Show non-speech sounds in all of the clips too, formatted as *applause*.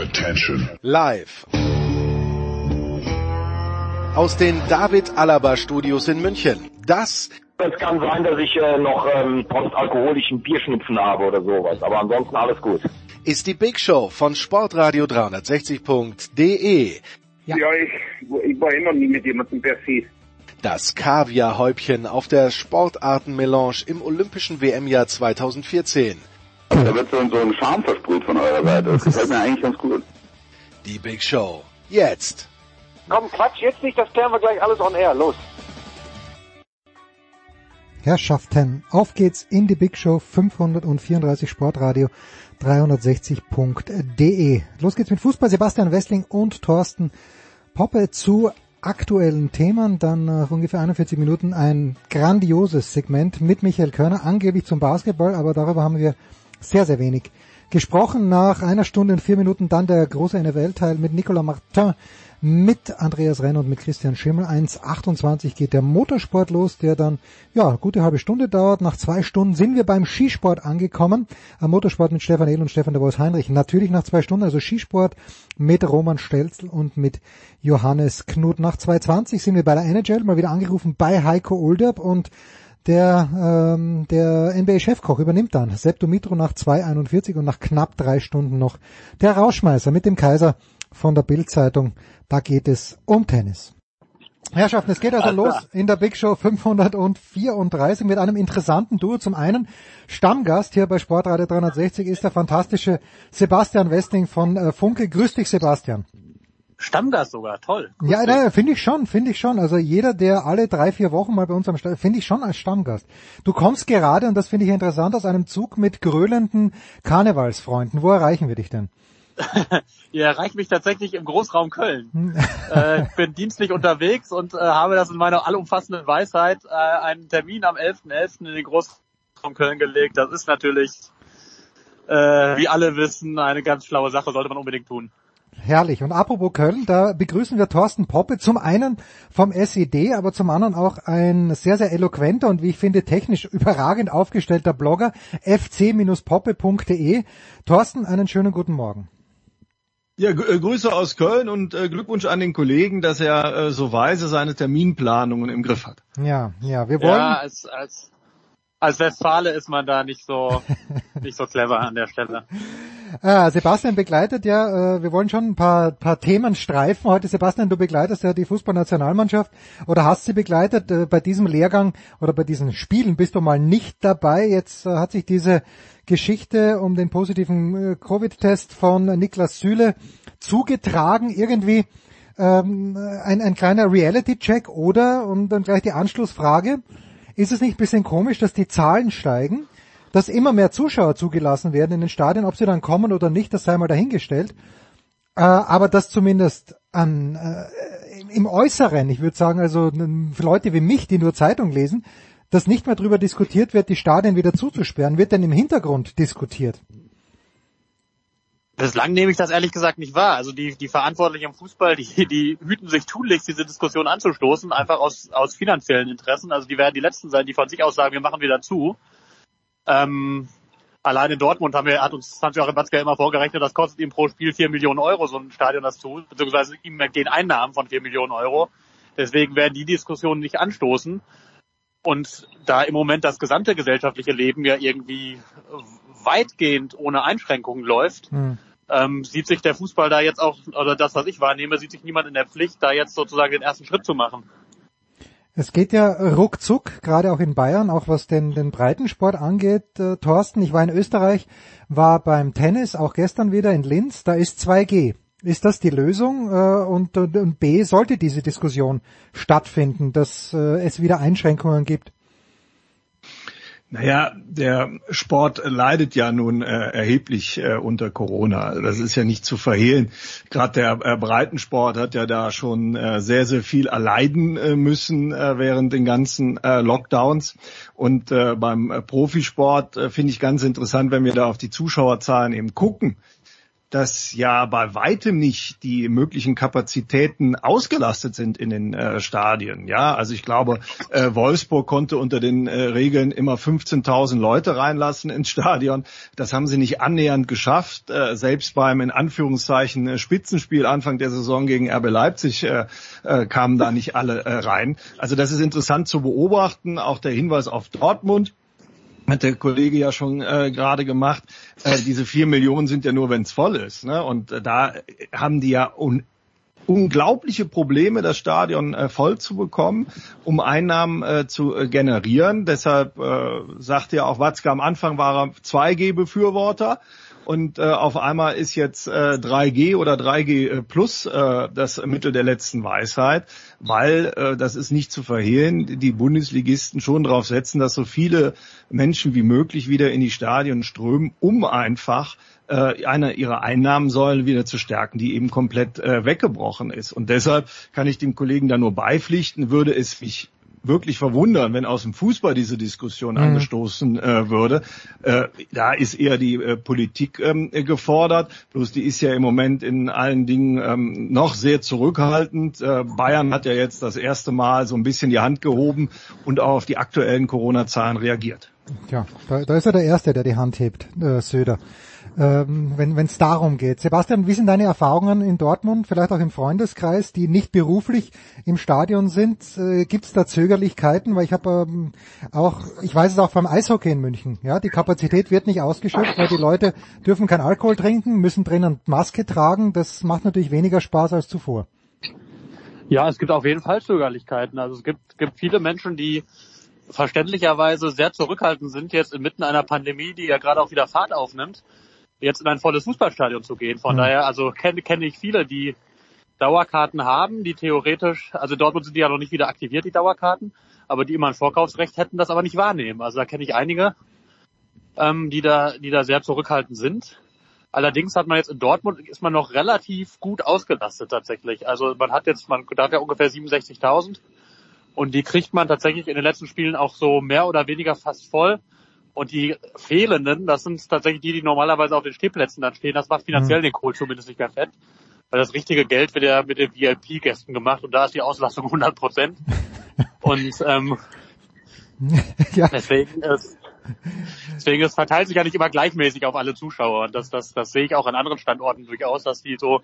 Attention. Live. Aus den David Alaba Studios in München. Das es kann sein, dass ich äh, noch ähm, postalkoholischen Bierschnupfen habe oder sowas, aber ansonsten alles gut. Ist die Big Show von Sportradio 360.de. Ja, ja ich, ich war immer nie mit jemandem per se. Das Kaviarhäubchen auf der Sportartenmelange im Olympischen WM-Jahr 2014. Da wird so ein Charme versprüht von eurer Seite. Das gefällt mir eigentlich ganz gut. Die Big Show. Jetzt. Komm, Quatsch, jetzt nicht, das klären wir gleich alles on air. Los. Herrschaften, auf geht's in die Big Show 534 Sportradio 360.de. Los geht's mit Fußball. Sebastian Wessling und Thorsten Poppe zu aktuellen Themen. Dann nach ungefähr 41 Minuten ein grandioses Segment mit Michael Körner, angeblich zum Basketball, aber darüber haben wir sehr, sehr wenig gesprochen. Nach einer Stunde und vier Minuten dann der große NFL-Teil mit Nicolas Martin, mit Andreas Renn und mit Christian Schimmel. 1.28 geht der Motorsport los, der dann, ja, gute halbe Stunde dauert. Nach zwei Stunden sind wir beim Skisport angekommen. Am Motorsport mit Stefan Ehl und Stefan de Vois Heinrich. Natürlich nach zwei Stunden, also Skisport mit Roman Stelzl und mit Johannes Knut. Nach 2.20 sind wir bei der NHL, mal wieder angerufen bei Heiko Olderb und der, ähm, der NBA-Chefkoch übernimmt dann. Sepp Dumitro nach 2,41 und nach knapp drei Stunden noch der Rauschmeißer mit dem Kaiser von der Bildzeitung. Da geht es um Tennis. Herrschaften, es geht also los in der Big Show 534 mit einem interessanten Duo. Zum einen Stammgast hier bei Sportradio 360 ist der fantastische Sebastian Westling von äh, Funke. Grüß dich, Sebastian. Stammgast sogar, toll. Grüß ja, naja, finde ich schon, finde ich schon. Also jeder, der alle drei, vier Wochen mal bei uns am Start, finde ich schon als Stammgast. Du kommst gerade, und das finde ich interessant, aus einem Zug mit grölenden Karnevalsfreunden. Wo erreichen wir dich denn? *laughs* Ihr erreicht mich tatsächlich im Großraum Köln. äh, bin dienstlich unterwegs und äh, habe das in meiner allumfassenden Weisheit äh, einen Termin am 11.11. .11. in den Großraum Köln gelegt. Das ist natürlich, äh, wie alle wissen, eine ganz schlaue Sache, sollte man unbedingt tun. Herrlich. Und apropos Köln, da begrüßen wir Thorsten Poppe, zum einen vom SED, aber zum anderen auch ein sehr, sehr eloquenter und wie ich finde technisch *laughs* überragend aufgestellter Blogger, fc-poppe.de. Thorsten, einen schönen guten Morgen. Ja, äh, Grüße aus Köln und äh, Glückwunsch an den Kollegen, dass er äh, so weise seine Terminplanungen im Griff hat. Ja, ja, wir wollen. Ja, als, als, als Westfale ist man da nicht so, *laughs* nicht so clever an der Stelle. Äh, Sebastian begleitet ja, äh, wir wollen schon ein paar, paar Themen streifen. Heute, Sebastian, du begleitest ja die Fußballnationalmannschaft oder hast sie begleitet. Äh, bei diesem Lehrgang oder bei diesen Spielen bist du mal nicht dabei. Jetzt äh, hat sich diese Geschichte um den positiven äh, Covid-Test von Niklas Süle zugetragen. Irgendwie ähm, ein, ein kleiner Reality-Check oder, und dann gleich die Anschlussfrage, ist es nicht ein bisschen komisch, dass die Zahlen steigen? dass immer mehr Zuschauer zugelassen werden in den Stadien, ob sie dann kommen oder nicht, das sei mal dahingestellt. Äh, aber dass zumindest an, äh, im Äußeren, ich würde sagen, also für Leute wie mich, die nur Zeitung lesen, dass nicht mehr darüber diskutiert wird, die Stadien wieder zuzusperren, wird denn im Hintergrund diskutiert? Bislang nehme ich das ehrlich gesagt nicht wahr. Also die, die Verantwortlichen im Fußball, die, die hüten sich tunlichst, diese Diskussion anzustoßen, einfach aus, aus finanziellen Interessen. Also die werden die Letzten sein, die von sich aus sagen, wir machen wieder zu. Ähm, allein in Dortmund haben wir, hat uns Hans-Joachim Batzke immer vorgerechnet, das kostet ihm pro Spiel vier Millionen Euro, so ein Stadion das zu, beziehungsweise ihm entgehen Einnahmen von vier Millionen Euro. Deswegen werden die Diskussionen nicht anstoßen. Und da im Moment das gesamte gesellschaftliche Leben ja irgendwie weitgehend ohne Einschränkungen läuft, hm. Ähm, sieht sich der Fußball da jetzt auch, oder das, was ich wahrnehme, sieht sich niemand in der Pflicht, da jetzt sozusagen den ersten Schritt zu machen. Es geht ja ruckzuck, gerade auch in Bayern, auch was den, den Breitensport angeht. Äh, Thorsten, ich war in Österreich, war beim Tennis, auch gestern wieder in Linz, da ist 2G. Ist das die Lösung? Äh, und, und, und B, sollte diese Diskussion stattfinden, dass äh, es wieder Einschränkungen gibt? Naja, der Sport leidet ja nun äh, erheblich äh, unter Corona. Das ist ja nicht zu verhehlen. Gerade der äh, Breitensport hat ja da schon äh, sehr, sehr viel erleiden äh, müssen äh, während den ganzen äh, Lockdowns. Und äh, beim Profisport äh, finde ich ganz interessant, wenn wir da auf die Zuschauerzahlen eben gucken dass ja bei weitem nicht die möglichen Kapazitäten ausgelastet sind in den äh, Stadien. Ja, also ich glaube, äh, Wolfsburg konnte unter den äh, Regeln immer 15.000 Leute reinlassen ins Stadion. Das haben sie nicht annähernd geschafft. Äh, selbst beim in Anführungszeichen äh, Spitzenspiel Anfang der Saison gegen RB Leipzig äh, kamen da nicht alle rein. Also das ist interessant zu beobachten. Auch der Hinweis auf Dortmund hat der Kollege ja schon äh, gerade gemacht, äh, diese vier Millionen sind ja nur, wenn es voll ist. Ne? Und äh, da haben die ja un unglaubliche Probleme, das Stadion äh, voll zu bekommen, um Einnahmen äh, zu äh, generieren. Deshalb äh, sagte ja auch Watzke am Anfang war er 2G-Befürworter und äh, auf einmal ist jetzt äh, 3G oder 3G äh, Plus äh, das Mittel der letzten Weisheit, weil äh, das ist nicht zu verhehlen, die Bundesligisten schon darauf setzen, dass so viele Menschen wie möglich wieder in die Stadien strömen, um einfach äh, eine ihrer Einnahmensäulen wieder zu stärken, die eben komplett äh, weggebrochen ist. Und deshalb kann ich dem Kollegen da nur beipflichten, würde es mich wirklich verwundern, wenn aus dem Fußball diese Diskussion mhm. angestoßen äh, würde. Äh, da ist eher die äh, Politik ähm, gefordert. Bloß die ist ja im Moment in allen Dingen ähm, noch sehr zurückhaltend. Äh, Bayern hat ja jetzt das erste Mal so ein bisschen die Hand gehoben und auch auf die aktuellen Corona-Zahlen reagiert. Ja, da, da ist er der Erste, der die Hand hebt, äh, Söder ähm, wenn es darum geht. Sebastian, wie sind deine Erfahrungen in Dortmund, vielleicht auch im Freundeskreis, die nicht beruflich im Stadion sind? Äh, Gibt es da Zögerlichkeiten? Weil ich habe ähm, auch, ich weiß es auch beim Eishockey in München. Ja, die Kapazität wird nicht ausgeschöpft, weil die Leute dürfen kein Alkohol trinken, müssen drinnen Maske tragen. Das macht natürlich weniger Spaß als zuvor. Ja, es gibt auf jeden Fall Zögerlichkeiten. Also es gibt, gibt viele Menschen, die verständlicherweise sehr zurückhaltend sind jetzt inmitten einer Pandemie, die ja gerade auch wieder Fahrt aufnimmt jetzt in ein volles Fußballstadion zu gehen. Von mhm. daher, also kenne kenn ich viele, die Dauerkarten haben, die theoretisch, also Dortmund sind die ja noch nicht wieder aktiviert, die Dauerkarten, aber die immer ein Vorkaufsrecht hätten, das aber nicht wahrnehmen. Also da kenne ich einige, ähm, die da, die da sehr zurückhaltend sind. Allerdings hat man jetzt in Dortmund ist man noch relativ gut ausgelastet tatsächlich. Also man hat jetzt, man darf ja ungefähr 67.000 und die kriegt man tatsächlich in den letzten Spielen auch so mehr oder weniger fast voll. Und die fehlenden, das sind tatsächlich die, die normalerweise auf den Stehplätzen dann stehen. Das macht finanziell mhm. den Kohl zumindest nicht mehr fett. Weil das richtige Geld wird ja mit den VIP-Gästen gemacht und da ist die Auslastung *laughs* 100 Prozent. und ähm, *laughs* ja. deswegen ist Deswegen, es verteilt sich ja nicht immer gleichmäßig auf alle Zuschauer. Und das, das, das sehe ich auch an anderen Standorten durchaus, dass die so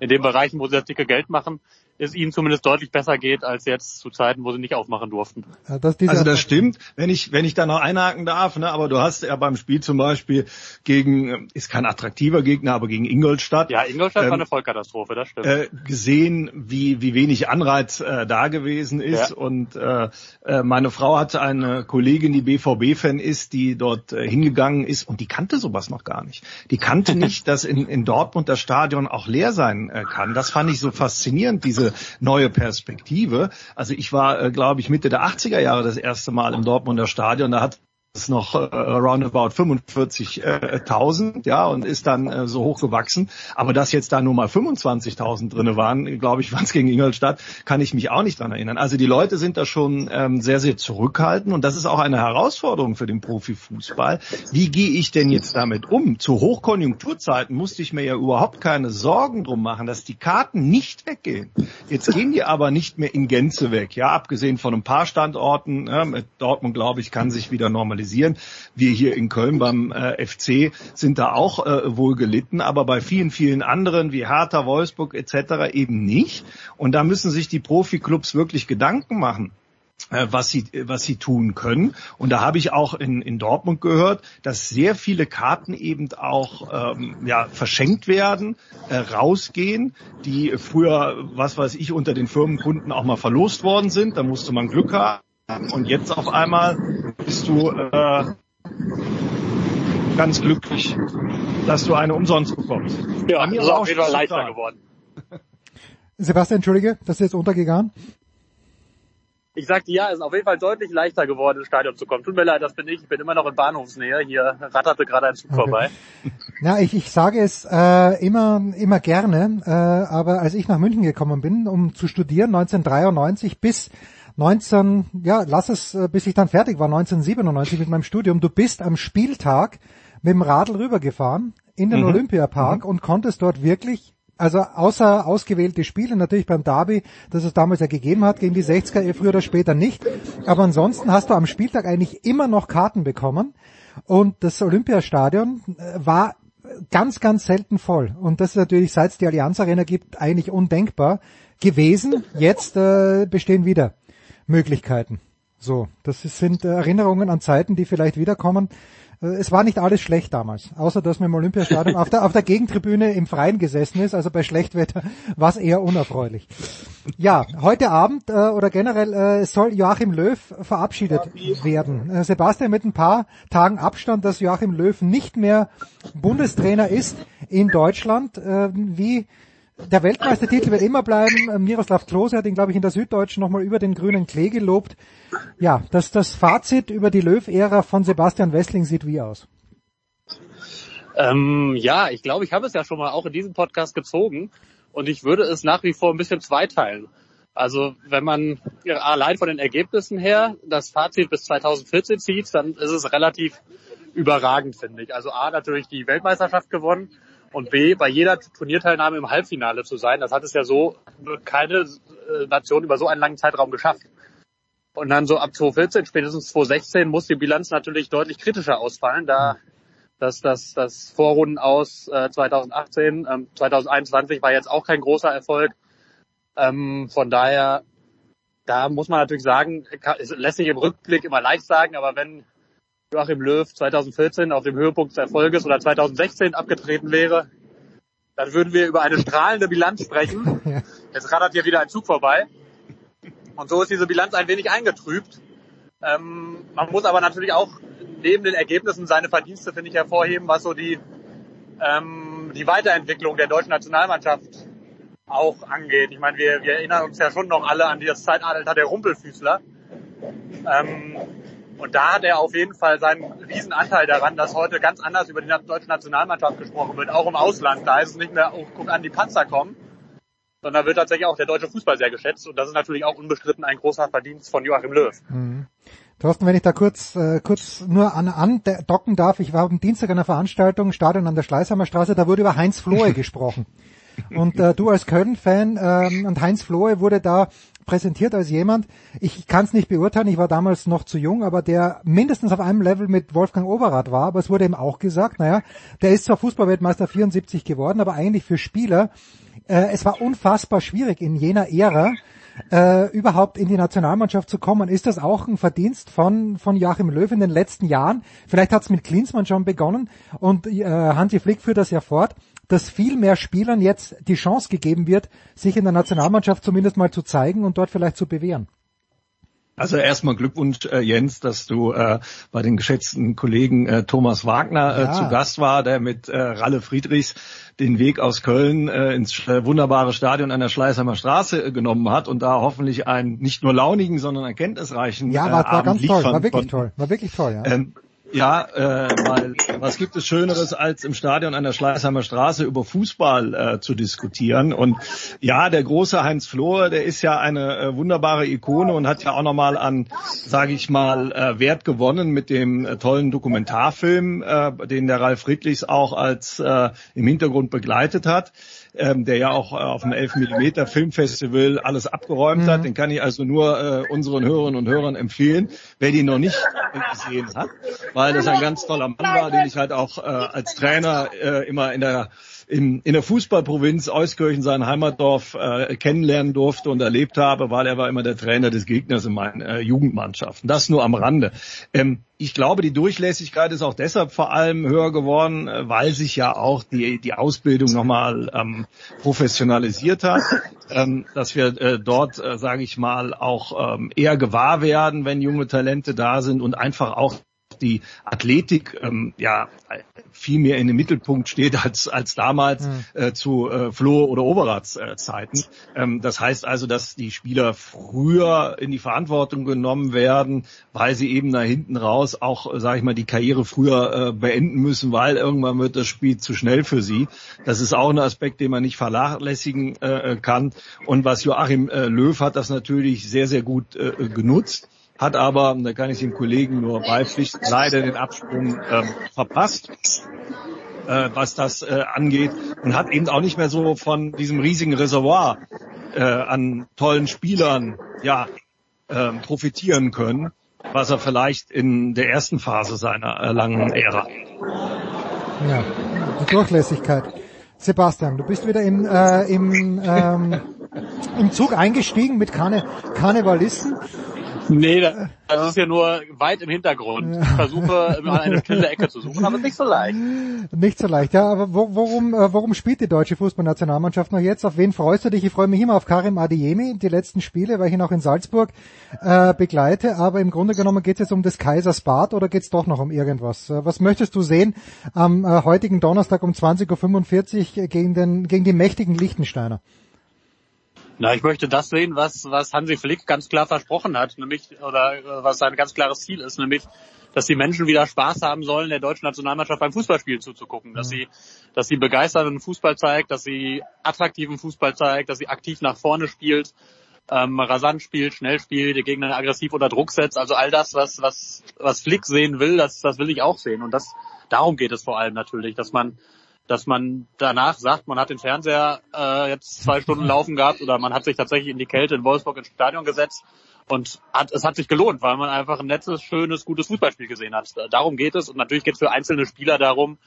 in den Bereichen, wo sie das dicke Geld machen, es ihnen zumindest deutlich besser geht als jetzt zu Zeiten, wo sie nicht aufmachen durften. Das also das stimmt, wenn ich wenn ich da noch einhaken darf, ne, aber du hast ja beim Spiel zum Beispiel gegen ist kein attraktiver Gegner, aber gegen Ingolstadt. Ja, Ingolstadt ähm, war eine Vollkatastrophe, das stimmt. Äh, gesehen, wie wie wenig Anreiz äh, da gewesen ist ja. und äh, äh meine Frau hat eine Kollegin, die BVB-Fan ist, die dort äh, hingegangen ist und die kannte sowas noch gar nicht. Die kannte *laughs* nicht, dass in, in Dortmund das Stadion auch leer sein äh, kann. Das fand ich so faszinierend, diese neue Perspektive. Also ich war, äh, glaube ich, Mitte der 80er Jahre das erste Mal im Dortmunder Stadion. Da hat ist noch äh, roundabout 45.000, ja, und ist dann äh, so hoch gewachsen. Aber dass jetzt da nur mal 25.000 drinne waren, glaube ich, *laughs* waren es gegen Ingolstadt, kann ich mich auch nicht dran erinnern. Also die Leute sind da schon ähm, sehr, sehr zurückhaltend und das ist auch eine Herausforderung für den Profifußball. Wie gehe ich denn jetzt damit um? Zu Hochkonjunkturzeiten musste ich mir ja überhaupt keine Sorgen drum machen, dass die Karten nicht weggehen. Jetzt gehen die aber nicht mehr in Gänze weg, ja, abgesehen von ein paar Standorten. Mit Dortmund, glaube ich, kann sich wieder normalisieren kritisieren. Wir hier in Köln beim äh, FC sind da auch äh, wohl gelitten, aber bei vielen, vielen anderen wie Hertha, Wolfsburg etc. eben nicht. Und da müssen sich die Profiklubs wirklich Gedanken machen äh, was sie was sie tun können und da habe ich auch in, in Dortmund gehört, dass sehr viele Karten eben auch ähm, ja verschenkt werden, äh, rausgehen, die früher was weiß ich unter den Firmenkunden auch mal verlost worden sind, da musste man Glück haben und jetzt auf einmal bist du äh, ganz glücklich, dass du eine umsonst bekommst. Ja, mir ist auch wieder leichter geworden. Sebastian, entschuldige, das ist jetzt untergegangen. Ich sagte, ja, es ist auf jeden Fall deutlich leichter geworden, ins Stadion zu kommen. Tut mir leid, das bin ich. Ich bin immer noch in Bahnhofsnähe. Hier ratterte gerade ein Zug okay. vorbei. *laughs* Ja, ich, ich sage es äh, immer, immer gerne, äh, aber als ich nach München gekommen bin, um zu studieren, 1993 bis 19, ja, lass es, äh, bis ich dann fertig war, 1997 mit meinem Studium. Du bist am Spieltag mit dem Radl rübergefahren in den Mhm. Olympiapark und konntest dort wirklich also außer ausgewählte Spiele, natürlich beim Derby, das es damals ja gegeben hat, gegen die 60er, eh früher oder später nicht. Aber ansonsten hast du am Spieltag eigentlich immer noch Karten bekommen. Und das Olympiastadion äh, war ganz, ganz selten voll. Und das ist natürlich, seit es die Allianz Arena gibt, eigentlich undenkbar gewesen. Jetzt äh, bestehen wieder Möglichkeiten. So, das sind äh, Erinnerungen an Zeiten, die vielleicht wiederkommen. Äh, Es war nicht alles schlecht damals, außer dass man im Olympiastadion auf der, auf der Gegentribüne im Freien gesessen ist, also bei Schlechtwetter *laughs* war es eher unerfreulich. Ja, heute Abend äh, oder generell äh, soll Joachim Löw verabschiedet werden. Äh, Sebastian mit ein paar Tagen Abstand, dass Joachim Löw nicht mehr Bundestrainer ist in Deutschland. Äh, wie der Weltmeistertitel wird immer bleiben. Äh, Miroslav Klose hat ihn, glaube ich, in der Süddeutschen nochmal über den grünen Klee gelobt. Ja, das, das Fazit über die Löw-Ära von Sebastian Wessling sieht wie aus? Ähm, ja, ich glaube, ich habe es ja schon mal auch in diesem Podcast gezogen und ich würde es nach wie vor ein bisschen zweiteilen. Also wenn man allein von den Ergebnissen her das Fazit bis 2014 zieht, dann ist es relativ überragend, finde ich. Also A, natürlich die Weltmeisterschaft gewonnen und B, bei jeder Turnierteilnahme im Halbfinale zu sein. Das hat es ja so keine äh, Nation über so einen langen Zeitraum geschafft. Und dann so ab 2014, spätestens 2016 muss die Bilanz natürlich deutlich kritischer ausfallen, da das, das, das Vorrunden aus äh, 2018, ähm, 2021 war jetzt auch kein großer Erfolg. Ähm, von daher, da muss man natürlich sagen, kann, es lässt sich im Rückblick immer leicht sagen, aber wenn Joachim Löw 2014 auf dem Höhepunkt des Erfolges oder 2016 abgetreten wäre, dann würden wir über eine strahlende Bilanz sprechen. *laughs* Ja. Jetzt rattert hier wieder ein Zug vorbei. Und so ist diese Bilanz ein wenig eingetrübt. Ähm, man muss aber natürlich auch neben den Ergebnissen seine Verdienste, finde ich, hervorheben, was so die, ähm, die Weiterentwicklung der deutschen Nationalmannschaft auch angeht. Ich meine, wir, wir erinnern uns ja schon noch alle an das Zeitalter der Rumpelfüßler. Ähm, und da hat er auf jeden Fall seinen Riesenanteil daran, dass heute ganz anders über die deutsche Nationalmannschaft gesprochen wird, auch im Ausland. Da ist es nicht mehr, oh, guck an, die Panzer kommen, sondern wird tatsächlich auch der deutsche Fußball sehr geschätzt. Und das ist natürlich auch unbestritten ein großer Verdienst von Joachim Löw. Mhm. Thorsten, wenn ich da kurz, äh, kurz nur an, andocken darf, ich war am Dienstag an einer Veranstaltung, Stadion an der Schleißheimer Straße, da wurde über Heinz Flohe *laughs* gesprochen. Und äh, du als Köln-Fan ähm, und Heinz Flohe wurde da präsentiert als jemand, ich kann es nicht beurteilen, ich war damals noch zu jung, aber der mindestens auf einem Level mit Wolfgang Overath war, aber es wurde ihm auch gesagt, naja, der ist zwar Fußballweltmeister 74 geworden, aber eigentlich für Spieler, äh, es war unfassbar schwierig in jener Ära, äh, überhaupt in die Nationalmannschaft zu kommen. Ist das auch ein Verdienst von, von Joachim Löw in den letzten Jahren? Vielleicht hat es mit Klinsmann schon begonnen und äh, Hansi Flick führt das ja fort, dass viel mehr Spielern jetzt die Chance gegeben wird, sich in der Nationalmannschaft zumindest mal zu zeigen und dort vielleicht zu bewähren. Also erstmal Glückwunsch, äh, Jens, dass du äh, bei den geschätzten Kollegen äh, Thomas Wagner äh, Ja. zu Gast war, der mit äh, Ralle Friedrichs den Weg aus Köln äh, ins wunderbare Stadion an der Schleißheimer Straße äh, genommen hat und da hoffentlich einen nicht nur launigen, sondern erkenntnisreichen Ja, äh, war, war Abend ganz toll, liefern war wirklich toll, war wirklich toll, ja. Ähm, ja, äh, weil was gibt es Schöneres, als im Stadion an der Schleißheimer Straße über Fußball äh, zu diskutieren? Und ja, der große Heinz Flohe, der ist ja eine äh, wunderbare Ikone und hat ja auch nochmal an, sage ich mal, äh, Wert gewonnen mit dem äh, tollen Dokumentarfilm, äh, den der Ralf Friedrichs auch als äh, im Hintergrund begleitet hat. Ähm, der ja auch äh, auf dem 11 mm Filmfestival alles abgeräumt hat. Den kann ich also nur äh, unseren Hörerinnen und Hörern empfehlen, wer die noch nicht gesehen hat, weil das ein ganz toller Mann war, den ich halt auch äh, als Trainer äh, immer in der in, in der Fußballprovinz Euskirchen, sein Heimatdorf, äh, kennenlernen durfte und erlebt habe, weil er war immer der Trainer des Gegners in meinen äh, Jugendmannschaften. Das nur am Rande. Ähm, ich glaube, die Durchlässigkeit ist auch deshalb vor allem höher geworden, äh, weil sich ja auch die, die Ausbildung nochmal ähm, professionalisiert hat, ähm, dass wir äh, dort, äh, sage ich mal, auch ähm, eher gewahr werden, wenn junge Talente da sind und einfach auch die Athletik ähm, ja viel mehr in den Mittelpunkt steht als als damals äh, zu äh, Flo oder Oberrats äh, Zeiten. Ähm, das heißt also, dass die Spieler früher in die Verantwortung genommen werden, weil sie eben da hinten raus auch, äh, sage ich mal, die Karriere früher äh, beenden müssen, weil irgendwann wird das Spiel zu schnell für sie. Das ist auch ein Aspekt, den man nicht vernachlässigen äh, kann. Und was Joachim äh, Löw hat das natürlich sehr sehr gut äh, genutzt hat aber, da kann ich dem Kollegen nur beipflichten, leider den Absprung ähm, verpasst, äh, was das äh, angeht und hat eben auch nicht mehr so von diesem riesigen Reservoir äh, an tollen Spielern ja äh, profitieren können, was er vielleicht in der ersten Phase seiner äh, langen Ära. Ja, die Durchlässigkeit. Sebastian, du bist wieder im, äh, im, ähm, im Zug eingestiegen mit Karne Karnevalisten. Nee, das ist ja nur weit im Hintergrund. Ich versuche, *laughs* eine stille Ecke zu suchen, aber nicht so leicht. Nicht so leicht, ja. Aber wo, worum, äh, worum spielt die deutsche Fußballnationalmannschaft noch jetzt? Auf wen freust du dich? Ich freue mich immer auf Karim Adeyemi, die letzten Spiele, weil ich ihn auch in Salzburg äh, begleite. Aber im Grunde genommen geht es jetzt um des Kaisers Bad oder geht es doch noch um irgendwas? Äh, was möchtest du sehen am äh, heutigen Donnerstag um 20.45 Uhr gegen, den, gegen die mächtigen Liechtensteiner? Na, ich möchte das sehen, was, was Hansi Flick ganz klar versprochen hat, nämlich, oder äh, was sein ganz klares Ziel ist, nämlich, dass die Menschen wieder Spaß haben sollen, der deutschen Nationalmannschaft beim Fußballspielen zuzugucken, dass sie, dass sie begeisternden Fußball zeigt, dass sie attraktiven Fußball zeigt, dass sie aktiv nach vorne spielt, ähm, rasant spielt, schnell spielt, die Gegner aggressiv unter Druck setzt, also all das, was, was, was Flick sehen will, das, das will ich auch sehen. Und das, darum geht es vor allem natürlich, dass man, dass man danach sagt, man hat den Fernseher äh, jetzt zwei Stunden *laughs* laufen gehabt oder man hat sich tatsächlich in die Kälte in Wolfsburg ins Stadion gesetzt und hat, es hat sich gelohnt, weil man einfach ein nettes, schönes, gutes Fußballspiel gesehen hat. Darum geht es und natürlich geht es für einzelne Spieler darum,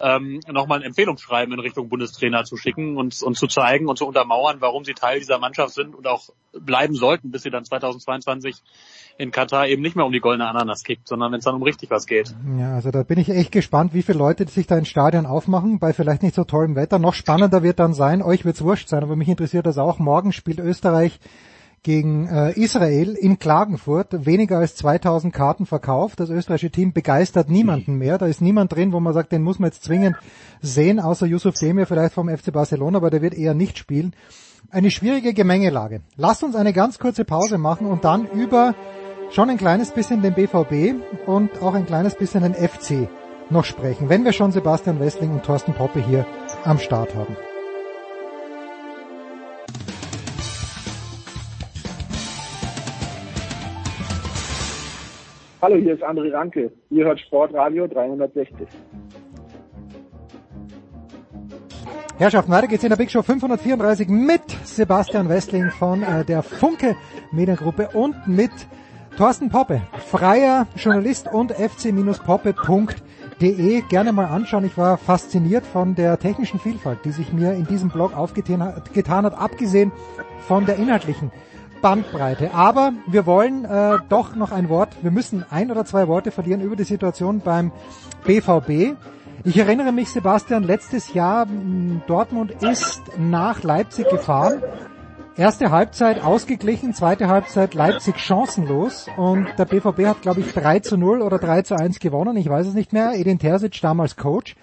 ähm, nochmal ein Empfehlungsschreiben in Richtung Bundestrainer zu schicken und, und zu zeigen und zu untermauern, warum sie Teil dieser Mannschaft sind und auch bleiben sollten, bis sie dann 2022 in Katar eben nicht mehr um die goldene Ananas kickt, sondern wenn es dann um richtig was geht. Ja, also da bin ich echt gespannt, wie viele Leute sich da ins Stadion aufmachen, bei vielleicht nicht so tollem Wetter. Noch spannender wird dann sein, euch wird's wurscht sein, aber mich interessiert das auch. Morgen spielt Österreich gegen äh, Israel in Klagenfurt. Weniger als 2000 Karten verkauft. Das österreichische Team begeistert niemanden mehr. Da ist niemand drin, wo man sagt, den muss man jetzt zwingend sehen, außer Yusuf Demir vielleicht vom FC Barcelona, aber der wird eher nicht spielen. Eine schwierige Gemengelage. Lasst uns eine ganz kurze Pause machen und dann über schon ein kleines bisschen den BVB und auch ein kleines bisschen den FC noch sprechen, wenn wir schon Sebastian Wessling und Thorsten Poppe hier am Start haben. Hallo, hier ist André Ranke. Ihr hört Sportradio 360. Herrschaften, weiter geht's in der Big Show 534 mit Sebastian Westling von äh, der Funke Mediengruppe und mit Thorsten Poppe, freier Journalist und fc-poppe.de. Gerne mal anschauen. Ich war fasziniert von der technischen Vielfalt, die sich mir in diesem Blog aufgetan hat, abgesehen von der inhaltlichen Bandbreite. Aber wir wollen äh, doch noch ein Wort, wir müssen ein oder zwei Worte verlieren über die Situation beim BVB. Ich erinnere mich, Sebastian, letztes Jahr Dortmund ist nach Leipzig gefahren. Erste Halbzeit ausgeglichen, zweite Halbzeit Leipzig chancenlos und der BVB hat, glaube ich, 3 zu 0 oder 3 zu 1 gewonnen, ich weiß es nicht mehr. Edin Terzic damals Coach.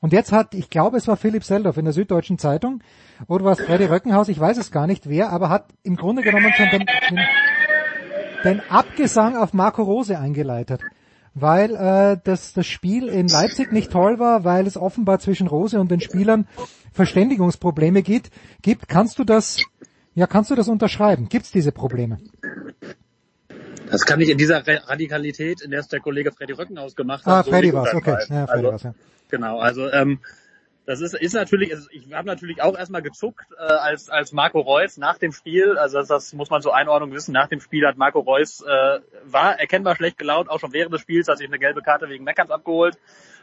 Und jetzt hat, ich glaube, es war Philipp Seldorf in der Süddeutschen Zeitung, oder war es Freddy Röckenhaus, ich weiß es gar nicht wer, aber hat im Grunde genommen schon den, den, den Abgesang auf Marco Rose eingeleitet. Weil äh, das, das Spiel in Leipzig nicht toll war, weil es offenbar zwischen Rose und den Spielern Verständigungsprobleme gibt. gibt. Kannst du das, ja, kannst du das unterschreiben? Gibt es diese Probleme? Das kann ich in dieser Radikalität, in der es der Kollege Freddy Röckenhaus gemacht hat. Ah, so Freddy war's, okay. Ja, Freddy also, war's, ja. Genau, also ähm, das ist, ist natürlich, ich habe natürlich auch erstmal gezuckt äh, als, als Marco Reus nach dem Spiel, also das, das muss man zur Einordnung wissen, nach dem Spiel hat Marco Reus, äh, war erkennbar schlecht gelaunt, auch schon während des Spiels, hat sich eine gelbe Karte wegen Meckerns abgeholt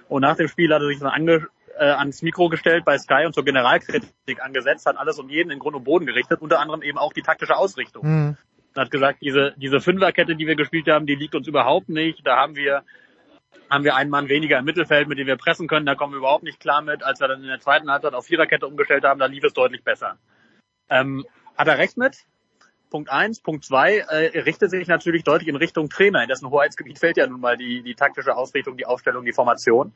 und nach dem Spiel hat er sich dann ange, äh, ans Mikro gestellt bei Sky und zur Generalkritik angesetzt, hat alles um jeden in Grund und Boden gerichtet, unter anderem eben auch die taktische Ausrichtung. Mhm. Und hat gesagt, diese, diese Fünferkette, die wir gespielt haben, die liegt uns überhaupt nicht, da haben wir haben wir einen Mann weniger im Mittelfeld, mit dem wir pressen können. Da kommen wir überhaupt nicht klar mit. Als wir dann in der zweiten Halbzeit auf Viererkette umgestellt haben, da lief es deutlich besser. Ähm, hat er recht mit? Punkt eins. Punkt zwei, äh, richtet sich natürlich deutlich in Richtung Trainer. In dessen Hoheitsgebiet fällt ja nun mal die, die taktische Ausrichtung, die Aufstellung, die Formation.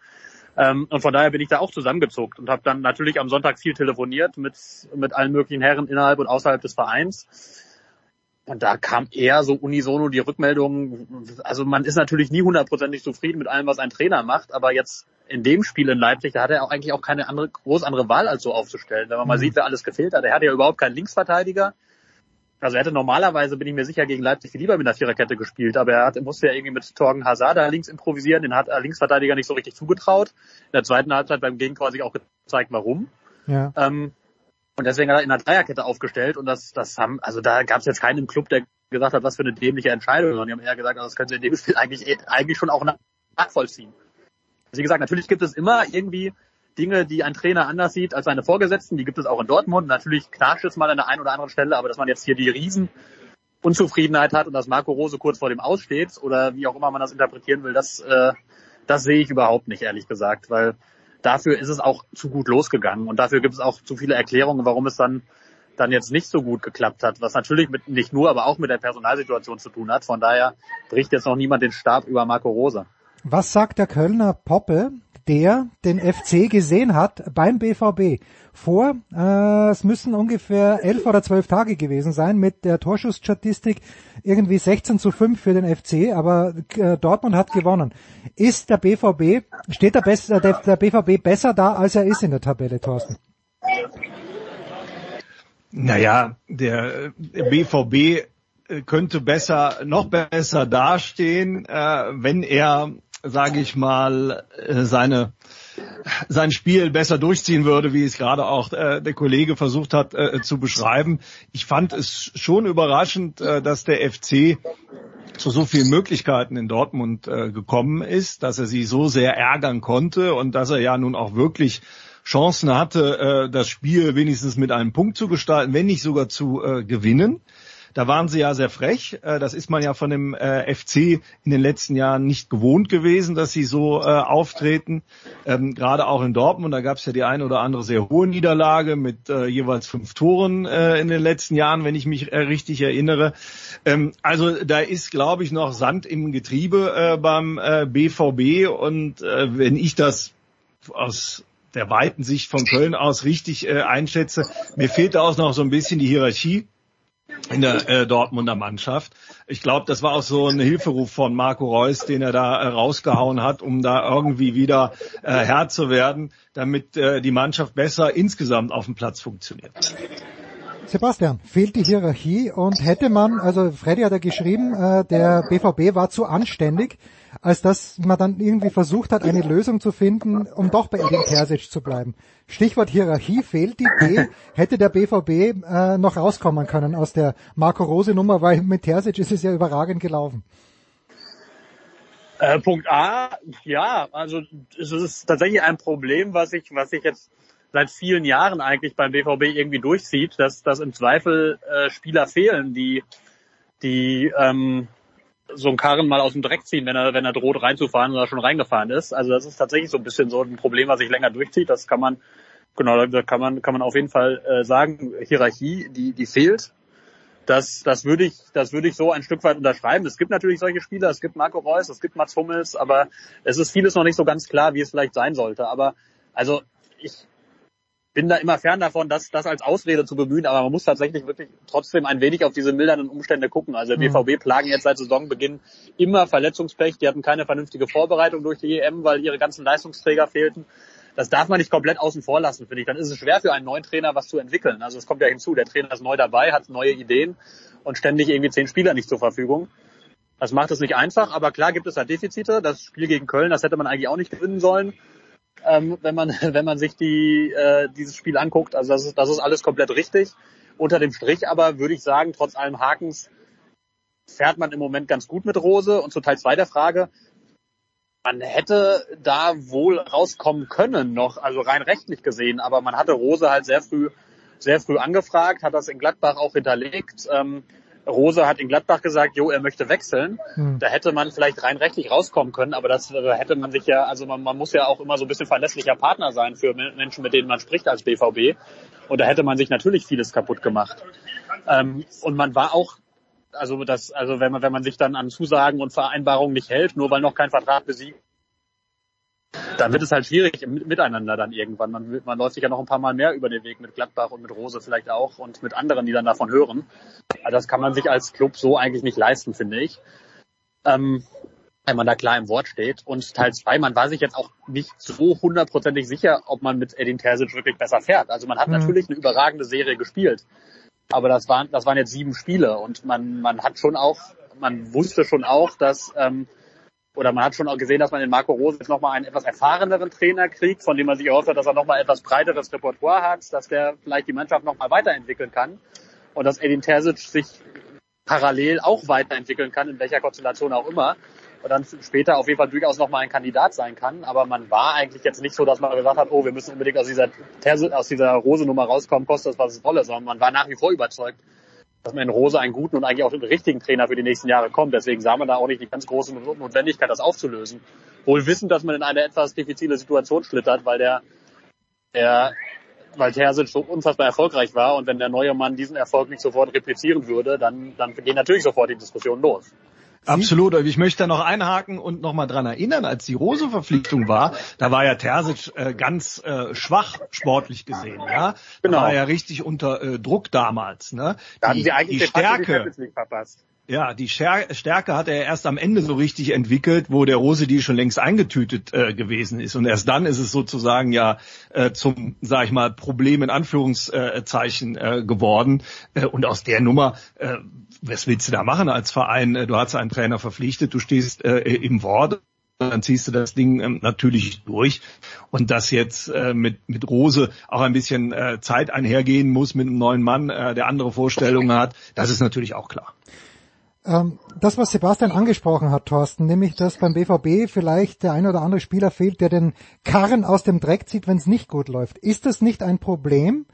Ähm, und von daher bin ich da auch zusammengezuckt und habe dann natürlich am Sonntag viel telefoniert mit, mit allen möglichen Herren innerhalb und außerhalb des Vereins und da kam eher so unisono die Rückmeldung, also man ist natürlich nie hundertprozentig zufrieden mit allem, was ein Trainer macht, aber jetzt in dem Spiel in Leipzig, da hat er auch eigentlich auch keine andere, groß andere Wahl als so aufzustellen. Wenn man mal mhm. sieht, wer alles gefehlt hat. Er hatte ja überhaupt keinen Linksverteidiger. Also er hätte normalerweise, bin ich mir sicher, gegen Leipzig viel lieber mit einer Viererkette gespielt, aber er hat, musste ja irgendwie mit Torgen Hazard da links improvisieren, den hat er Linksverteidiger nicht so richtig zugetraut. In der zweiten Halbzeit beim Gegentor sich auch gezeigt, warum. Ja. Ähm, und deswegen hat er in einer Dreierkette aufgestellt und das, das haben, also da gab es jetzt keinen im Club, der gesagt hat, was für eine dämliche Entscheidung, sondern die haben eher gesagt, also das können sie in dem Spiel eigentlich, eigentlich schon auch nachvollziehen. Wie gesagt, natürlich gibt es immer irgendwie Dinge, die ein Trainer anders sieht als seine Vorgesetzten. Die gibt es auch in Dortmund. Natürlich knarscht es mal an der einen oder anderen Stelle, aber dass man jetzt hier die riesen Unzufriedenheit hat und dass Marco Rose kurz vor dem Aussteht oder wie auch immer man das interpretieren will, das, äh, das sehe ich überhaupt nicht, ehrlich gesagt, weil dafür ist es auch zu gut losgegangen und dafür gibt es auch zu viele Erklärungen, warum es dann dann jetzt nicht so gut geklappt hat, was natürlich mit, nicht nur, aber auch mit der Personalsituation zu tun hat. Von daher bricht jetzt noch niemand den Stab über Marco Rose. Was sagt der Kölner Poppe, der den FC gesehen hat beim BVB vor, äh, es müssen ungefähr elf oder zwölf Tage gewesen sein mit der Torschussstatistik irgendwie 16 zu 5 für den FC, aber äh, Dortmund hat gewonnen. Ist der BVB, steht der, besser, der, der BVB besser da, als er ist in der Tabelle, Thorsten? Naja, der BVB könnte besser, noch besser dastehen, äh, wenn er sage ich mal, äh, seine sein Spiel besser durchziehen würde, wie es gerade auch äh, der Kollege versucht hat äh, zu beschreiben. Ich fand es schon überraschend, äh, dass der FC zu so vielen Möglichkeiten in Dortmund äh, gekommen ist, dass er sie so sehr ärgern konnte und dass er ja nun auch wirklich Chancen hatte, äh, das Spiel wenigstens mit einem Punkt zu gestalten, wenn nicht sogar zu äh, gewinnen. Da waren sie ja sehr frech. Äh, das ist man ja von dem äh, FC in den letzten Jahren nicht gewohnt gewesen, dass sie so äh, auftreten. Ähm, gerade auch in Dortmund, da gab es ja die eine oder andere sehr hohe Niederlage mit jeweils fünf Toren in den letzten Jahren, wenn ich mich richtig erinnere. Ähm, also da ist, glaube ich, noch Sand im Getriebe beim BVB und wenn ich das aus der weiten Sicht von Köln aus richtig einschätze, mir fehlt da auch noch so ein bisschen die Hierarchie in der äh, Dortmunder Mannschaft. Ich glaube, das war auch so ein Hilferuf von Marco Reus, den er da äh, rausgehauen hat, um da irgendwie wieder äh, Herr zu werden, damit äh, die Mannschaft besser insgesamt auf dem Platz funktioniert. Sebastian, fehlt die Hierarchie und hätte man, also Freddy hat ja geschrieben, äh, der BVB war zu anständig, als dass man dann irgendwie versucht hat, eine Lösung zu finden, um doch bei Edin Terzic zu bleiben. Stichwort Hierarchie fehlt die Idee, hätte der BVB äh, noch rauskommen können aus der Marco Rose Nummer, weil mit Terzic ist es ja überragend gelaufen. Äh, Punkt A, ja, also es ist tatsächlich ein Problem, was ich, was ich jetzt seit vielen Jahren eigentlich beim BVB irgendwie durchzieht, dass, dass im Zweifel äh, Spieler fehlen, die, die ähm, so einen Karren mal aus dem Dreck ziehen, wenn er, wenn er droht reinzufahren oder schon reingefahren ist. Also das ist tatsächlich so ein bisschen so ein Problem, was sich länger durchzieht. Das kann man, genau, da kann man, kann man auf jeden Fall äh, sagen. Hierarchie, die, die fehlt. Das, das würde ich, das würde ich so ein Stück weit unterschreiben. Es gibt natürlich solche Spieler, es gibt Marco Reus, es gibt Mats Hummels, aber es ist vieles noch nicht so ganz klar, wie es vielleicht sein sollte. Aber also ich, bin da immer fern davon, das, das als Ausrede zu bemühen, aber man muss tatsächlich wirklich trotzdem ein wenig auf diese mildernden Umstände gucken. Also der BVB mhm. plagen jetzt seit Saisonbeginn immer Verletzungspech. Die hatten keine vernünftige Vorbereitung durch die EM, weil ihre ganzen Leistungsträger fehlten. Das darf man nicht komplett außen vor lassen, finde ich. Dann ist es schwer für einen neuen Trainer, was zu entwickeln. Also es kommt ja hinzu, der Trainer ist neu dabei, hat neue Ideen und ständig irgendwie zehn Spieler nicht zur Verfügung. Das macht es nicht einfach, aber klar gibt es da Defizite. Das Spiel gegen Köln, das hätte man eigentlich auch nicht gewinnen sollen ähm, wenn man *laughs* wenn man sich die äh, dieses Spiel anguckt. Also das ist das ist alles komplett richtig. Unter dem Strich aber würde ich sagen, trotz allem Hakens fährt man im Moment ganz gut mit Rose. Und zu Teil zwei der Frage, man hätte da wohl rauskommen können noch, also rein rechtlich gesehen, aber man hatte Rose halt sehr früh sehr früh angefragt, hat das in Gladbach auch hinterlegt. Ähm, Rose hat in Gladbach gesagt, jo, er möchte wechseln. Hm. Da hätte man vielleicht rein rechtlich rauskommen können, aber das äh, hätte man sich ja, also man, man muss ja auch immer so ein bisschen verlässlicher Partner sein für Menschen, mit denen man spricht als BVB. Und da hätte man sich natürlich vieles kaputt gemacht. Ähm, und man war auch, also das, also wenn man, wenn man sich dann an Zusagen und Vereinbarungen nicht hält, nur weil noch kein Vertrag besiegt dann wird es halt schwierig im Miteinander dann irgendwann. Man, man läuft sich ja noch ein paar Mal mehr über den Weg mit Gladbach und mit Rose vielleicht auch und mit anderen, die dann davon hören. Also das kann man sich als Club so eigentlich nicht leisten, finde ich. Ähm, wenn man da klar im Wort steht. Und Teil zwei, man war sich jetzt auch nicht so hundertprozentig sicher, ob man mit Edin Terzic wirklich besser fährt. Also man hat mhm. natürlich eine überragende Serie gespielt. Aber das waren, das waren jetzt sieben Spiele und man, man hat schon auch, man wusste schon auch, dass, ähm, oder man hat schon auch gesehen, dass man in Marco Rose jetzt nochmal einen etwas erfahreneren Trainer kriegt, von dem man sich erhofft hat, dass er nochmal etwas breiteres Repertoire hat, dass der vielleicht die Mannschaft nochmal weiterentwickeln kann und dass Edin Terzic sich parallel auch weiterentwickeln kann, in welcher Konstellation auch immer. Und dann später auf jeden Fall durchaus nochmal ein Kandidat sein kann. Aber man war eigentlich jetzt nicht so, dass man gesagt hat, oh, wir müssen unbedingt aus dieser, aus dieser Rose-Nummer rauskommen, kostet das, was es wolle, sondern man war nach wie vor überzeugt, dass man in Rose einen guten und eigentlich auch den richtigen Trainer für die nächsten Jahre kommt. Deswegen sah man da auch nicht die ganz große Notwendigkeit, das aufzulösen. Wohl wissend, dass man in eine etwas diffizile Situation schlittert, weil der, der weil Terzic so unfassbar erfolgreich war und wenn der neue Mann diesen Erfolg nicht sofort replizieren würde, dann, dann gehen natürlich sofort die Diskussionen los. Absolut. Ich möchte da noch einhaken und noch mal dran erinnern, als die Rose-Verpflichtung war, da war ja Terzic äh, ganz äh, schwach sportlich gesehen. Ja, genau. Da war ja richtig unter äh, Druck damals. Ne? Da hatten sie eigentlich die Stärke. verpasst. Ja, die Stärke hat er erst am Ende so richtig entwickelt, wo der Rose die schon längst eingetütet äh, gewesen ist. Und erst dann ist es sozusagen ja äh, zum, sag ich mal, Problem in Anführungszeichen äh, geworden. Äh, und aus der Nummer, äh, was willst du da machen als Verein? Äh, du hast einen Trainer verpflichtet, du stehst äh, im Wort dann ziehst du das Ding ähm, natürlich durch. Und dass jetzt äh, mit, mit Rose auch ein bisschen äh, Zeit einhergehen muss mit einem neuen Mann, äh, der andere Vorstellungen hat, das ist natürlich auch klar. Ähm, das, was Sebastian angesprochen hat, Thorsten, nämlich, dass beim BVB vielleicht der ein oder andere Spieler fehlt, der den Karren aus dem Dreck zieht, wenn es nicht gut läuft. Ist das nicht ein Problem,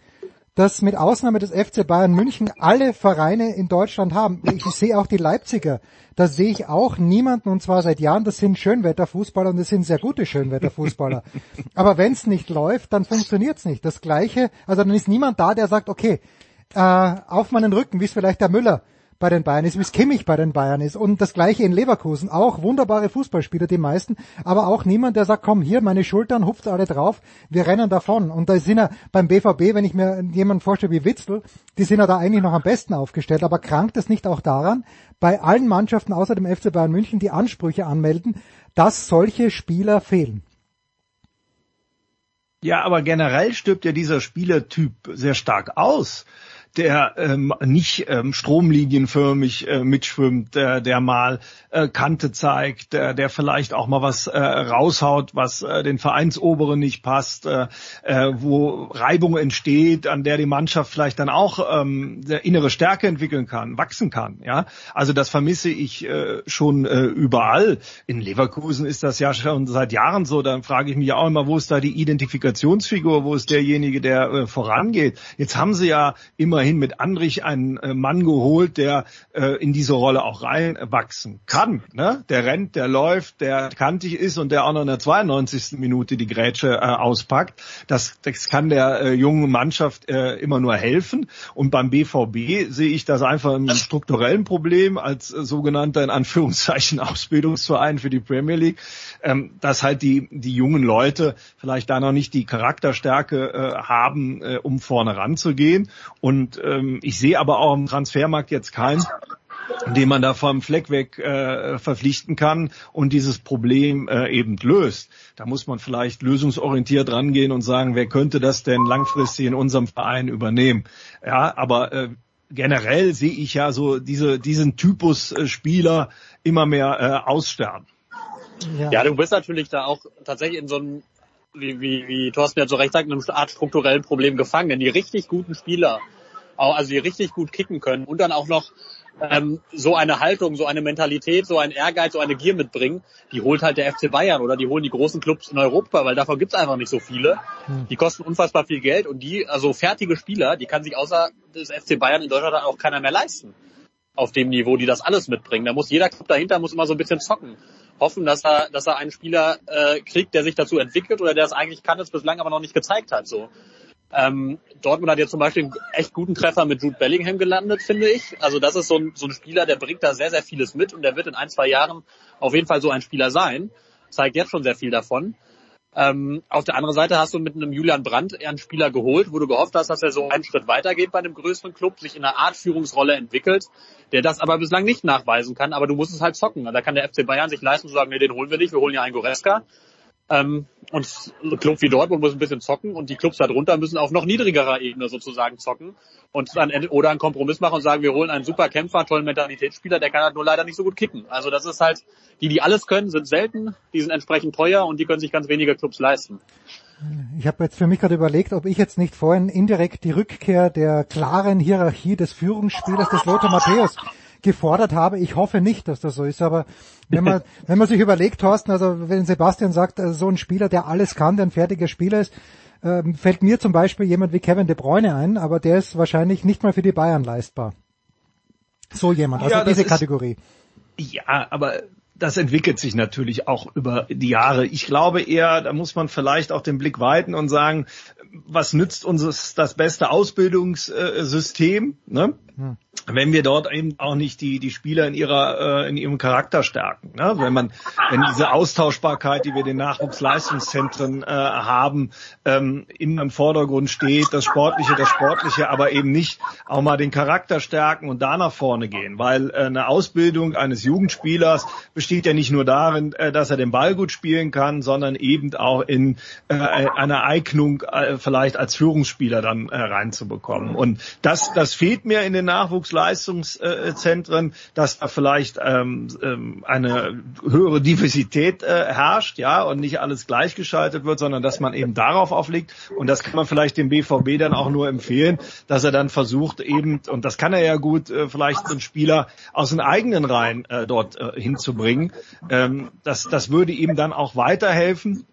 das mit Ausnahme des FC Bayern München alle Vereine in Deutschland haben? Ich sehe auch die Leipziger. Da sehe ich auch niemanden, und zwar seit Jahren, das sind Schönwetterfußballer und das sind sehr gute Schönwetterfußballer. *laughs* Aber wenn es nicht läuft, dann funktioniert es nicht. Das Gleiche, also dann ist niemand da, der sagt, okay, äh, auf meinen Rücken, wie es vielleicht der Müller bei den Bayern ist, wie es Kimmich bei den Bayern ist. Und das gleiche in Leverkusen. Auch wunderbare Fußballspieler, die meisten, aber auch niemand, der sagt, komm, hier, meine Schultern, hupft alle drauf, wir rennen davon. Und da sind ja beim BVB, wenn ich mir jemanden vorstelle wie Witzel, die sind ja da eigentlich noch am besten aufgestellt. Aber krankt es nicht auch daran, bei allen Mannschaften außer dem FC Bayern München, die Ansprüche anmelden, dass solche Spieler fehlen? Ja, aber generell stirbt ja dieser Spielertyp sehr stark aus der ähm, nicht ähm, stromlinienförmig äh, mitschwimmt, der, der mal äh, Kante zeigt, der, der vielleicht auch mal was äh, raushaut, was äh, den Vereinsoberen nicht passt, äh, äh, wo Reibung entsteht, an der die Mannschaft vielleicht dann auch ähm, der innere Stärke entwickeln kann, wachsen kann. Ja, also das vermisse ich äh, schon äh, überall. In Leverkusen ist das ja schon seit Jahren so. Dann frage ich mich auch immer, wo ist da die Identifikationsfigur, wo ist derjenige, der äh, vorangeht? Jetzt haben sie ja immerhin immerhin mit Andrich einen äh, Mann geholt, der äh, in diese Rolle auch reinwachsen kann. Ne? Der rennt, der läuft, der kantig ist und der auch noch in der 92. Minute die Grätsche äh, auspackt. Das, das kann der äh, jungen Mannschaft äh, immer nur helfen. Und beim BVB sehe ich das einfach ein strukturellen Problem als äh, sogenannter in Anführungszeichen *laughs* Ausbildungsverein für die Premier League, ähm, dass halt die, die jungen Leute vielleicht da noch nicht die Charakterstärke äh, haben, äh, um vorne ranzugehen. Und ähm, ich sehe aber auch im Transfermarkt jetzt keinen, den man da vom Fleck weg äh, verpflichten kann und dieses Problem äh, eben löst. Da muss man vielleicht lösungsorientiert rangehen und sagen, wer könnte das denn langfristig in unserem Verein übernehmen? Ja, aber äh, generell sehe ich ja so diese, diesen Typus äh, Spieler immer mehr äh, aussterben. Ja. ja, du bist natürlich da auch tatsächlich in so einem, wie, wie, wie Thorsten ja so recht sagt, in einem Art strukturellen Problem gefangen. Denn die richtig guten Spieler, also die richtig gut kicken können und dann auch noch ähm, so eine Haltung, so eine Mentalität, so ein Ehrgeiz, so eine Gier mitbringen, die holt halt der FC Bayern oder die holen die großen Clubs in Europa, weil davon gibt's einfach nicht so viele. Hm. Die kosten unfassbar viel Geld und die, also fertige Spieler, die kann sich außer des FC Bayern in Deutschland auch keiner mehr leisten. Auf dem Niveau, die das alles mitbringen. Da muss jeder Club dahinter muss immer so ein bisschen zocken. Hoffen, dass er, dass er einen Spieler äh, kriegt, der sich dazu entwickelt oder der es eigentlich kann, es bislang aber noch nicht gezeigt hat. So. Ähm, Dortmund hat jetzt zum Beispiel einen echt guten Treffer mit Jude Bellingham gelandet, finde ich. Also das ist so ein, so ein Spieler, der bringt da sehr, sehr vieles mit und der wird in ein, zwei Jahren auf jeden Fall so ein Spieler sein. Zeigt jetzt schon sehr viel davon. Ähm, auf der anderen Seite hast du mit einem Julian Brandt einen Spieler geholt, wo du gehofft hast, dass er so einen Schritt weitergeht bei einem größeren Club, sich in einer Art Führungsrolle entwickelt, der das aber bislang nicht nachweisen kann. Aber du musst es halt zocken. Da kann der FC Bayern sich leisten zu sagen, nee, den holen wir nicht, wir holen ja einen Goreska Ähm, und ein Club wie Dortmund muss ein bisschen zocken und die Clubs darunter müssen auf noch niedrigerer Ebene sozusagen zocken und dann oder einen Kompromiss machen und sagen, wir holen einen super Kämpfer, tollen Mentalitätsspieler, der kann halt nur leider nicht so gut kicken. Also das ist halt, die, die alles können, sind selten, die sind entsprechend teuer und die können sich ganz wenige Clubs leisten. Ich habe jetzt für mich gerade überlegt, ob ich jetzt nicht vorhin indirekt die Rückkehr der klaren Hierarchie des Führungsspielers des Lothar Matthäus gefordert habe. Ich hoffe nicht, dass das so ist, aber wenn man, *laughs* wenn man sich überlegt, Thorsten, also wenn Sebastian sagt, also so ein Spieler, der alles kann, der ein fertiger Spieler ist, ähm, fällt mir zum Beispiel jemand wie Kevin De Bruyne ein, aber der ist wahrscheinlich nicht mal für die Bayern leistbar. So jemand, also Ja, diese ist- Kategorie. Ja, aber das entwickelt sich natürlich auch über die Jahre. Ich glaube eher, da muss man vielleicht auch den Blick weiten und sagen, was nützt uns das beste Ausbildungssystem, ne? wenn wir dort eben auch nicht die die Spieler in ihrer äh, in ihrem Charakter stärken, ne? wenn man wenn diese Austauschbarkeit, die wir in den Nachwuchsleistungszentren äh, haben, ähm, immer im Vordergrund steht, das Sportliche, das Sportliche, aber eben nicht auch mal den Charakter stärken und da nach vorne gehen, weil äh, eine Ausbildung eines Jugendspielers besteht ja nicht nur darin, äh, dass er den Ball gut spielen kann, sondern eben auch in äh, einer Eignung äh, vielleicht als Führungsspieler dann äh, reinzubekommen. Und das das fehlt mir in den Nachwuchsleistungszentren, dass da vielleicht ähm, ähm, eine höhere Diversität äh, herrscht, ja, und nicht alles gleichgeschaltet wird, sondern dass man eben darauf auflegt. Und das kann man vielleicht dem BVB dann auch nur empfehlen, dass er dann versucht eben, und das kann er ja gut, äh, vielleicht einen Spieler aus den eigenen Reihen äh, dort äh, hinzubringen. Ähm, das, das würde ihm dann auch weiterhelfen.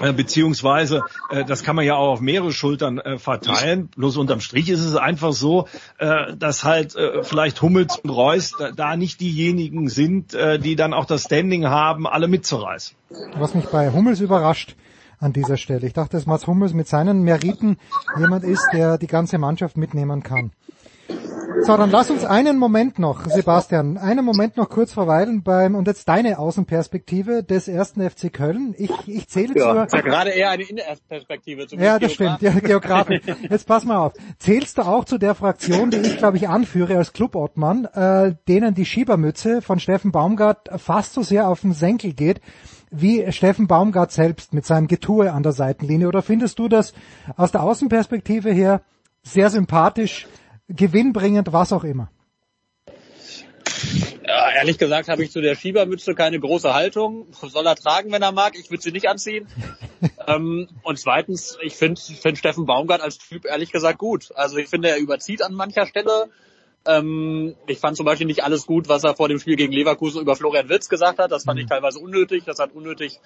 Äh, Beziehungsweise, äh, das kann man ja auch auf mehrere Schultern äh, verteilen. Bloß unterm Strich ist es einfach so, dass halt vielleicht Hummels und Reus da, nicht diejenigen sind, die dann auch das Standing haben, alle mitzureißen. Was mich bei Hummels überrascht an dieser Stelle. Ich dachte, dass Mats Hummels mit seinen Meriten jemand ist, der die ganze Mannschaft mitnehmen kann. So, dann lass uns einen Moment noch, Sebastian, einen Moment noch kurz verweilen beim, und jetzt deine Außenperspektive des ersten FC Köln. Ich, ich zähle Ja. Ist ja zur, gerade eher eine Innenperspektive ja, das stimmt, ja, Geografin. Jetzt pass mal auf. Zählst du auch zu der Fraktion, die ich, glaube ich, anführe als Clubobmann, äh, denen die Schiebermütze von Steffen Baumgart fast so sehr auf den Senkel geht, wie Steffen Baumgart selbst mit seinem Getue an der Seitenlinie? Oder findest du das aus der Außenperspektive her sehr sympathisch, gewinnbringend, was auch immer? Ja, ehrlich gesagt habe ich zu der Schiebermütze keine große Haltung. Soll er tragen, wenn er mag. Ich würde sie nicht anziehen. *laughs* ähm, und zweitens, ich finde find Steffen Baumgart als Typ ehrlich gesagt gut. Also ich finde, er überzieht an mancher Stelle. Ähm, ich fand zum Beispiel nicht alles gut, was er vor dem Spiel gegen Leverkusen über Florian Wirtz gesagt hat. Das fand ich teilweise unnötig. Das hat unnötig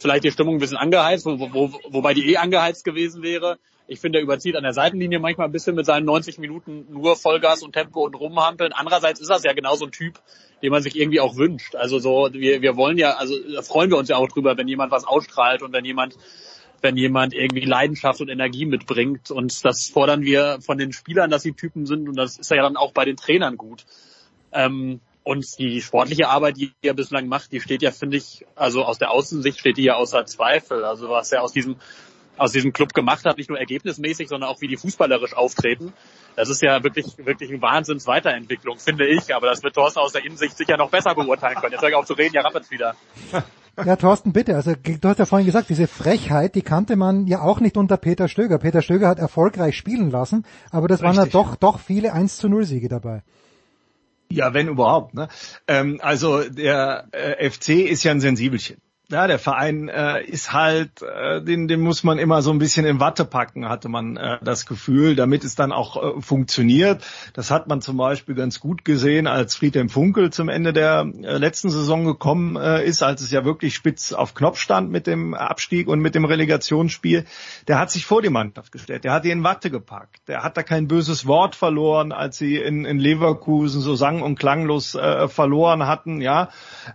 vielleicht die Stimmung ein bisschen angeheizt, wo, wo, wobei die eh angeheizt gewesen wäre. Ich finde, er überzieht an der Seitenlinie manchmal ein bisschen mit seinen 90 Minuten nur Vollgas und Tempo und rumhampeln. Andererseits ist das ja genau so ein Typ, den man sich irgendwie auch wünscht. Also so, wir, wir wollen ja, also freuen wir uns ja auch drüber, wenn jemand was ausstrahlt und wenn jemand wenn jemand irgendwie Leidenschaft und Energie mitbringt. Und das fordern wir von den Spielern, dass sie Typen sind. Und das ist ja dann auch bei den Trainern gut. Ähm, und die sportliche Arbeit, die er bislang macht, die steht ja, finde ich, also aus der Außensicht steht die ja außer Zweifel. Also was er aus diesem, aus diesem Club gemacht hat, nicht nur ergebnismäßig, sondern auch wie die fußballerisch auftreten. Das ist ja wirklich, wirklich eine Wahnsinns-Weiterentwicklung, finde ich. Aber das wird Thorsten aus der Innensicht sicher noch besser beurteilen können. Jetzt höre ich auf zu reden, ja, rappelt's wieder. *laughs* Ja, Thorsten, bitte. Also du hast ja vorhin gesagt, diese Frechheit, die kannte man ja auch nicht unter Peter Stöger. Peter Stöger hat erfolgreich spielen lassen, aber das waren ja Richtig. doch, doch viele 1 zu 0 Siege dabei. Ja, wenn überhaupt. Ne? Ähm, also der äh, FC ist ja ein Sensibelchen. Ja, der Verein äh, ist halt, äh, den, den muss man immer so ein bisschen in Watte packen, hatte man äh, das Gefühl, damit es dann auch äh, funktioniert. Das hat man zum Beispiel ganz gut gesehen, als Friedhelm Funkel zum Ende der äh, letzten Saison gekommen äh, ist, als es ja wirklich spitz auf Knopf stand mit dem Abstieg und mit dem Relegationsspiel. Der hat sich vor die Mannschaft gestellt, der hat die in Watte gepackt, der hat da kein böses Wort verloren, als sie in, in Leverkusen so sang- und klanglos äh, verloren hatten, ja,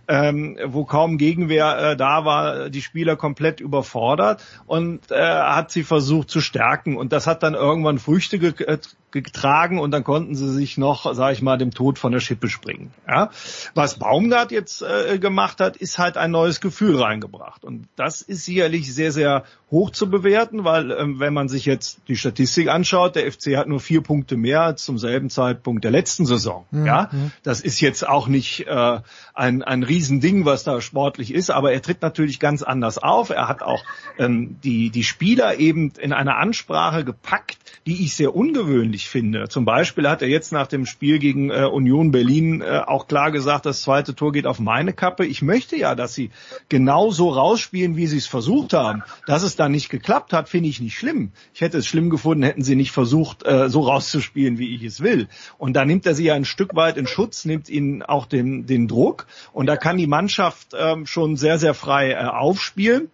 ähm, wo kaum Gegenwehr äh, da war, die Spieler komplett überfordert und äh, hat sie versucht zu stärken. Und das hat dann irgendwann Früchte ge äh, getragen und dann konnten sie sich noch, sage ich mal, dem Tod von der Schippe springen. Ja? Was Baumgart jetzt äh, gemacht hat, ist halt ein neues Gefühl reingebracht und das ist sicherlich sehr, sehr hoch zu bewerten, weil ähm, wenn man sich jetzt die Statistik anschaut, der FC hat nur vier Punkte mehr als zum selben Zeitpunkt der letzten Saison. Mhm. Ja, das ist jetzt auch nicht äh, ein ein Riesending, was da sportlich ist, aber er tritt natürlich ganz anders auf. Er hat auch ähm, die die Spieler eben in einer Ansprache gepackt, die ich sehr ungewöhnlich finde. Zum Beispiel hat er jetzt nach dem Spiel gegen äh, Union Berlin äh, auch klar gesagt, das zweite Tor geht auf meine Kappe. Ich möchte ja, dass sie genauso rausspielen, wie sie es versucht haben. Das ist da nicht geklappt hat, finde ich nicht schlimm. Ich hätte es schlimm gefunden, hätten sie nicht versucht, äh, so rauszuspielen, wie ich es will. Und da nimmt er sie ja ein Stück weit in Schutz, nimmt ihnen auch den, den Druck. Und da kann die Mannschaft ähm, schon sehr, sehr frei äh, aufspielen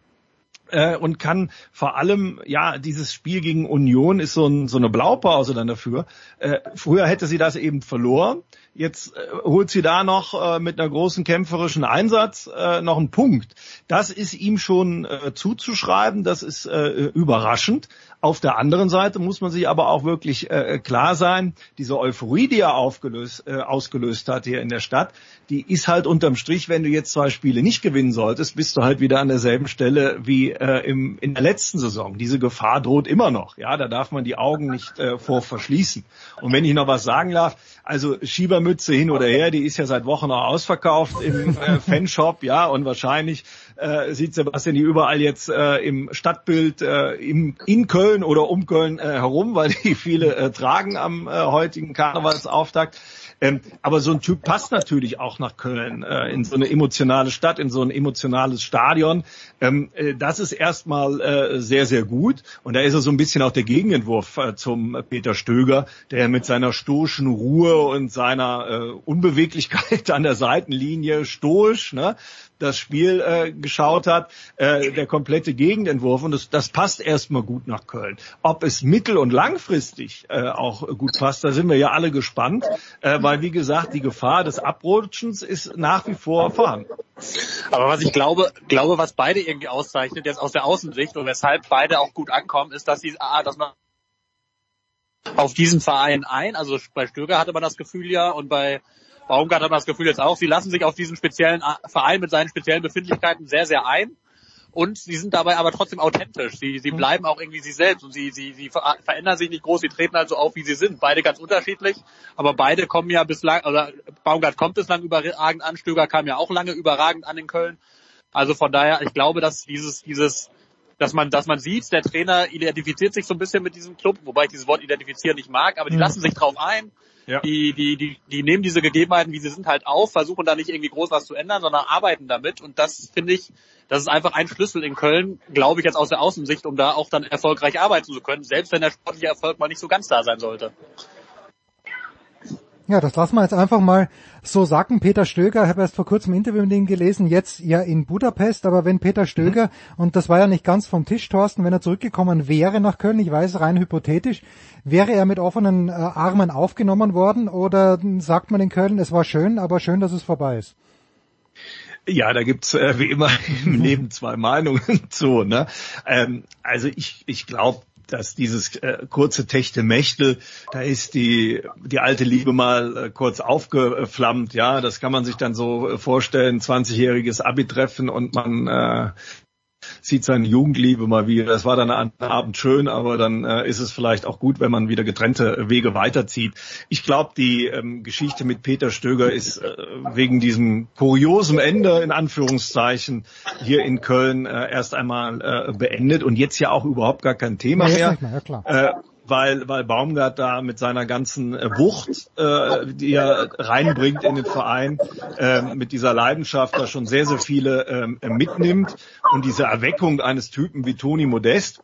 äh, und kann vor allem, ja, dieses Spiel gegen Union ist so, ein, so eine Blaupause dann dafür. Äh, früher hätte sie das eben verloren. Jetzt äh, holt sie da noch äh, mit einer großen kämpferischen Einsatz äh, noch einen Punkt. Das ist ihm schon äh, zuzuschreiben, das ist äh, überraschend. Auf der anderen Seite muss man sich aber auch wirklich äh, klar sein, diese Euphorie, die er aufgelöst, äh, ausgelöst hat hier in der Stadt, die ist halt unterm Strich, wenn du jetzt zwei Spiele nicht gewinnen solltest, bist du halt wieder an derselben Stelle wie äh, im, in der letzten Saison. Diese Gefahr droht immer noch. Ja, da darf man die Augen nicht äh, vor verschließen. Und wenn ich noch was sagen darf, also Schiebermütze hin oder her, die ist ja seit Wochen noch ausverkauft im äh, *laughs* Fanshop, ja, und wahrscheinlich äh, sieht Sebastian die überall jetzt äh, im Stadtbild äh, im, in Köln oder um Köln äh, herum, weil die viele äh, tragen am äh, heutigen Karnevalsauftakt. Ähm, aber so ein Typ passt natürlich auch nach Köln, äh, in so eine emotionale Stadt, in so ein emotionales Stadion. Ähm, äh, das ist erstmal äh, sehr, sehr gut. Und da ist er so ein bisschen auch der Gegenentwurf äh, zum Peter Stöger, der mit seiner stoischen Ruhe und seiner äh, Unbeweglichkeit *laughs* an der Seitenlinie stoisch, ne, das Spiel äh, geschaut hat, äh, der komplette Gegenentwurf und das, das passt erstmal gut nach Köln. Ob es mittel- und langfristig äh, auch gut passt, da sind wir ja alle gespannt, äh, weil wie gesagt, die Gefahr des Abrutschens ist nach wie vor vorhanden. Aber was ich glaube, glaube, was beide irgendwie auszeichnet, jetzt aus der Außensicht und weshalb beide auch gut ankommen, ist, dass sie, ah, dass man auf diesen Verein ein, also bei Stöger hatte man das Gefühl ja und bei Baumgart hat man das Gefühl jetzt auch, sie lassen sich auf diesen speziellen Verein mit seinen speziellen Befindlichkeiten sehr, sehr ein. Und sie sind dabei aber trotzdem authentisch. Sie, sie mhm. bleiben auch irgendwie sie selbst und sie, sie, sie verändern sich nicht groß, sie treten also auf, wie sie sind. Beide ganz unterschiedlich, aber beide kommen ja bislang, oder Baumgart kommt bislang überragend an, Stöger kam ja auch lange überragend an in Köln. Also von daher, ich glaube, dass dieses, dieses, dass man, dass man sieht, der Trainer identifiziert sich so ein bisschen mit diesem Club, wobei ich dieses Wort identifizieren nicht mag, aber die mhm. lassen sich drauf ein ja. Die, die, die, die nehmen diese Gegebenheiten, wie sie sind, halt auf, versuchen da nicht irgendwie groß was zu ändern, sondern arbeiten damit. Und das finde ich, das ist einfach ein Schlüssel in Köln, glaube ich jetzt aus der Außensicht, um da auch dann erfolgreich arbeiten zu können, selbst wenn der sportliche Erfolg mal nicht so ganz da sein sollte. Ja, das lassen wir jetzt einfach mal so sagen. Peter Stöger, ich habe erst vor kurzem ein Interview mit ihm gelesen, jetzt ja in Budapest, aber wenn Peter Stöger, mhm. und das war ja nicht ganz vom Tisch, Thorsten, wenn er zurückgekommen wäre nach Köln, ich weiß rein hypothetisch, wäre er mit offenen äh, Armen aufgenommen worden oder sagt man in Köln, es war schön, aber schön, dass es vorbei ist? Ja, da gibt's äh, wie immer im Leben zwei Meinungen *laughs* zu. Ne? Ähm, also ich, ich glaube, dass dieses äh, kurze Techtelmechtel, da ist die, die alte Liebe mal äh, kurz aufgeflammt, ja, das kann man sich dann so äh, vorstellen, 20-jähriges Abi-Treffen und man äh, sieht seine Jugendliebe mal wieder. Das war dann an Abend schön, aber dann äh, ist es vielleicht auch gut, wenn man wieder getrennte Wege weiterzieht. Ich glaube, die ähm, Geschichte mit Peter Stöger ist äh, wegen diesem kuriosen Ende in Anführungszeichen hier in Köln äh, erst einmal äh, beendet und jetzt ja auch überhaupt gar kein Thema mehr. mehr ja, äh, weil, weil Baumgart da mit seiner ganzen äh, Wucht, äh, die er reinbringt in den Verein, äh, mit dieser Leidenschaft da schon sehr, sehr viele äh, mitnimmt und diese Erweckung eines Typen wie Toni Modest,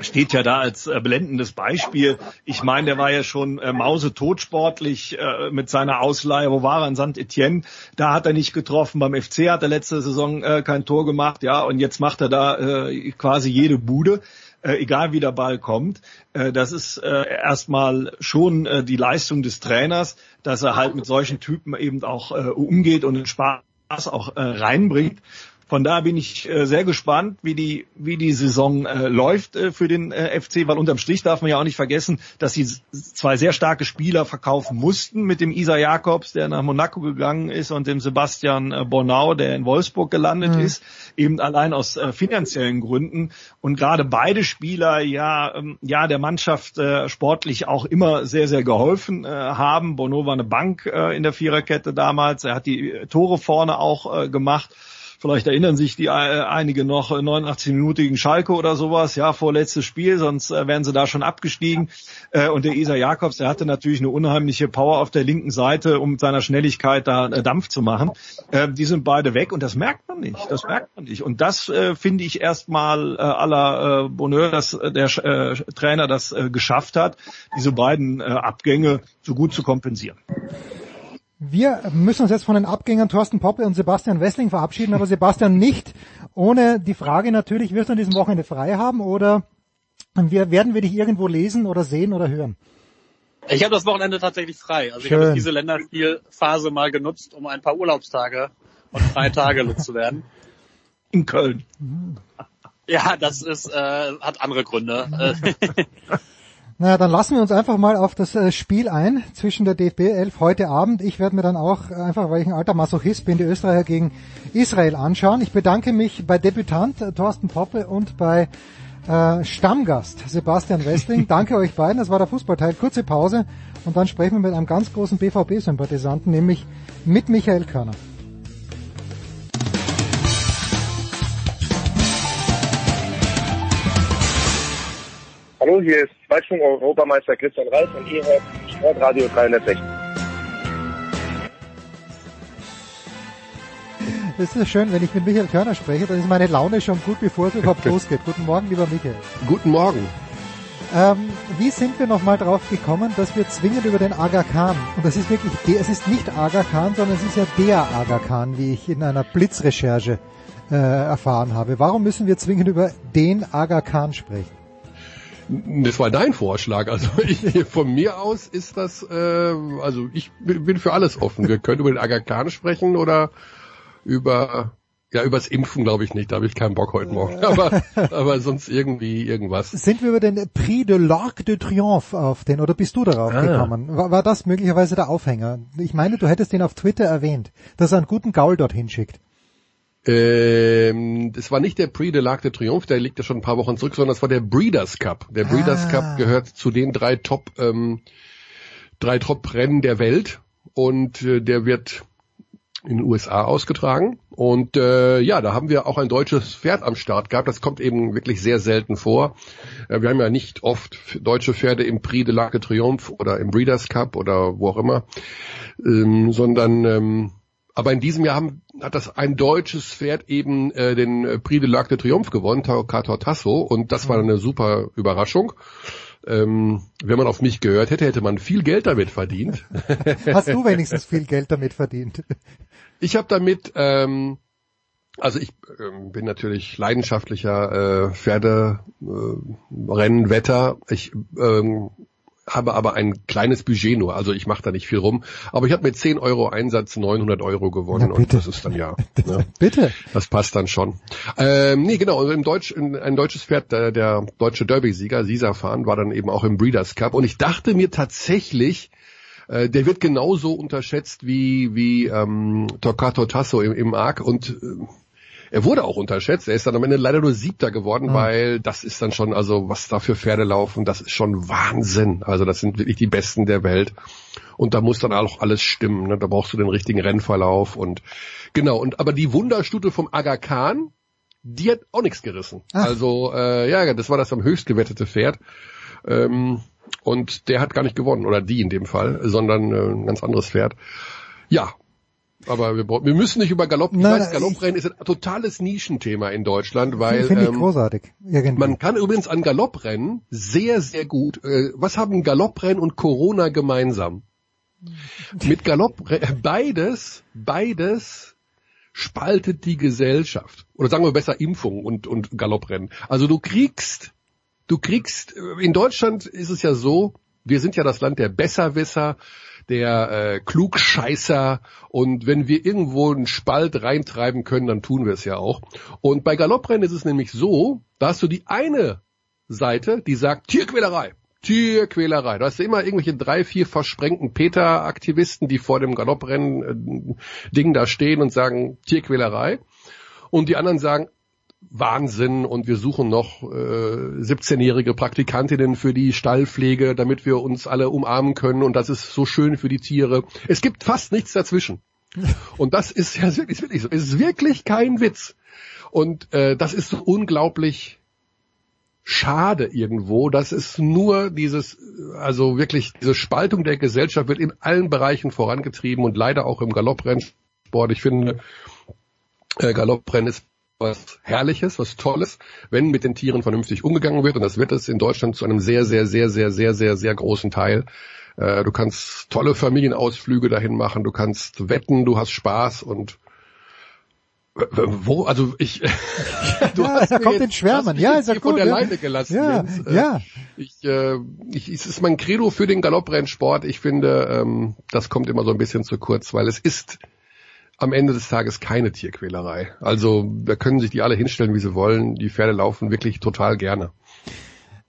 steht ja da als äh, blendendes Beispiel. Ich meine, der war ja schon äh, mausetotsportlich äh, mit seiner Ausleihe. Wo war er? In St. Etienne. Da hat er nicht getroffen. Beim FC hat er letzte Saison äh, kein Tor gemacht. Ja, und jetzt macht er da äh, quasi jede Bude äh, egal wie der Ball kommt. Äh, das ist äh, erstmal schon äh, die Leistung des Trainers, dass er halt mit solchen Typen eben auch äh, umgeht und den Spaß auch äh, reinbringt. Von da bin ich äh, sehr gespannt, wie die, wie die Saison äh, läuft äh, für den äh, FC, weil unterm Strich darf man ja auch nicht vergessen, dass sie zwei sehr starke Spieler verkaufen mussten mit dem Isa Jakobs, der nach Monaco gegangen ist und dem Sebastian äh, Bornau, der in Wolfsburg gelandet mhm. ist, eben allein aus äh, finanziellen Gründen. Und gerade beide Spieler ja, ähm, ja der Mannschaft äh, sportlich auch immer sehr, sehr geholfen äh, haben. Bono war eine Bank äh, in der Viererkette damals. Er hat die Tore vorne auch äh, gemacht. Vielleicht erinnern sich die äh, einige noch 89-minütigen Schalke oder sowas, ja, vorletztes Spiel, sonst äh, wären sie da schon abgestiegen. Äh, und der Isa Jakobs, der hatte natürlich eine unheimliche Power auf der linken Seite, um mit seiner Schnelligkeit da Dampf zu machen. Die sind beide weg und das merkt man nicht. Das merkt man nicht. Und das finde ich erstmal aller Bonheur, dass der Trainer das geschafft hat, diese beiden Abgänge so gut zu kompensieren. Wir müssen uns jetzt von den Abgängern Thorsten Poppe und Sebastian Wessling verabschieden, aber Sebastian nicht ohne die Frage natürlich, wirst du an diesem Wochenende frei haben oder wir, werden wir dich irgendwo lesen oder sehen oder hören? Ich habe das Wochenende tatsächlich frei. Also Schön. ich habe diese Länderspielphase mal genutzt, um ein paar Urlaubstage und freie Tage *laughs* loszuwerden. In Köln. Ja, das ist, äh, hat andere Gründe. *laughs* *laughs* Naja, dann lassen wir uns einfach mal auf das äh, Spiel ein zwischen der DFB 11 heute Abend. Ich werde mir dann auch, einfach weil ich ein alter Masochist bin, die Österreicher gegen Israel anschauen. Ich bedanke mich bei Debütant äh, Thorsten Poppe und bei äh, Stammgast Sebastian Westling. *laughs* Danke euch beiden, das war der Fußballteil. Kurze Pause und dann sprechen wir mit einem ganz großen BVB-Sympathisanten, nämlich mit Michael Körner. Hallo, hier ist Zweitschwung-Europameister Christian Reif und ihr hört Sportradio 360. Es ist schön, wenn ich mit Michael Körner spreche, dann ist meine Laune schon gut, bevor es überhaupt *laughs* losgeht. Guten Morgen, lieber Michael. Guten Morgen. Ähm, wie sind wir nochmal drauf gekommen, dass wir zwingend über den Aga Khan, und das ist wirklich, der, es ist nicht Aga Khan, sondern es ist ja der Aga Khan, wie ich in einer Blitzrecherche äh, erfahren habe. Warum müssen wir zwingend über den Aga Khan sprechen? Das war dein Vorschlag. Also *laughs* ich, von mir aus ist das, äh, also ich bin für alles offen. Wir können über den Aga Khan sprechen oder über ja, übers Impfen glaube ich nicht, da habe ich keinen Bock heute Morgen. Aber, *laughs* aber sonst irgendwie irgendwas. Sind wir über den Prix de l'Arc de Triomphe auf den, oder bist du darauf ah. gekommen? War, war das möglicherweise der Aufhänger? Ich meine, du hättest den auf Twitter erwähnt, dass er einen guten Gaul dorthin schickt. Ähm, das war nicht der Prix de l'Arc de Triomphe, der liegt ja schon ein paar Wochen zurück, sondern das war der Breeders Cup. Der Breeders ah. Cup gehört zu den drei Top, ähm, drei Top-Rennen der Welt und äh, der wird in den USA ausgetragen. Und äh, ja, da haben wir auch ein deutsches Pferd am Start gehabt. Das kommt eben wirklich sehr selten vor. Äh, wir haben ja nicht oft deutsche Pferde im Prix de l'Arc de Triomphe oder im Breeders Cup oder wo auch immer, ähm, sondern ähm, aber in diesem Jahr haben, hat das ein deutsches Pferd eben äh, den äh, Prix de l'Arc de Triomphe gewonnen, Cator Tasso, und das war eine super Überraschung. Ähm, wenn man auf mich gehört hätte, hätte man viel Geld damit verdient. *laughs* Hast du wenigstens viel Geld damit verdient? Ich habe damit, ähm, also ich ähm, bin natürlich leidenschaftlicher äh, Pferderennwetter. Äh, ich ähm, habe aber ein kleines Budget nur, also ich mache da nicht viel rum. Aber ich habe mit 10 Euro Einsatz 900 Euro gewonnen und das ist dann ja. *laughs* Ne? bitte. Das passt dann schon. Ähm, nee, genau, im Deutsch, ein deutsches Pferd, der, der deutsche Derby-Sieger, Sisafan, war dann eben auch im Breeders Cup und ich dachte mir tatsächlich, äh, der wird genauso unterschätzt wie, wie ähm, Torquato Tasso im, im Arc und äh, er wurde auch unterschätzt. Er ist dann am Ende leider nur Siebter geworden, mhm. weil das ist dann schon, also was da für Pferde laufen, das ist schon Wahnsinn. Also das sind wirklich die Besten der Welt. Und da muss dann auch alles stimmen. Ne? Da brauchst du den richtigen Rennverlauf und genau. Und aber die Wunderstute vom Aga Khan, die hat auch nichts gerissen. Ach. Also äh, ja, das war das am höchst gewettete Pferd. Ähm, und der hat gar nicht gewonnen, oder die in dem Fall, sondern äh, ein ganz anderes Pferd. Ja, aber wir, wir müssen nicht über Galopp. Ich Nein, weiß, Galopprennen ist ein totales Nischenthema in Deutschland, weil finde ich ähm, großartig. Irgendwie. Man kann übrigens an Galopprennen sehr, sehr gut. Äh, was haben Galopprennen und Corona gemeinsam? Mit Galopp beides, beides spaltet die Gesellschaft. Oder sagen wir besser Impfung und, und Galopprennen. Also du kriegst, du kriegst, äh, in Deutschland ist es ja so, wir sind ja das Land der Besserwisser, der äh, Klugscheißer und wenn wir irgendwo einen Spalt reintreiben können, dann tun wir es ja auch. Und bei Galopprennen ist es nämlich so, da hast du die eine Seite, die sagt Tierquälerei. Tierquälerei. Du hast immer irgendwelche drei, vier versprengten Peter-Aktivisten, die vor dem Galopprennen äh, da stehen und sagen Tierquälerei. Und die anderen sagen, Wahnsinn und wir suchen noch äh, 17-jährige Praktikantinnen für die Stallpflege, damit wir uns alle umarmen können und das ist so schön für die Tiere. Es gibt fast nichts dazwischen. *laughs* Und das ist ja wirklich, wirklich so. Es ist wirklich kein Witz. Und äh, das ist so unglaublich schade irgendwo, dass es nur dieses, also wirklich diese Spaltung der Gesellschaft wird in allen Bereichen vorangetrieben und leider auch im Galopprennsport. Ich finde, äh, Galopprennen ist was Herrliches, was Tolles, wenn mit den Tieren vernünftig umgegangen wird. Und das wird es in Deutschland zu einem sehr, sehr, sehr, sehr, sehr, sehr, sehr großen Teil. Äh, du kannst tolle Familienausflüge dahin machen, du kannst wetten, du hast Spaß und wo, also ich, *laughs* du ja, hast er kommt in Schwärmen, ja, ist ja gut, von der ja. Leine gelassen. Ja. Äh, ja. Ich, äh, ich, es ist mein Credo für den Galopprennsport. Ich finde, ähm, das kommt immer so ein bisschen zu kurz, weil es ist am Ende des Tages keine Tierquälerei. Also da können sich die alle hinstellen, wie sie wollen. Die Pferde laufen wirklich total gerne.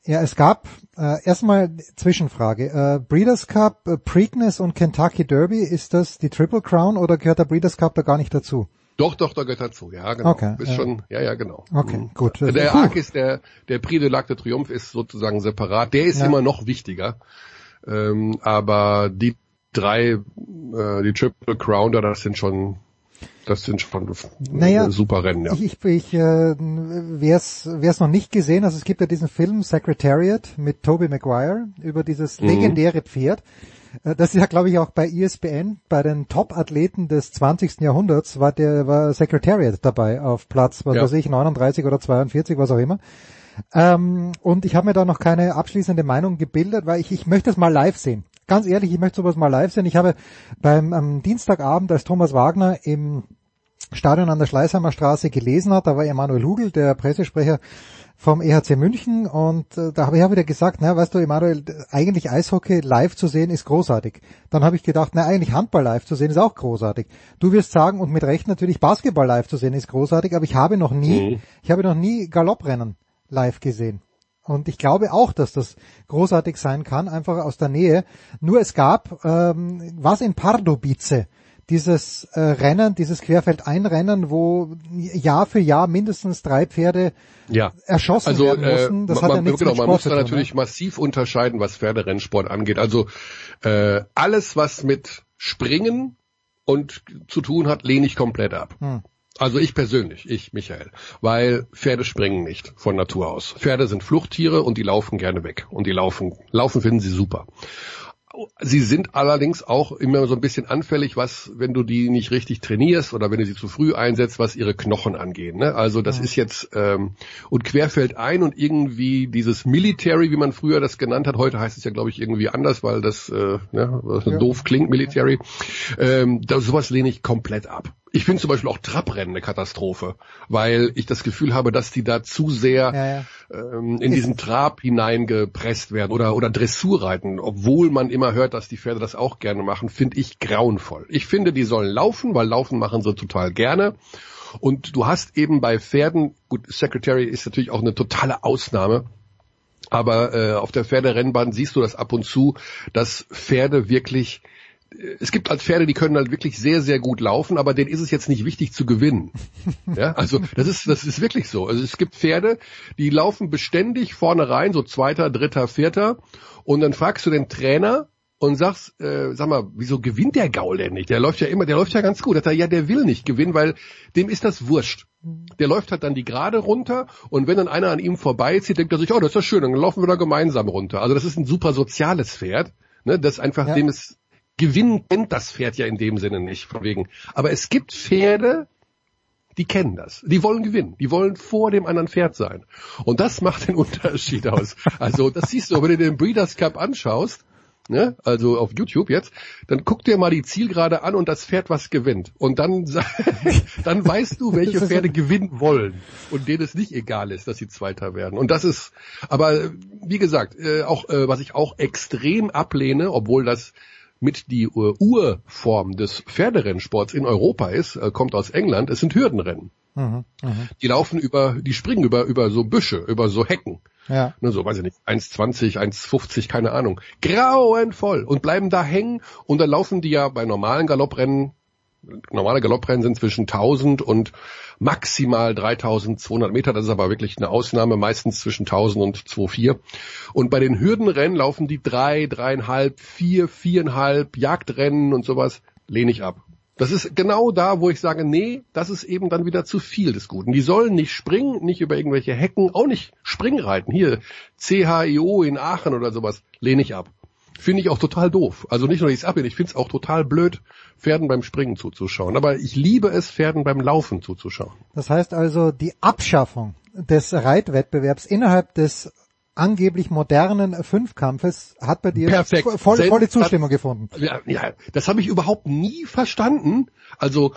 Ja, es gab äh, erstmal Zwischenfrage. Äh, Breeders Cup, äh, Preakness und Kentucky Derby, ist das die Triple Crown oder gehört der Breeders Cup da gar nicht dazu? Doch, doch, da gehört dazu. Ja, genau. Okay, ist ja. schon, ja, ja, genau. Okay, Mhm. gut. Der. Arc ist der, der Prix de l'Arc de Triomphe ist sozusagen separat. Der ist Ja. immer noch wichtiger. Ähm, aber die drei, äh, die Triple Crown, da, das sind schon, das sind schon Naja, äh, super Rennen, ja. Ich, ich, äh, wer es noch nicht gesehen, also es gibt ja diesen Film Secretariat mit Tobey Maguire über dieses Mhm. legendäre Pferd. Äh, Das ist ja, glaube ich, auch bei ESPN, bei den Top-Athleten des 20. Jahrhunderts war der war Secretariat dabei auf Platz, was Ja. weiß ich, 39 oder 42, was auch immer. Ähm, und ich habe mir da noch keine abschließende Meinung gebildet, weil ich, ich möchte es mal live sehen. Ganz ehrlich, ich möchte sowas mal live sehen. Ich habe beim am Dienstagabend, als Thomas Wagner im Stadion an der Schleißheimer Straße gelesen hat, da war Emanuel Hugel, der Pressesprecher vom EHC München und äh, da habe ich ja wieder gesagt, na, weißt du, Emanuel, eigentlich Eishockey live zu sehen ist großartig. Dann habe ich gedacht, na, eigentlich Handball live zu sehen ist auch großartig. Du wirst sagen, und mit Recht natürlich Basketball live zu sehen ist großartig, aber ich habe noch nie, Mhm. ich habe noch nie Galopprennen live gesehen. Und ich glaube auch, dass das großartig sein kann, einfach aus der Nähe. Nur es gab ähm, was in Pardubice, dieses äh, Rennen, dieses Querfeldeinrennen, wo Jahr für Jahr mindestens drei Pferde Ja. erschossen Also werden äh, mussten. Das hat man, ja nichts genau, mit man Sport muss zu da natürlich ne? massiv unterscheiden, was Pferderennsport angeht. Also äh, alles, was mit Springen und zu tun hat, lehne ich komplett ab. Hm. Also ich persönlich, ich Michael, weil Pferde springen nicht von Natur aus. Pferde sind Fluchttiere und die laufen gerne weg und die laufen, laufen finden sie super. Sie sind allerdings auch immer so ein bisschen anfällig, was, wenn du die nicht richtig trainierst oder wenn du sie zu früh einsetzt, was ihre Knochen angeht. Ne? Also das ist jetzt ähm, und querfällt ein und irgendwie dieses Military, wie man früher das genannt hat, heute heißt es ja glaube ich irgendwie anders, weil das äh, ne, Ja. doof klingt, Military. Ähm, da, sowas lehne ich komplett ab. Ich finde zum Beispiel auch Trabrennen eine Katastrophe, weil ich das Gefühl habe, dass die da zu sehr Ja, ja. ähm, in diesen Trab hineingepresst werden oder, oder Dressurreiten, obwohl man immer hört, dass die Pferde das auch gerne machen, finde ich grauenvoll. Ich finde, die sollen laufen, weil laufen machen sie total gerne. Und du hast eben bei Pferden, gut, Secretary ist natürlich auch eine totale Ausnahme, aber äh, auf der Pferderennbahn siehst du das ab und zu, dass Pferde wirklich es gibt halt Pferde, die können halt wirklich sehr, sehr gut laufen, aber denen ist es jetzt nicht wichtig zu gewinnen. *laughs* Ja, also das ist, das ist wirklich so. Also es gibt Pferde, die laufen beständig vorne rein, so zweiter, dritter, vierter, und dann fragst du den Trainer und sagst, äh, sag mal, wieso gewinnt der Gaul denn nicht? Der läuft ja immer, der läuft ja ganz gut. Er, ja, der will nicht gewinnen, weil dem ist das wurscht. Der läuft halt dann die Gerade runter und wenn dann einer an ihm vorbeizieht, denkt er sich, oh, das ist ja schön, dann laufen wir da gemeinsam runter. Also das ist ein super soziales Pferd, ne, das einfach Ja. dem es Gewinnen kennt das Pferd ja in dem Sinne nicht, von wegen. Aber es gibt Pferde, die kennen das. Die wollen gewinnen. Die wollen vor dem anderen Pferd sein. Und das macht den *laughs* Unterschied aus. Also, das siehst du, wenn du den Breeders Cup anschaust, ne, also auf YouTube jetzt, dann guck dir mal die Zielgerade an und das Pferd, was gewinnt. Und dann, *laughs* dann weißt du, welche Pferde gewinnen wollen und denen es nicht egal ist, dass sie Zweiter werden. Und das ist, aber äh, wie gesagt, äh, auch äh, was ich auch extrem ablehne, obwohl das mit die uh, Urform des Pferderennsports in Europa ist, äh, kommt aus England, es sind Hürdenrennen. Mhm, mhm. Die laufen über, die springen über, über so Büsche, über so Hecken. Ja. Ne, so, weiß ich nicht, 1,20, 1,50, keine Ahnung. Grauenvoll. Und bleiben da hängen und dann laufen die ja bei normalen Galopprennen, normale Galopprennen sind zwischen 1000 und maximal 3200 Meter. Das ist aber wirklich eine Ausnahme, meistens zwischen 1000 und 2,4. Und bei den Hürdenrennen laufen die drei, dreieinhalb, vier, viereinhalb, Jagdrennen und sowas, lehne ich ab. Das ist genau da, wo ich sage, nee, das ist eben dann wieder zu viel des Guten. Die sollen nicht springen, nicht über irgendwelche Hecken, auch nicht Springreiten. Hier, CHIO in Aachen oder sowas, lehne ich ab. Finde ich auch total doof. Also nicht nur, dass ich es ablehne, ich finde es auch total blöd, Pferden beim Springen zuzuschauen. Aber ich liebe es, Pferden beim Laufen zuzuschauen. Das heißt also, die Abschaffung des Reitwettbewerbs innerhalb des angeblich modernen Fünfkampfes hat bei dir voll, volle Zustimmung gefunden. Ja, ja, das habe ich überhaupt nie verstanden. Also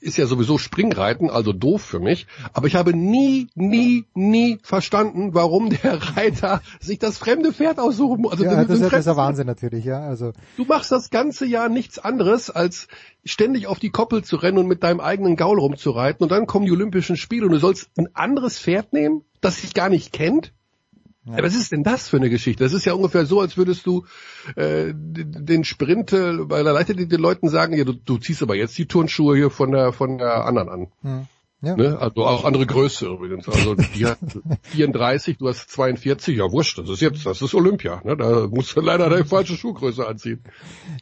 ist ja sowieso Springreiten, also doof für mich. Aber ich habe nie, nie, nie verstanden, warum der *laughs* Reiter sich das fremde Pferd aussuchen muss. Also Ja, das, ist, das ist ja Wahnsinn natürlich, ja. Also Du machst das ganze Jahr nichts anderes, als ständig auf die Koppel zu rennen und mit deinem eigenen Gaul rumzureiten. Und dann kommen die Olympischen Spiele und du sollst ein anderes Pferd nehmen, das dich gar nicht kennt. Ja. Was ist denn das für eine Geschichte? Das ist ja ungefähr so, als würdest du äh, den Sprint äh, bei der Leiter den Leuten sagen, ja, du, du ziehst aber jetzt die Turnschuhe hier von der von der anderen an. hm. Ja. Ne? Also auch andere Größe übrigens. Also die hat *laughs* 34, du hast 42, ja wurscht, das ist jetzt, das ist Olympia. Ne? Da musst du leider deine falsche Schuhgröße anziehen.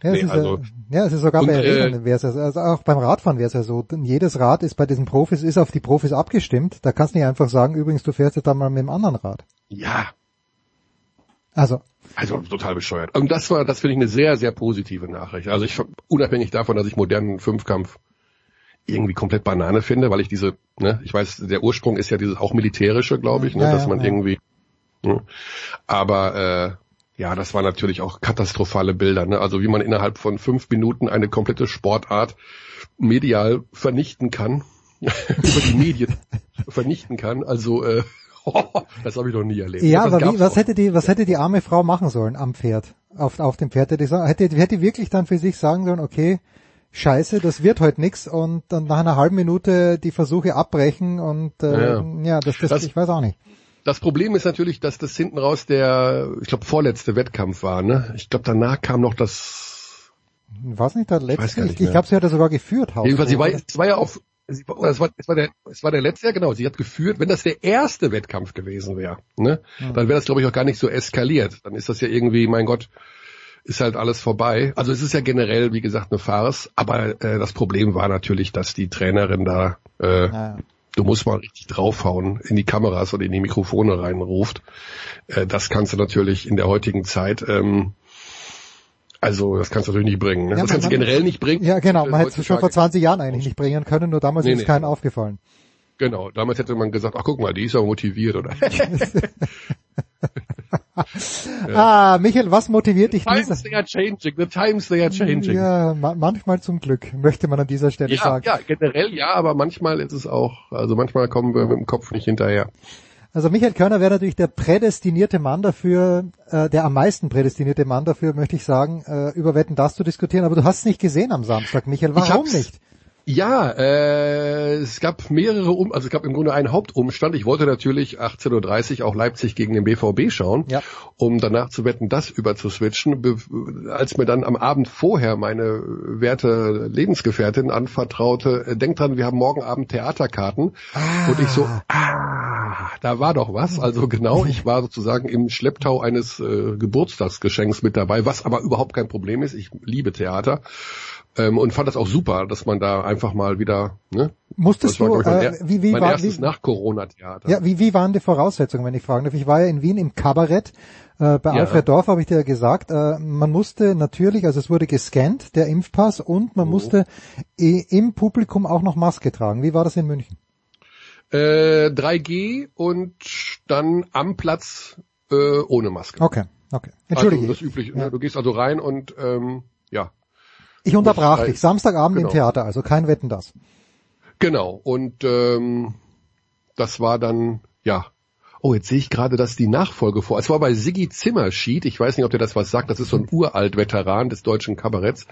Ja, es Nee, ist also- ja, es ist sogar Und, bei äh, wäre es ja, also auch beim Radfahren wäre es ja so. Denn jedes Rad ist bei diesen Profis ist auf die Profis abgestimmt. Da kannst du nicht einfach sagen, übrigens du fährst jetzt dann mal mit dem anderen Rad. Ja, Also Also total bescheuert. Und das war, das finde ich eine sehr, sehr positive Nachricht. Also ich, unabhängig davon, dass ich modernen Fünfkampf irgendwie komplett Banane finde, weil ich diese, ne, ich weiß, der Ursprung ist ja dieses auch militärische, glaube ich, ne, Ja, dass man ja. irgendwie, ne, aber äh, ja, das war natürlich auch katastrophale Bilder, ne? Also wie man innerhalb von fünf Minuten eine komplette Sportart medial vernichten kann, *laughs* über die Medien *laughs* vernichten kann. Also äh, *laughs* das habe ich noch nie erlebt. ja, das aber wie, was hätte die was hätte die arme Frau machen sollen am Pferd auf auf dem Pferd hätte die, hätte hätte wirklich dann für sich sagen sollen, okay, Scheiße, das wird heute nix und dann nach einer halben Minute die Versuche abbrechen und äh, Ja, ja, ja. das, das, Das- ich weiß auch nicht. Das Problem ist natürlich, dass das hinten raus der, ich glaube, vorletzte Wettkampf war. Ne? Ich glaube, danach kam noch das. Was nicht der letzte? Ich, nicht ich mehr. glaube, sie hat ja sogar geführt. Haus Jedenfalls, sie war, es war ja auf. Es, war, es, war der, es war der letzte, ja genau, sie hat geführt, wenn das der erste Wettkampf gewesen wäre, ne, dann wäre das glaube ich auch gar nicht so eskaliert. Dann ist das ja irgendwie, mein Gott, ist halt alles vorbei. Also es ist ja generell, wie gesagt, eine Farce, aber äh, das Problem war natürlich, dass die Trainerin da äh, Ja. du musst mal richtig draufhauen, in die Kameras oder in die Mikrofone reinruft. Äh, das kannst du natürlich in der heutigen Zeit, ähm, also das kannst du natürlich nicht bringen. Ne? Ja, das kannst du generell nicht bringen. Ja, genau. Äh, Man hätte es schon vor heutzutage. 20 Jahren eigentlich nicht bringen können, nur damals Nee, ist nee. keinen aufgefallen. Genau, damals hätte man gesagt, ach guck mal, die ist ja motiviert oder. *laughs* *laughs* Ah, Michael, was motiviert dich times dieser? they are changing, the times they are changing. Ja, ma manchmal zum Glück, möchte man an dieser Stelle Ja, sagen. ja, generell ja, aber manchmal ist es auch, also manchmal kommen wir mit dem Kopf nicht hinterher. Also Michael Körner wäre natürlich der prädestinierte Mann dafür, äh, der am meisten prädestinierte Mann dafür, möchte ich sagen, äh, über Wetten das zu diskutieren. Aber du hast es nicht gesehen am Samstag, Michael. Warum nicht? Ja, äh, es gab mehrere, um also es gab im Grunde einen Hauptumstand. Ich wollte natürlich 18.30 Uhr auch Leipzig gegen den BVB schauen, Ja. um danach zu wetten, das über zu switchen. Be als mir dann am Abend vorher meine werte Lebensgefährtin anvertraute, äh, denk dran, wir haben morgen Abend Theaterkarten. Und ich so, ah, da war doch was. Also genau, ich war sozusagen im Schlepptau eines äh, Geburtstagsgeschenks mit dabei, was aber überhaupt kein Problem ist. Ich liebe Theater. Ähm, und fand das auch super, dass man da einfach mal wieder, ne? Musstest war, du, ich, äh, mein, er- wie, wie, mein war, erstes wie, Nach-Corona-Theater. ja, wie, wie waren die Voraussetzungen, wenn ich fragen darf? Ich war ja in Wien im Kabarett. Äh, bei Ja. Alfred Dorf habe ich dir ja gesagt, äh, man musste natürlich, also es wurde gescannt, der Impfpass, und man Mhm. musste im Publikum auch noch Maske tragen. Wie war das in München? Äh, 3G und dann am Platz äh, ohne Maske. Okay, okay. Entschuldige. Also das übliche. Ja. Ne? Du gehst also rein und ähm, Ich unterbrach dich. Samstagabend genau. im Theater, also kein Wetten das. genau. Und ähm, das war dann ja Oh, jetzt sehe ich gerade, dass die Nachfolge vor. Es war bei Siggi Zimmerschied. Ich weiß nicht, ob der das was sagt. Das ist so ein Uralt-Veteran des deutschen Kabaretts.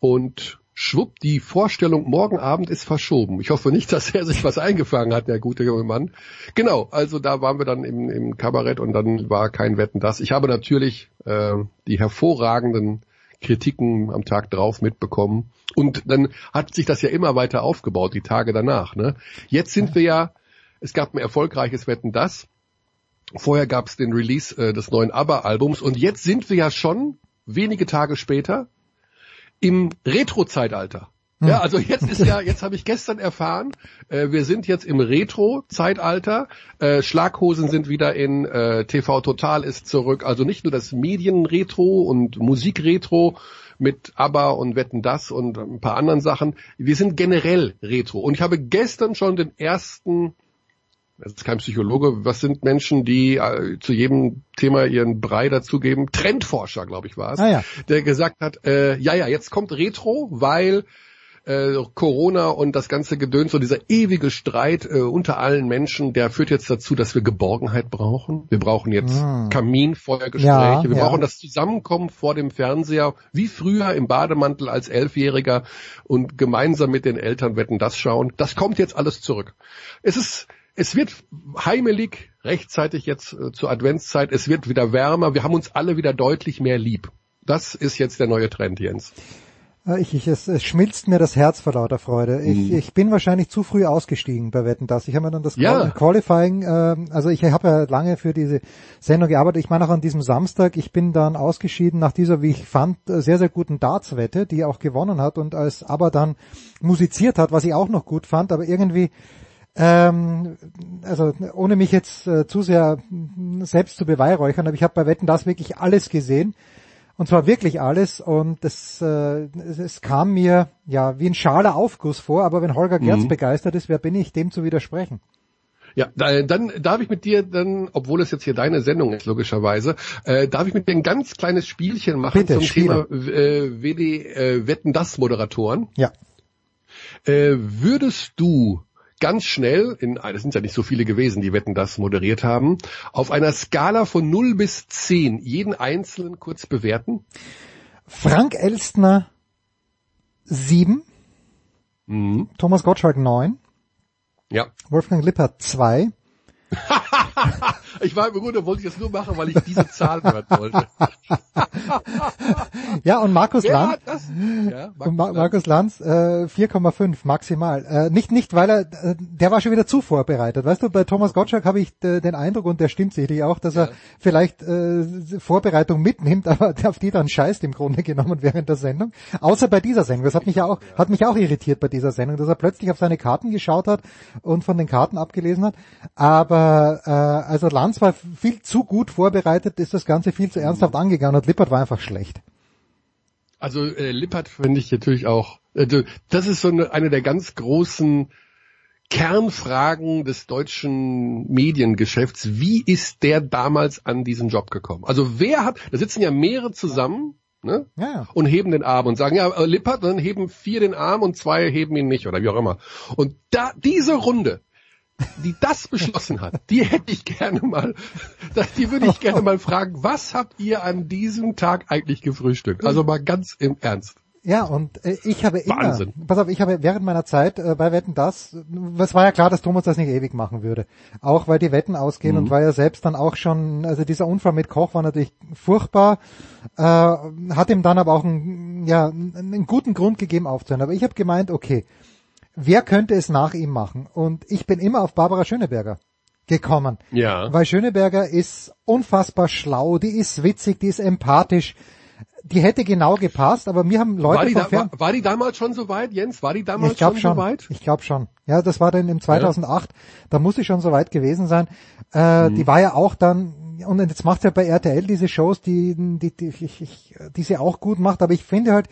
Und schwupp, die Vorstellung morgen Abend ist verschoben. Ich hoffe nicht, dass er sich was eingefangen hat, der gute junge Mann. Genau, also da waren wir dann im, im Kabarett und dann war kein Wetten das. Ich habe natürlich äh, die hervorragenden Kritiken am Tag drauf mitbekommen. Und dann hat sich das ja immer weiter aufgebaut, die Tage danach. Ne? Jetzt sind wir ja, es gab ein erfolgreiches Wetten das. Vorher gab es den Release äh, des neuen ABBA-Albums und jetzt sind wir ja schon wenige Tage später im Retro-Zeitalter. Ja, Hm. also jetzt ist ja, *laughs* jetzt habe ich gestern erfahren, äh, wir sind jetzt im Retro-Zeitalter. Äh, Schlaghosen sind wieder in, äh, TV Total ist zurück. Also nicht nur das Medien-Retro und Musik-Retro mit ABBA und Wetten das und ein paar anderen Sachen. Wir sind generell Retro. Und ich habe gestern schon den ersten das ist kein Psychologe, was sind Menschen, die äh, zu jedem Thema ihren Brei dazugeben? Trendforscher, glaube ich, war es, Ah, ja. der gesagt hat, äh, ja, ja, jetzt kommt Retro, weil äh, Corona und das ganze Gedöns und dieser ewige Streit äh, unter allen Menschen, der führt jetzt dazu, dass wir Geborgenheit brauchen. Wir brauchen jetzt Ah. Kaminfeuergespräche, Ja, wir ja. brauchen das Zusammenkommen vor dem Fernseher, wie früher im Bademantel als Elfjähriger und gemeinsam mit den Eltern wetten das schauen. Das kommt jetzt alles zurück. Es ist es wird heimelig, rechtzeitig jetzt äh, zur Adventszeit, es wird wieder wärmer, wir haben uns alle wieder deutlich mehr lieb. Das ist jetzt der neue Trend, Jens. Äh, Ich, ich, es, es schmilzt mir das Herz vor lauter Freude. Ich, ich bin wahrscheinlich zu früh ausgestiegen bei Wetten das. Ich habe mir dann das Ja. Qual- Qualifying, äh, also ich habe ja lange für diese Sendung gearbeitet. Ich meine auch an diesem Samstag, ich bin dann ausgeschieden nach dieser, wie ich fand, sehr, sehr guten Darts-Wette, die auch gewonnen hat und als aber dann musiziert hat, was ich auch noch gut fand, aber irgendwie ähm, also ohne mich jetzt äh, zu sehr selbst zu beweihräuchern, aber ich habe bei Wetten das wirklich alles gesehen. Und zwar wirklich alles und es, äh, es, es kam mir ja wie ein schaler Aufguss vor, aber wenn Holger Gerz begeistert ist, wer bin ich, dem zu widersprechen? Ja, da, dann darf ich mit dir dann, obwohl es jetzt hier deine Sendung ist, logischerweise, äh, darf ich mit dir ein ganz kleines Spielchen machen Bitte, zum Spiele. Thema äh, WD äh, Wetten das Moderatoren. Ja. Äh, würdest du ganz schnell, in, ah, das sind ja nicht so viele gewesen, die Wetten das moderiert haben, auf einer Skala von 0 bis 10 jeden einzelnen kurz bewerten? Frank Elstner sieben, Mhm. Thomas Gottschalk neun, Ja. Wolfgang Lippert zwei, *laughs* Ich war im Grunde, wollte ich das nur machen, weil ich diese Zahl hören wollte. *laughs* ja und Markus hat das? Ja, Und Ma Markus Lanz äh, 4,5 maximal. Äh, nicht nicht, weil er äh, der war schon wieder zu vorbereitet. Weißt du, bei Thomas Gottschalk habe ich äh, den Eindruck und der stimmt sicherlich auch, dass er vielleicht äh, Vorbereitung mitnimmt, *laughs* aber auf die dann scheißt im Grunde genommen während der Sendung. Außer bei dieser Sendung. Das hat mich ja auch hat mich auch irritiert bei dieser Sendung, dass er plötzlich auf seine Karten geschaut hat und von den Karten abgelesen hat. Aber äh, also Lanz war viel zu gut vorbereitet, ist das Ganze viel zu ernsthaft angegangen und Lippert war einfach schlecht. Also äh, Lippert finde ich natürlich auch. Also, das ist so eine, eine der ganz großen Kernfragen des deutschen Mediengeschäfts. Wie ist der damals an diesen Job gekommen? Also wer hat, da sitzen ja mehrere zusammen, ne? Ja, ja. Und heben den Arm und sagen, ja, äh, Lippert, dann heben vier den Arm und zwei heben ihn nicht oder wie auch immer. Und da, diese Runde, die das beschlossen hat, die hätte ich gerne mal, die würde ich gerne mal fragen, was habt ihr an diesem Tag eigentlich gefrühstückt? Also mal ganz im Ernst. Ja, und äh, ich habe immer, Wahnsinn. pass auf, ich habe während meiner Zeit äh, bei Wetten das, es war ja klar, dass Thomas das nicht ewig machen würde. Auch weil die Wetten ausgehen und weil er selbst dann auch schon, also dieser Unfall mit Koch war natürlich furchtbar, äh, hat ihm dann aber auch einen, ja, einen guten Grund gegeben aufzuhören. Aber ich habe gemeint, okay, wer könnte es nach ihm machen? Und ich bin immer auf Barbara Schöneberger gekommen. Ja. Weil Schöneberger ist unfassbar schlau, die ist witzig, die ist empathisch. Die hätte genau gepasst, aber mir haben Leute War die, da, war, war die damals schon so weit, Jens? War die damals ich glaube schon schon. so weit? Ich glaube schon. Ja, das war dann im 2008. Da muss ich schon so weit gewesen sein. Äh, Mhm. Die war ja auch dann und jetzt macht sie ja bei RTL diese Shows, die die die, ich, die sie auch gut macht. Aber ich finde halt,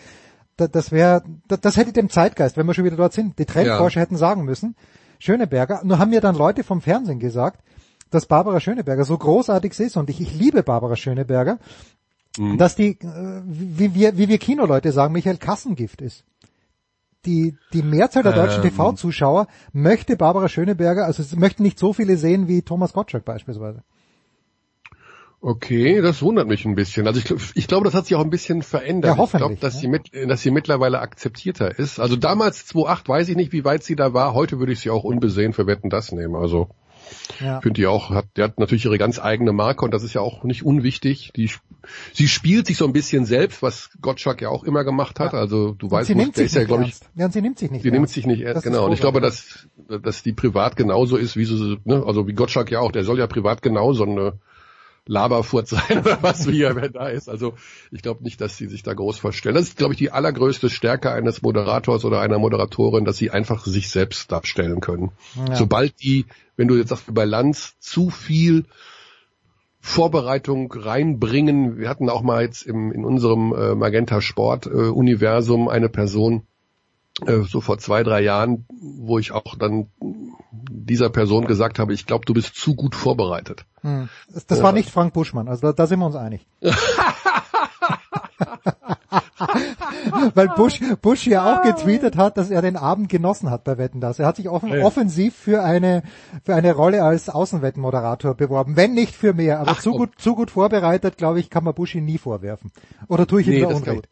da- das wäre, das, das hätte dem Zeitgeist, wenn wir schon wieder dort sind. Die Trendforscher hätten sagen müssen, Schöneberger. Nur haben mir dann Leute vom Fernsehen gesagt, dass Barbara Schöneberger so großartig ist und ich, ich liebe Barbara Schöneberger, dass die, äh, wie wir, wie wir Kinoleute sagen, Michael Kassengift ist. die, die Mehrzahl der deutschen Ähm. TV-Zuschauer möchte Barbara Schöneberger, also es möchten nicht so viele sehen wie Thomas Gottschalk beispielsweise. Okay, das wundert mich ein bisschen. Also ich, ich glaube, das hat sich auch ein bisschen verändert. Ja, ich glaube, hoffentlich, dass ne? sie mit, dass sie mittlerweile akzeptierter ist. Also damals 2008 weiß ich nicht, wie weit sie da war. Heute würde ich sie auch unbesehen für Wetten das nehmen. Also Ja. finde die auch, hat, die hat natürlich ihre ganz eigene Marke und das ist ja auch nicht unwichtig. Die, sie spielt sich so ein bisschen selbst, was Gottschalk ja auch immer gemacht hat. Also du Und weißt, sie wo- nimmt der sich ist ja, nicht glaube ich. Ja, und sie nimmt sich nicht nimmt ernst. sich nicht ernst, genau. Und ich glaube, dass, dass die privat genauso ist, wie sie, ne, also wie Gottschalk ja auch, der soll ja privat genauso eine Laberfurt sein *laughs* oder was, wie er da ist. Also ich glaube nicht, dass sie sich da groß verstellen. Das ist, glaube ich, die allergrößte Stärke eines Moderators oder einer Moderatorin, dass sie einfach sich selbst darstellen können. Ja. Sobald die, wenn du jetzt sagst, bei Lanz, zu viel Vorbereitung reinbringen. Wir hatten auch mal jetzt im, in unserem äh, Magenta Sport äh, Universum eine Person, so vor zwei, drei Jahren, wo ich auch dann dieser Person gesagt habe, ich glaube, du bist zu gut vorbereitet. Hm. Das, das war nicht Frank Buschmann, also da, da sind wir uns einig. *laughs* Weil Bush, Bush ja auch getweetet hat, dass er den Abend genossen hat bei Wetten das. Er hat sich offen, Ja. offensiv für eine für eine Rolle als Außenwettenmoderator beworben, wenn nicht für mehr. Aber Ach, zu gut zu gut vorbereitet, glaube ich, kann man Bush ihn nie vorwerfen. Oder tue ich ihm Nee, da das kann, Unrecht?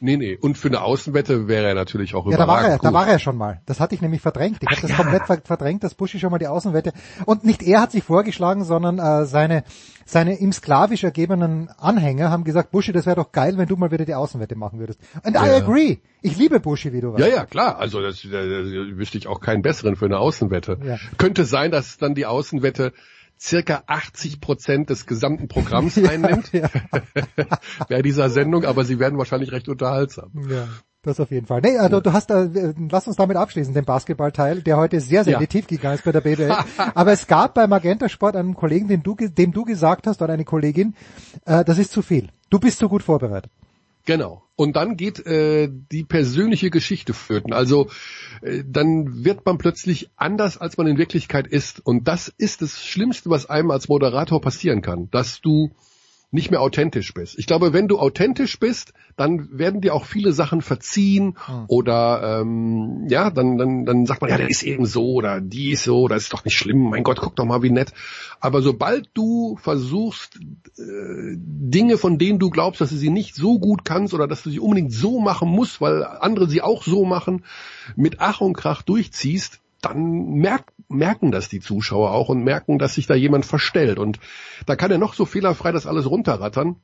Nee, nee. Und für eine Außenwette wäre er natürlich auch Ja, da war er, überragend da gut. war er schon mal. Das hatte ich nämlich verdrängt. Ich habe das komplett ver- verdrängt, dass Buschi schon mal die Außenwette. Und nicht er hat sich vorgeschlagen, sondern äh, seine seine ihm sklavisch ergebenen Anhänger haben gesagt, Buschi, das wäre doch geil, wenn du mal wieder die Außenwette machen würdest. And I Ja. agree. Ich liebe Buschi, wie du weißt. Ja, ja, klar. Also das, da, da wüsste ich auch keinen besseren für eine Außenwette. Ja. Könnte sein, dass dann die Außenwette circa 80 Prozent des gesamten Programms einnimmt *laughs* ja. *laughs* bei dieser Sendung, aber sie werden wahrscheinlich recht unterhaltsam. Ja, das auf jeden Fall. Nee, also du hast äh, lass uns damit abschließen, den Basketballteil, der heute sehr, sehr Ja. in die Tiefe gegangen ist bei der BBL. *laughs* Aber es gab bei Magenta Sport einen Kollegen, den du, dem du gesagt hast, oder eine Kollegin, äh, das ist zu viel. Du bist zu gut vorbereitet. Genau. Und dann geht äh, die persönliche Geschichte flöten. Also äh, dann wird man plötzlich anders, als man in Wirklichkeit ist. Und das ist das Schlimmste, was einem als Moderator passieren kann, dass du nicht mehr authentisch bist. Ich glaube, wenn du authentisch bist, dann werden dir auch viele Sachen verziehen oder ähm, ja, dann, dann, dann sagt man, ja, der ist eben so oder die ist so, das ist doch nicht schlimm, mein Gott, guck doch mal, wie nett. Aber sobald du versuchst, äh, Dinge, von denen du glaubst, dass du sie nicht so gut kannst oder dass du sie unbedingt so machen musst, weil andere sie auch so machen, mit Ach und Krach durchziehst, dann merk, merken das die Zuschauer auch und merken, dass sich da jemand verstellt. Und da kann er noch so fehlerfrei das alles runterrattern.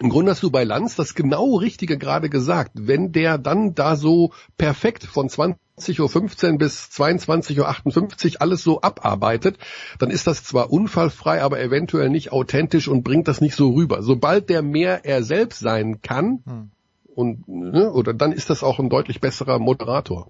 Im Grunde hast du bei Lanz das genau Richtige gerade gesagt. Wenn der dann da so perfekt von 20.15 Uhr bis 22.58 Uhr alles so abarbeitet, dann ist das zwar unfallfrei, aber eventuell nicht authentisch und bringt das nicht so rüber. Sobald der mehr er selbst sein kann, und ne, oder dann ist das auch ein deutlich besserer Moderator.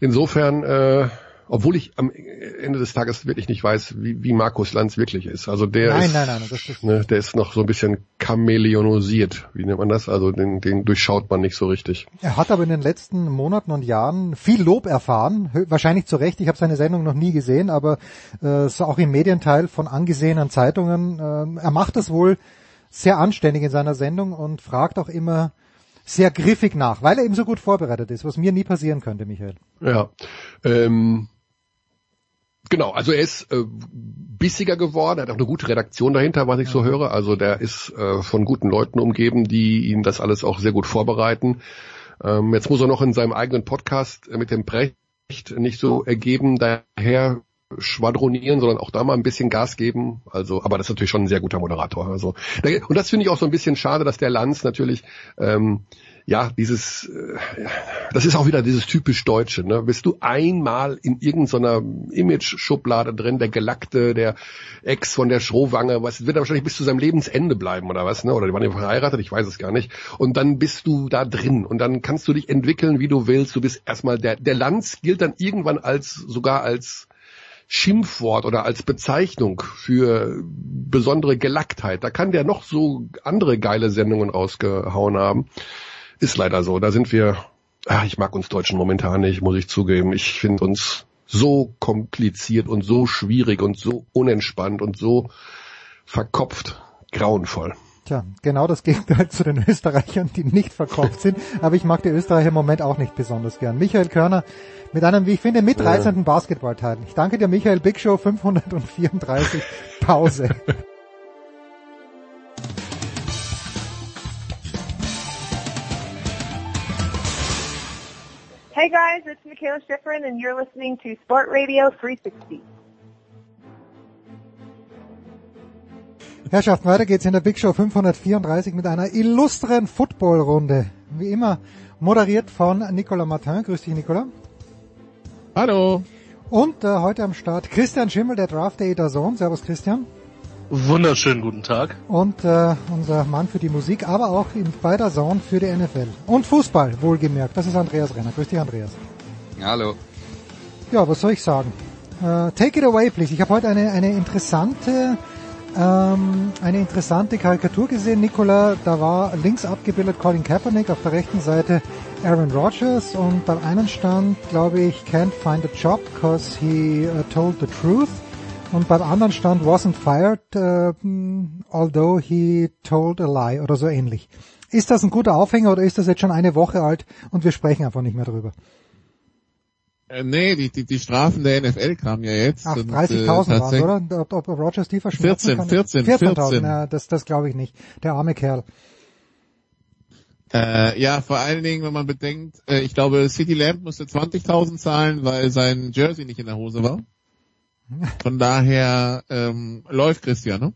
Insofern, äh, obwohl ich am Ende des Tages wirklich nicht weiß, wie, wie Markus Lanz wirklich ist. Also der Nein, ist, nein, nein, das ist- ne, der ist noch so ein bisschen chameleonisiert. Wie nennt man das? Also den, den durchschaut man nicht so richtig. Er hat aber in den letzten Monaten und Jahren viel Lob erfahren, wahrscheinlich zu Recht. Ich habe seine Sendung noch nie gesehen, aber äh, ist auch im Medienteil von angesehenen Zeitungen. Äh, er macht es wohl sehr anständig in seiner Sendung und fragt auch immer sehr griffig nach, weil er eben so gut vorbereitet ist, was mir nie passieren könnte, Michael. Ja. Ähm, genau, also er ist äh, bissiger geworden, er hat auch eine gute Redaktion dahinter, was ich so höre. Also der ist äh, von guten Leuten umgeben, die ihm das alles auch sehr gut vorbereiten. Ähm, jetzt muss er noch in seinem eigenen Podcast äh, mit dem Brecht nicht so ergeben daher schwadronieren, sondern auch da mal ein bisschen Gas geben. Also, aber das ist natürlich schon ein sehr guter Moderator. Also, und das finde ich auch so ein bisschen schade, dass der Lanz natürlich ähm, ja dieses, äh, das ist auch wieder dieses typisch Deutsche. Ne? Bist du einmal in irgendeiner Image-Schublade drin, der Gelackte, der Ex von der Schrohwange, was wird er wahrscheinlich bis zu seinem Lebensende bleiben oder was? Ne? Oder die waren ja verheiratet, ich weiß es gar nicht. Und dann bist du da drin und dann kannst du dich entwickeln, wie du willst. Du bist erstmal der, der Lanz gilt dann irgendwann als sogar als Schimpfwort oder als Bezeichnung für besondere Gelacktheit. Da kann der noch so andere geile Sendungen rausgehauen haben. Ist leider so. Da sind wir, ah, ich mag uns Deutschen momentan nicht, muss ich zugeben. Ich finde uns so kompliziert und so schwierig und so unentspannt und so verkopft. Grauenvoll. Tja, genau das Gegenteil *laughs* zu den Österreichern, die nicht verkauft sind. Aber ich mag die Österreicher im Moment auch nicht besonders gern. Michael Körner mit einem, wie ich finde, mitreißenden Basketballteil. Ich danke dir, Michael. Big Show 534. Pause. Hey guys, it's Michaela Schifrin and you're listening to Sport Radio 360. Herrschaften, weiter geht's in der Big Show 534 mit einer illustren Footballrunde. Wie immer moderiert von Nicolas Martin. Grüß dich, Nicolas. Hallo. Und äh, heute am Start Christian Schimmel, der Draft Day der Sohn. Servus, Christian. Wunderschönen guten Tag. Und äh, unser Mann für die Musik, aber auch in, bei der Zone für die NFL. Und Fußball, wohlgemerkt. Das ist Andreas Renner. Grüß dich, Andreas. Hallo. Ja, was soll ich sagen? Äh, take it away, please. Ich habe heute eine, eine interessante ähm, eine interessante Karikatur gesehen, Nicola. Da war links abgebildet Colin Kaepernick, auf der rechten Seite Aaron Rodgers und beim einen stand, glaube ich, can't find a job because he uh, told the truth. Und beim anderen stand wasn't fired, uh, although he told a lie oder so ähnlich. Ist das ein guter Aufhänger oder ist das jetzt schon eine Woche alt und wir sprechen einfach nicht mehr drüber? Äh, nee, die, die, die Strafen der NFL kamen ja jetzt. Ach, 30.000 äh, waren oder? Ob, ob Rogers die verschmerzen 14, kann? 14, 14. 14. Ja, das, das glaube ich nicht. Der arme Kerl. Äh, ja, vor allen Dingen, wenn man bedenkt, äh, ich glaube, City Lamp musste 20.000 zahlen, weil sein Jersey nicht in der Hose war. *laughs* Von daher ähm, läuft Christian, ne?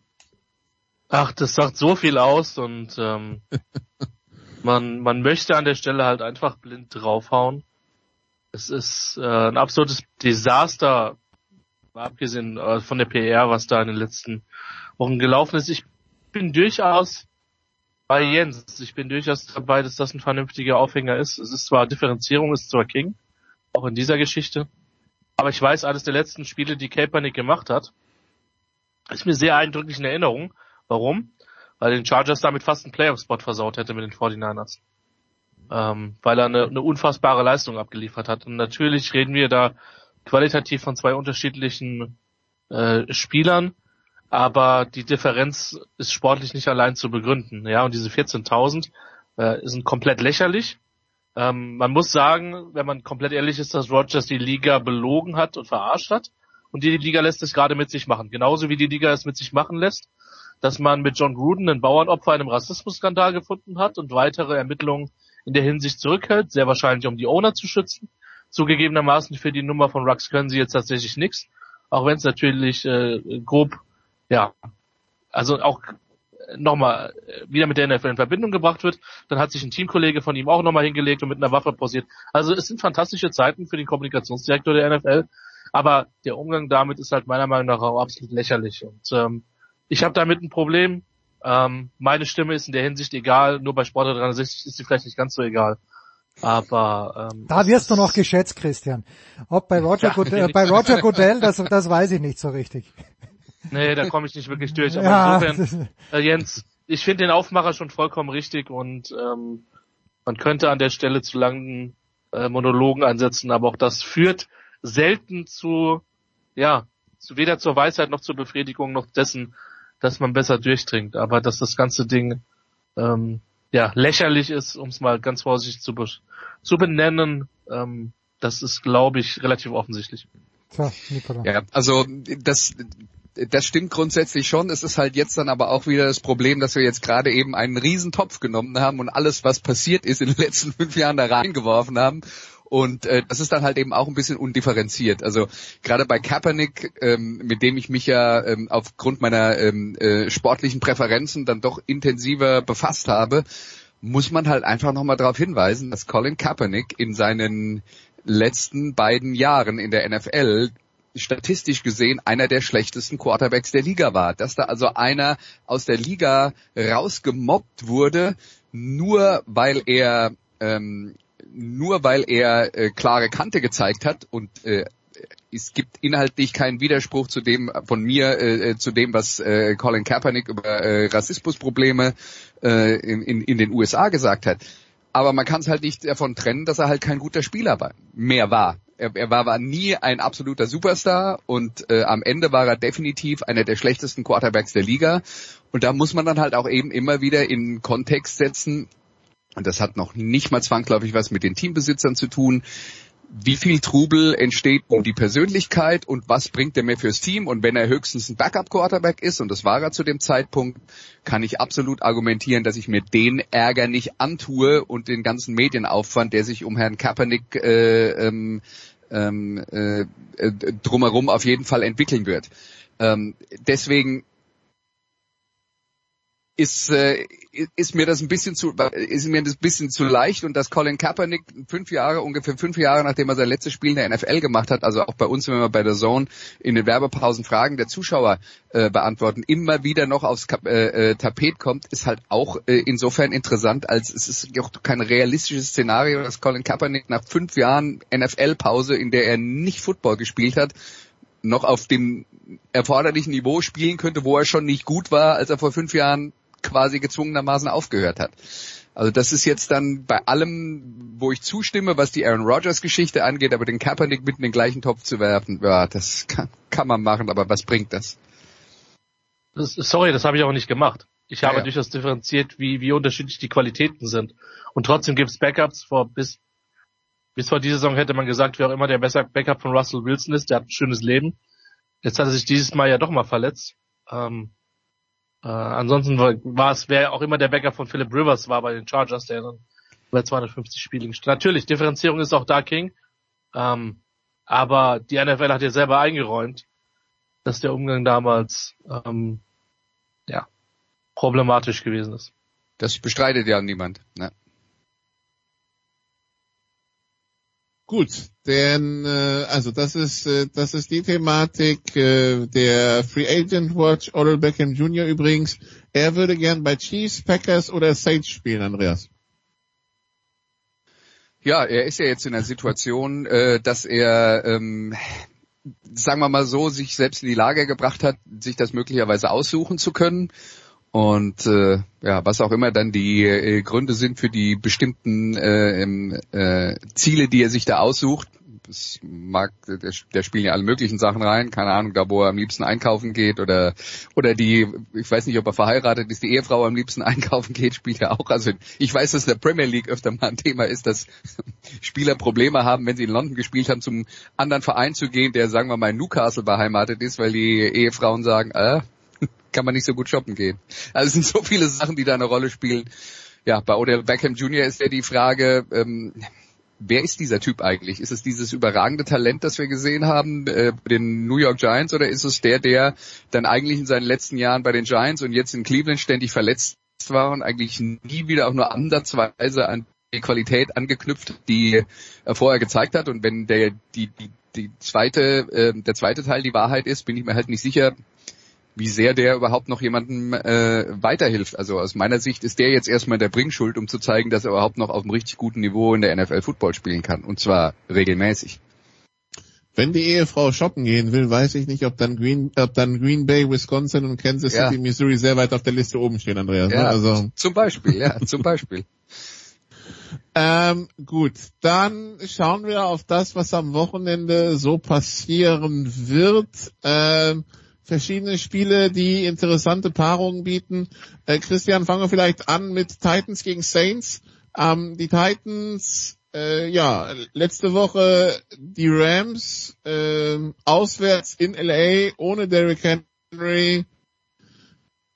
Ach, das sagt so viel aus und ähm, *laughs* man, man möchte an der Stelle halt einfach blind draufhauen. Es ist äh, ein absolutes Desaster, abgesehen äh, von der PR, was da in den letzten Wochen gelaufen ist. Ich bin durchaus bei Jens. Ich bin durchaus dabei, dass das ein vernünftiger Aufhänger ist. Es ist zwar Differenzierung, ist zwar King, auch in dieser Geschichte. Aber ich weiß, eines der letzten Spiele, die Kaepernick gemacht hat, ist mir sehr eindrücklich in Erinnerung. Warum? Weil den Chargers damit fast einen Playoff-Spot versaut hätte mit den 49ers. Ähm, weil er eine, eine unfassbare Leistung abgeliefert hat. Und natürlich reden wir da qualitativ von zwei unterschiedlichen äh, Spielern, aber die Differenz ist sportlich nicht allein zu begründen. Ja, und diese 14.000 äh, sind komplett lächerlich. Ähm, man muss sagen, wenn man komplett ehrlich ist, dass Rogers die Liga belogen hat und verarscht hat. Und die Liga lässt es gerade mit sich machen. Genauso wie die Liga es mit sich machen lässt, dass man mit John Gruden einen Bauernopfer in einem Rassismusskandal gefunden hat und weitere Ermittlungen in der Hinsicht zurückhält, sehr wahrscheinlich um die Owner zu schützen. Zugegebenermaßen für die Nummer von Rux können sie jetzt tatsächlich nichts, auch wenn es natürlich äh, grob, ja, also auch nochmal wieder mit der NFL in Verbindung gebracht wird. Dann hat sich ein Teamkollege von ihm auch nochmal hingelegt und mit einer Waffe posiert. Also es sind fantastische Zeiten für den Kommunikationsdirektor der NFL, aber der Umgang damit ist halt meiner Meinung nach auch absolut lächerlich. Und ähm, ich habe damit ein Problem. Ähm, meine Stimme ist in der Hinsicht egal, nur bei Sport 360 ist sie vielleicht nicht ganz so egal. Aber ähm, da wirst du noch geschätzt, Christian. Ob bei *laughs* Roger, ja, Goodell, äh, bei Roger Goodell, das, das weiß ich nicht so richtig. *laughs* Nee, da komme ich nicht wirklich durch. Aber ja, insofern, äh, Jens, ich finde den Aufmacher schon vollkommen richtig und ähm, man könnte an der Stelle zu langen äh, Monologen ansetzen, aber auch das führt selten zu, ja, zu weder zur Weisheit noch zur Befriedigung noch dessen, dass man besser durchdringt. Aber dass das ganze Ding ähm, ja lächerlich ist, um es mal ganz vorsichtig zu, zu benennen, ähm, das ist, glaube ich, relativ offensichtlich. So, ja, also das das stimmt grundsätzlich schon. Es ist halt jetzt dann aber auch wieder das Problem, dass wir jetzt gerade eben einen Riesentopf genommen haben und alles, was passiert ist in den letzten fünf Jahren da reingeworfen haben. Und äh, das ist dann halt eben auch ein bisschen undifferenziert. Also gerade bei Kaepernick, ähm, mit dem ich mich ja ähm, aufgrund meiner ähm, äh, sportlichen Präferenzen dann doch intensiver befasst habe, muss man halt einfach nochmal darauf hinweisen, dass Colin Kaepernick in seinen letzten beiden Jahren in der NFL statistisch gesehen einer der schlechtesten Quarterbacks der Liga war. Dass da also einer aus der Liga rausgemobbt wurde, nur weil er ähm, nur weil er äh, klare Kante gezeigt hat und äh, es gibt inhaltlich keinen Widerspruch zu dem von mir äh, äh, zu dem, was äh, Colin Kaepernick über äh, Rassismusprobleme äh, in, in, in den USA gesagt hat. Aber man kann es halt nicht davon trennen, dass er halt kein guter Spieler war, mehr war Er, er war, war nie ein absoluter Superstar und äh, am Ende war er definitiv einer der schlechtesten Quarterbacks der Liga. Und da muss man dann halt auch eben immer wieder in Kontext setzen, und das hat noch nicht mal zwangsläufig was mit den Teambesitzern zu tun, wie viel Trubel entsteht um die Persönlichkeit und was bringt er mir fürs Team. Und wenn er höchstens ein Backup-Quarterback ist, und das war er zu dem Zeitpunkt, kann ich absolut argumentieren, dass ich mir den Ärger nicht antue und den ganzen Medienaufwand, der sich um Herrn Kaepernick äh, ähm, ähm, äh, drumherum auf jeden Fall entwickeln wird. Ähm, deswegen ist, äh, ist mir das ein bisschen zu, ist mir das ein bisschen zu leicht und dass Colin Kaepernick fünf Jahre, ungefähr fünf Jahre, nachdem er sein letztes Spiel in der NFL gemacht hat, also auch bei uns, wenn wir bei der Zone in den Werbepausen Fragen der Zuschauer äh, beantworten, immer wieder noch aufs Kap äh, äh, Tapet kommt, ist halt auch äh, insofern interessant, als es ist auch kein realistisches Szenario, dass Colin Kaepernick nach fünf Jahren NFL-Pause, in der er nicht Football gespielt hat, noch auf dem erforderlichen Niveau spielen könnte, wo er schon nicht gut war, als er vor fünf Jahren quasi gezwungenermaßen aufgehört hat. Also das ist jetzt dann bei allem, wo ich zustimme, was die Aaron Rodgers Geschichte angeht, aber den Kaepernick mit in den gleichen Topf zu werfen, ja, das kann, kann man machen, aber was bringt das? das sorry, das habe ich auch nicht gemacht. Ich habe ja, ja. durchaus differenziert, wie, wie unterschiedlich die Qualitäten sind. Und trotzdem gibt es Backups vor bis bis vor dieser Saison hätte man gesagt, wer auch immer der besser Backup von Russell Wilson ist, der hat ein schönes Leben. Jetzt hat er sich dieses Mal ja doch mal verletzt. Ähm, äh, ansonsten war es, wer auch immer der Backup von Philip Rivers war bei den Chargers, der dann bei 250 Spielen gespielt Natürlich, Differenzierung ist auch da King. Ähm, aber die NFL hat ja selber eingeräumt, dass der Umgang damals ähm, ja problematisch gewesen ist. Das bestreitet ja niemand. Ne? Gut, denn äh, also das ist äh, das ist die Thematik äh, der Free Agent Watch. Odell Beckham Jr. übrigens. Er würde gern bei Chiefs, Packers oder Saints spielen, Andreas. Ja, er ist ja jetzt in der Situation, äh, dass er ähm, sagen wir mal so, sich selbst in die Lage gebracht hat, sich das möglicherweise aussuchen zu können. Und äh, ja, was auch immer dann die äh, Gründe sind für die bestimmten äh, äh, Ziele, die er sich da aussucht. Es mag, der, der spielen ja alle möglichen Sachen rein, keine Ahnung, da wo er am liebsten einkaufen geht oder oder die, ich weiß nicht, ob er verheiratet ist, die Ehefrau am liebsten *laughs* einkaufen geht, spielt er auch. Also ich weiß, dass der Premier League öfter mal ein Thema ist, dass *laughs* Spieler Probleme haben, wenn sie in London gespielt haben, zum anderen Verein zu gehen, der sagen wir mal in Newcastle beheimatet ist, weil die Ehefrauen sagen, äh, kann man nicht so gut shoppen gehen. Also es sind so viele Sachen, die da eine Rolle spielen. Ja, bei Odell Beckham Jr. ist ja die Frage, ähm, wer ist dieser Typ eigentlich? Ist es dieses überragende Talent, das wir gesehen haben, äh, den New York Giants, oder ist es der, der dann eigentlich in seinen letzten Jahren bei den Giants und jetzt in Cleveland ständig verletzt war und eigentlich nie wieder auch nur ansatzweise an die Qualität angeknüpft, die er vorher gezeigt hat. Und wenn der die die die zweite äh, der zweite Teil die Wahrheit ist, bin ich mir halt nicht sicher, wie sehr der überhaupt noch jemandem äh, weiterhilft. Also aus meiner Sicht ist der jetzt erstmal der Bringschuld, um zu zeigen, dass er überhaupt noch auf einem richtig guten Niveau in der NFL Football spielen kann. Und zwar regelmäßig. Wenn die Ehefrau shoppen gehen will, weiß ich nicht, ob dann Green, ob dann Green Bay, Wisconsin und Kansas City, ja. Missouri sehr weit auf der Liste oben stehen, Andreas. Ne? Ja, ne? also zum Beispiel, ja, zum Beispiel. *laughs* *laughs* Ähm, gut, dann schauen wir auf das, was am Wochenende so passieren wird. Ähm, verschiedene Spiele, die interessante Paarungen bieten. Äh, Christian, fangen wir vielleicht an mit Titans gegen Saints. Ähm, die Titans, äh, ja, letzte Woche die Rams äh, auswärts in LA ohne Derrick Henry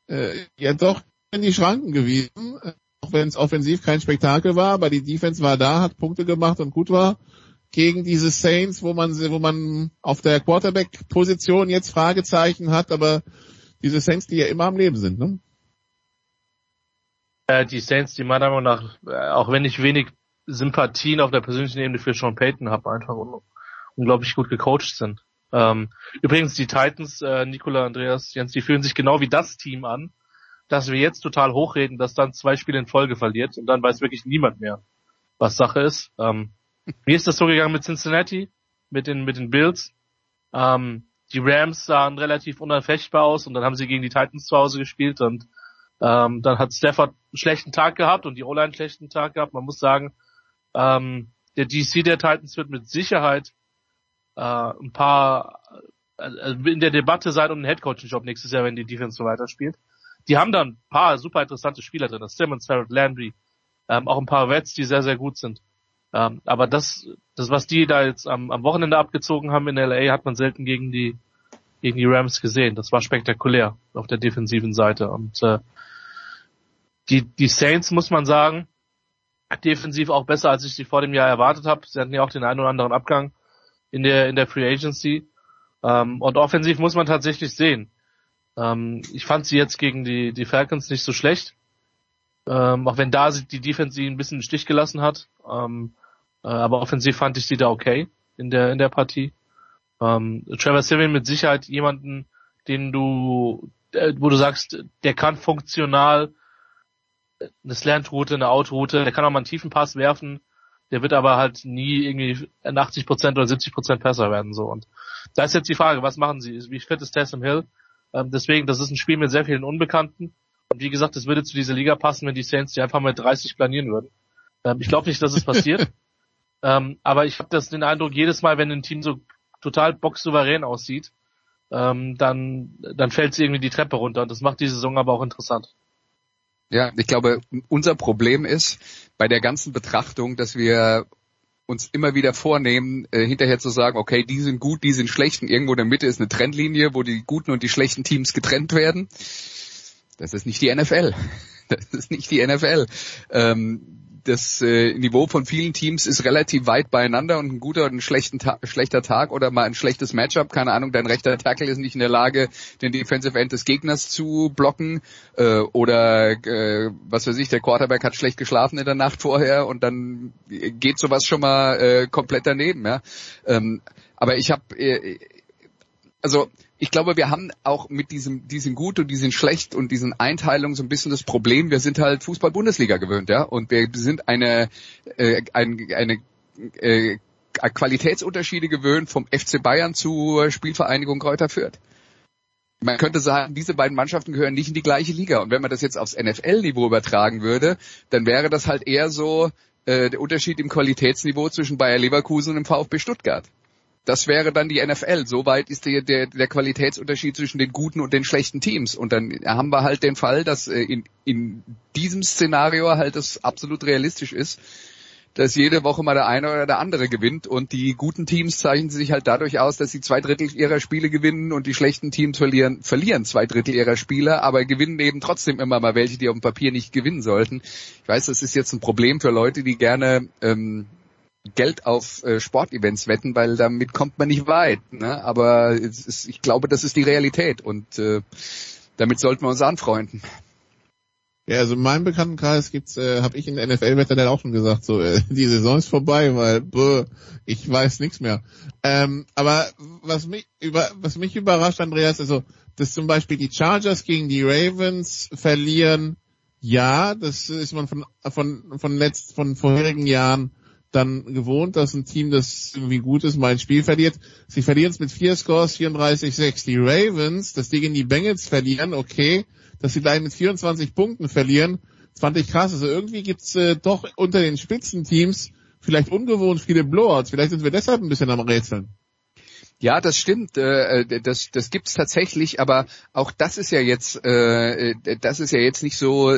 äh, ja doch in die Schranken gewiesen, auch wenn es offensiv kein Spektakel war, aber die Defense war da, hat Punkte gemacht und gut war gegen diese Saints, wo man, wo man auf der Quarterback-Position jetzt Fragezeichen hat, aber diese Saints, die ja immer am Leben sind, ne? Äh, die Saints, die meiner Meinung nach, äh, auch wenn ich wenig Sympathien auf der persönlichen Ebene für Sean Payton habe, einfach un unglaublich gut gecoacht sind. Ähm, übrigens, die Titans, äh, Nikola, Andreas, Jens, die fühlen sich genau wie das Team an, dass wir jetzt total hochreden, dass dann zwei Spiele in Folge verliert und dann weiß wirklich niemand mehr, was Sache ist. Ähm, mir ist das so gegangen mit Cincinnati, mit den, mit den Bills. Ähm, die Rams sahen relativ unanfechtbar aus und dann haben sie gegen die Titans zu Hause gespielt und ähm, dann hat Stafford einen schlechten Tag gehabt und die O-Line einen schlechten Tag gehabt. Man muss sagen, ähm, der DC der Titans wird mit Sicherheit äh, ein paar äh, in der Debatte seid um den Headcoaching-Job nächstes Jahr, wenn die Defense so weiterspielt. Die haben dann ein paar super interessante Spieler drin. Das Simmons, Farrell, Landry, ähm, auch ein paar Vets, die sehr, sehr gut sind. Ähm, aber das, das, was die da jetzt am, am Wochenende abgezogen haben in LA, hat man selten gegen die, gegen die Rams gesehen. Das war spektakulär auf der defensiven Seite. Und äh, die, die Saints, muss man sagen, defensiv auch besser, als ich sie vor dem Jahr erwartet habe. Sie hatten ja auch den einen oder anderen Abgang in der, in der Free Agency. Ähm, und offensiv muss man tatsächlich sehen. Ähm, ich fand sie jetzt gegen die, die Falcons nicht so schlecht. Ähm, auch wenn da die Defense sie ein bisschen im Stich gelassen hat. Ähm, äh, aber offensiv fand ich sie da okay in der, in der Partie. Ähm, Trevor Simeon mit Sicherheit jemanden, den du, äh, wo du sagst, der kann funktional eine Slant-Route, eine Out-Route, der kann auch mal einen tiefen Pass werfen, der wird aber halt nie irgendwie 80% oder 70% besser werden, so. Und da ist jetzt die Frage, was machen sie? Wie fit ist Taysom Hill? Ähm, deswegen, das ist ein Spiel mit sehr vielen Unbekannten. Und wie gesagt, es würde zu dieser Liga passen, wenn die Saints die einfach mal 30 planieren würden. Ähm, ich glaube nicht, dass es passiert. *laughs* ähm, aber ich habe das den Eindruck, jedes Mal, wenn ein Team so total boxsouverän aussieht, ähm, dann, dann fällt sie irgendwie die Treppe runter. Und das macht die Saison aber auch interessant. Ja, ich glaube, unser Problem ist bei der ganzen Betrachtung, dass wir uns immer wieder vornehmen, äh, hinterher zu sagen, okay, die sind gut, die sind schlecht und irgendwo in der Mitte ist eine Trennlinie, wo die guten und die schlechten Teams getrennt werden. Das ist nicht die NFL. *laughs* Das ist nicht die NFL. Ähm, das äh, Niveau von vielen Teams ist relativ weit beieinander und ein guter und ein schlechten Ta schlechter Tag oder mal ein schlechtes Matchup, keine Ahnung, dein rechter Tackle ist nicht in der Lage, den Defensive End des Gegners zu blocken äh, oder äh, was weiß ich, der Quarterback hat schlecht geschlafen in der Nacht vorher und dann geht sowas schon mal äh, komplett daneben. Ja? Ähm, aber ich habe äh, also ich glaube, wir haben auch mit diesem, die gut und die schlecht und diesen Einteilungen so ein bisschen das Problem, wir sind halt Fußball-Bundesliga gewöhnt, ja, und wir sind eine, äh, ein, eine äh, Qualitätsunterschiede gewöhnt vom FC Bayern zur Spielvereinigung Kräuter Fürth. Man könnte sagen, diese beiden Mannschaften gehören nicht in die gleiche Liga. Und wenn man das jetzt aufs NFL-Niveau übertragen würde, dann wäre das halt eher so äh, der Unterschied im Qualitätsniveau zwischen Bayer Leverkusen und dem VfB Stuttgart. Das wäre dann die NFL. Soweit ist der, der, der Qualitätsunterschied zwischen den guten und den schlechten Teams. Und dann haben wir halt den Fall, dass äh, in, in diesem Szenario halt das absolut realistisch ist, dass jede Woche mal der eine oder der andere gewinnt und die guten Teams zeichnen sich halt dadurch aus, dass sie zwei Drittel ihrer Spiele gewinnen und die schlechten Teams verlieren, verlieren zwei Drittel ihrer Spiele, aber gewinnen eben trotzdem immer mal welche, die auf dem Papier nicht gewinnen sollten. Ich weiß, das ist jetzt ein Problem für Leute, die gerne ähm, Geld auf äh, Sportevents wetten, weil damit kommt man nicht weit. Ne? Aber ist, ich glaube, das ist die Realität und äh, damit sollten wir uns anfreunden. Ja, also in meinem Bekanntenkreis gibt's, äh, habe ich in der NFL-Wette dann auch schon gesagt, so äh, die Saison ist vorbei, weil bäh, ich weiß nichts mehr. Ähm, aber was mich über was mich überrascht, Andreas, also dass zum Beispiel die Chargers gegen die Ravens verlieren, ja, das ist man von von von letzt von vorherigen Jahren dann gewohnt, dass ein Team, das irgendwie gut ist, mal ein Spiel verliert. Sie verlieren es mit vier Scores, 34-6. Die Ravens, dass die gegen die Bengals verlieren, okay. Dass sie gleich mit 24 Punkten verlieren, fand ich krass. Also irgendwie gibt's äh, doch unter den Spitzenteams vielleicht ungewohnt viele Blowouts. Vielleicht sind wir deshalb ein bisschen am Rätseln. Ja, das stimmt. Äh, äh, das, das gibt's tatsächlich, aber auch das ist ja jetzt, äh, das ist ja jetzt nicht so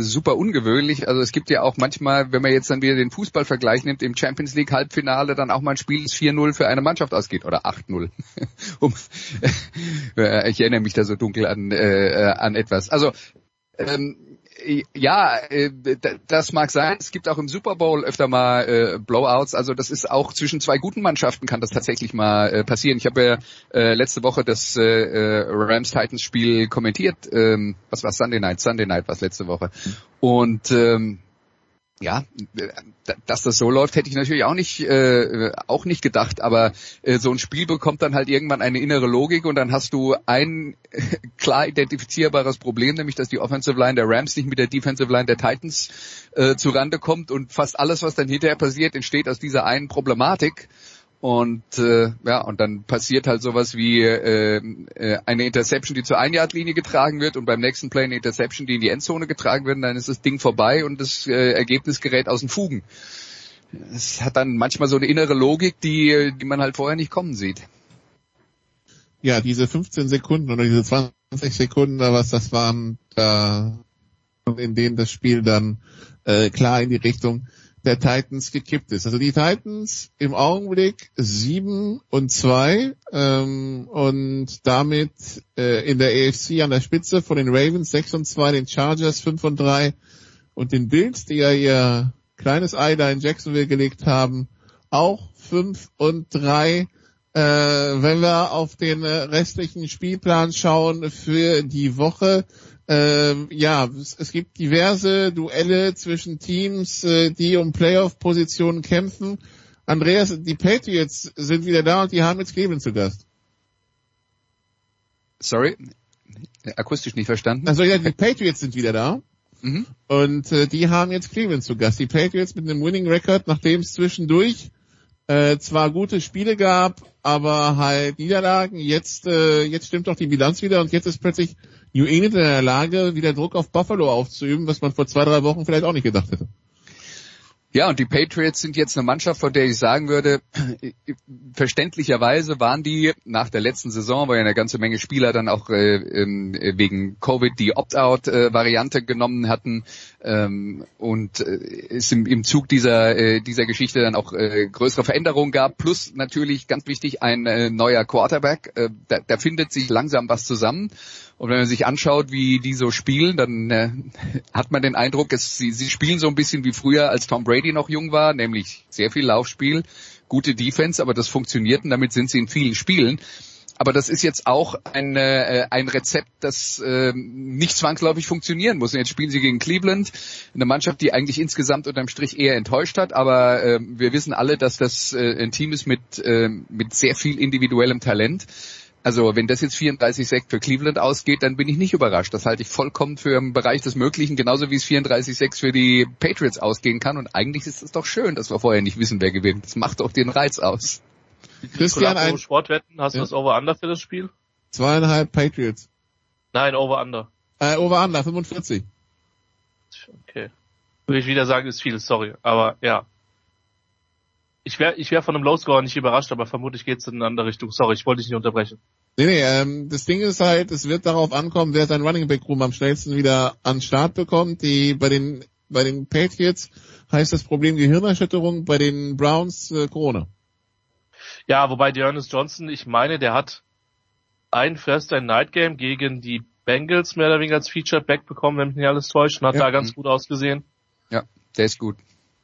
super ungewöhnlich. Also es gibt ja auch manchmal, wenn man jetzt dann wieder den Fußballvergleich nimmt, im Champions League Halbfinale dann auch mal ein Spiel, das 4-0 für eine Mannschaft ausgeht oder 8-0. *laughs* um, *laughs* ich erinnere mich da so dunkel an, an etwas. Also ähm, ja, äh, das mag sein. Es gibt auch im Super Bowl öfter mal äh, Blowouts. Also das ist auch zwischen zwei guten Mannschaften kann das tatsächlich mal äh, passieren. Ich habe ja äh, letzte Woche das äh, äh Rams Titans Spiel kommentiert. Ähm, was war Sunday Night? Sunday Night war letzte Woche. Und ähm, ja, dass das so läuft, hätte ich natürlich auch nicht äh, auch nicht gedacht. Aber äh, so ein Spiel bekommt dann halt irgendwann eine innere Logik und dann hast du ein äh, *laughs* klar identifizierbares Problem, nämlich dass die Offensive Line der Rams nicht mit der Defensive Line der Titans äh, zurande kommt und fast alles, was dann hinterher passiert, entsteht aus dieser einen Problematik. Und äh, ja, und dann passiert halt sowas wie äh, äh, eine Interception, die zur Ein-Yard-Linie getragen wird und beim nächsten Play eine Interception, die in die Endzone getragen wird, und dann ist das Ding vorbei und das äh, Ergebnis gerät aus den Fugen. es hat dann manchmal so eine innere Logik, die, die man halt vorher nicht kommen sieht. Ja, diese 15 Sekunden oder diese 20 Sekunden oder was das waren, da, in denen das Spiel dann äh, klar in die Richtung der Titans gekippt ist. Also die Titans im Augenblick sieben und zwei ähm, und damit äh, in der AFC an der Spitze von den Ravens sechs und zwei, den Chargers fünf und drei und den Bills, die ja ihr kleines Ei da in Jacksonville gelegt haben, auch fünf und drei. Äh, wenn wir auf den restlichen Spielplan schauen für die Woche, ähm, ja, es, es, gibt diverse Duelle zwischen Teams, äh, die um Playoff-Positionen kämpfen. Andreas, die Patriots sind wieder da und die haben jetzt Cleveland zu Gast. Sorry, akustisch nicht verstanden. Also ja, die Patriots sind wieder da. *laughs* Mhm. Und äh, die haben jetzt Cleveland zu Gast. Die Patriots mit einem Winning Record, nachdem es zwischendurch äh, zwar gute Spiele gab, aber halt Niederlagen. Jetzt, äh, jetzt stimmt doch die Bilanz wieder und jetzt ist plötzlich New England in der Lage, wieder Druck auf Buffalo aufzuüben, was man vor zwei, drei Wochen vielleicht auch nicht gedacht hätte. Ja, und die Patriots sind jetzt eine Mannschaft, von der ich sagen würde, *clears throat* verständlicherweise waren die nach der letzten Saison, weil ja eine ganze Menge Spieler dann auch äh, äh, wegen Covid die Opt-out-Variante genommen hatten ähm, und äh, es im, im Zug dieser, äh, dieser Geschichte dann auch äh, größere Veränderungen gab, plus natürlich ganz wichtig ein äh, neuer Quarterback. Äh, da, da findet sich langsam was zusammen. Und wenn man sich anschaut, wie die so spielen, dann äh, *laughs* hat man den Eindruck, es, sie, sie spielen so ein bisschen wie früher, als Tom Brady noch jung war, nämlich sehr viel Laufspiel, gute Defense, aber das funktioniert und damit sind sie in vielen Spielen. Aber das ist jetzt auch ein, äh, ein Rezept, das äh, nicht zwangsläufig funktionieren muss. Und jetzt spielen sie gegen Cleveland, eine Mannschaft, die eigentlich insgesamt unterm Strich eher enttäuscht hat. Aber äh, wir wissen alle, dass das äh, ein Team ist mit, äh, mit sehr viel individuellem Talent. Also wenn das jetzt 34-6 für Cleveland ausgeht, dann bin ich nicht überrascht. Das halte ich vollkommen für im Bereich des Möglichen, genauso wie es 34-6 für die Patriots ausgehen kann. Und eigentlich ist es doch schön, dass wir vorher nicht wissen, wer gewinnt. Das macht doch den Reiz aus. Christian, ein Sportwetten, hast ja. du das Over-Under für das Spiel? Zweieinhalb Patriots. Nein, Over-Under. Äh, Over-Under, 45. Okay. Würde ich wieder sagen, ist viel, sorry. Aber ja, ich wäre ich wär von einem Low-Score nicht überrascht, aber vermutlich geht es in eine andere Richtung. Sorry, ich wollte dich nicht unterbrechen. Nee, nee, ähm, das Ding ist halt, es wird darauf ankommen, wer sein Running Back Room am schnellsten wieder an Start bekommt. Die bei den bei den Patriots heißt das Problem Gehirnerschütterung, bei den Browns äh, Corona. Ja, wobei Dearness Johnson, ich meine, der hat ein First ein Night Game gegen die Bengals mehr oder weniger als Featured Back bekommen, wenn mich nicht alles täuscht, und hat ja. da ganz gut ausgesehen. Ja, der ist gut.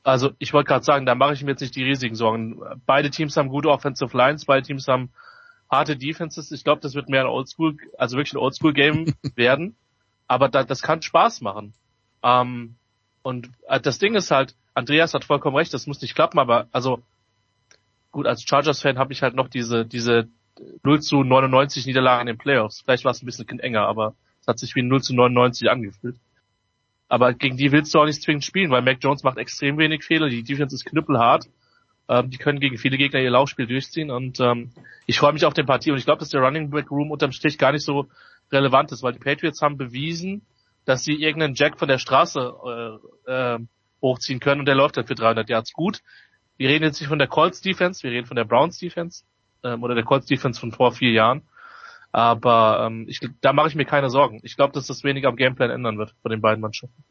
Also ich wollte gerade sagen, da mache ich mir jetzt nicht die riesigen Sorgen. Beide Teams haben gute Offensive Lines, beide Teams haben harte Defenses. Ich glaube, das wird mehr ein Oldschool, also wirklich ein Oldschool-Game *laughs* werden. Aber da, das kann Spaß machen. Ähm, und äh, das Ding ist halt, Andreas hat vollkommen recht, das muss nicht klappen, aber also gut, als Chargers-Fan habe ich halt noch diese, diese 0 zu 99 Niederlagen in den Playoffs. Vielleicht war es ein bisschen enger, aber es hat sich wie ein 0 zu 99 angefühlt. Aber gegen die willst du auch nicht zwingend spielen, weil Mac Jones macht extrem wenig Fehler, die Defense ist knüppelhart. Ähm, die können gegen viele Gegner ihr Laufspiel durchziehen und ähm, ich freue mich auf den Partie und ich glaube, dass der Running Back Room unterm Strich gar nicht so relevant ist, weil die Patriots haben bewiesen, dass sie irgendeinen Jack von der Straße äh, äh, hochziehen können und der läuft dann für 300 Yards gut. Wir reden jetzt nicht von der Colts Defense, wir reden von der Browns Defense ähm, oder der Colts Defense von vor vier Jahren. Aber ähm, ich, da mache ich mir keine Sorgen. Ich glaube, dass das weniger am Gameplan ändern wird von den beiden Mannschaften.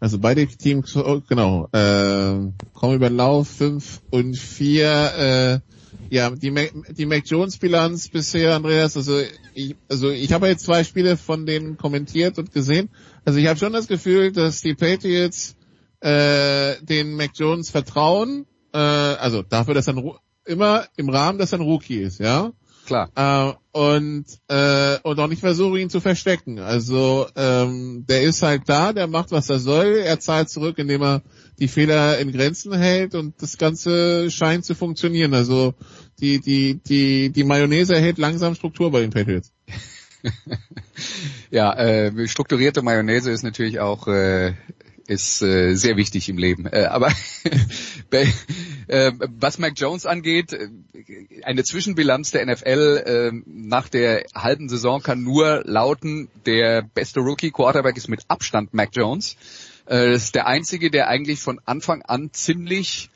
Also beide Teams, oh, genau, äh, kommen über Lauf 5 und 4. Äh, ja, die, Mac, die Mac Jones Bilanz bisher, Andreas, also ich, also ich habe jetzt zwei Spiele von denen kommentiert und gesehen. Also ich habe schon das Gefühl, dass die Patriots äh, den Mac Jones vertrauen, äh, also dafür, dass er immer im Rahmen, dass er ein Rookie ist, ja. Klar. Äh, und, äh, und auch nicht versuche, ihn zu verstecken. Also ähm, der ist halt da, der macht, was er soll, er zahlt zurück, indem er die Fehler in Grenzen hält und das Ganze scheint zu funktionieren. Also die, die, die, die Mayonnaise erhält langsam Struktur bei den Patriots. *laughs* ja, äh, strukturierte Mayonnaise ist natürlich auch äh, ist äh, sehr wichtig im Leben. Äh, aber *laughs* äh, was Mac Jones angeht, äh, eine Zwischenbilanz der NFL äh, nach der halben Saison kann nur lauten, der beste Rookie Quarterback ist mit Abstand Mac Jones. Äh, ist der einzige, der eigentlich von Anfang an ziemlich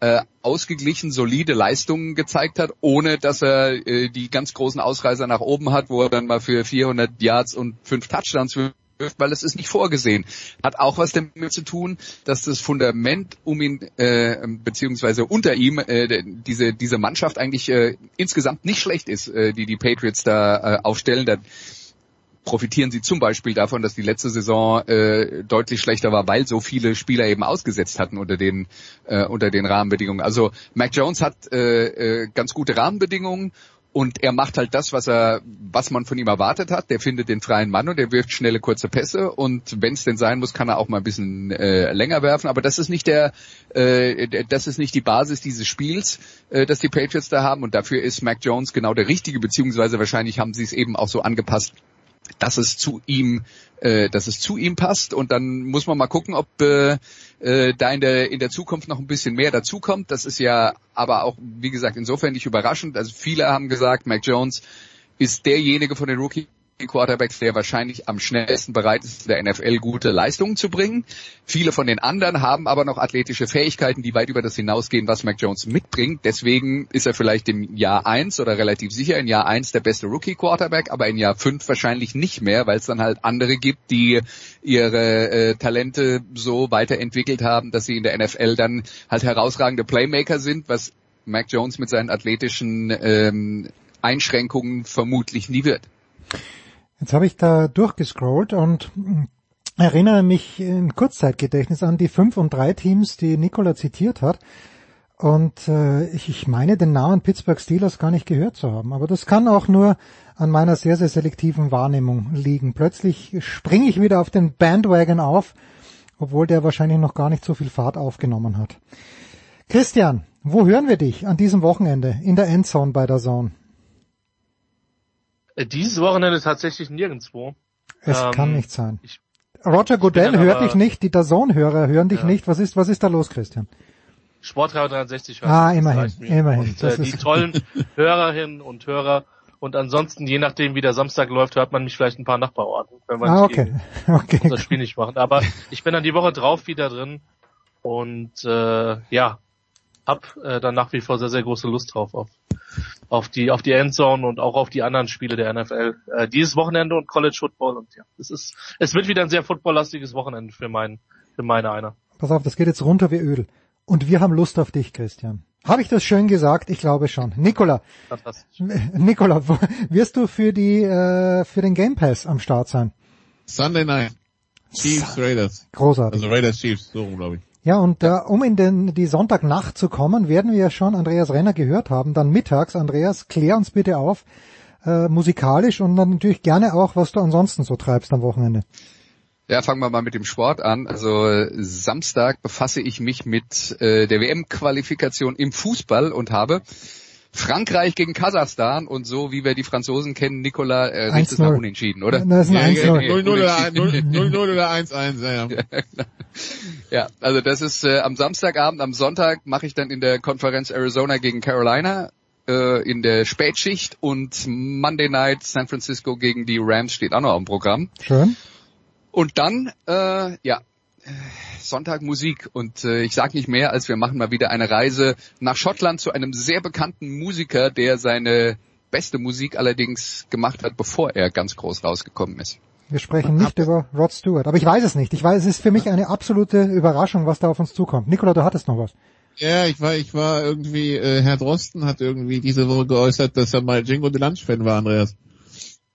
äh, ausgeglichen solide Leistungen gezeigt hat, ohne dass er äh, die ganz großen Ausreißer nach oben hat, wo er dann mal für 400 Yards und fünf Touchdowns weil es ist nicht vorgesehen. Hat auch was damit zu tun, dass das Fundament um ihn äh, beziehungsweise unter ihm äh, diese diese Mannschaft eigentlich äh, insgesamt nicht schlecht ist, äh, die die Patriots da äh, aufstellen. Da profitieren sie zum Beispiel davon, dass die letzte Saison äh, deutlich schlechter war, weil so viele Spieler eben ausgesetzt hatten unter den äh, unter den Rahmenbedingungen. Also Mac Jones hat äh, äh, ganz gute Rahmenbedingungen und er macht halt das, was er, was man von ihm erwartet hat. Der findet den freien Mann und er wirft schnelle kurze Pässe und wenn es denn sein muss, kann er auch mal ein bisschen äh, länger werfen. Aber das ist nicht der, äh, das ist nicht die Basis dieses Spiels, äh, das die Patriots da haben und dafür ist Mac Jones genau der richtige, beziehungsweise wahrscheinlich haben sie es eben auch so angepasst, dass es zu ihm, äh, dass es zu ihm passt und dann muss man mal gucken, ob äh, äh, da in der in der Zukunft noch ein bisschen mehr dazukommt. Das ist ja aber auch wie gesagt insofern nicht überraschend. Also viele haben gesagt, Mac Jones ist derjenige von den Rookie Quarterbacks, der wahrscheinlich am schnellsten bereit ist, der NFL gute Leistungen zu bringen. Viele von den anderen haben aber noch athletische Fähigkeiten, die weit über das hinausgehen, was Mac Jones mitbringt. Deswegen ist er vielleicht im Jahr eins oder relativ sicher in Jahr eins der beste Rookie Quarterback, aber in Jahr fünf wahrscheinlich nicht mehr, weil es dann halt andere gibt, die ihre äh, Talente so weiterentwickelt haben, dass sie in der NFL dann halt herausragende Playmaker sind, was Mac Jones mit seinen athletischen ähm, Einschränkungen vermutlich nie wird. Jetzt habe ich da durchgescrollt und erinnere mich in Kurzzeitgedächtnis an die 5 und 3 Teams, die Nikola zitiert hat. Und äh, ich, ich meine den Namen Pittsburgh Steelers gar nicht gehört zu haben. Aber das kann auch nur an meiner sehr, sehr selektiven Wahrnehmung liegen. Plötzlich springe ich wieder auf den Bandwagon auf, obwohl der wahrscheinlich noch gar nicht so viel Fahrt aufgenommen hat. Christian, wo hören wir dich an diesem Wochenende in der Endzone bei der Zone? Äh, dieses Wochenende tatsächlich nirgendwo. Es ähm, kann nicht sein. Ich, Roger Goodell hört dich nicht, die Dazone-Hörer hören dich ja. nicht. Was ist, was ist da los, Christian? Sportradio 63 hört Ah, immerhin, immerhin. Und, äh, die tollen *laughs* Hörerinnen und Hörer und ansonsten, je nachdem wie der Samstag läuft, hört man mich vielleicht ein paar Nachbarorten, wenn wir ah, okay. *laughs* okay. unser Spiel nicht machen. Aber ich bin dann die Woche drauf wieder drin und äh, ja, hab äh, dann nach wie vor sehr, sehr große Lust drauf auf auf die auf die Endzone und auch auf die anderen Spiele der NFL äh, dieses Wochenende und College Football und ja, es ist es wird wieder ein sehr footballlastiges Wochenende für meinen für meine einer. Pass auf, das geht jetzt runter wie Öl und wir haben Lust auf dich, Christian. Habe ich das schön gesagt? Ich glaube schon. Nikola, *laughs* Nikola, wirst du für die äh, für den Game Pass am Start sein? Sunday Night. Chiefs Raiders. Großartig. Also Raiders Chiefs, so glaube ich. Ja, und äh, um in den, die Sonntagnacht zu kommen, werden wir ja schon Andreas Renner gehört haben. Dann mittags, Andreas, klär uns bitte auf, äh, musikalisch und dann natürlich gerne auch, was du ansonsten so treibst am Wochenende. Ja, fangen wir mal mit dem Sport an. Also Samstag befasse ich mich mit äh, der WM-Qualifikation im Fußball und habe Frankreich gegen Kasachstan und so wie wir die Franzosen kennen, Nikola, äh, riecht es nach unentschieden, oder? Das ist ein 0-0 oder 1-1, ja, ja. ja, also das ist äh, am Samstagabend, am Sonntag mache ich dann in der Konferenz Arizona gegen Carolina äh, in der Spätschicht und Monday Night San Francisco gegen die Rams steht auch noch im Programm. Schön. Und dann, äh, ja, Sonntag Musik und äh, ich sage nicht mehr, als wir machen mal wieder eine Reise nach Schottland zu einem sehr bekannten Musiker, der seine beste Musik allerdings gemacht hat, bevor er ganz groß rausgekommen ist. Wir sprechen nicht über Rod Stewart, aber ich weiß es nicht. Ich weiß, es ist für mich eine absolute Überraschung, was da auf uns zukommt. Nikola, du hattest noch was. Ja, ich war, ich war irgendwie, äh, Herr Drosten hat irgendwie diese Woche geäußert, dass er mal Jingo de Lunch-Fan war, Andreas.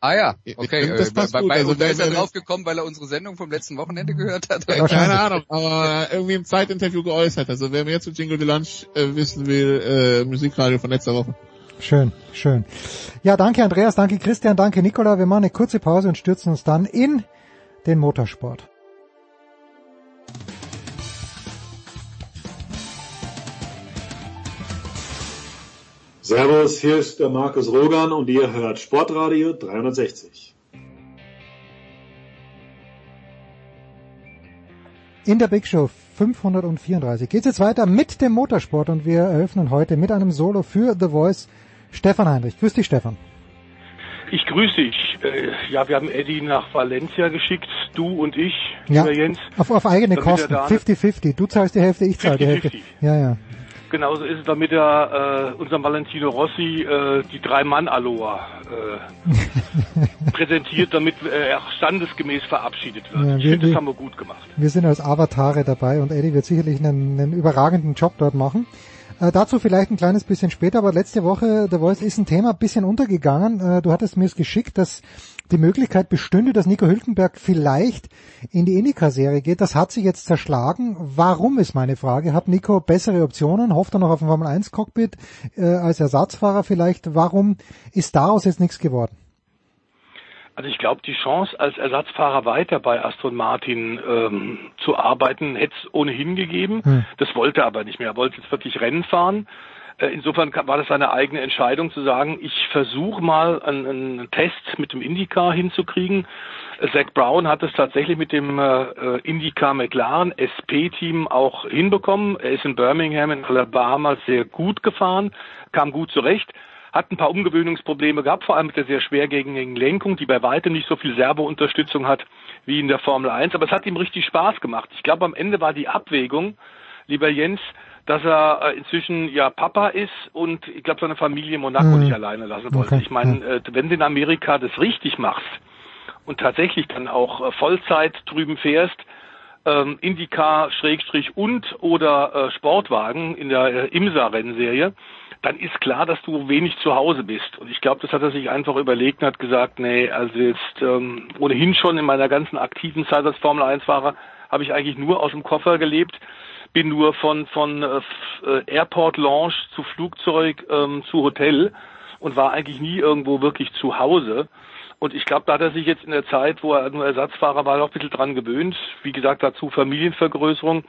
Ah ja, okay. Das passt bei, gut. bei, also, und ist er draufgekommen, weil er unsere Sendung vom letzten Wochenende gehört hat? Ja, keine Ahnung, aber irgendwie im Zeitinterview geäußert. Also wer mehr zu Jingle de Lunch äh, wissen will, äh, Musikradio von letzter Woche. Schön, schön. Ja, danke Andreas, danke Christian, danke Nicola. Wir machen eine kurze Pause und stürzen uns dann in den Motorsport. Servus, hier ist der Markus Rogan und ihr hört Sportradio 360. In der Big Show 534 geht es jetzt weiter mit dem Motorsport und wir eröffnen heute mit einem Solo für The Voice Stefan Heinrich. Grüß dich, Stefan. Ich grüße dich. Äh, ja, wir haben Eddie nach Valencia geschickt, du und ich, Ja, lieber Jens. auf, auf eigene Kosten. da- 50-50. Du zahlst die Hälfte, ich zahle die Hälfte. 50-50. Ja, ja. Genauso ist es, damit er äh, unserem Valentino Rossi äh, die Drei-Mann-Aloha äh, *laughs* präsentiert, damit äh, er standesgemäß verabschiedet wird. Ja, ich wir- finde, das haben wir gut gemacht. Wir sind als Avatare dabei und Eddie wird sicherlich einen, einen überragenden Job dort machen. Äh, dazu vielleicht ein kleines bisschen später, aber letzte Woche, der Voice ist ein Thema ein bisschen untergegangen. Äh, du hattest mir es geschickt, dass die Möglichkeit bestünde, dass Nico Hülkenberg vielleicht in die Indycar-Serie geht. Das hat sich jetzt zerschlagen. Warum ist meine Frage? Hat Nico bessere Optionen? Hofft er noch auf ein Formel-1-Cockpit äh, als Ersatzfahrer vielleicht? Warum ist daraus jetzt nichts geworden? Also ich glaube, die Chance als Ersatzfahrer weiter bei Aston Martin ähm, zu arbeiten, hätte es ohnehin gegeben. Hm. Das wollte er aber nicht mehr. Er wollte jetzt wirklich Rennen fahren. Äh, Insofern war das seine eigene Entscheidung zu sagen, ich versuche mal einen, einen Test mit dem IndyCar hinzukriegen. Zach Brown hat es tatsächlich mit dem äh, äh, IndyCar McLaren SP-Team auch hinbekommen. Er ist in Birmingham in Alabama sehr gut gefahren, kam gut zurecht hat ein paar Umgewöhnungsprobleme gehabt, vor allem mit der sehr schwergängigen Lenkung, die bei weitem nicht so viel Servo-Unterstützung hat wie in der Formel 1. Aber es hat ihm richtig Spaß gemacht. Ich glaube, am Ende war die Abwägung, lieber Jens, dass er äh, inzwischen ja Papa ist und ich glaube, seine Familie in Monaco Mhm. nicht alleine lassen wollte. Okay, Ich meine, äh, wenn du in Amerika das richtig machst und tatsächlich dann auch äh, Vollzeit drüben fährst, ähm, Indycar, Schrägstrich und oder äh, Sportwagen in der äh, IMSA-Rennserie, dann ist klar, dass du wenig zu Hause bist. Und ich glaube, das hat er sich einfach überlegt und hat gesagt, nee, also jetzt ähm, ohnehin schon in meiner ganzen aktiven Zeit als Formel 1-Fahrer habe ich eigentlich nur aus dem Koffer gelebt, bin nur von von äh, äh, Airport Lounge zu Flugzeug ähm, zu Hotel und war eigentlich nie irgendwo wirklich zu Hause. Und ich glaube, da hat er sich jetzt in der Zeit, wo er nur Ersatzfahrer war, noch ein bisschen dran gewöhnt. Wie gesagt, dazu Familienvergrößerung.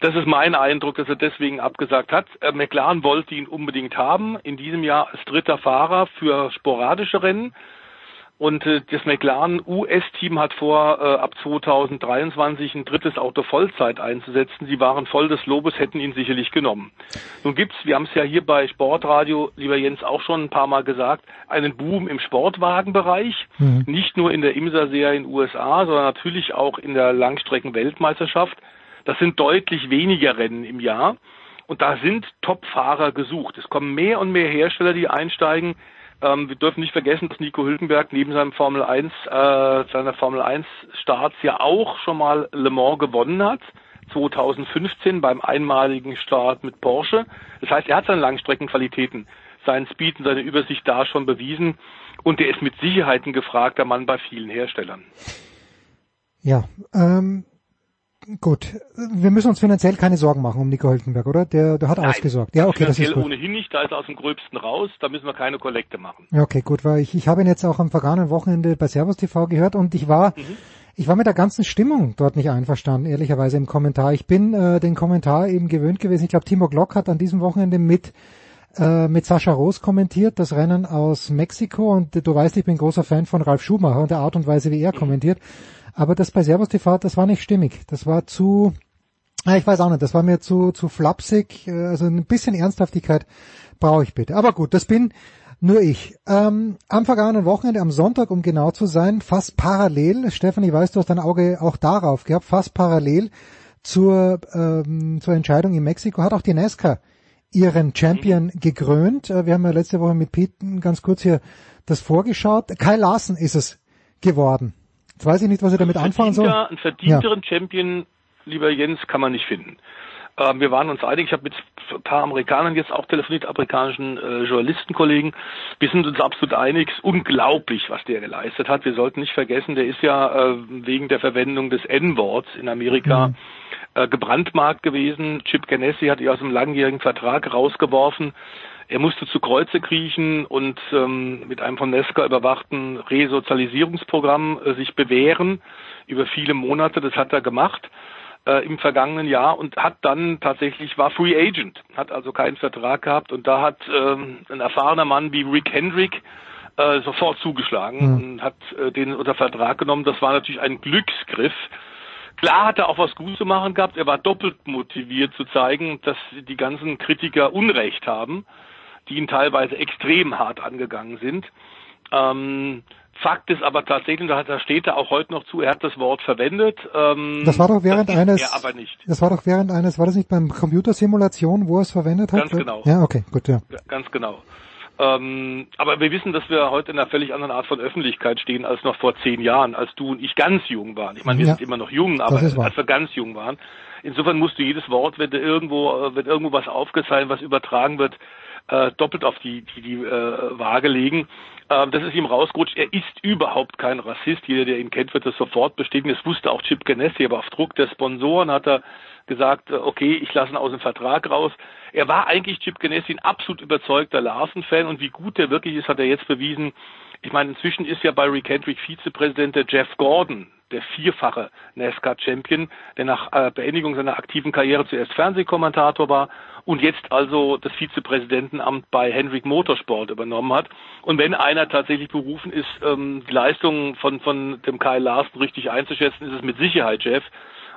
Das ist mein Eindruck, dass er deswegen abgesagt hat. Äh, McLaren wollte ihn unbedingt haben, in diesem Jahr als dritter Fahrer für sporadische Rennen. Und äh, das McLaren US-Team hat vor, äh, ab 2023 ein drittes Auto Vollzeit einzusetzen. Sie waren voll des Lobes, hätten ihn sicherlich genommen. Nun gibt's, wir haben es ja hier bei Sportradio, lieber Jens, auch schon ein paar Mal gesagt, einen Boom im Sportwagenbereich. Mhm. Nicht nur in der IMSA-Serie in den USA, sondern natürlich auch in der Langstrecken-Weltmeisterschaft. Das sind deutlich weniger Rennen im Jahr. Und da sind Top-Fahrer gesucht. Es kommen mehr und mehr Hersteller, die einsteigen. Ähm, wir dürfen nicht vergessen, dass Nico Hülkenberg neben seinem Formel 1, äh, seiner Formel 1 Starts ja auch schon mal Le Mans gewonnen hat. 2015 beim einmaligen Start mit Porsche. Das heißt, er hat seine Langstreckenqualitäten, seinen Speed und seine Übersicht da schon bewiesen. Und er ist mit Sicherheit ein gefragter Mann bei vielen Herstellern. Ja, ähm, gut. Wir müssen uns finanziell keine Sorgen machen um Nico Hülkenberg, oder? Der, der hat ausgesorgt. Ja, okay, das ist Finanziell gut. ohnehin nicht, da ist er aus dem Gröbsten raus, da müssen wir keine Kollekte machen. Ja, okay, gut, weil ich, ich habe ihn jetzt auch am vergangenen Wochenende bei Servus TV gehört und ich war, ich war mit der ganzen Stimmung dort nicht einverstanden, ehrlicherweise im Kommentar. Ich bin äh, den Kommentar eben gewöhnt gewesen. Ich glaube, Timo Glock hat an diesem Wochenende mit äh, mit Sascha Roos kommentiert, das Rennen aus Mexiko und du weißt, ich bin großer Fan von Ralf Schumacher und der Art und Weise, wie er kommentiert. Aber das bei Servus TV, das war nicht stimmig. Das war zu, ja, ich weiß auch nicht, das war mir zu, zu flapsig. äh, Also ein bisschen Ernsthaftigkeit brauche ich bitte. Aber gut, das bin nur ich. Ähm, am vergangenen Wochenende, am Sonntag, um genau zu sein, fast parallel, Stefan, ich weiß, du hast dein Auge auch darauf gehabt, fast parallel zur, ähm, zur Entscheidung in Mexiko hat auch die NASCAR ihren Champion gekrönt. Äh, Wir haben ja letzte Woche mit Pete ganz kurz hier das vorgeschaut. Kai Larsen ist es geworden. Jetzt weiß ich nicht, was ich damit anfangen soll. Einen verdienteren Champion, lieber Jens, kann man nicht finden. Ähm, wir waren uns einig, ich habe mit ein paar Amerikanern jetzt auch telefoniert, amerikanischen äh, Journalistenkollegen. Wir sind uns absolut einig, es ist unglaublich, was der geleistet hat. Wir sollten nicht vergessen, der ist ja äh, wegen der Verwendung des N-Worts in Amerika Mhm. äh, gebrandmarkt gewesen. Chip Ganassi hat ihn aus einem langjährigen Vertrag rausgeworfen. Er musste zu Kreuze kriechen und ähm, mit einem von Nesca überwachten Resozialisierungsprogramm äh, sich bewähren über viele Monate. Das hat er gemacht äh, im vergangenen Jahr und hat dann tatsächlich war Free Agent, hat also keinen Vertrag gehabt und da hat ähm, ein erfahrener Mann wie Rick Hendrick äh, sofort zugeschlagen Hm. und hat äh, den unter Vertrag genommen. Das war natürlich ein Glücksgriff. Klar hat er auch was gut zu machen gehabt. Er war doppelt motiviert zu zeigen, dass die ganzen Kritiker Unrecht haben, die ihn teilweise extrem hart angegangen sind. Ähm, Fakt ist aber tatsächlich, da, da steht er auch heute noch zu, er hat das Wort verwendet. Ähm, Das war doch während eines, Er aber nicht. das war doch während eines, war das nicht beim Computersimulation, wo er es verwendet hat? Ganz genau. Ja, okay, gut, ja. Ja, Ganz genau. Ähm, aber wir wissen, dass wir heute in einer völlig anderen Art von Öffentlichkeit stehen als noch vor zehn Jahren, als du und ich ganz jung waren. Ich meine, wir Ja. sind immer noch jung, aber als wir ganz jung waren. Insofern musst du jedes Wort, wenn irgendwo, äh, wenn irgendwo was aufgezeichnet, was übertragen wird, äh, doppelt auf die, die, die äh, Waage legen. Ähm, das ist ihm rausgerutscht. Er ist überhaupt kein Rassist. Jeder, der ihn kennt, wird das sofort bestätigen. Das wusste auch Chip Ganassi, aber auf Druck der Sponsoren hat er gesagt, äh, okay, ich lasse ihn aus dem Vertrag raus. Er war eigentlich Chip Ganassi ein absolut überzeugter Larsen-Fan und wie gut der wirklich ist, hat er jetzt bewiesen. Ich meine, inzwischen ist ja bei Rick Hendrick Vizepräsident der Jeff Gordon, der vierfache NASCAR-Champion, der nach äh, Beendigung seiner aktiven Karriere zuerst Fernsehkommentator war und jetzt also das Vizepräsidentenamt bei Hendrick Motorsport übernommen hat. Und wenn einer tatsächlich berufen ist, ähm, die Leistungen von, von dem Kyle Larson richtig einzuschätzen, ist es mit Sicherheit Jeff.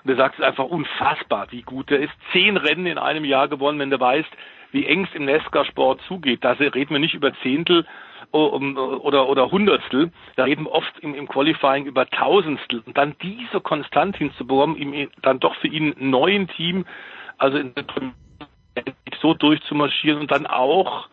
Und er sagt, es einfach unfassbar, wie gut er ist. Zehn Rennen in einem Jahr gewonnen, wenn du weißt, wie eng es im NASCAR-Sport zugeht. Da reden wir nicht über Zehntel o- um, oder, oder Hundertstel. Da reden wir oft im, im Qualifying über Tausendstel. Und dann diese konstant hinzubekommen, ihm dann doch für ihn neuen Team, also in der so durchzumarschieren und dann auch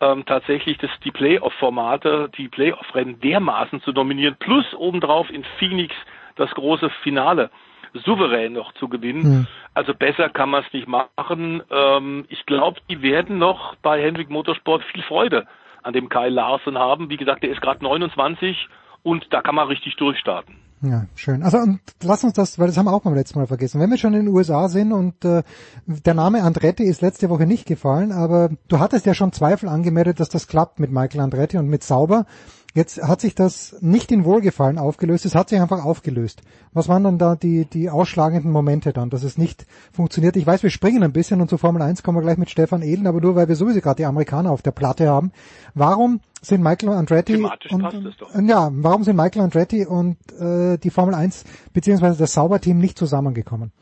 ähm, tatsächlich das, die Playoff-Formate, die Playoff-Rennen dermaßen zu dominieren, plus obendrauf in Phoenix das große Finale souverän noch zu gewinnen. Hm. Also besser kann man es nicht machen. Ähm, ich glaube, die werden noch bei Hendrick Motorsport viel Freude an dem Kyle Larson haben. Wie gesagt, der ist gerade 29 und da kann man richtig durchstarten. Ja, schön. Also und lass uns das, weil das haben wir auch beim letzten Mal vergessen. Wenn wir schon in den USA sind und äh, der Name Andretti ist letzte Woche nicht gefallen, aber du hattest ja schon Zweifel angemeldet, dass das klappt mit Michael Andretti und mit Sauber. Jetzt hat sich das nicht in Wohlgefallen aufgelöst, es hat sich einfach aufgelöst. Was waren dann da die, die ausschlagenden Momente dann, dass es nicht funktioniert? Ich weiß, wir springen ein bisschen und zu Formel 1 kommen wir gleich mit Stefan Ehlen, aber nur weil wir sowieso gerade die Amerikaner auf der Platte haben. Warum sind Michael Andretti Thematisch und, doch. ja, warum sind Michael Andretti und äh, die Formel 1 beziehungsweise das Sauberteam nicht zusammengekommen?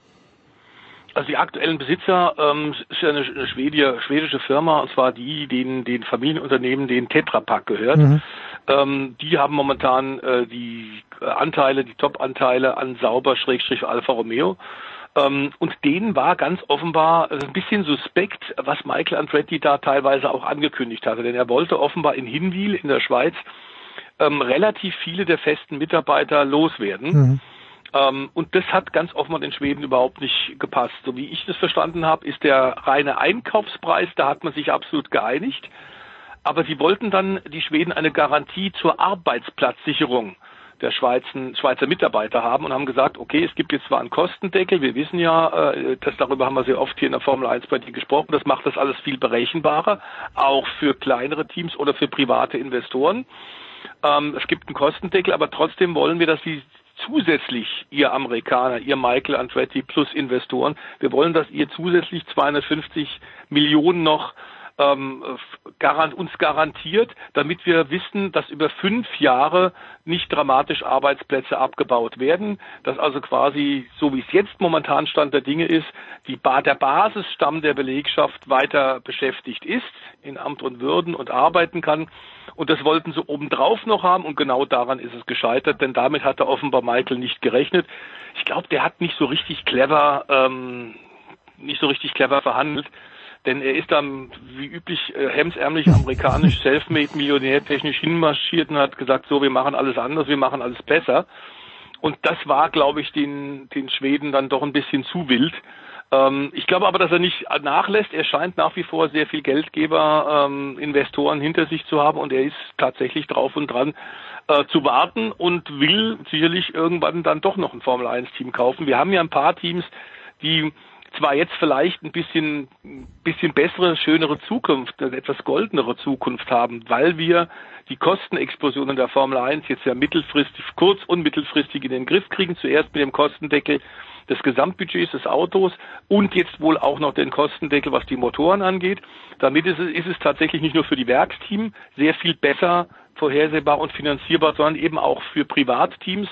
Also die aktuellen Besitzer ähm, ist ja eine, eine schwedische Firma, und zwar die, den, den Familienunternehmen, den Tetra Pak gehört. Mhm. Ähm, die haben momentan äh, die äh, Anteile, die Top-Anteile an Sauber Schrägstrich Alfa Romeo. Ähm, und denen war ganz offenbar äh, ein bisschen suspekt, was Michael Andretti da teilweise auch angekündigt hatte. Denn er wollte offenbar in Hinwil in der Schweiz ähm, relativ viele der festen Mitarbeiter loswerden. Mhm. Ähm, und das hat ganz offenbar den Schweden überhaupt nicht gepasst. So wie ich das verstanden habe, ist der reine Einkaufspreis, da hat man sich absolut geeinigt. Aber sie wollten dann die Schweden eine Garantie zur Arbeitsplatzsicherung der Schweizer, Schweizer Mitarbeiter haben und haben gesagt, okay, es gibt jetzt zwar einen Kostendeckel, wir wissen ja, äh, darüber haben wir sehr oft hier in der Formel 1 bei dir gesprochen, das macht das alles viel berechenbarer, auch für kleinere Teams oder für private Investoren. Ähm, es gibt einen Kostendeckel, aber trotzdem wollen wir, dass sie zusätzlich, ihr Amerikaner, ihr Michael Andretti plus Investoren, wir wollen, dass ihr zusätzlich 250 Millionen noch ähm, garant, uns garantiert, damit wir wissen, dass über fünf Jahre nicht dramatisch Arbeitsplätze abgebaut werden, dass also quasi, so wie es jetzt momentan Stand der Dinge ist, die ba der Basisstamm der Belegschaft weiter beschäftigt ist, in Amt und Würden und arbeiten kann. Und das wollten sie obendrauf noch haben und genau daran ist es gescheitert, denn damit hatte offenbar Michael nicht gerechnet. Ich glaube, der hat nicht so richtig clever, ähm, nicht so richtig clever verhandelt. Denn er ist dann wie üblich äh, hemsärmlich amerikanisch, *laughs* selfmade Millionär technisch hinmarschiert und hat gesagt, so, wir machen alles anders, wir machen alles besser. Und das war, glaube ich, den, den Schweden dann doch ein bisschen zu wild. Ähm, ich glaube aber, dass er nicht nachlässt. Er scheint nach wie vor sehr viel Geldgeber, ähm, Investoren hinter sich zu haben und er ist tatsächlich drauf und dran äh, zu warten und will sicherlich irgendwann dann doch noch ein Formel 1 Team kaufen. Wir haben ja ein paar Teams, die zwar jetzt vielleicht ein bisschen, bisschen bessere, schönere Zukunft, eine etwas goldenere Zukunft haben, weil wir die Kostenexplosion in der Formel 1 jetzt ja mittelfristig, kurz- und mittelfristig in den Griff kriegen. Zuerst mit dem Kostendeckel des Gesamtbudgets des Autos und jetzt wohl auch noch den Kostendeckel, was die Motoren angeht. Damit ist es, ist es tatsächlich nicht nur für die Werksteam sehr viel besser vorhersehbar und finanzierbar, sondern eben auch für Privatteams.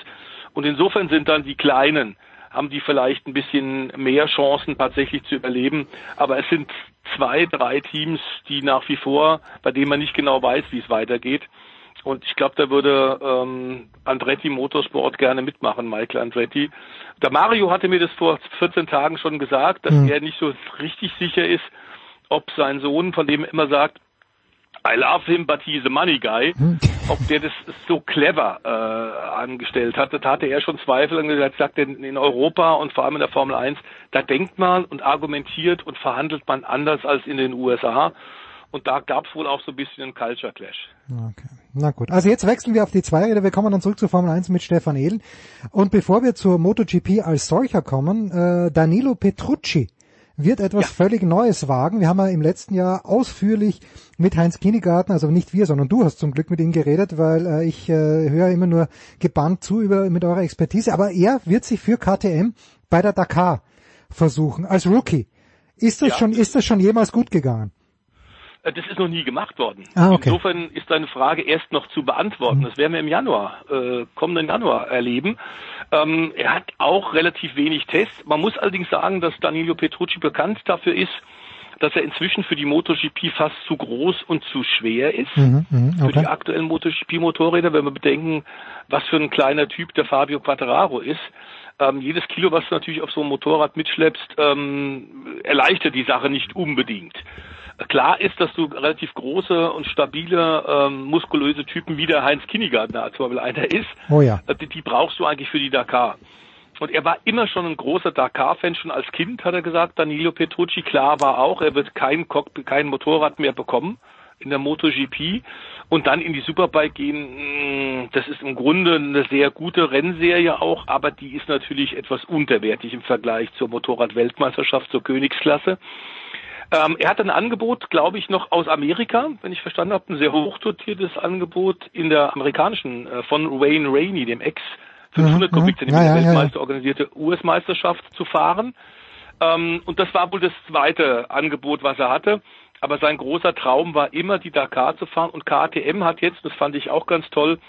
Und insofern sind dann die kleinen haben die vielleicht ein bisschen mehr Chancen tatsächlich zu überleben. Aber es sind zwei, drei Teams, die nach wie vor, bei denen man nicht genau weiß, wie es weitergeht. Und ich glaube, da würde ähm, Andretti Motorsport gerne mitmachen, Michael Andretti. Der Mario hatte mir das vor 14 Tagen schon gesagt, dass Mhm. er nicht so richtig sicher ist, ob sein Sohn, von dem er immer sagt, I love him, but he's a money guy, *laughs* ob der das so clever äh, angestellt hat. Da hatte er schon Zweifel und gesagt, sagt er, in Europa und vor allem in der Formel 1, da denkt man und argumentiert und verhandelt man anders als in den USA. Und da gab es wohl auch so ein bisschen einen Culture Clash. Okay. Na gut. Also jetzt wechseln wir auf die Zweiräder. Wir kommen dann zurück zur Formel 1 mit Stefan Edel. Und bevor wir zur MotoGP als solcher kommen, äh, Danilo Petrucci wird etwas völlig Neues wagen. Wir haben ja im letzten Jahr ausführlich mit Heinz Kinnegarten, also nicht wir, sondern du hast zum Glück mit ihm geredet, weil äh, ich äh, höre immer nur gebannt zu über mit eurer Expertise. Aber er wird sich für KTM bei der Dakar versuchen als Rookie. Ist das Ja. schon, ist das schon jemals gut gegangen? Äh, Das ist noch nie gemacht worden. Ah, okay. Insofern ist deine Frage erst noch zu beantworten. Das werden wir im Januar, äh, kommenden Januar erleben. Ähm, er hat auch relativ wenig Tests. Man muss allerdings sagen, dass Danilo Petrucci bekannt dafür ist, dass er inzwischen für die MotoGP fast zu groß und zu schwer ist. Mhm, mhm, Für okay. die aktuellen MotoGP-Motorräder, wenn wir bedenken, was für ein kleiner Typ der Fabio Quattararo ist. Ähm, jedes Kilo, was du natürlich auf so einem Motorrad mitschleppst, ähm, erleichtert die Sache nicht unbedingt. Klar ist, dass du relativ große und stabile, ähm, muskulöse Typen wie der Heinz Kinnigartner zum Beispiel einer ist, Oh ja. äh, die, die brauchst du eigentlich für die Dakar. Und er war immer schon ein großer Dakar-Fan, schon als Kind hat er gesagt, Danilo Petrucci, klar war auch, er wird kein, Cockpit, kein Motorrad mehr bekommen in der MotoGP und dann in die Superbike gehen, mh, das ist im Grunde eine sehr gute Rennserie auch, aber die ist natürlich etwas unterwertig im Vergleich zur Motorrad-Weltmeisterschaft, zur Königsklasse. Ähm, er hat ein Angebot, glaube ich, noch aus Amerika, wenn ich verstanden habe, ein sehr hochdotiertes Angebot in der amerikanischen äh, von Wayne Rainey, dem Ex 500 Mhm, mhm. Kubikzentimeter Ja, ja, ja, ja. Weltmeister organisierte US-Meisterschaft zu fahren. Ähm, und das war wohl das zweite Angebot, was er hatte. Aber sein großer Traum war immer, die Dakar zu fahren. Und KTM hat jetzt, das fand ich auch ganz toll,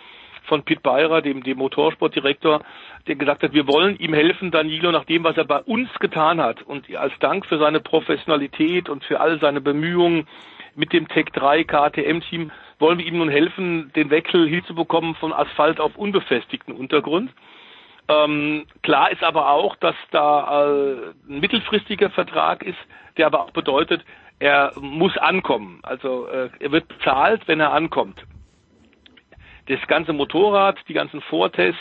von Pete Beirer, dem, dem Motorsportdirektor, der gesagt hat, wir wollen ihm helfen, Danilo, nach dem, was er bei uns getan hat. Und als Dank für seine Professionalität und für all seine Bemühungen mit dem Tech 3 KTM-Team wollen wir ihm nun helfen, den Wechsel hinzubekommen von Asphalt auf unbefestigten Untergrund. Ähm, klar ist aber auch, dass da äh, ein mittelfristiger Vertrag ist, der aber auch bedeutet, er muss ankommen. Also äh, er wird bezahlt, wenn er ankommt. Das ganze Motorrad, die ganzen Vortests,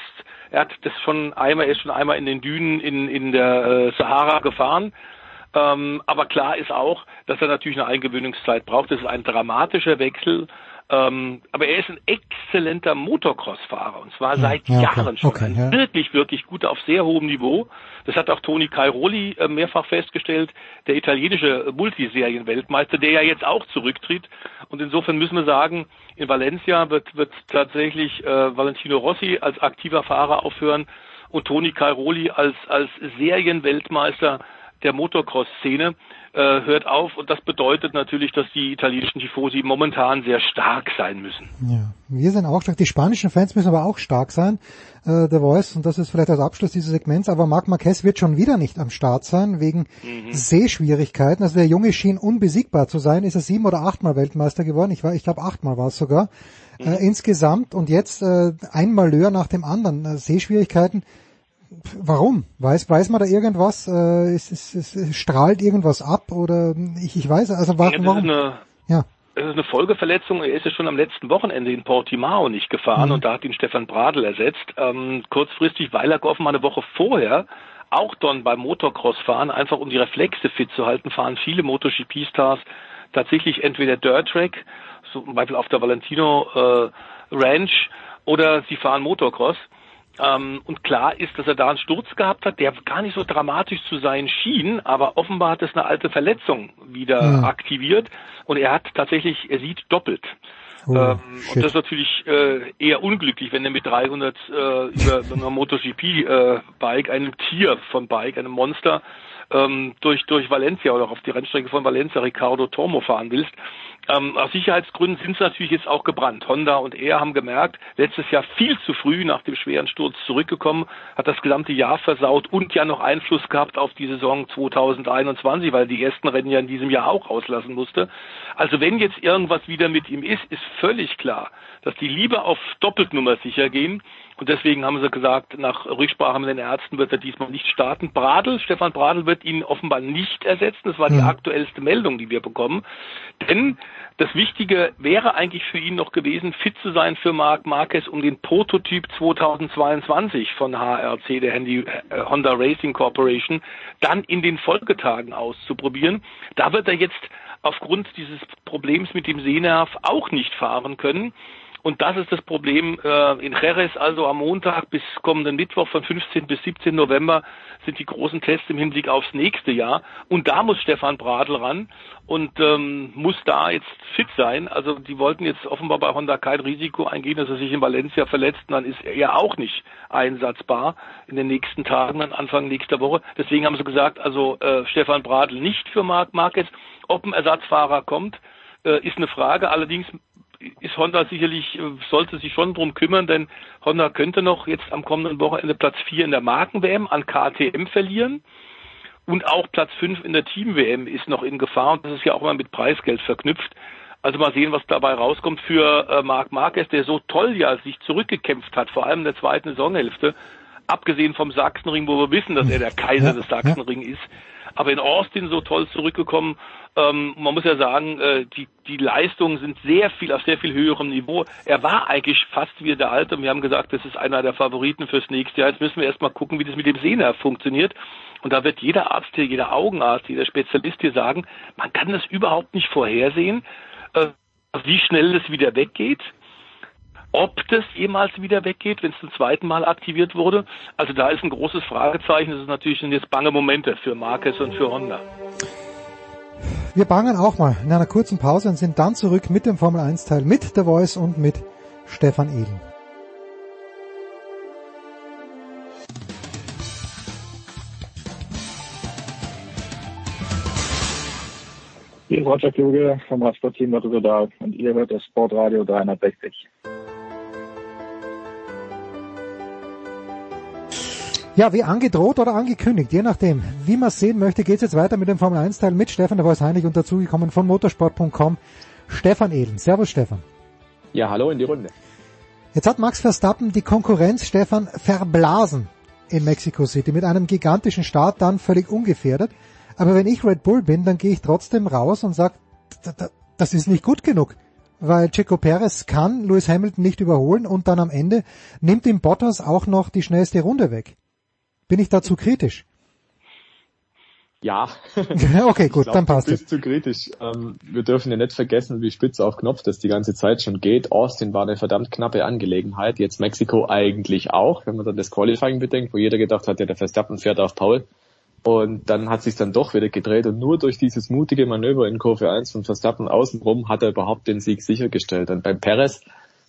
er hat das schon einmal, er ist schon einmal in den Dünen in, in der äh, Sahara gefahren. Ähm, aber klar ist auch, dass er natürlich eine Eingewöhnungszeit braucht. Das ist ein dramatischer Wechsel. Ähm, aber er ist ein exzellenter Motocross-Fahrer und zwar seit ja, okay, Jahren schon. okay, ein ja. wirklich, wirklich guter auf sehr hohem Niveau. Das hat auch Toni Cairoli äh, mehrfach festgestellt, der italienische Multiserienweltmeister, der ja jetzt auch zurücktritt. Und insofern müssen wir sagen, in Valencia wird, wird tatsächlich äh, Valentino Rossi als aktiver Fahrer aufhören und Toni Cairoli als, als Serienweltmeister der Motocross-Szene äh, hört auf und das bedeutet natürlich, dass die italienischen Tifosi momentan sehr stark sein müssen. Ja, wir sind auch stark. Die spanischen Fans müssen aber auch stark sein. Äh, The Voice, und das ist vielleicht als Abschluss dieses Segments, aber Marc Marquez wird schon wieder nicht am Start sein, wegen Sehschwierigkeiten. Also der Junge schien unbesiegbar zu sein. Ist er sieben oder achtmal Weltmeister geworden? Ich, war, ich glaube achtmal war es sogar. Äh, insgesamt und jetzt äh, ein Malheur nach dem anderen. Äh, Sehschwierigkeiten. Warum? Weiß, weiß man da irgendwas? Äh, es, es, es strahlt irgendwas ab oder ich, ich weiß, also Ja, warum? ist eine Ja. Es ist eine Folgeverletzung. Er ist ja schon am letzten Wochenende in Portimao nicht gefahren Mhm. und da hat ihn Stefan Bradl ersetzt. Ähm, kurzfristig, weil er offenbar eine Woche vorher auch dann beim Motocross fahren, einfach um die Reflexe fit zu halten, fahren viele MotoGP-Stars tatsächlich entweder Dirt Track, zum Beispiel auf der Valentino äh, Ranch, oder sie fahren Motocross. Ähm, und klar ist, dass er da einen Sturz gehabt hat, der gar nicht so dramatisch zu sein schien, aber offenbar hat es eine alte Verletzung wieder Ja. aktiviert und er hat tatsächlich, er sieht doppelt. Oh, ähm, und das ist natürlich äh, eher unglücklich, wenn er mit 300 äh, über so einer MotoGP-Bike, einem Tier von Bike, einem Monster, ähm, durch, durch Valencia oder auf die Rennstrecke von Valencia Ricardo Tormo fahren willst. Ähm, aus Sicherheitsgründen sind sie natürlich jetzt auch gebrannt. Honda und er haben gemerkt, letztes Jahr viel zu früh nach dem schweren Sturz zurückgekommen, hat das gesamte Jahr versaut und ja noch Einfluss gehabt auf die Saison 2021, weil die ersten Rennen ja in diesem Jahr auch auslassen musste. Also wenn jetzt irgendwas wieder mit ihm ist, ist völlig klar, dass die lieber auf Doppeltnummer sicher gehen und deswegen haben sie gesagt, nach Rücksprache mit den Ärzten wird er diesmal nicht starten. Bradl, Stefan Bradl wird ihn offenbar nicht ersetzen. Das war die mhm. aktuellste Meldung, die wir bekommen. Denn das Wichtige wäre eigentlich für ihn noch gewesen, fit zu sein für Marc Marquez, um den Prototyp 2022 von HRC, der äh, Honda Racing Corporation, dann in den Folgetagen auszuprobieren. Da wird er jetzt aufgrund dieses Problems mit dem Sehnerv auch nicht fahren können. Und das ist das Problem äh, in Jerez, also am Montag bis kommenden Mittwoch von 15 bis 17 November sind die großen Tests im Hinblick aufs nächste Jahr. Und da muss Stefan Bradl ran und ähm, muss da jetzt fit sein. Also die wollten jetzt offenbar bei Honda kein Risiko eingehen, dass er sich in Valencia verletzt. Und dann ist er ja auch nicht einsatzbar in den nächsten Tagen, dann Anfang nächster Woche. Deswegen haben sie gesagt, also äh, Stefan Bradl nicht für Marc Marquez. Ob ein Ersatzfahrer kommt, äh, ist eine Frage. Allerdings ist Honda sicherlich, äh, sollte sich schon drum kümmern, denn Honda könnte noch jetzt am kommenden Wochenende Platz 4 in der Marken-WM an KTM verlieren. Und auch Platz 5 in der Team-WM ist noch in Gefahr und das ist ja auch immer mit Preisgeld verknüpft. Also mal sehen, was dabei rauskommt für äh, Marc Marquez, der so toll ja sich zurückgekämpft hat, vor allem in der zweiten Saisonhälfte. Abgesehen vom Sachsenring, wo wir wissen, dass er der Kaiser des Sachsenring ist. Aber in Austin so toll zurückgekommen ähm, man muss ja sagen, äh, die, die Leistungen sind sehr viel auf sehr viel höherem Niveau. Er war eigentlich fast wie der Alte und wir haben gesagt, das ist einer der Favoriten fürs nächste Jahr. Jetzt müssen wir erstmal gucken, wie das mit dem Sehnerv funktioniert. Und da wird jeder Arzt hier, jeder Augenarzt, jeder Spezialist hier sagen, man kann das überhaupt nicht vorhersehen, äh, wie schnell das wieder weggeht ob das jemals wieder weggeht, wenn es zum zweiten Mal aktiviert wurde. Also da ist ein großes Fragezeichen. Das ist natürlich jetzt bange Momente für Marquez und für Honda. Wir bangen auch mal in einer kurzen Pause und sind dann zurück mit dem Formel 1 Teil mit The Voice und mit Stefan Ehlen. Hier ist Roger Kluge vom Radsportteam Rotterdam und ihr hört das Sportradio 360. Ja, wie angedroht oder angekündigt, je nachdem, wie man es sehen möchte, geht es jetzt weiter mit dem Formel 1 Teil mit Stefan der Voice Heinrich und dazugekommen von motorsport.com, Stefan Ehlen. Servus Stefan. Ja, hallo in die Runde. Jetzt hat Max Verstappen die Konkurrenz Stefan verblasen in Mexico City mit einem gigantischen Start dann völlig ungefährdet. Aber wenn ich Red Bull bin, dann gehe ich trotzdem raus und sage, das ist nicht gut genug. Weil Checo Perez kann Lewis Hamilton nicht überholen und dann am Ende nimmt ihm Bottas auch noch die schnellste Runde weg. Bin ich dazu kritisch? Ja. okay, gut, glaub, dann passt es. zu kritisch. Ähm, wir dürfen ja nicht vergessen, wie spitz auf Knopf das die ganze Zeit schon geht. Austin war eine verdammt knappe Angelegenheit. Jetzt Mexiko eigentlich auch, wenn man dann das Qualifying bedenkt, wo jeder gedacht hat, ja, der Verstappen fährt auf Paul. Und dann hat sich dann doch wieder gedreht und nur durch dieses mutige Manöver in Kurve 1 von Verstappen außenrum hat er überhaupt den Sieg sichergestellt. Und beim Perez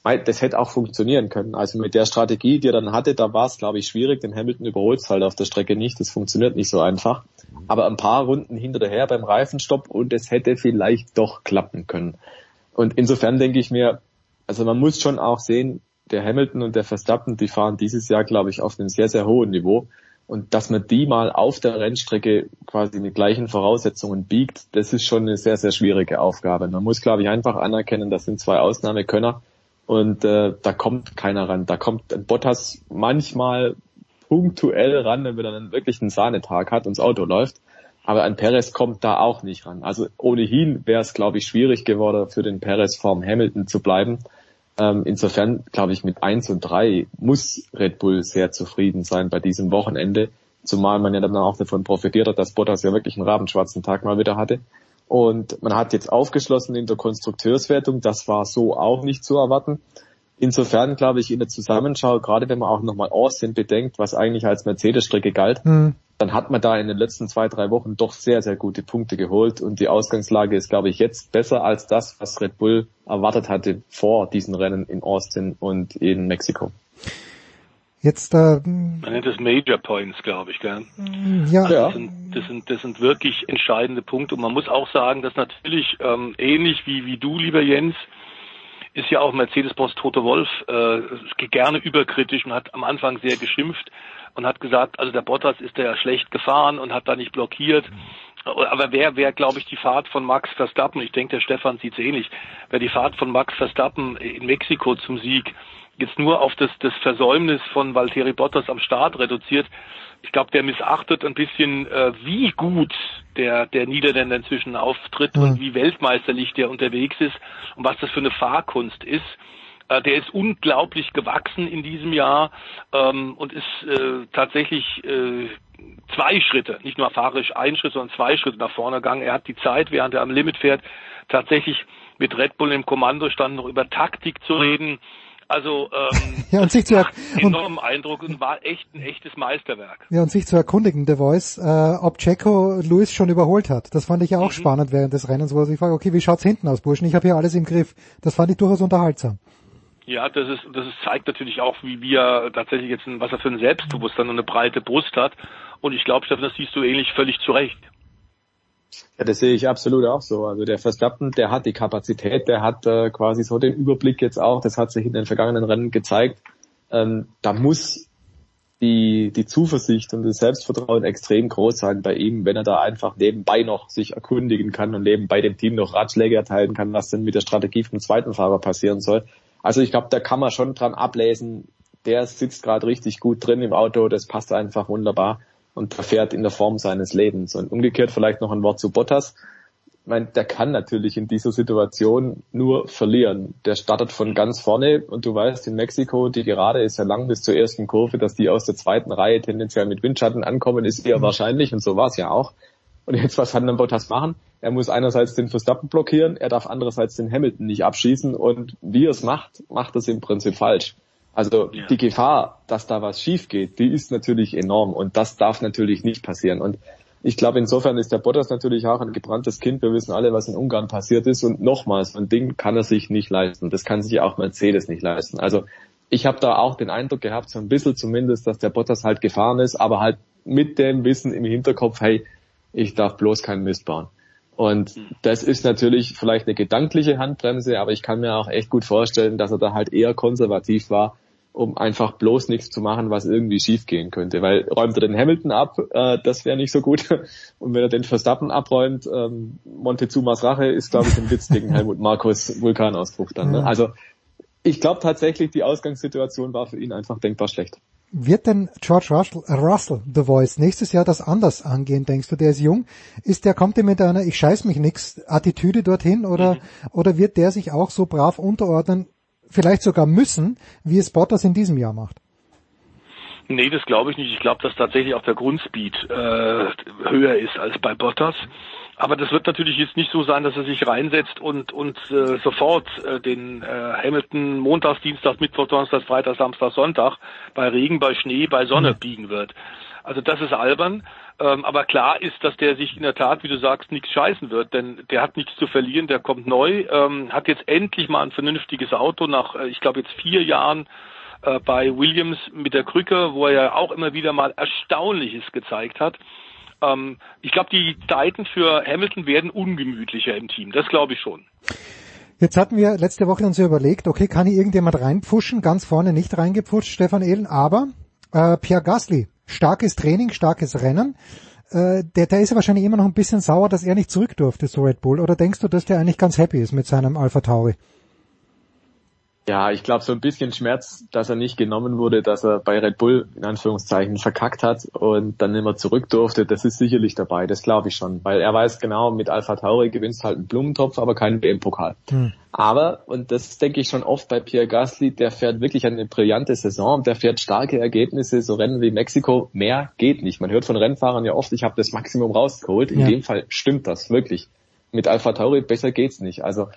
das hätte auch funktionieren können. Also mit der Strategie, die er dann hatte, da war es, glaube ich, schwierig. Den Hamilton überholt halt auf der Strecke nicht. Das funktioniert nicht so einfach. Aber ein paar Runden hinterher beim Reifenstopp und es hätte vielleicht doch klappen können. Und insofern denke ich mir, also man muss schon auch sehen, der Hamilton und der Verstappen, die fahren dieses Jahr, glaube ich, auf einem sehr, sehr hohen Niveau. Und dass man die mal auf der Rennstrecke quasi mit gleichen Voraussetzungen biegt, das ist schon eine sehr, sehr schwierige Aufgabe. Man muss, glaube ich, einfach anerkennen, das sind zwei Ausnahmekönner und äh, da kommt keiner ran. Da kommt Bottas manchmal punktuell ran, wenn er dann wirklich einen Sahnetag hat und das Auto läuft. Aber ein Perez kommt da auch nicht ran. Also ohnehin wäre es, glaube ich, schwierig geworden, für den Perez vorm Hamilton zu bleiben. Ähm, insofern, glaube ich, mit eins und drei muss Red Bull sehr zufrieden sein bei diesem Wochenende. Zumal man ja dann auch davon profitiert hat, dass Bottas ja wirklich einen rabenschwarzen Tag mal wieder hatte. Und man hat jetzt aufgeschlossen in der Konstrukteurswertung. Das war so auch nicht zu erwarten. Insofern glaube ich in der Zusammenschau, gerade wenn man auch nochmal Austin bedenkt, was eigentlich als Mercedes-Strecke galt, mhm. dann hat man da in den letzten zwei, drei Wochen doch sehr, sehr gute Punkte geholt. Und die Ausgangslage ist, glaube ich, jetzt besser als das, was Red Bull erwartet hatte vor diesen Rennen in Austin und in Mexiko. Jetzt, äh, Man nennt es Major Points, glaube ich, gell? ja, Das sind, das sind, das sind wirklich entscheidende Punkte. Und man muss auch sagen, dass natürlich ähm, ähnlich wie, wie du, lieber Jens, ist ja auch Mercedes-Boss Toto Wolf äh, gerne überkritisch und hat am Anfang sehr geschimpft und hat gesagt, also der Bottas ist ja schlecht gefahren und hat da nicht blockiert. Aber wer, wer glaube ich, die Fahrt von Max Verstappen, ich denke, der Stefan sieht es ähnlich, wer die Fahrt von Max Verstappen in Mexiko zum Sieg jetzt nur auf das, das Versäumnis von Valtteri Bottas am Start reduziert, ich glaube, der missachtet ein bisschen, äh, wie gut der, der Niederländer inzwischen auftritt Mhm. und wie weltmeisterlich der unterwegs ist und was das für eine Fahrkunst ist. Äh, der ist unglaublich gewachsen in diesem Jahr ähm, und ist äh, tatsächlich äh, zwei Schritte, nicht nur fahrisch ein Schritt, sondern zwei Schritte nach vorne gegangen. Er hat die Zeit, während er am Limit fährt, tatsächlich mit Red Bull im Kommandostand noch über Taktik zu reden. Also ähm, *laughs* Ja, und sich zu, macht enormen Eindruck und war echt ein echtes Meisterwerk. ja, und sich zu erkundigen, The Voice, äh, ob Checo Lewis schon überholt hat. Das fand ich ja auch spannend während des Rennens, wo er sich fragt, okay, wie schaut's hinten aus, Burschen? Ich habe hier alles im Griff. Das fand ich durchaus unterhaltsam. Ja, das ist, das ist, zeigt natürlich auch, wie, wie er tatsächlich jetzt, ein, was er für ein Selbstbewusstsein und eine breite Brust hat. Und ich glaube, Stefan, das siehst du ähnlich völlig zu Recht. Ja, das sehe ich absolut auch so. Also der Verstappen, der hat die Kapazität, der hat äh, quasi so den Überblick jetzt auch, das hat sich in den vergangenen Rennen gezeigt. Ähm, da muss die, die Zuversicht und das Selbstvertrauen extrem groß sein bei ihm, wenn er da einfach nebenbei noch sich erkundigen kann und nebenbei dem Team noch Ratschläge erteilen kann, was denn mit der Strategie vom zweiten Fahrer passieren soll. Also ich glaube, da kann man schon dran ablesen, der sitzt gerade richtig gut drin im Auto, das passt einfach wunderbar und der fährt in der Form seines Lebens. Und umgekehrt vielleicht noch ein Wort zu Bottas. Ich meine, der kann natürlich in dieser Situation nur verlieren. Der startet von ganz vorne und du weißt, in Mexiko, die Gerade ist ja lang bis zur ersten Kurve, dass die aus der zweiten Reihe tendenziell mit Windschatten ankommen, ist eher wahrscheinlich und so war es ja auch. Und jetzt, was kann dann Bottas machen? Er muss einerseits den Verstappen blockieren, er darf andererseits den Hamilton nicht abschießen und wie er es macht, macht es im Prinzip falsch. Also die Gefahr, dass da was schief geht, die ist natürlich enorm und das darf natürlich nicht passieren. Und ich glaube, insofern ist der Bottas natürlich auch ein gebranntes Kind. Wir wissen alle, was in Ungarn passiert ist. Und nochmals, so ein Ding kann er sich nicht leisten. Das kann sich auch Mercedes nicht leisten. Also ich habe da auch den Eindruck gehabt, so ein bisschen zumindest, dass der Bottas halt gefahren ist, aber halt mit dem Wissen im Hinterkopf, hey, ich darf bloß keinen Mist bauen. Und das ist natürlich vielleicht eine gedankliche Handbremse, aber ich kann mir auch echt gut vorstellen, dass er da halt eher konservativ war, um einfach bloß nichts zu machen, was irgendwie schiefgehen könnte. Weil räumt er den Hamilton ab, äh, das wäre nicht so gut. *laughs* Und wenn er den Verstappen abräumt, ähm, Montezumas Rache ist, glaube ich, ein Witz gegen Helmut Markus Vulkanausbruch dann. Ne? Also ich glaube tatsächlich, die Ausgangssituation war für ihn einfach denkbar schlecht. Wird denn George Russell, äh, Russell, The Voice, nächstes Jahr das anders angehen, denkst du? Der ist jung. Ist der, kommt der mit einer Ich scheiß mich nix Attitüde dorthin oder, oder wird der sich auch so brav unterordnen, vielleicht sogar müssen, wie es Bottas in diesem Jahr macht? Nee, das glaube ich nicht. Ich glaube, dass tatsächlich auch der Grundspeed äh, höher ist als bei Bottas. Aber das wird natürlich jetzt nicht so sein, dass er sich reinsetzt und und äh, sofort äh, den äh, Hamilton Montags, Dienstags, Mittwoch, Donnerstag, Freitag, Samstag, Sonntag bei Regen, bei Schnee, bei Sonne biegen wird. Also das ist albern. Ähm, aber klar ist, dass der sich in der Tat, wie du sagst, nichts scheißen wird, denn der hat nichts zu verlieren, der kommt neu, ähm, hat jetzt endlich mal ein vernünftiges Auto nach, äh, ich glaube jetzt vier Jahren äh, bei Williams mit der Krücke, wo er ja auch immer wieder mal Erstaunliches gezeigt hat. Ähm, ich glaube, die Zeiten für Hamilton werden ungemütlicher im Team. Das glaube ich schon. Jetzt hatten wir letzte Woche uns ja überlegt, okay, kann hier irgendjemand reinpfuschen? Ganz vorne nicht reingepfuscht, Stefan Ehlen, aber äh, Pierre Gasly, starkes Training, starkes Rennen. Äh, der, der ist wahrscheinlich immer noch ein bisschen sauer, dass er nicht zurück durfte zu Red Bull. Oder denkst du, dass der eigentlich ganz happy ist mit seinem Alpha Tauri? Ja, ich glaube so ein bisschen Schmerz, dass er nicht genommen wurde, dass er bei Red Bull in Anführungszeichen verkackt hat und dann mehr zurück durfte, das ist sicherlich dabei, das glaube ich schon, weil er weiß genau, mit Alpha Tauri gewinnst halt einen Blumentopf, aber keinen WM-Pokal. Hm. Aber, und das denke ich schon oft bei Pierre Gasly, der fährt wirklich eine brillante Saison, der fährt starke Ergebnisse, so Rennen wie Mexiko, mehr geht nicht. Man hört von Rennfahrern ja oft, ich habe das Maximum rausgeholt, in Ja. dem Fall stimmt das wirklich. Mit Alpha Tauri besser geht's nicht. Also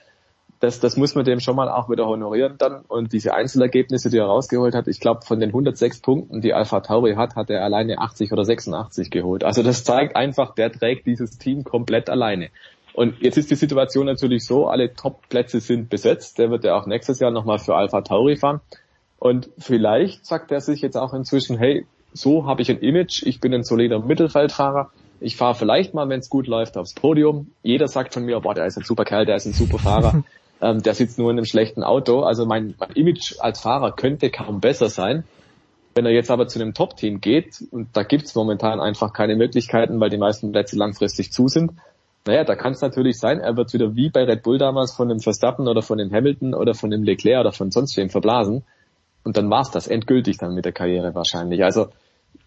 das, das muss man dem schon mal auch wieder honorieren dann. Und diese Einzelergebnisse, die er rausgeholt hat, ich glaube, von den 106 Punkten, die Alpha Tauri hat, hat er alleine 80 oder 86 geholt. Also das zeigt einfach, der trägt dieses Team komplett alleine. Und jetzt ist die Situation natürlich so, alle Top-Plätze sind besetzt. Der wird ja auch nächstes Jahr nochmal für Alpha Tauri fahren. Und vielleicht sagt er sich jetzt auch inzwischen, hey, so habe ich ein Image, ich bin ein solider Mittelfeldfahrer, ich fahre vielleicht mal, wenn es gut läuft, aufs Podium. Jeder sagt von mir, boah, der ist ein super Kerl, der ist ein super Fahrer. *laughs* ähm, der sitzt nur in einem schlechten Auto. Also mein, mein Image als Fahrer könnte kaum besser sein. Wenn er jetzt aber zu einem Top-Team geht, und da gibt's momentan einfach keine Möglichkeiten, weil die meisten Plätze langfristig zu sind, naja, da kann es natürlich sein, er wird wieder wie bei Red Bull damals von dem Verstappen oder von dem Hamilton oder von dem Leclerc oder von sonst wem verblasen. Und dann war's das endgültig dann mit der Karriere wahrscheinlich. Also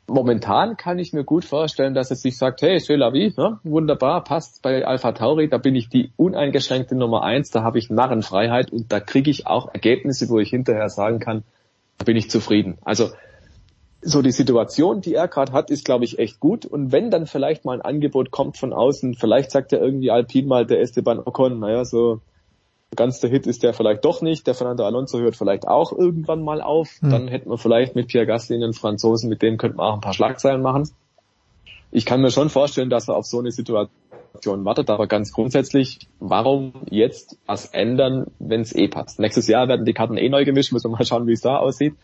momentan kann ich mir gut vorstellen, dass es sich sagt, hey, c'est la vie, ne? wunderbar, passt bei Alpha Tauri, da bin ich die uneingeschränkte Nummer eins, da habe ich Narrenfreiheit und da kriege ich auch Ergebnisse, wo ich hinterher sagen kann, da bin ich zufrieden. Also so die Situation, die er gerade hat, ist, glaube ich, echt gut. Und wenn dann vielleicht mal ein Angebot kommt von außen, vielleicht sagt er irgendwie Alpin mal, der Esteban Ocon, naja, so ganz der Hit ist der vielleicht doch nicht. Der Fernando Alonso hört vielleicht auch irgendwann mal auf. Mhm. Dann hätten wir vielleicht mit Pierre Gasly einen Franzosen, mit dem könnten wir auch ein paar Schlagzeilen machen. Ich kann mir schon vorstellen, dass er auf so eine Situation wartet, aber ganz grundsätzlich, warum jetzt was ändern, wenn es eh passt? Nächstes Jahr werden die Karten eh neu gemischt, müssen wir mal schauen, wie es da aussieht.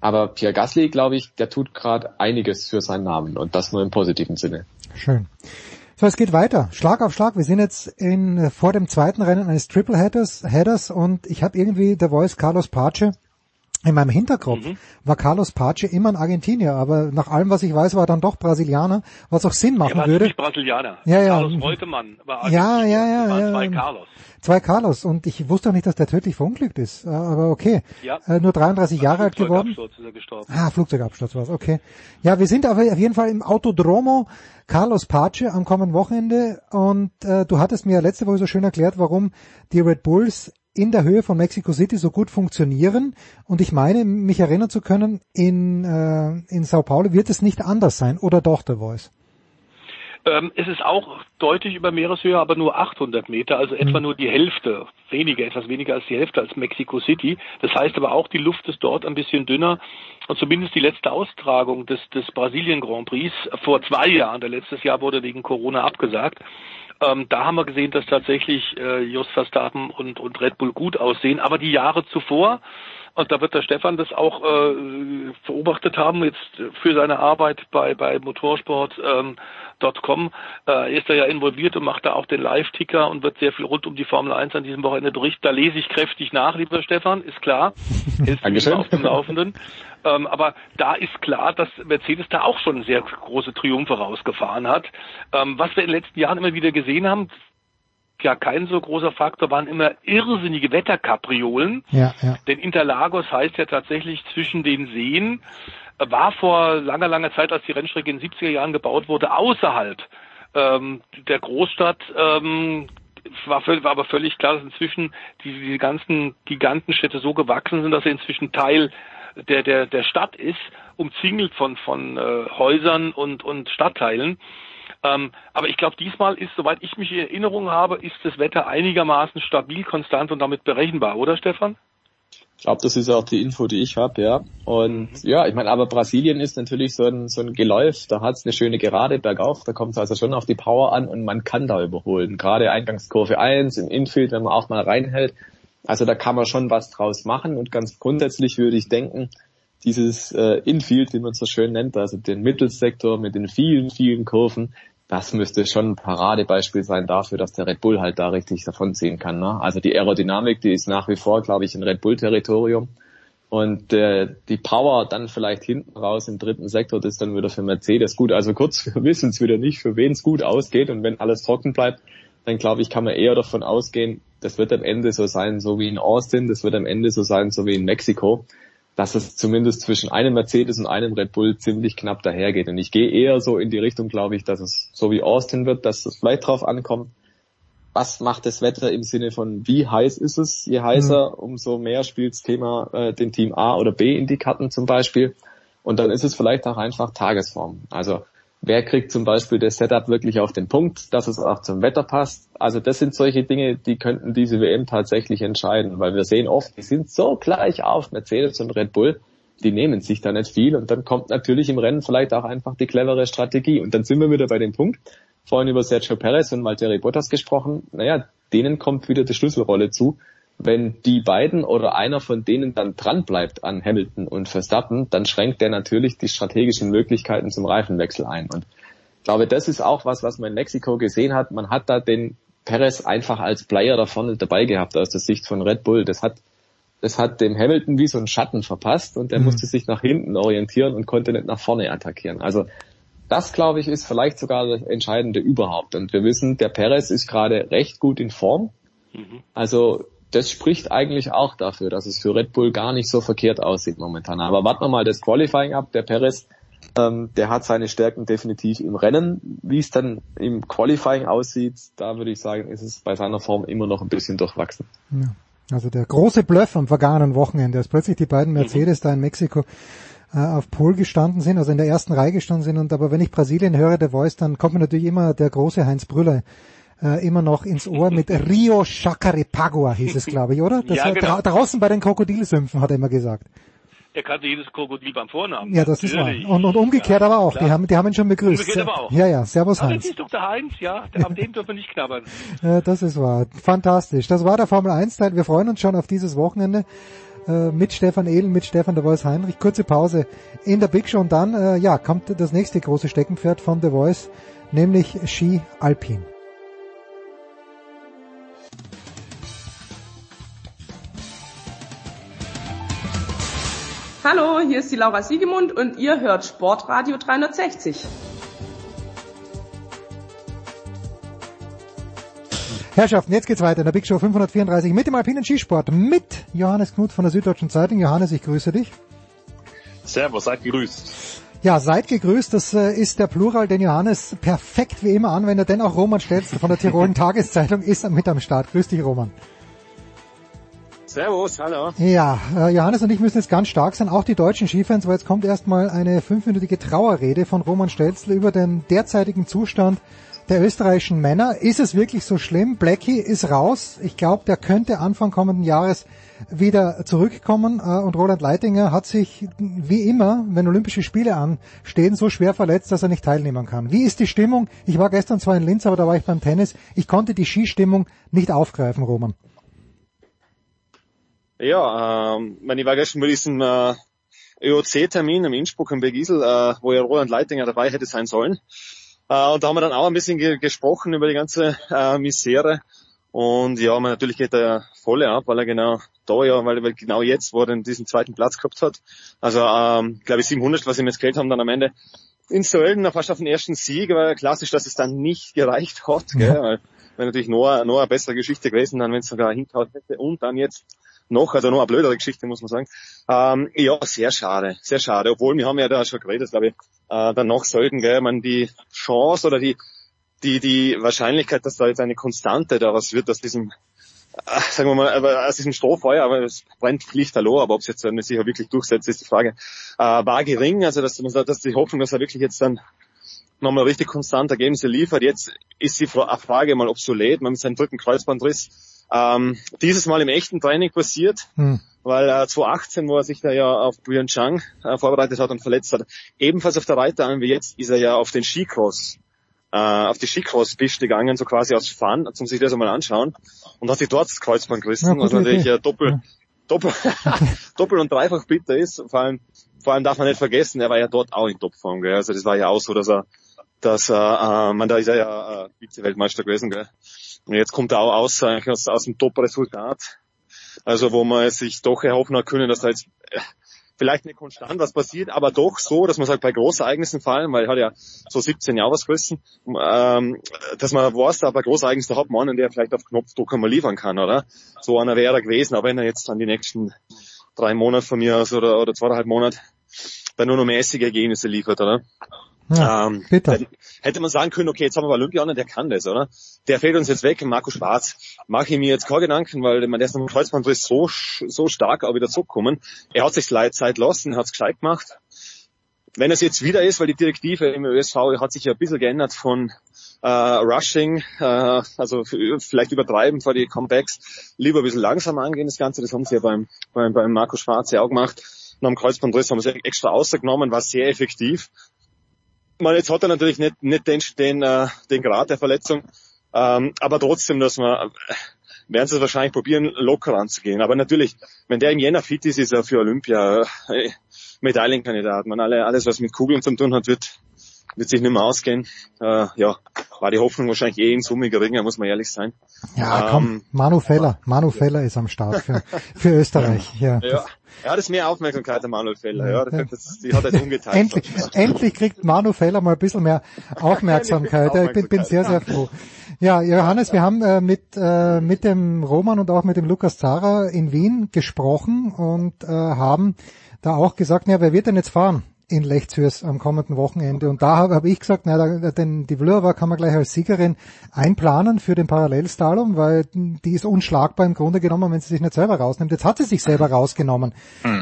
Aber Pierre Gasly, glaube ich, der tut gerade einiges für seinen Namen und das nur im positiven Sinne. Schön. So, es geht weiter. Schlag auf Schlag. Wir sind jetzt in, vor dem zweiten Rennen eines Triple Headers, Headers und ich habe irgendwie der Voice Carlos Pace in meinem Hinterkopf mhm. war Carlos Pace immer ein Argentinier, aber nach allem, was ich weiß, war er dann doch Brasilianer, was auch Sinn machen er war würde. Brasilianer. Ja, ja. Carlos Reutemann war Ja, ja, ja, ja. Zwei Carlos. Zwei Carlos und ich wusste auch nicht, dass der tödlich verunglückt ist, äh, aber okay. Ja. Äh, nur 33 Jahre alt geworden. Ist er gestorben. Ah, Flugzeugabsturz war es, okay. Ja, wir sind aber auf jeden Fall im Autodromo Carlos Pace am kommenden Wochenende und äh, du hattest mir ja letzte Woche so schön erklärt, warum die Red Bulls in der Höhe von Mexico City so gut funktionieren. Und ich meine, mich erinnern zu können, in, äh, in Sao Paulo wird es nicht anders sein, oder doch, der Voice? Ähm, es ist auch deutlich über Meereshöhe, aber nur 800 Meter, also etwa nur die Hälfte, weniger, etwas weniger als die Hälfte als Mexico City. Das heißt aber auch, die Luft ist dort ein bisschen dünner. Und zumindest die letzte Austragung des, des Brasilien Grand Prix vor zwei Jahren, der letztes Jahr wurde wegen Corona abgesagt, ähm, da haben wir gesehen, dass tatsächlich äh, Jos Verstappen und, und Red Bull gut aussehen. Aber die Jahre zuvor, und da wird der Stefan das auch äh, beobachtet haben, jetzt für seine Arbeit bei, bei Motorsport.com, ähm, äh, ist er ja involviert und macht da auch den Live-Ticker und wird sehr viel rund um die Formel 1 an diesem Wochenende berichten. Da lese ich kräftig nach, lieber Stefan, ist klar. *laughs* Ist Dankeschön. auf dem Laufenden. Ähm, aber da ist klar, dass Mercedes da auch schon sehr große Triumphe rausgefahren hat. Ähm, was wir in den letzten Jahren immer wieder gesehen haben, ja kein so großer Faktor, waren immer irrsinnige Wetterkapriolen. Ja, ja. Denn Interlagos heißt ja tatsächlich zwischen den Seen, war vor langer, langer Zeit, als die Rennstrecke in den 70er Jahren gebaut wurde, außerhalb ähm, der Großstadt. Ähm, war, war aber völlig klar, dass inzwischen die, die ganzen Gigantenstädte so gewachsen sind, dass sie inzwischen Teil der, der, der Stadt ist, umzingelt von, von äh, Häusern und, und Stadtteilen. Ähm, aber ich glaube, diesmal ist, soweit ich mich in Erinnerung habe, ist das Wetter einigermaßen stabil, konstant und damit berechenbar, oder Stefan? Ich glaube, das ist auch die Info, die ich habe, ja. Und mhm. ja, ich meine, aber Brasilien ist natürlich so ein, so ein Geläuf, da hat es eine schöne Gerade bergauf, da kommt es also schon auf die Power an und man kann da überholen. Gerade Eingangskurve 1 im Infield, wenn man auch mal reinhält. Also da kann man schon was draus machen und ganz grundsätzlich würde ich denken, dieses äh, Infield, wie man es so schön nennt, also den Mittelsektor mit den vielen, vielen Kurven, das müsste schon ein Paradebeispiel sein dafür, dass der Red Bull halt da richtig davonziehen kann. Ne? Also die Aerodynamik, die ist nach wie vor, glaube ich, ein Red Bull-Territorium. Und äh, die Power dann vielleicht hinten raus im dritten Sektor, das ist dann wieder für Mercedes gut. Also kurz, *laughs* wir wissen es wieder nicht, für wen es gut ausgeht. Und wenn alles trocken bleibt, dann glaube ich, kann man eher davon ausgehen, das wird am Ende so sein, so wie in Austin, das wird am Ende so sein, so wie in Mexiko dass es zumindest zwischen einem Mercedes und einem Red Bull ziemlich knapp dahergeht. Und ich gehe eher so in die Richtung, glaube ich, dass es so wie Austin wird, dass es vielleicht drauf ankommt, was macht das Wetter im Sinne von wie heiß ist es? Je heißer, mhm. umso mehr spielt das Thema äh, den Team A oder B in die Karten zum Beispiel. Und dann ist es vielleicht auch einfach Tagesform. Also Wer kriegt zum Beispiel das Setup wirklich auf den Punkt, dass es auch zum Wetter passt? Also das sind solche Dinge, die könnten diese WM tatsächlich entscheiden, weil wir sehen oft, die sind so gleich auf, Mercedes und Red Bull, die nehmen sich da nicht viel und dann kommt natürlich im Rennen vielleicht auch einfach die clevere Strategie. Und dann sind wir wieder bei dem Punkt, vorhin über Sergio Perez und Valtteri Bottas gesprochen, naja, denen kommt wieder die Schlüsselrolle zu. Wenn die beiden oder einer von denen dann dran bleibt an Hamilton und Verstappen, dann schränkt der natürlich die strategischen Möglichkeiten zum Reifenwechsel ein. Und ich glaube, das ist auch was, was man in Mexiko gesehen hat. Man hat da den Perez einfach als Player da vorne dabei gehabt aus der Sicht von Red Bull. Das hat, das hat dem Hamilton wie so ein Schatten verpasst und er mhm. musste sich nach hinten orientieren und konnte nicht nach vorne attackieren. Also das, glaube ich, ist vielleicht sogar das Entscheidende überhaupt. Und wir wissen, der Perez ist gerade recht gut in Form. Mhm. Also das spricht eigentlich auch dafür, dass es für Red Bull gar nicht so verkehrt aussieht momentan. Aber warten wir mal das Qualifying ab. Der Perez, ähm, der hat seine Stärken definitiv im Rennen. Wie es dann im Qualifying aussieht, da würde ich sagen, ist es bei seiner Form immer noch ein bisschen durchwachsen. Ja. Also der große Bluff am vergangenen Wochenende, als plötzlich die beiden Mercedes da in Mexiko äh, auf Pol gestanden sind, also in der ersten Reihe gestanden sind. Und aber wenn ich Brasilien höre, der Voice, dann kommt mir natürlich immer der große Heinz Brüller äh, immer noch ins Ohr mit Rio Chacarepagua hieß es, glaube ich, oder? Das ja, genau. dra draußen bei den Krokodilsümpfen, hat er immer gesagt. Er kannte jedes Krokodil beim Vornamen. Ja, das Natürlich. ist wahr. Und, und umgekehrt ja, aber auch. klar. Die haben, die haben ihn schon begrüßt. Umgekehrt aber auch. Ja, ja. Servus Aber Heinz. jetzt ist doch der Heinz, ja, der, an dem dürfen wir nicht knabbern. Ja, *laughs* das ist wahr. Fantastisch. Das war der Formel 1 Teil. Wir freuen uns schon auf dieses Wochenende äh, mit Stefan Ehlen, mit Stefan der Voice Heinrich. Kurze Pause in der Big Show und dann äh, ja kommt das nächste große Steckenpferd von The Voice, nämlich Ski Alpin. Hallo, hier ist die Laura Siegemund und ihr hört Sportradio 360. Herrschaften, jetzt geht's weiter in der Big Show 534 mit dem alpinen Skisport mit Johannes Knut von der Süddeutschen Zeitung. Johannes, ich grüße dich. Servus, seid gegrüßt. Ja, seid gegrüßt, das äh, ist der Plural, den Johannes perfekt wie immer anwendet, denn auch Roman Stelzl von der Tirolen *laughs* Tageszeitung ist mit am Start. Grüß dich, Roman. Servus, hallo. Ja, äh, Johannes und ich müssen jetzt ganz stark sein, auch die deutschen Skifans, weil jetzt kommt erstmal eine fünfminütige Trauerrede von Roman Stelzl über den derzeitigen Zustand der österreichischen Männer. Ist es wirklich so schlimm? Blackie ist raus. Ich glaube, der könnte Anfang kommenden Jahres wieder zurückkommen äh, und Roland Leitinger hat sich wie immer, wenn Olympische Spiele anstehen, so schwer verletzt, dass er nicht teilnehmen kann. Wie ist die Stimmung? Ich war gestern zwar in Linz, aber da war ich beim Tennis. Ich konnte die Skistimmung nicht aufgreifen, Roman. Ja, ähm, ich war gestern bei diesem äh, ÖOC-Termin im Innsbruck im Begisel, äh, wo ja Roland Leitinger dabei hätte sein sollen. Äh, und da haben wir dann auch ein bisschen ge gesprochen über die ganze äh, Misere. Und ja, man natürlich geht er volle ab, weil er genau da ja, weil er genau jetzt, wo er diesen zweiten Platz gehabt hat. Also, ähm, glaube ich, 700, was ihm jetzt Geld haben, dann am Ende in Sölden fast auf den ersten Sieg, aber klassisch, dass es dann nicht gereicht hat, gell? weil wäre natürlich noch, noch eine bessere Geschichte gewesen, dann wenn es sogar hingehauen hätte und dann jetzt noch, also noch eine blödere Geschichte, muss man sagen. Ähm, ja, sehr schade, sehr schade. Obwohl, wir haben ja da schon geredet, glaube ich, äh, danach sollten, gell, man die Chance oder die, die, die Wahrscheinlichkeit, dass da jetzt eine Konstante daraus wird, aus diesem, äh, sagen wir mal, aus diesem Strohfeuer, aber es brennt lichterloh, aber ob es jetzt dann sicher wirklich durchsetzt, ist die Frage, äh, war gering. Also, dass, dass die Hoffnung, dass er wirklich jetzt dann nochmal richtig konstante Ergebnisse liefert. Jetzt ist die Frage mal obsolet, man mit seinem dritten Kreuzbandriss ähm, dieses Mal im echten Training passiert, hm. weil äh, 2018, wo er sich da ja auf Pyeongchang äh, vorbereitet hat und verletzt hat, ebenfalls auf der Reiterarm wie jetzt, ist er ja auf den Skicross, äh, auf die Skicross-Piste gegangen, so quasi aus Fun, zum sich das einmal anschauen und hat sich dort das Kreuzband gerissen, ja, was natürlich äh, doppel, ja. doppel, *laughs* doppel und dreifach bitter ist. Vor allem, vor allem darf man nicht vergessen, er war ja dort auch in Topform, gell? also das war ja auch so, dass er dass äh, äh, man da ist er ja äh, Vize-Weltmeister gewesen, gell? Und jetzt kommt auch aus, aus, aus dem Top-Resultat. Also wo man sich doch erhoffen hat können, dass da jetzt äh, vielleicht nicht konstant was passiert, aber doch so, dass man sagt, bei Großereignissen fallen, weil er hat ja so 17 Jahre was gerissen, ähm, dass man weiß, da bei Großereignissen hat man einen, der vielleicht auf Knopfdruck einmal liefern kann, oder? So einer wäre er gewesen, aber wenn er jetzt dann die nächsten drei Monate von mir aus oder, oder zweieinhalb Monate dann nur noch mäßige Ergebnisse liefert, oder? Ja, ähm, bitte. Hätte, man sagen können, okay, jetzt haben wir Olympianer, der kann das, oder? Der fällt uns jetzt weg, Marco Schwarz. Mache ich mir jetzt keine Gedanken, weil man der ist noch im Kreuzbandriss so, so stark auch wieder zurückkommen. Er hat sich Zeit lassen, hat es gescheit gemacht. Wenn es jetzt wieder ist, weil die Direktive im ÖSV hat sich ja ein bisschen geändert von äh, Rushing, äh, also vielleicht übertreiben vor die Comebacks, lieber ein bisschen langsamer angehen das Ganze. Das haben sie ja beim, beim, beim Marco Schwarz ja auch gemacht. Nach dem Kreuzbandriss haben sie extra ausgenommen, war sehr effektiv man, jetzt hat er natürlich nicht, nicht den, den, äh, den Grad der Verletzung, ähm, aber trotzdem, dass man, werden sie es wahrscheinlich probieren, locker anzugehen. Aber natürlich, wenn der im Jänner fit ist, ist er für Olympia äh, Medaillenkandidat. Man alle, alles, was mit Kugeln zu tun hat, wird, wird sich nicht mehr ausgehen. Äh, ja, war die Hoffnung wahrscheinlich eh in Summe geringer, muss man ehrlich sein. Ja, komm, Ähm, Manu Feller, Manu Feller ist am Start für, für Österreich. Ja, ja. Er hat es mehr Aufmerksamkeit, der Manuel Feller. Ja, das, das, die hat er jetzt umgeteilt. endlich, endlich kriegt Manu Feller mal ein bisschen mehr Aufmerksamkeit. Ich bin, bin sehr, sehr froh. Ja, Johannes, wir haben äh, mit, äh, mit dem Roman und auch mit dem Lukas Zara in Wien gesprochen und äh, haben da auch gesagt, ja, wer wird denn jetzt fahren in Lechzürs am kommenden Wochenende? Und da habe hab ich gesagt, na, da, denn die Vlhova kann man gleich als Siegerin einplanen für den Parallelslalom, weil die ist unschlagbar im Grunde genommen, wenn sie sich nicht selber rausnimmt. Jetzt hat sie sich selber rausgenommen.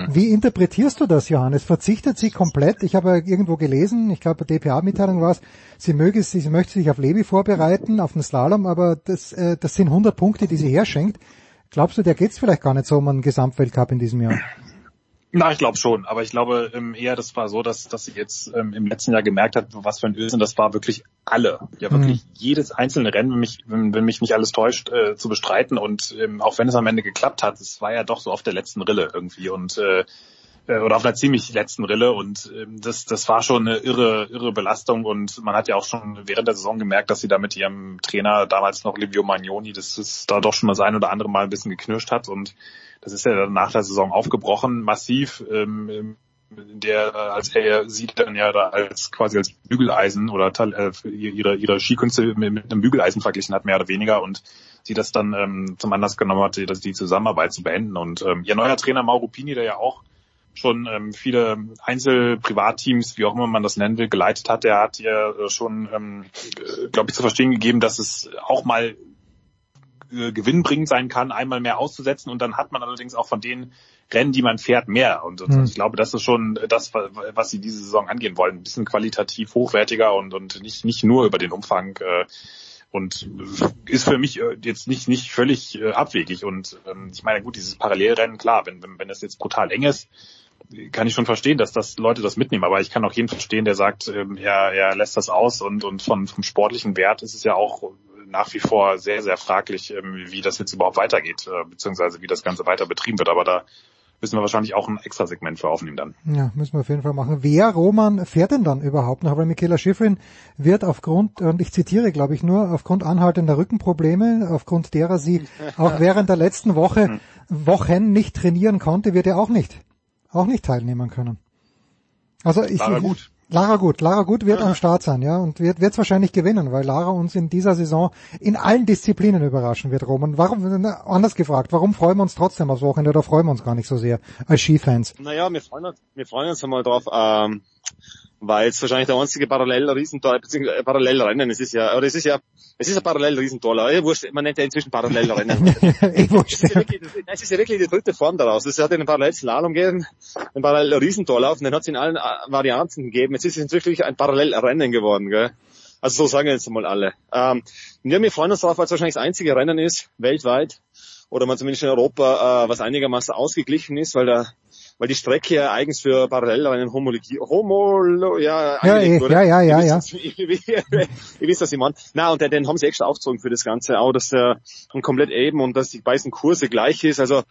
Wie interpretierst du das, Johannes? Verzichtet sie komplett? Ich habe irgendwo gelesen, ich glaube, DPA-Mitteilung war es, sie möge, sie, sie möchte sich auf Levi vorbereiten, auf den Slalom, aber das, äh, das sind 100 Punkte, die sie herschenkt. Glaubst du, der geht's vielleicht gar nicht so um einen Gesamtweltcup in diesem Jahr? Na, ich glaube schon, aber ich glaube ähm, eher, das war so, dass, dass sie jetzt ähm, im letzten Jahr gemerkt hat, was für ein Öl sind. Das war wirklich alle, ja wirklich Mhm. jedes einzelne Rennen, wenn mich, wenn, wenn mich nicht alles täuscht, äh, zu bestreiten. Und ähm, auch wenn es am Ende geklappt hat, es war ja doch so auf der letzten Rille irgendwie und äh, äh, oder auf einer ziemlich letzten Rille und ähm, das, das war schon eine irre, irre Belastung und man hat ja auch schon während der Saison gemerkt, dass sie da mit ihrem Trainer damals noch Livio Magnoni, dass es da doch schon das ein oder andere Mal ein bisschen geknirscht hat und das ist ja dann nach der Saison aufgebrochen, massiv. Ähm, der äh, als er sieht dann ja da als quasi als Bügeleisen oder äh, ihre ihre Skikünste mit, einem Bügeleisen verglichen hat mehr oder weniger und sie das dann ähm, zum Anlass genommen hat, dass die Zusammenarbeit zu beenden und ähm, ihr neuer Trainer Mauro Pini, der ja auch schon ähm, viele Einzel-Privatteams, wie auch immer man das nennen will, geleitet hat, der hat ja schon, ähm, äh, glaube ich, zu verstehen gegeben, dass es auch mal äh, gewinnbringend sein kann, einmal mehr auszusetzen und dann hat man allerdings auch von den Rennen, die man fährt, mehr. Und, und Hm. ich glaube, das ist schon das, was sie diese Saison angehen wollen. Ein bisschen qualitativ hochwertiger und, und nicht, nicht nur über den Umfang. Äh, und ist für mich äh, jetzt nicht nicht völlig äh, abwegig und ähm, ich meine gut dieses Parallelrennen klar wenn wenn wenn es jetzt brutal eng ist kann ich schon verstehen dass das Leute das mitnehmen aber ich kann auch jeden verstehen der sagt ähm, er er lässt das aus und und von vom sportlichen Wert ist es ja auch nach wie vor sehr sehr fraglich ähm, wie das jetzt überhaupt weitergeht äh, beziehungsweise wie das Ganze weiter betrieben wird aber da müssen wir wahrscheinlich auch ein extra Segment für aufnehmen dann Ja, müssen wir auf jeden Fall machen. Wer, Roman, fährt denn dann überhaupt noch? Weil Michaela Schifrin wird aufgrund, und ich zitiere, glaube ich, nur aufgrund anhaltender Rückenprobleme, aufgrund derer sie auch *laughs* während der letzten Woche, Wochen nicht trainieren konnte, wird er auch nicht, auch nicht teilnehmen können. Also ich, Gut. Lara Gut, Lara Gut wird am Start sein, ja, und wird es wahrscheinlich gewinnen, weil Lara uns in dieser Saison in allen Disziplinen überraschen wird, Roman. Warum, anders gefragt, warum freuen wir uns trotzdem aufs Wochenende oder freuen wir uns gar nicht so sehr als Skifans? Naja, wir freuen uns, wir freuen uns einmal drauf, ähm, weil es wahrscheinlich der einzige parallel Riesentor, beziehungsweise Parallelrennen, es ist ja, oder es ist ja, es ist ein parallel Riesentor, ja, wurscht, man nennt ja inzwischen Parallelrennen. *laughs* ich. Es ist, ja wirklich, es ist ja wirklich die dritte Form daraus. Es hat einen Parallelslalom gegeben, einen parallel Riesentorlauf, und den hat es in allen äh, Varianten gegeben. Jetzt ist es wirklich ein Parallelrennen geworden, gell. Also so sagen jetzt mal alle. Ähm, ja, wir freuen uns darauf, weil es wahrscheinlich das einzige Rennen ist, weltweit, oder man zumindest in Europa, äh, was einigermaßen ausgeglichen ist, weil der weil die Strecke ja eigens für Parallelrennen homologi homo ja, Ja, angelegt eh, ja, ja, ja, ja. Ihr *laughs* wisst, was ich meine. Na, und den, haben sie extra aufgezogen für das Ganze, auch dass der und komplett eben und dass die beiden Kurse gleich ist. Also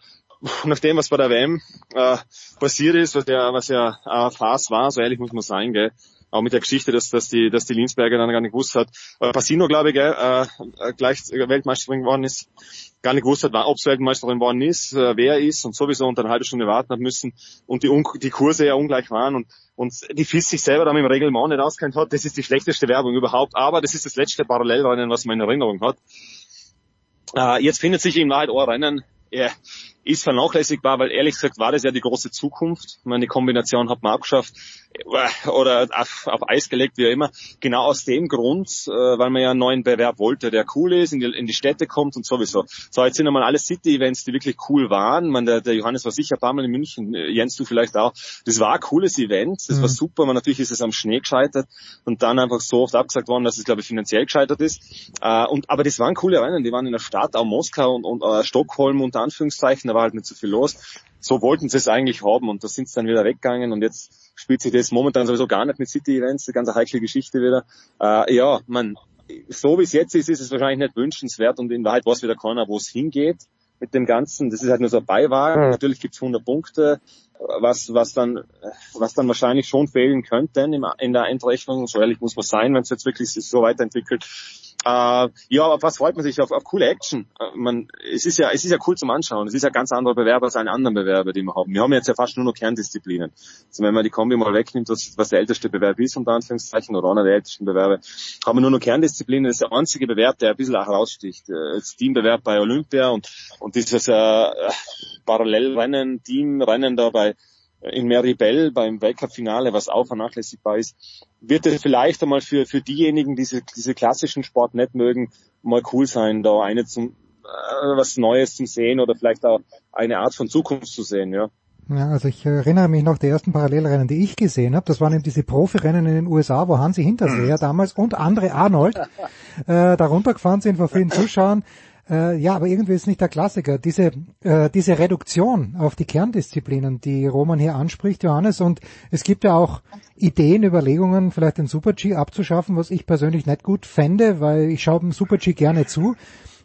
nach dem, was bei der WM äh, passiert ist, was ja, was ja äh, Farce war, so ehrlich muss man sein, gell. Auch mit der Geschichte, dass, dass die, dass die Linsberger dann gar nicht gewusst hat. Äh, Passino, glaube ich, gell, äh, gleich Weltmeisterin geworden ist gar nicht gewusst hat, ob es Weltmeisterin worden ist, äh, wer ist und sowieso und eine halbe Stunde warten hat müssen und die, Un die Kurse ja ungleich waren und, und die FIS sich selber dann mit dem Reglement nicht auskennt hat, das ist die schlechteste Werbung überhaupt, aber das ist das letzte Parallelrennen, was man in Erinnerung hat. Äh, jetzt findet sich in Wahrheit ein Rennen, er ist vernachlässigbar, weil ehrlich gesagt war das ja die große Zukunft. Meine, Kombination hat man abgeschafft oder auf, auf Eis gelegt, wie auch immer. Genau aus dem Grund, äh, weil man ja einen neuen Bewerb wollte, der cool ist, in die, in die Städte kommt und sowieso. So, jetzt sind einmal alle City-Events, die wirklich cool waren. Man, der, der Johannes war sicher ein paar Mal in München, Jens, du vielleicht auch. Das war ein cooles Event, das Mhm. war super. Man, natürlich ist es am Schnee gescheitert und dann einfach so oft abgesagt worden, dass es, glaube ich, finanziell gescheitert ist. Äh, und, aber das waren coole Rennen, die waren in der Stadt, auch Moskau und, und äh, Stockholm unter Anführungszeichen, da war halt nicht so viel los. So wollten sie es eigentlich haben und da sind sie dann wieder weggegangen und jetzt spielt sich das momentan sowieso gar nicht mit City-Events, eine ganz heikle Geschichte wieder. Äh, ja, man, so wie es jetzt ist, ist es wahrscheinlich nicht wünschenswert und in Wahrheit weiß wieder keiner, wo es hingeht mit dem Ganzen. Das ist halt nur so ein Beiwagen. Mhm. Natürlich gibt's 100 Punkte, was, was dann, was dann wahrscheinlich schon fehlen könnte in der Endrechnung. So ehrlich muss man sein, wenn es jetzt wirklich sich so weiterentwickelt. Äh, ja, aber was freut man sich auf, auf coole Action? Äh, man, es ist ja, es ist ja cool zum Anschauen. Es ist ja ganz anderer Bewerber als alle anderen Bewerber, die wir haben. Wir haben jetzt ja fast nur noch Kerndisziplinen. Also wenn man die Kombi mal wegnimmt, was, was der älteste Bewerb ist, unter Anführungszeichen, oder einer der ältesten Bewerbe, haben wir nur noch Kerndisziplinen. Das ist der einzige Bewerb, der ein bisschen auch raussticht. Äh, als Teambewerb bei Olympia und, und dieses äh, Parallelrennen, Teamrennen da bei in Meribel beim Weltcup-Finale, was auch vernachlässigbar ist, wird es vielleicht einmal für, für diejenigen, die diese, diese klassischen Sport nicht mögen, mal cool sein, da eine zum, äh, was Neues zum Sehen oder vielleicht auch eine Art von Zukunft zu sehen, ja. Ja, also ich erinnere mich noch die ersten Parallelrennen, die ich gesehen habe. Das waren eben diese Profirennen in den USA, wo Hansi Hinterseher damals und Andre Arnold äh, darunter gefahren sind vor vielen *laughs* Zuschauern. Äh, ja, aber irgendwie ist nicht der Klassiker. Diese, äh, diese Reduktion auf die Kerndisziplinen, die Roman hier anspricht, Johannes, und es gibt ja auch Ideen, Überlegungen, vielleicht den Super-G abzuschaffen, was ich persönlich nicht gut fände, weil ich schaue dem Super-G gerne zu.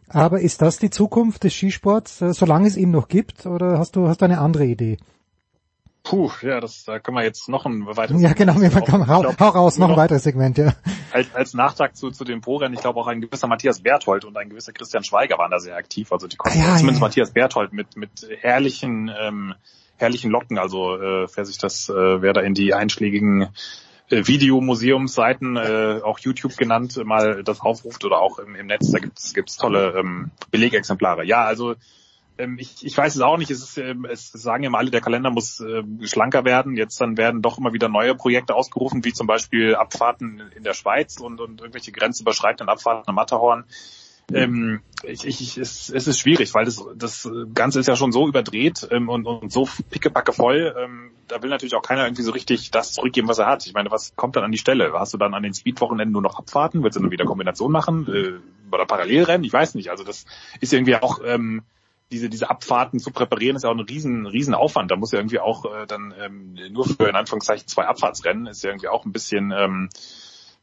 Aber ist das die Zukunft des Skisports, äh, solange es ihn noch gibt, oder hast du, hast du eine andere Idee? Puh, ja, das, da können wir jetzt noch ein weiteres Ja, genau, wir kommen, hau, glaub, hau raus, noch ein weiteres Segment, ja. Als, als Nachtrag zu, zu den Pro-Rennen, ich glaube auch ein gewisser Matthias Berthold und ein gewisser Christian Schweiger waren da sehr aktiv, also die konnten, ah, ja, zumindest ja. Matthias Berthold mit, mit herrlichen, ähm, herrlichen Locken, also, äh, wer sich das, äh, wer da in die einschlägigen äh, Videomuseumsseiten, äh, auch YouTube genannt, mal das aufruft oder auch im, im Netz, da gibt's, gibt's tolle ähm, Belegexemplare. Ja, also ähm, ich, ich weiß es auch nicht. Es, ist, ähm, es sagen immer alle, der Kalender muss äh, schlanker werden. Jetzt dann werden doch immer wieder neue Projekte ausgerufen, wie zum Beispiel Abfahrten in der Schweiz und, und irgendwelche grenzüberschreitenden Abfahrten am Matterhorn. Ähm, ich, ich, es, es ist schwierig, weil das, das Ganze ist ja schon so überdreht ähm, und, und so pickepacke voll. Ähm, da will natürlich auch keiner irgendwie so richtig das zurückgeben, was er hat. Ich meine, was kommt dann an die Stelle? Hast du dann an den Speedwochenenden nur noch Abfahrten? Willst du dann wieder Kombination machen? Äh, oder Parallelrennen? Ich weiß nicht. Also das ist irgendwie auch ähm, diese, diese Abfahrten zu präparieren, ist ja auch ein riesen, riesen Aufwand. Da muss ja irgendwie auch äh, dann ähm, nur für in Anführungszeichen zwei Abfahrtsrennen ist ja irgendwie auch ein bisschen ähm,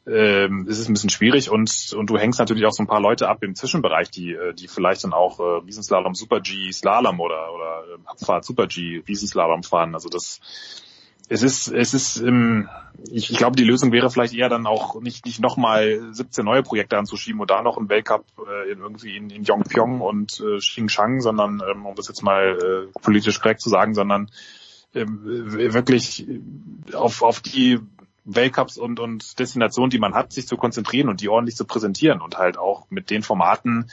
ähm, ist es ein bisschen schwierig und und du hängst natürlich auch so ein paar Leute ab im Zwischenbereich, die äh, die vielleicht dann auch äh, Riesenslalom, Super G, Slalom oder oder äh, Abfahrt Super G, Riesenslalom fahren. Also das es ist, es ist, ähm, ich, ich glaube, die Lösung wäre vielleicht eher dann auch nicht, nicht nochmal 17 neue Projekte anzuschieben oder da noch ein Weltcup äh, in, irgendwie in, in Yongpyong und äh, Xinjiang, sondern, ähm, um das jetzt mal äh, politisch korrekt zu sagen, sondern ähm, wirklich auf, auf die Weltcups und, und Destinationen, die man hat, sich zu konzentrieren und die ordentlich zu präsentieren und halt auch mit den Formaten,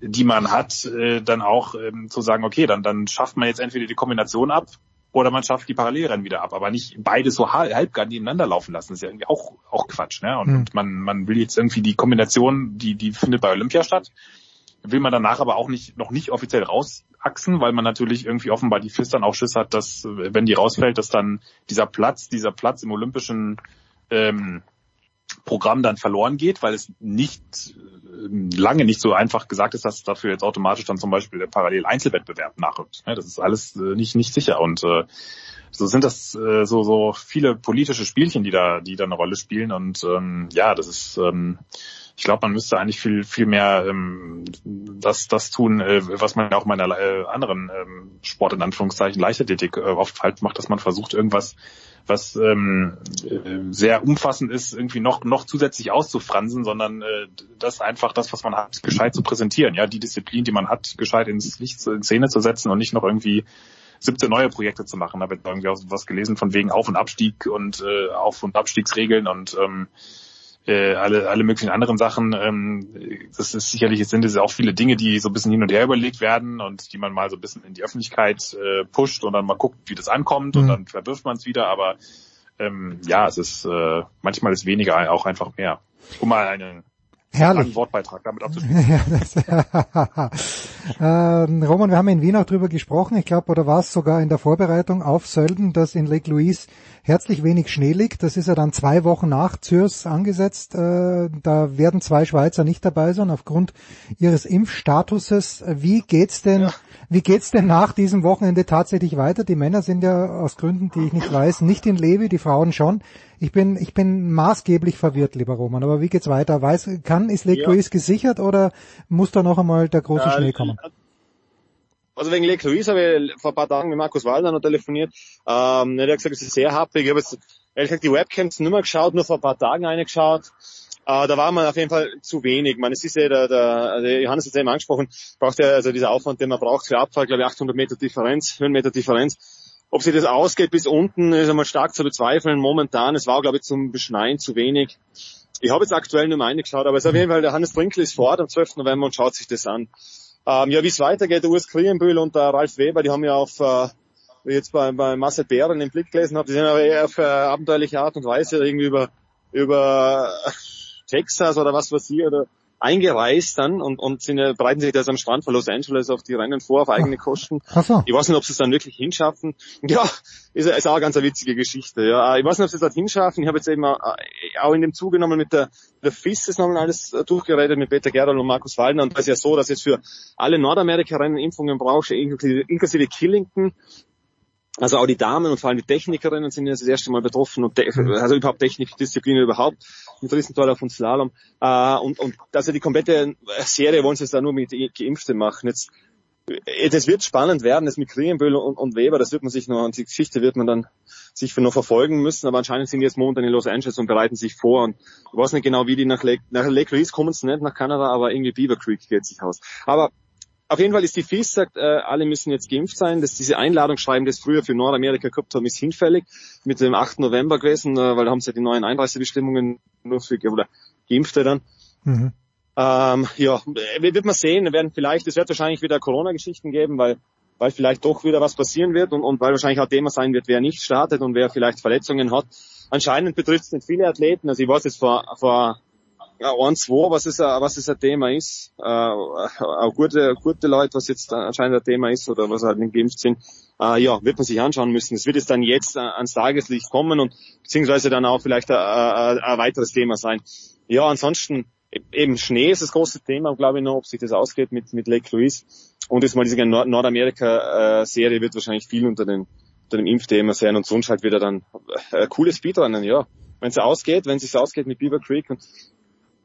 die man hat, äh, dann auch ähm, zu sagen, okay, dann, dann schafft man jetzt entweder die Kombination ab oder man schafft die Parallelrennen wieder ab, aber nicht beide so halbgar nebeneinander laufen lassen. Das ist ja irgendwie auch, auch Quatsch, ne? Und, mhm. und man, man will jetzt irgendwie die Kombination, die, die findet bei Olympia statt, will man danach aber auch nicht, noch nicht offiziell rausachsen, weil man natürlich irgendwie offenbar die FIS dann auch Schiss hat, dass, wenn die rausfällt, dass dann dieser Platz, dieser Platz im olympischen ähm, Programm dann verloren geht, weil es nicht lange nicht so einfach gesagt ist, dass dafür jetzt automatisch dann zum Beispiel der Parallel-Einzelwettbewerb nachrückt. Das ist alles äh, nicht, nicht sicher und äh, so sind das äh, so, so viele politische Spielchen, die da, die da eine Rolle spielen und ähm, ja, das ist ähm, ich glaube, man müsste eigentlich viel, viel mehr ähm, das, das tun, äh, was man auch in meiner äh, anderen ähm, Sport in Anführungszeichen Leichtathletik äh, oft halt macht, dass man versucht, irgendwas was ähm, äh, sehr umfassend ist, irgendwie noch noch zusätzlich auszufransen, sondern äh, das einfach das, was man hat, gescheit zu präsentieren. Ja, die Disziplin, die man hat, gescheit ins Licht, in Szene zu setzen und nicht noch irgendwie 17 neue Projekte zu machen. Da ich irgendwie auch was gelesen von wegen Auf- und Abstieg und äh, Auf- und Abstiegsregeln und ähm, äh, alle, alle möglichen anderen Sachen. Ähm, das ist sicherlich, es sind es auch viele Dinge, die so ein bisschen hin und her überlegt werden und die man mal so ein bisschen in die Öffentlichkeit äh, pusht und dann mal guckt, wie das ankommt mhm. und dann verwirft man es wieder. Aber ähm, ja, es ist äh, manchmal ist weniger auch einfach mehr. Um mal einen Herrlich. Wortbeitrag damit abzuschließen. *laughs* *laughs* ähm, Roman, wir haben in Wien auch drüber gesprochen, ich glaube, oder war es sogar in der Vorbereitung auf Sölden, dass in Lake Louise herzlich wenig Schnee liegt. Das ist ja dann zwei Wochen nach Zürs angesetzt. Äh, da werden zwei Schweizer nicht dabei sein aufgrund ihres Impfstatuses. Wie geht's denn? Ja. Wie geht's denn nach diesem Wochenende tatsächlich weiter? Die Männer sind ja aus Gründen, die ich nicht weiß, nicht in Levi, die Frauen schon. Ich bin, ich bin maßgeblich verwirrt, lieber Roman. Aber wie geht's weiter? Weiß, kann, ist Lake Ja. Louise gesichert oder muss da noch einmal der große Ja, Schnee kommen? Also wegen Lake Louise habe ich vor ein paar Tagen mit Markus Waldner noch telefoniert. Ähm, der hat gesagt, es ist sehr happig. Ich habe jetzt ehrlich gesagt die Webcams nicht mehr geschaut, nur vor ein paar Tagen reingeschaut. Äh, da war man auf jeden Fall zu wenig. Man, es ist ja der, der, also Johannes hat es eben angesprochen, braucht ja also dieser Aufwand, den man braucht für Abfall, glaube ich 800 Meter Differenz, Höhenmeter Differenz. Ob sich das ausgeht bis unten, ist einmal stark zu bezweifeln. Momentan, es war glaube ich zum Beschneien zu wenig. Ich habe jetzt aktuell nur mal reingeschaut, aber es ist auf jeden Fall, der Hannes Brinkel ist vor Ort am 12. November und schaut sich das an. Ähm, ja, wie es weitergeht, der Urs Krienbühl und der Ralf Weber, die haben ja auf, äh, jetzt bei, bei Marcel Bären den Blick gelesen habe, die sind aber eher auf äh, abenteuerliche Art und Weise irgendwie über, über Texas oder was weiß ich, oder eingereist dann und, und sind, bereiten sich das am Strand von Los Angeles auf die Rennen vor, auf eigene Kosten. Ach so. Ich weiß nicht, ob sie es dann wirklich hinschaffen. *laughs* Ja, ist, ist auch eine ganz eine witzige Geschichte. Ja, ich weiß nicht, ob sie es dort hinschaffen. Ich habe jetzt eben auch auch in dem Zuge nochmal mit der, der FIS das nochmal alles äh, durchgeredet, mit Peter Gerald und Markus Waldner. Und das ist ja so, dass jetzt für alle Nordamerika-Rennen Impfungen brauchst, inklusive, inklusive Killington. Also auch die Damen und vor allem die Technikerinnen sind jetzt das erste Mal betroffen und te also überhaupt Technikdisziplinen überhaupt mit Riesenthaler und Slalom. Äh, und, und also die komplette Serie wollen sie jetzt da nur mit Geimpfte machen. Jetzt äh, das wird spannend werden, das mit Krienböhl und, und Weber, das wird man sich noch, und die Geschichte wird man dann sich noch verfolgen müssen, aber anscheinend sind die jetzt momentan in Los Angeles und bereiten sich vor und ich weiß nicht genau, wie die nach Lake, nach Lake Louise kommen sie nicht, nach Kanada, aber irgendwie Beaver Creek geht sich aus. Aber auf jeden Fall ist die FIS sagt, äh, alle müssen jetzt geimpft sein. dass diese Einladung schreiben, das früher für Nordamerika gehabt haben, ist hinfällig mit dem 8. November gewesen, äh, weil da haben sie ja die neuen Einreisebestimmungen nur für oder Geimpfte dann. Mhm. Ähm, ja, äh, wird man sehen. Werden vielleicht, es wird wahrscheinlich wieder Corona-Geschichten geben, weil weil vielleicht doch wieder was passieren wird und, und weil wahrscheinlich auch Thema sein wird, wer nicht startet und wer vielleicht Verletzungen hat. Anscheinend betrifft es nicht viele Athleten. Also ich weiß jetzt vor, vor ja, ein, zwei, was ein- was es ein Thema ist. Äh, auch gute, gute Leute, was jetzt anscheinend ein Thema ist oder was halt nicht geimpft sind. Äh, ja, wird man sich anschauen müssen. Es wird jetzt dann jetzt äh, ans Tageslicht kommen und beziehungsweise dann auch vielleicht ein, ein, ein weiteres Thema sein. Ja, ansonsten e- eben Schnee ist das große Thema, glaube ich noch, ob sich das ausgeht mit, mit Lake Louise. Und jetzt mal diese Nord Nordamerika-Serie wird wahrscheinlich viel unter, den, unter dem Impfthema sein und sonst halt wieder dann äh, coole Speedrennen, ja. Wenn es ausgeht, wenn es sich ausgeht mit Beaver Creek und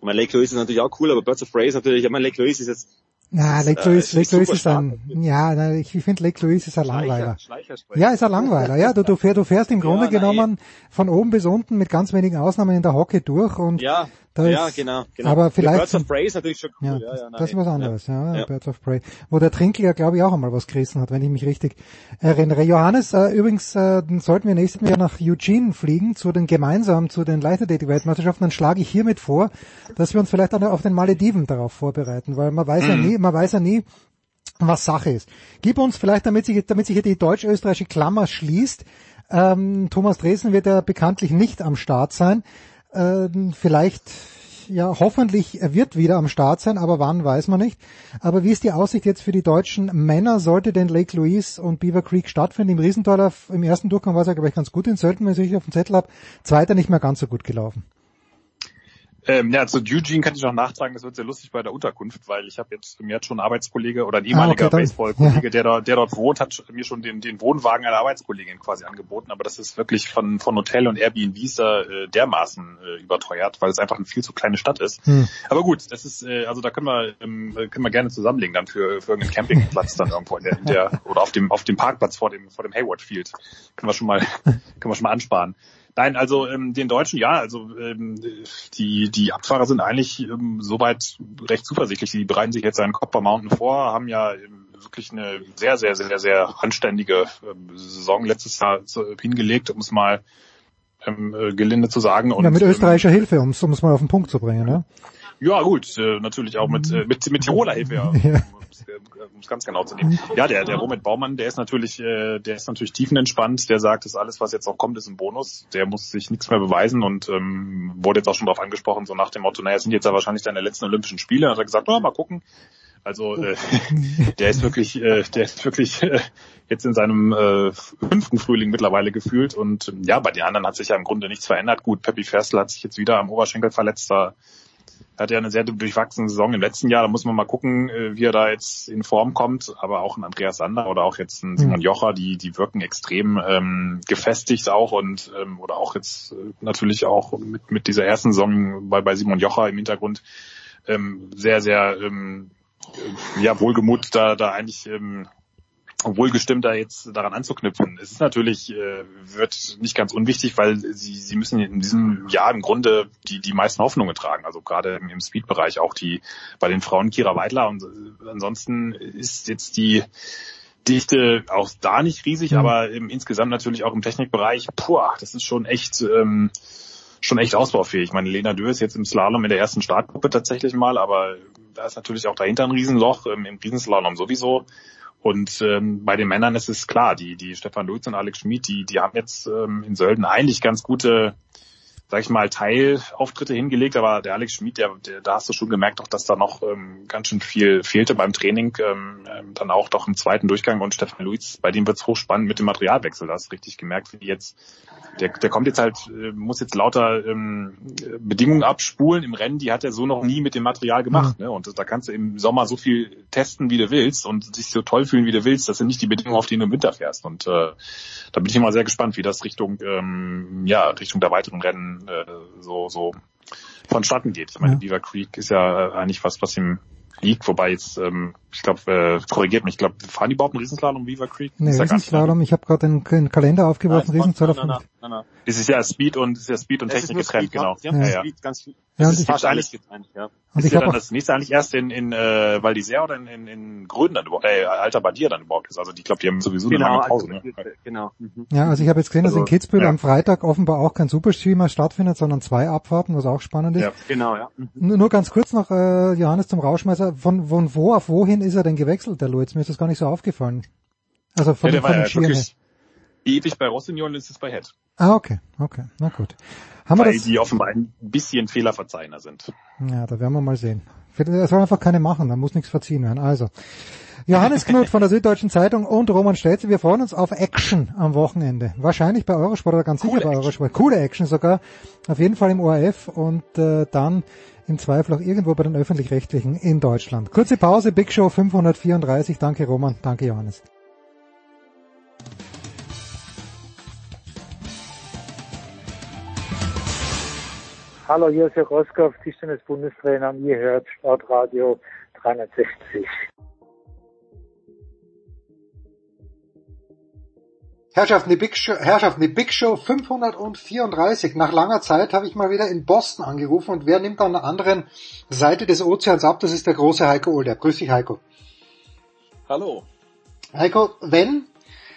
ich meine, Lake Louise ist natürlich auch cool, aber Birds of Prey ist natürlich, ich meine, Lake Louise ist jetzt Na, Lake äh, Louise, ist Lake Louise ist ein, ja, na, ich finde Lake Louise ist ein Langweiler. Ja, ist ein Langweiler. Ja, du, du, fährst, du fährst im *laughs* Grunde Ja, genommen von oben bis unten mit ganz wenigen Ausnahmen in der Hocke durch und Ja, da ja, genau, genau. Aber vielleicht Birds of Prey ist natürlich schon cool. Ja, Ja, ja, nein, das ist was anderes, ja, Ja. Birds of Prey. Wo der Trinkel ja, glaube ich, auch einmal was gerissen hat, wenn ich mich richtig erinnere. Johannes, äh, übrigens äh, dann sollten wir nächstes Jahr nach Eugene fliegen, zu den gemeinsam zu den Leichtathletik-Weltmeisterschaften, dann schlage ich hiermit vor, dass wir uns vielleicht auch auf den Malediven darauf vorbereiten, weil man weiß ja Mhm. nie, man weiß ja nie, was Sache ist. Gib uns vielleicht, damit sich, damit sich hier die deutsch-österreichische Klammer schließt, ähm, Thomas Dresden wird ja bekanntlich nicht am Start sein. Ähm, vielleicht, ja, hoffentlich, er wird wieder am Start sein, aber wann weiß man nicht. Aber wie ist die Aussicht jetzt für die deutschen Männer? Sollte denn Lake Louise und Beaver Creek stattfinden? Im Riesentaler, im ersten Durchgang war es ja, glaube ich, ganz gut in Sölden, wenn ich richtig auf dem Zettel habe. Zweiter nicht mehr ganz so gut gelaufen. Ähm, ja, zu Eugene kann ich noch nachtragen, das wird sehr lustig bei der Unterkunft, weil ich habe jetzt mir hat schon ein Arbeitskollege oder ein ehemaliger Ah, okay, Baseballkollege, ja. *laughs* der, dort, der dort wohnt, hat mir schon den, den Wohnwagen einer Arbeitskollegin quasi angeboten, aber das ist wirklich von, von Hotel und Airbnbs da äh, dermaßen äh, überteuert, weil es einfach eine viel zu kleine Stadt ist. Hm. Aber gut, das ist, äh, also da können wir, ähm, äh, können wir gerne zusammenlegen dann für, für irgendeinen Campingplatz dann irgendwo in der, in der oder auf dem auf dem Parkplatz vor dem vor dem Hayward Field. Können wir schon mal *laughs* können wir schon mal ansparen. Nein, also ähm, den Deutschen ja, also ähm, die die Abfahrer sind eigentlich ähm, soweit recht zuversichtlich. Die bereiten sich jetzt einen Copper Mountain vor, haben ja ähm, wirklich eine sehr sehr sehr sehr anständige ähm, Saison letztes Jahr hingelegt, um es mal ähm, äh, gelinde zu sagen. Und, ja, mit ähm, österreichischer Hilfe, um es um es mal auf den Punkt zu bringen. Ne? Ja, gut, äh, natürlich auch mit, äh, mit, mit Tiroler Hilfe, ja. *laughs* Ja. Um es ganz genau zu nehmen. Ja, der, der Robert Baumann, der ist natürlich, äh, der ist natürlich tiefenentspannt. Der sagt, dass alles, was jetzt noch kommt, ist ein Bonus. Der muss sich nichts mehr beweisen und ähm, wurde jetzt auch schon darauf angesprochen, so nach dem Motto, naja, es sind jetzt ja wahrscheinlich deine letzten Olympischen Spiele. Und hat er gesagt, oh, mal gucken. Also äh, *laughs* der ist wirklich, äh, der ist wirklich äh, jetzt in seinem äh, fünften Frühling mittlerweile gefühlt und ja, bei den anderen hat sich ja im Grunde nichts verändert. Gut, Peppi Ferstl hat sich jetzt wieder am Oberschenkel verletzt, da hatte ja eine sehr durchwachsene Saison im letzten Jahr. Da muss man mal gucken, äh, wie er da jetzt in Form kommt. Aber auch ein Andreas Sander oder auch jetzt ein Simon Jocher, die, die wirken extrem ähm, gefestigt auch und ähm, oder auch jetzt äh, natürlich auch mit, mit dieser ersten Saison bei, bei Simon Jocher im Hintergrund ähm, sehr, sehr ähm, ja, wohlgemut da, da eigentlich ähm, wohlgestimmt da jetzt daran anzuknüpfen. Es ist natürlich, äh, wird nicht ganz unwichtig, weil sie, sie müssen in diesem Jahr im Grunde die, die meisten Hoffnungen tragen. Also gerade im, im Speed-Bereich auch die bei den Frauen Kira Weidler und äh, ansonsten ist jetzt die Dichte auch da nicht riesig, mhm. aber im, insgesamt natürlich auch im Technikbereich, puh, das ist schon echt ähm, schon echt ausbaufähig. Ich meine, Lena Dö ist jetzt im Slalom in der ersten Startgruppe tatsächlich mal, aber da ist natürlich auch dahinter ein Riesenloch, ähm, im Riesenslalom sowieso. Und ähm, bei den Männern ist es klar, die, die Stefan Lutz und Alex Schmid, die, die haben jetzt ähm, in Sölden eigentlich ganz gute, sag ich mal, Teilauftritte hingelegt, aber der Alex Schmid, der, der, da hast du schon gemerkt, auch, dass da noch ähm, ganz schön viel fehlte beim Training, ähm, ähm dann auch doch im zweiten Durchgang und Stefan Luiz, bei dem wird's hochspannend mit dem Materialwechsel, da hast du richtig gemerkt, wie jetzt der, der kommt jetzt halt, äh, muss jetzt lauter ähm, Bedingungen abspulen im Rennen, die hat er so noch nie mit dem Material gemacht. Mhm. Ne? Und da kannst du im Sommer so viel testen, wie du willst und sich so toll fühlen, wie du willst. Das sind nicht die Bedingungen, auf denen du im Winter fährst. Und äh, da bin ich immer sehr gespannt, wie das Richtung, ähm, ja, Richtung der weiteren Rennen äh, so, so vonstatten geht. Ich meine, ja. Beaver Creek ist ja äh, eigentlich was, was ihm liegt, wobei jetzt, ähm, ich glaube, äh, korrigiert mich, ich glaube, fahren die überhaupt einen Riesenslalom Beaver Creek? Nee, Riesenslalom, ich habe gerade den, den, Kalender aufgeworfen, Riesenslalom. Nein, nein. Es ist ja Speed und es ist ja Speed und Technik getrennt, genau. Ja, ja. Speed, ganz viel. Ja, das ist wahrscheinlich getrennt, ja. Und ist ja dann das nächste eigentlich erst in, in äh, Val d'Isère oder in, in, in Gröden dann überhaupt, äh, Alter Badier dann überhaupt ist. Also ich glaube, die haben sowieso genau, eine lange Pause. Also, ne? Genau. Mhm. Ja, also ich habe jetzt gesehen, dass also, in Kitzbühel ja. am Freitag offenbar auch kein Superstreamer stattfindet, sondern zwei Abfahrten, was auch spannend ist. Ja, genau, ja. Mhm. Nur, nur ganz kurz noch, äh, Johannes zum Rauschmeißer, von, von wo auf wohin ist er denn gewechselt, der Luiz? Mir ist das gar nicht so aufgefallen. Also von, ja, der von war ja wirklich ewig bei Rossignol ist es bei Head. Ah, okay, okay, na gut. Haben Weil wir das? die offenbar ein bisschen Fehlerverzeichner sind. Ja, da werden wir mal sehen. Er soll einfach keine machen, da muss nichts verziehen werden. Also, Johannes Knut von der Süddeutschen Zeitung und Roman Stelze, wir freuen uns auf Action am Wochenende. Wahrscheinlich bei Eurosport oder ganz Coole sicher bei Action. Eurosport. Coole Action sogar. Auf jeden Fall im ORF und äh, dann im Zweifel auch irgendwo bei den Öffentlich-Rechtlichen in Deutschland. Kurze Pause, Big Show 534. Danke Roman, danke Johannes. Hallo, hier ist Herr Roskopf, Tischtennis-Bundestrainer und ihr hört Sportradio 360. Herrschaften, die Big Show, Herrschaften, die Big Show 534. Nach langer Zeit habe ich mal wieder in Boston angerufen und wer nimmt an der anderen Seite des Ozeans ab? Das ist der große Heiko Older. Grüß dich, Heiko. Hallo. Heiko, wenn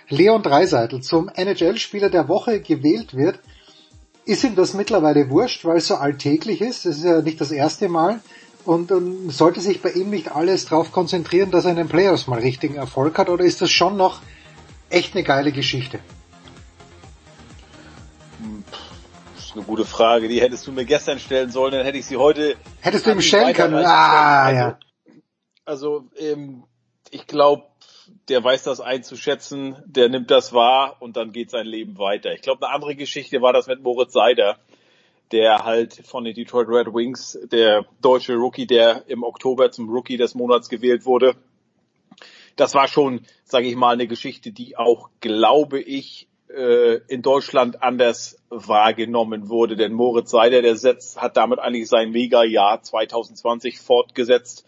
Leon Dreiseitel zum NHL-Spieler der Woche gewählt wird, ist ihm das mittlerweile wurscht, weil es so alltäglich ist. Das ist ja nicht das erste Mal. Und, und sollte sich bei ihm nicht alles darauf konzentrieren, dass er in den Playoffs mal richtigen Erfolg hat? Oder ist das schon noch echt eine geile Geschichte? Das ist eine gute Frage. Die hättest du mir gestern stellen sollen, dann hätte ich sie heute. Hättest du ihm stellen können? Ah, also, ja. Also, ähm, ich glaube, der weiß das einzuschätzen, der nimmt das wahr und dann geht sein Leben weiter. Ich glaube, eine andere Geschichte war das mit Moritz Seider, der halt von den Detroit Red Wings, der deutsche Rookie, der im Oktober zum Rookie des Monats gewählt wurde. Das war schon, sage ich mal, eine Geschichte, die auch, glaube ich, äh, in Deutschland anders wahrgenommen wurde. Denn Moritz Seider, der setzt, hat damit eigentlich sein Mega-Jahr 2020 fortgesetzt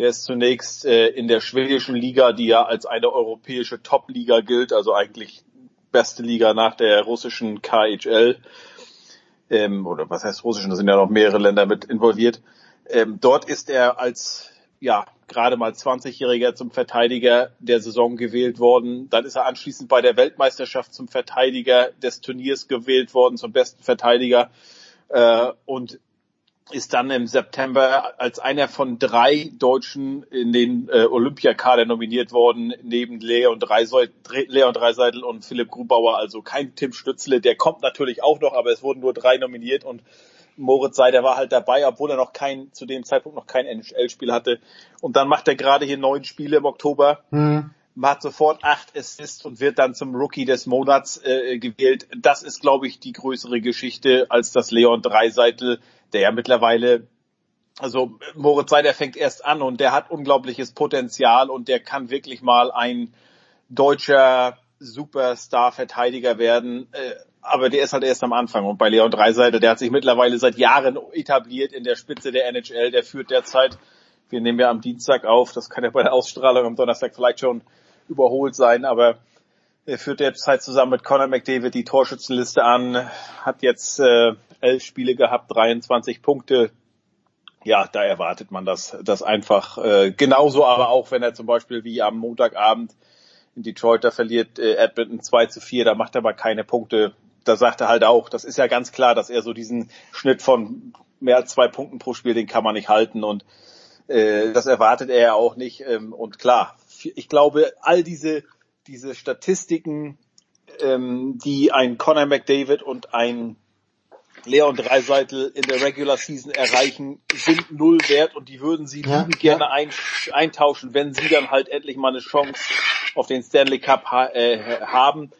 der ist zunächst äh, in der schwedischen Liga, die ja als eine europäische Top-Liga gilt, also eigentlich beste Liga nach der russischen KHL. Ähm, oder was heißt russischen? Da sind ja noch mehrere Länder mit involviert. Ähm, dort ist er als ja gerade mal 20-Jähriger zum Verteidiger der Saison gewählt worden. Dann ist er anschließend bei der Weltmeisterschaft zum Verteidiger des Turniers gewählt worden, zum besten Verteidiger. Äh, und ist dann im September als einer von drei Deutschen in den äh, Olympiakader nominiert worden, neben Leon Dreiseitel, Leon Dreiseitel und Philipp Grubauer, also kein Tim Stützle, der kommt natürlich auch noch, aber es wurden nur drei nominiert und Moritz Seider war halt dabei, obwohl er noch kein, zu dem Zeitpunkt noch kein NHL-Spiel hatte. Und dann macht er gerade hier neun Spiele im Oktober. Mhm hat sofort acht Assists und wird dann zum Rookie des Monats äh, gewählt. Das ist, glaube ich, die größere Geschichte als das Leon Dreiseitel der ja mittlerweile also Moritz Seider fängt erst an und der hat unglaubliches Potenzial und der kann wirklich mal ein deutscher Superstar-Verteidiger werden. Aber der ist halt erst am Anfang. Und bei Leon Dreiseitel, der hat sich mittlerweile seit Jahren etabliert in der Spitze der NHL. Der führt derzeit, wir nehmen ja am Dienstag auf, das kann ja bei der Ausstrahlung am Donnerstag vielleicht schon überholt sein, aber er führt derzeit zusammen mit Conor McDavid die Torschützenliste an, hat jetzt äh, elf Spiele gehabt, 23 Punkte. Ja, da erwartet man das, das einfach äh, genauso, aber auch wenn er zum Beispiel wie am Montagabend in Detroit, da verliert äh, Edmonton 2 zu 4, da macht er aber keine Punkte. Da sagt er halt auch, das ist ja ganz klar, dass er so diesen Schnitt von mehr als zwei Punkten pro Spiel, den kann man nicht halten und äh, das erwartet er ja auch nicht. Ähm, und klar, ich glaube, all diese, diese Statistiken, ähm, die ein Conor McDavid und ein Leon Dreiseitel in der Regular Season erreichen, sind null wert und die würden sie ja, gerne ja. Ein, eintauschen, wenn sie dann halt endlich mal eine Chance auf den Stanley Cup ha äh, haben.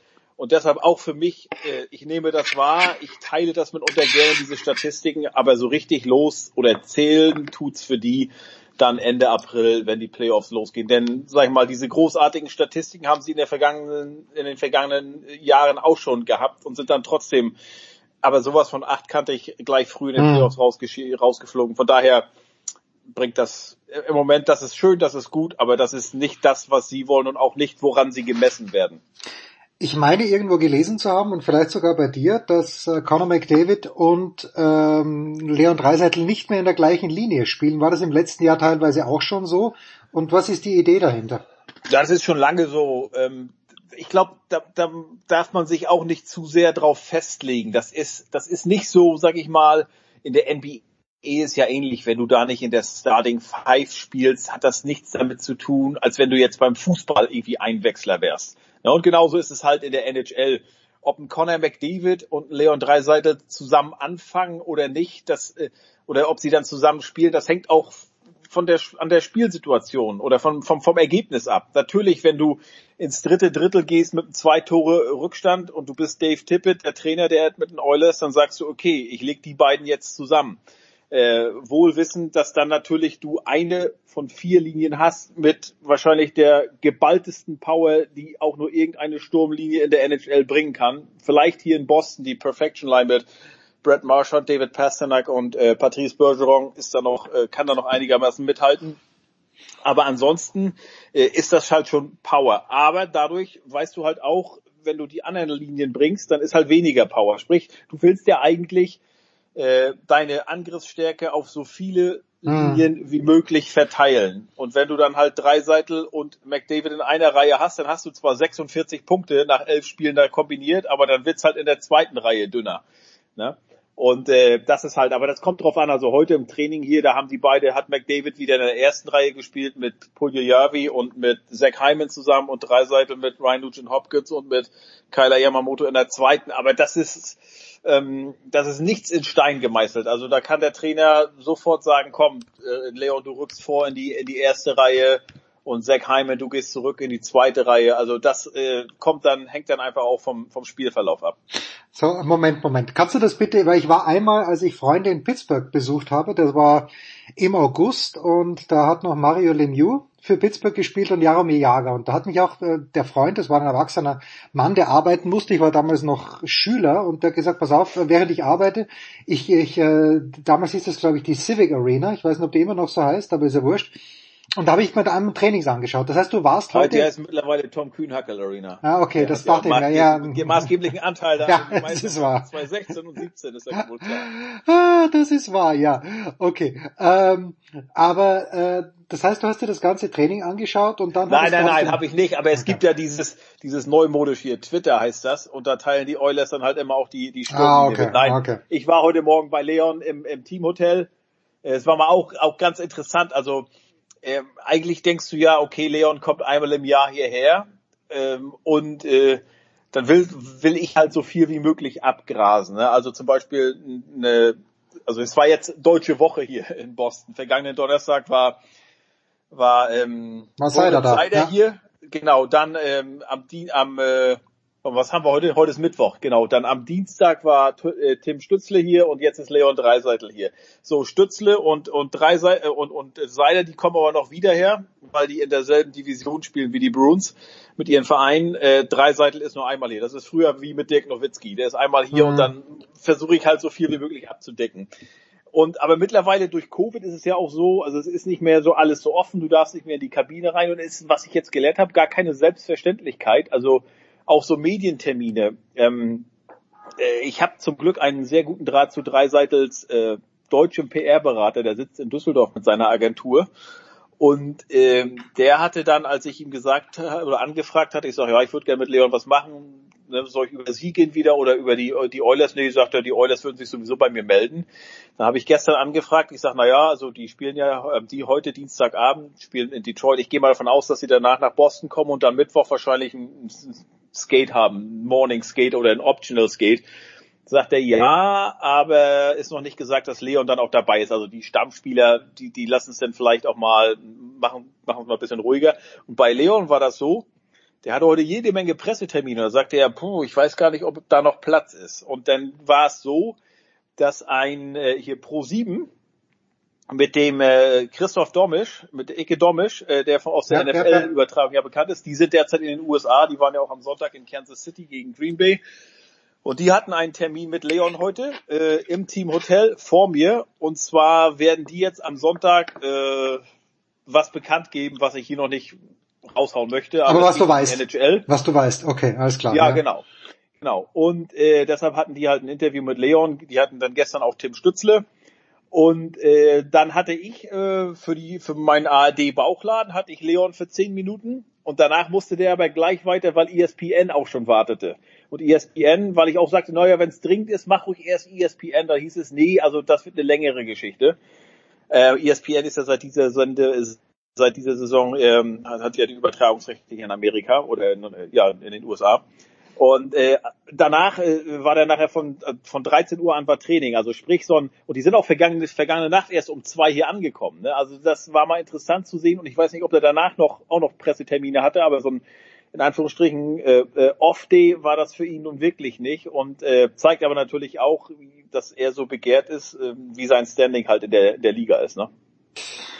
Und deshalb auch für mich, äh, ich nehme das wahr, ich teile das mitunter gerne, diese Statistiken, aber so richtig los oder zählen tut's für die dann Ende April, wenn die Playoffs losgehen. Denn, sag ich mal, diese großartigen Statistiken haben sie in, der vergangenen, in den vergangenen Jahren auch schon gehabt und sind dann trotzdem aber sowas von acht kannte ich gleich früh in den hm. Playoffs rausgeflogen. Von daher bringt das im Moment, das ist schön, das ist gut, aber das ist nicht das, was sie wollen und auch nicht, woran sie gemessen werden. Ich meine irgendwo gelesen zu haben und vielleicht sogar bei dir, dass äh, Conor McDavid und ähm, Leon Dreiseitel nicht mehr in der gleichen Linie spielen. War das im letzten Jahr teilweise auch schon so? Und was ist die Idee dahinter? Das ist schon lange so. Ähm, ich glaube, da, da darf man sich auch nicht zu sehr drauf festlegen. Das ist, das ist nicht so, sag ich mal, in der NBA ist ja ähnlich, wenn du da nicht in der Starting Five spielst, hat das nichts damit zu tun, als wenn du jetzt beim Fußball irgendwie Einwechsler wärst. Ja, und genauso ist es halt in der NHL. Ob ein Conor McDavid und Leon Dreiseitel zusammen anfangen oder nicht, das, äh, oder ob sie dann zusammen spielen, das hängt auch von der, an der Spielsituation oder vom, vom, vom Ergebnis ab. Natürlich, wenn du ins dritte Drittel gehst mit einem zwei Tore Rückstand und du bist Dave Tippett, der Trainer der den Oilers, dann sagst du, okay, ich leg die beiden jetzt zusammen. Äh, wohl wissend, dass dann natürlich du eine von vier Linien hast mit wahrscheinlich der geballtesten Power, die auch nur irgendeine Sturmlinie in der NHL bringen kann. Vielleicht hier in Boston die Perfection Line mit Brett Marchand, David Pasternak und äh, Patrice Bergeron ist da noch, äh, kann da noch einigermaßen mithalten. Aber ansonsten äh, ist das halt schon Power. Aber dadurch weißt du halt auch, wenn du die anderen Linien bringst, dann ist halt weniger Power. Sprich, du willst ja eigentlich äh, deine Angriffsstärke auf so viele hm. Linien hm. wie möglich verteilen. Und wenn du dann halt Dreiseitel und McDavid in einer Reihe hast, dann hast du zwar 46 Punkte nach elf Spielen da kombiniert, aber dann wird's halt in der zweiten Reihe dünner. Ne? Und äh, das ist halt, aber das kommt drauf an. Also heute im Training hier, da haben die beide, hat McDavid wieder in der ersten Reihe gespielt mit Puljujarvi und mit Zach Hyman zusammen und drei Seiten mit Ryan Nugent Hopkins und mit Kyler Yamamoto in der zweiten. Aber das ist, ähm, das ist nichts in Stein gemeißelt. Also da kann der Trainer sofort sagen, komm, äh, Leon, du rückst vor in die in die erste Reihe und Zach Hyman, du gehst zurück in die zweite Reihe. Also das äh, kommt dann, hängt dann einfach auch vom, vom Spielverlauf ab. So, Moment, Moment. Kannst du das bitte, weil ich war einmal, als ich Freunde in Pittsburgh besucht habe, das war im August und da hat noch Mario Lemieux für Pittsburgh gespielt und Jaromir Jager. Und da hat mich auch äh, der Freund, das war ein erwachsener Mann, der arbeiten musste, ich war damals noch Schüler und der hat gesagt, pass auf, während ich arbeite, ich, ich äh, damals hieß das glaube ich die Civic Arena, ich weiß nicht, ob die immer noch so heißt, aber ist ja wurscht. Und da habe ich mir da einem Trainings angeschaut. Das heißt, du warst heute... Heute heißt mittlerweile Tom Kühnhackel Arena. Ah, okay, das dachte ich mir. Ja, den maßgeblichen Anteil da. *laughs* Ja, das ist wahr. 2016 und 17 ist ja wohl klar. Ah, das ist wahr, ja. Okay. Ähm, aber äh, das heißt, du hast dir das ganze Training angeschaut und dann... Nein, nein, nein, habe ich nicht. Aber es okay. gibt ja dieses dieses neumodisch hier, Twitter heißt das. Und da teilen die Oilers dann halt immer auch die, die Stunden. Ah, okay, Nein, okay. ich war heute Morgen bei Leon im, im Teamhotel. Es war mal auch, auch ganz interessant. Also ähm, eigentlich denkst du ja, okay, Leon kommt einmal im Jahr hierher ähm, und äh, dann will, will ich halt so viel wie möglich abgrasen. Ne? Also zum Beispiel eine, also es war jetzt deutsche Woche hier *laughs* in Boston. Vergangenen Donnerstag war war ähm, Seider da, ja. hier. Genau, dann ähm, am, am äh, was haben wir heute? Heute ist Mittwoch, genau. Dann am Dienstag war äh, Tim Stützle hier und jetzt ist Leon Dreiseitel hier. So, Stützle und, und Dreiseitel äh, und, und Seiler, die kommen aber noch wieder her, weil die in derselben Division spielen wie die Bruins mit ihren Vereinen. Äh, Dreiseitel ist nur einmal hier. Das ist früher wie mit Dirk Nowitzki. Der ist einmal hier mhm. und dann versuche ich halt so viel wie möglich abzudecken. Und aber mittlerweile durch Covid ist es ja auch so, also es ist nicht mehr so alles so offen, du darfst nicht mehr in die Kabine rein und es ist, was ich jetzt gelernt habe, gar keine Selbstverständlichkeit. Also auch so Medientermine. Ähm, äh, ich habe zum Glück einen sehr guten Draht zu Dreiseitels äh, deutschem PR-Berater, der sitzt in Düsseldorf mit seiner Agentur. Und ähm, der hatte dann, als ich ihm gesagt oder angefragt hatte, ich sage, ja, ich würde gerne mit Leon was machen, ne, soll ich über Sie gehen wieder oder über die die Oilers? Nee, sagt er, die Oilers würden sich sowieso bei mir melden. Dann habe ich gestern angefragt, ich sage, na ja, also die spielen ja, ähm, die heute Dienstagabend spielen in Detroit. Ich gehe mal davon aus, dass sie danach nach Boston kommen und dann Mittwoch wahrscheinlich ein Skate haben, Morning Skate oder ein Optional Skate. Sagt er ja, aber ist noch nicht gesagt, dass Leon dann auch dabei ist. Also die Stammspieler, die, die lassen es dann vielleicht auch mal machen, machen es mal ein bisschen ruhiger. Und bei Leon war das so, der hatte heute jede Menge Pressetermine. Da sagte er, puh, ich weiß gar nicht, ob da noch Platz ist. Und dann war es so, dass ein äh, hier Pro 7 mit dem äh, Christoph Domisch, mit Icke Domisch, äh, der von aus der ja, NFL-Übertragung ja, ja. bekannt ist, die sind derzeit in den USA, die waren ja auch am Sonntag in Kansas City gegen Green Bay. Und die hatten einen Termin mit Leon heute äh, im Team Hotel vor mir. Und zwar werden die jetzt am Sonntag äh, was bekannt geben, was ich hier noch nicht raushauen möchte. Aber, aber was du weißt. NHL. Was du weißt, okay, alles klar. Ja, ja. genau. Genau. Und äh, deshalb hatten die halt ein Interview mit Leon. Die hatten dann gestern auch Tim Stützle. Und äh, dann hatte ich äh, für die für meinen ARD Bauchladen hatte ich Leon für zehn Minuten und danach musste der aber gleich weiter, weil ESPN auch schon wartete. Und ESPN, weil ich auch sagte, naja, wenn es dringend ist, mach ruhig erst ESPN. Da hieß es, nee, also das wird eine längere Geschichte. Äh, ESPN ist ja seit dieser Sende seit dieser Saison ähm, hat ja die Übertragungsrechte hier in Amerika oder in, ja in den USA. Und äh, danach äh, war der nachher von, äh, von 13 Uhr an war Training, also sprich so ein, und die sind auch vergangene, vergangene Nacht erst um zwei hier angekommen. Ne? Also das war mal interessant zu sehen und ich weiß nicht, ob der danach noch auch noch Pressetermine hatte, aber so ein in Anführungsstrichen äh, äh, Off-Day war das für ihn nun wirklich nicht und äh, zeigt aber natürlich auch, dass er so begehrt ist, äh, wie sein Standing halt in der, der Liga ist. Ne?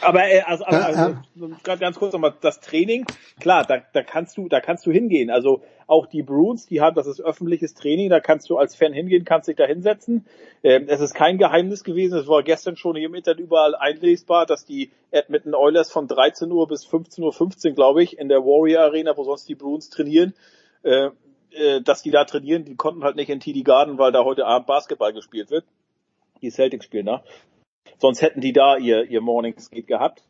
Aber äh, also, also, also ganz kurz nochmal das Training, klar, da, da kannst du, da kannst du hingehen. Also auch die Bruins, die haben, das ist öffentliches Training, da kannst du als Fan hingehen, kannst dich da hinsetzen. Ähm, es ist kein Geheimnis gewesen, es war gestern schon hier im Internet überall einlesbar, dass die Edmonton Oilers von 13 Uhr bis 15.15 Uhr, 15, glaube ich, in der Warrior Arena, wo sonst die Bruins trainieren, äh, äh, dass die da trainieren, die konnten halt nicht in TD Garden, weil da heute Abend Basketball gespielt wird. Die Celtics spielen da. Sonst hätten die da ihr, ihr Morning Skate gehabt.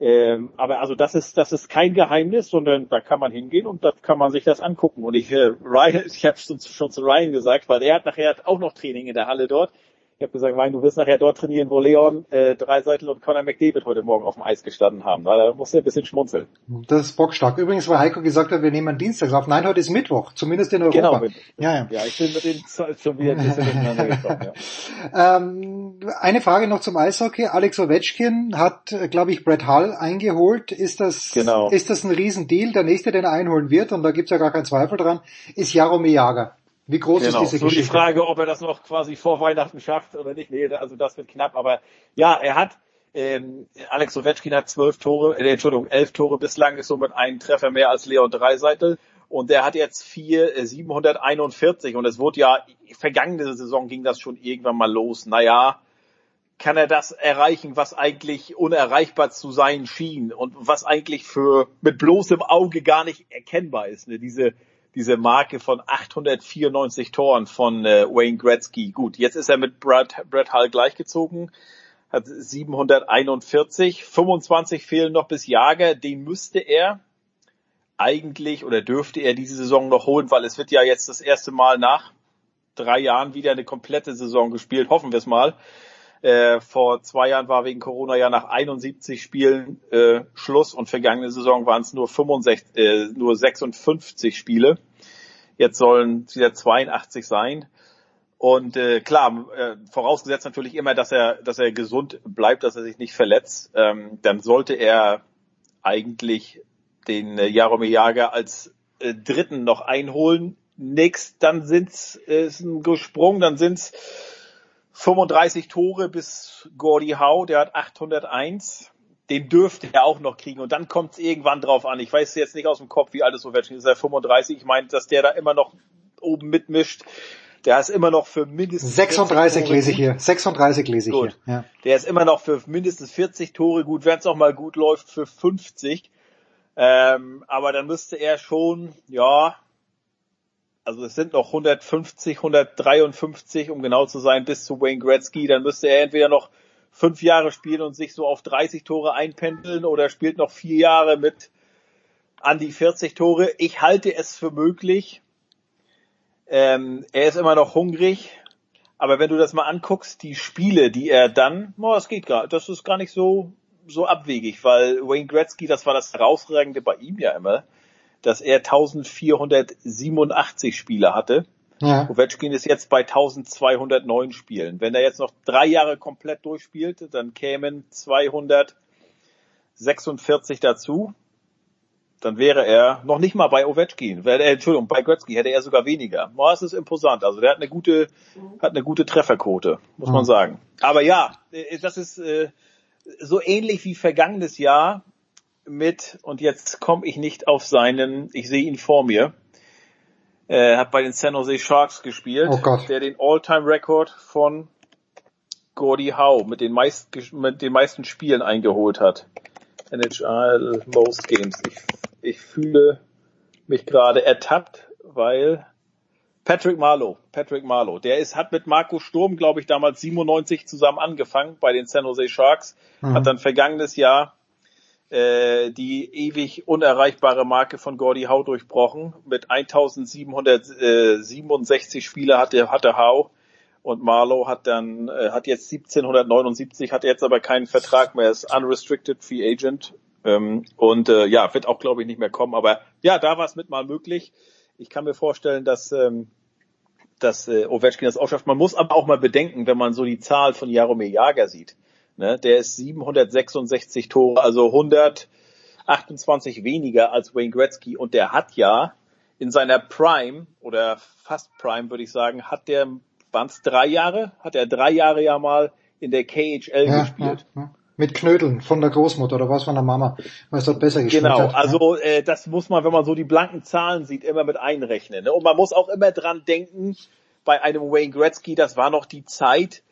Ähm, aber also das ist das ist kein Geheimnis, sondern da kann man hingehen und da kann man sich das angucken. Und ich, äh, Ryan, *laughs* ich habe schon, schon zu Ryan gesagt, weil er hat nachher auch noch Training in der Halle dort. Ich habe gesagt, Wein, du wirst nachher dort trainieren, wo Leon, äh, Dreiseitel und Conor McDavid heute Morgen auf dem Eis gestanden haben. Da musst du ein bisschen schmunzeln. Das ist bockstark. Übrigens, weil Heiko gesagt hat, wir nehmen Dienstags auf. Nein, heute ist Mittwoch, zumindest in Europa. Genau. Ja, ja. ja ich bin mit den schon wieder ein bisschen miteinander gekommen. Ja. *laughs* ähm, eine Frage noch zum Eishockey. Alex Ovechkin hat, glaube ich, Brett Hull eingeholt. Ist das, genau. ist das ein Riesendeal? Der nächste, den er einholen wird, und da gibt's ja gar keinen Zweifel dran, ist Jaromir Jager. Wie groß genau. ist diese so Geschichte? die Frage, ob er das noch quasi vor Weihnachten schafft oder nicht. Nee, also das wird knapp. Aber ja, er hat, ähm, Alex Ovechkin hat zwölf Tore, äh, Entschuldigung, elf Tore bislang, ist somit ein Treffer mehr als Leon Dreiseitel. Und der hat jetzt vier, äh, 741 und es wurde ja, vergangene Saison ging das schon irgendwann mal los. Naja, kann er das erreichen, was eigentlich unerreichbar zu sein schien und was eigentlich für mit bloßem Auge gar nicht erkennbar ist. Ne? Diese diese Marke von 894 Toren von äh, Wayne Gretzky. Gut, jetzt ist er mit Brad, Brad Hull gleichgezogen, hat 741, 25 fehlen noch bis Jager, den müsste er eigentlich oder dürfte er diese Saison noch holen, weil es wird ja jetzt das erste Mal nach drei Jahren wieder eine komplette Saison gespielt, hoffen wir es mal. Äh, vor zwei Jahren war wegen Corona ja nach 71 Spielen äh, Schluss und vergangene Saison waren es nur 65, äh, nur 56 Spiele. Jetzt sollen es wieder 82 sein. Und äh, klar, äh, vorausgesetzt natürlich immer, dass er, dass er gesund bleibt, dass er sich nicht verletzt, ähm, dann sollte er eigentlich den äh, Jaromir Jager als äh, Dritten noch einholen. nix, dann sind's äh, ist ein gesprungen, dann sind's 35 Tore bis Gordy Howe, der hat 801. Den dürfte er auch noch kriegen und dann kommt es irgendwann drauf an. Ich weiß jetzt nicht aus dem Kopf, wie alt ist Ovechkin, ist er 35? Ich meine, dass der da immer noch oben mitmischt. Der ist immer noch für mindestens 36 lese ich hier. 36 lese ich gut. hier. Ja. Der ist immer noch für mindestens 40 Tore gut, wenn es auch mal gut läuft, für 50. Ähm, aber dann müsste er schon, ja, also es sind noch 150, 153, um genau zu sein, bis zu Wayne Gretzky. Dann müsste er entweder noch fünf Jahre spielen und sich so auf 30 Tore einpendeln oder spielt noch vier Jahre mit an die 40 Tore. Ich halte es für möglich. Ähm, er ist immer noch hungrig. Aber wenn du das mal anguckst, die Spiele, die er dann, oh, das geht gar, das ist gar nicht so, so abwegig, weil Wayne Gretzky, das war das herausragende bei ihm ja immer, dass er 1487 Spiele hatte. Ja. Ovechkin ist jetzt bei 1209 Spielen. Wenn er jetzt noch drei Jahre komplett durchspielt, dann kämen 246 dazu. Dann wäre er noch nicht mal bei Ovechkin. Er, Entschuldigung, bei Gretzky hätte er sogar weniger. Das ist imposant. Also der hat eine gute, hat eine gute Trefferquote, muss man Mhm. sagen. Aber ja, äh, das ist äh, so ähnlich wie vergangenes Jahr mit, und jetzt komme ich nicht auf seinen, ich sehe ihn vor mir, äh, hat bei den San Jose Sharks gespielt, Oh der den All-Time-Record von Gordie Howe mit den, meist, mit den meisten Spielen eingeholt hat. NHL Most Games. Ich, ich fühle mich gerade ertappt, weil Patrick Marlowe, Patrick Marlowe, der ist, hat mit Marco Sturm, glaube ich, damals 97 zusammen angefangen bei den San Jose Sharks, Mhm. hat dann vergangenes Jahr äh, die ewig unerreichbare Marke von Gordie Howe durchbrochen. Mit 1767 Spieler hatte, hatte Howe und Marlowe hat dann, äh, hat jetzt 1779, hat jetzt aber keinen Vertrag mehr, ist unrestricted free agent ähm, und äh, ja, wird auch glaube ich nicht mehr kommen, aber ja, da war es mit mal möglich. Ich kann mir vorstellen, dass ähm, dass äh, Ovechkin das auch schafft. Man muss aber auch mal bedenken, wenn man so die Zahl von Jaromir Jager sieht. Ne, der ist 766 Tore, also 128 weniger als Wayne Gretzky und der hat ja in seiner Prime oder fast Prime würde ich sagen, hat der waren es drei Jahre, hat er drei Jahre ja mal in der KHL Ja, gespielt. ja, ja. Mit Knödeln von der Großmutter oder was von der Mama, weil es dort besser gespielt Genau, hat. also äh, das muss man, wenn man so die blanken Zahlen sieht, immer mit einrechnen. Ne? Und man muss auch immer dran denken, bei einem Wayne Gretzky, das war noch die Zeit,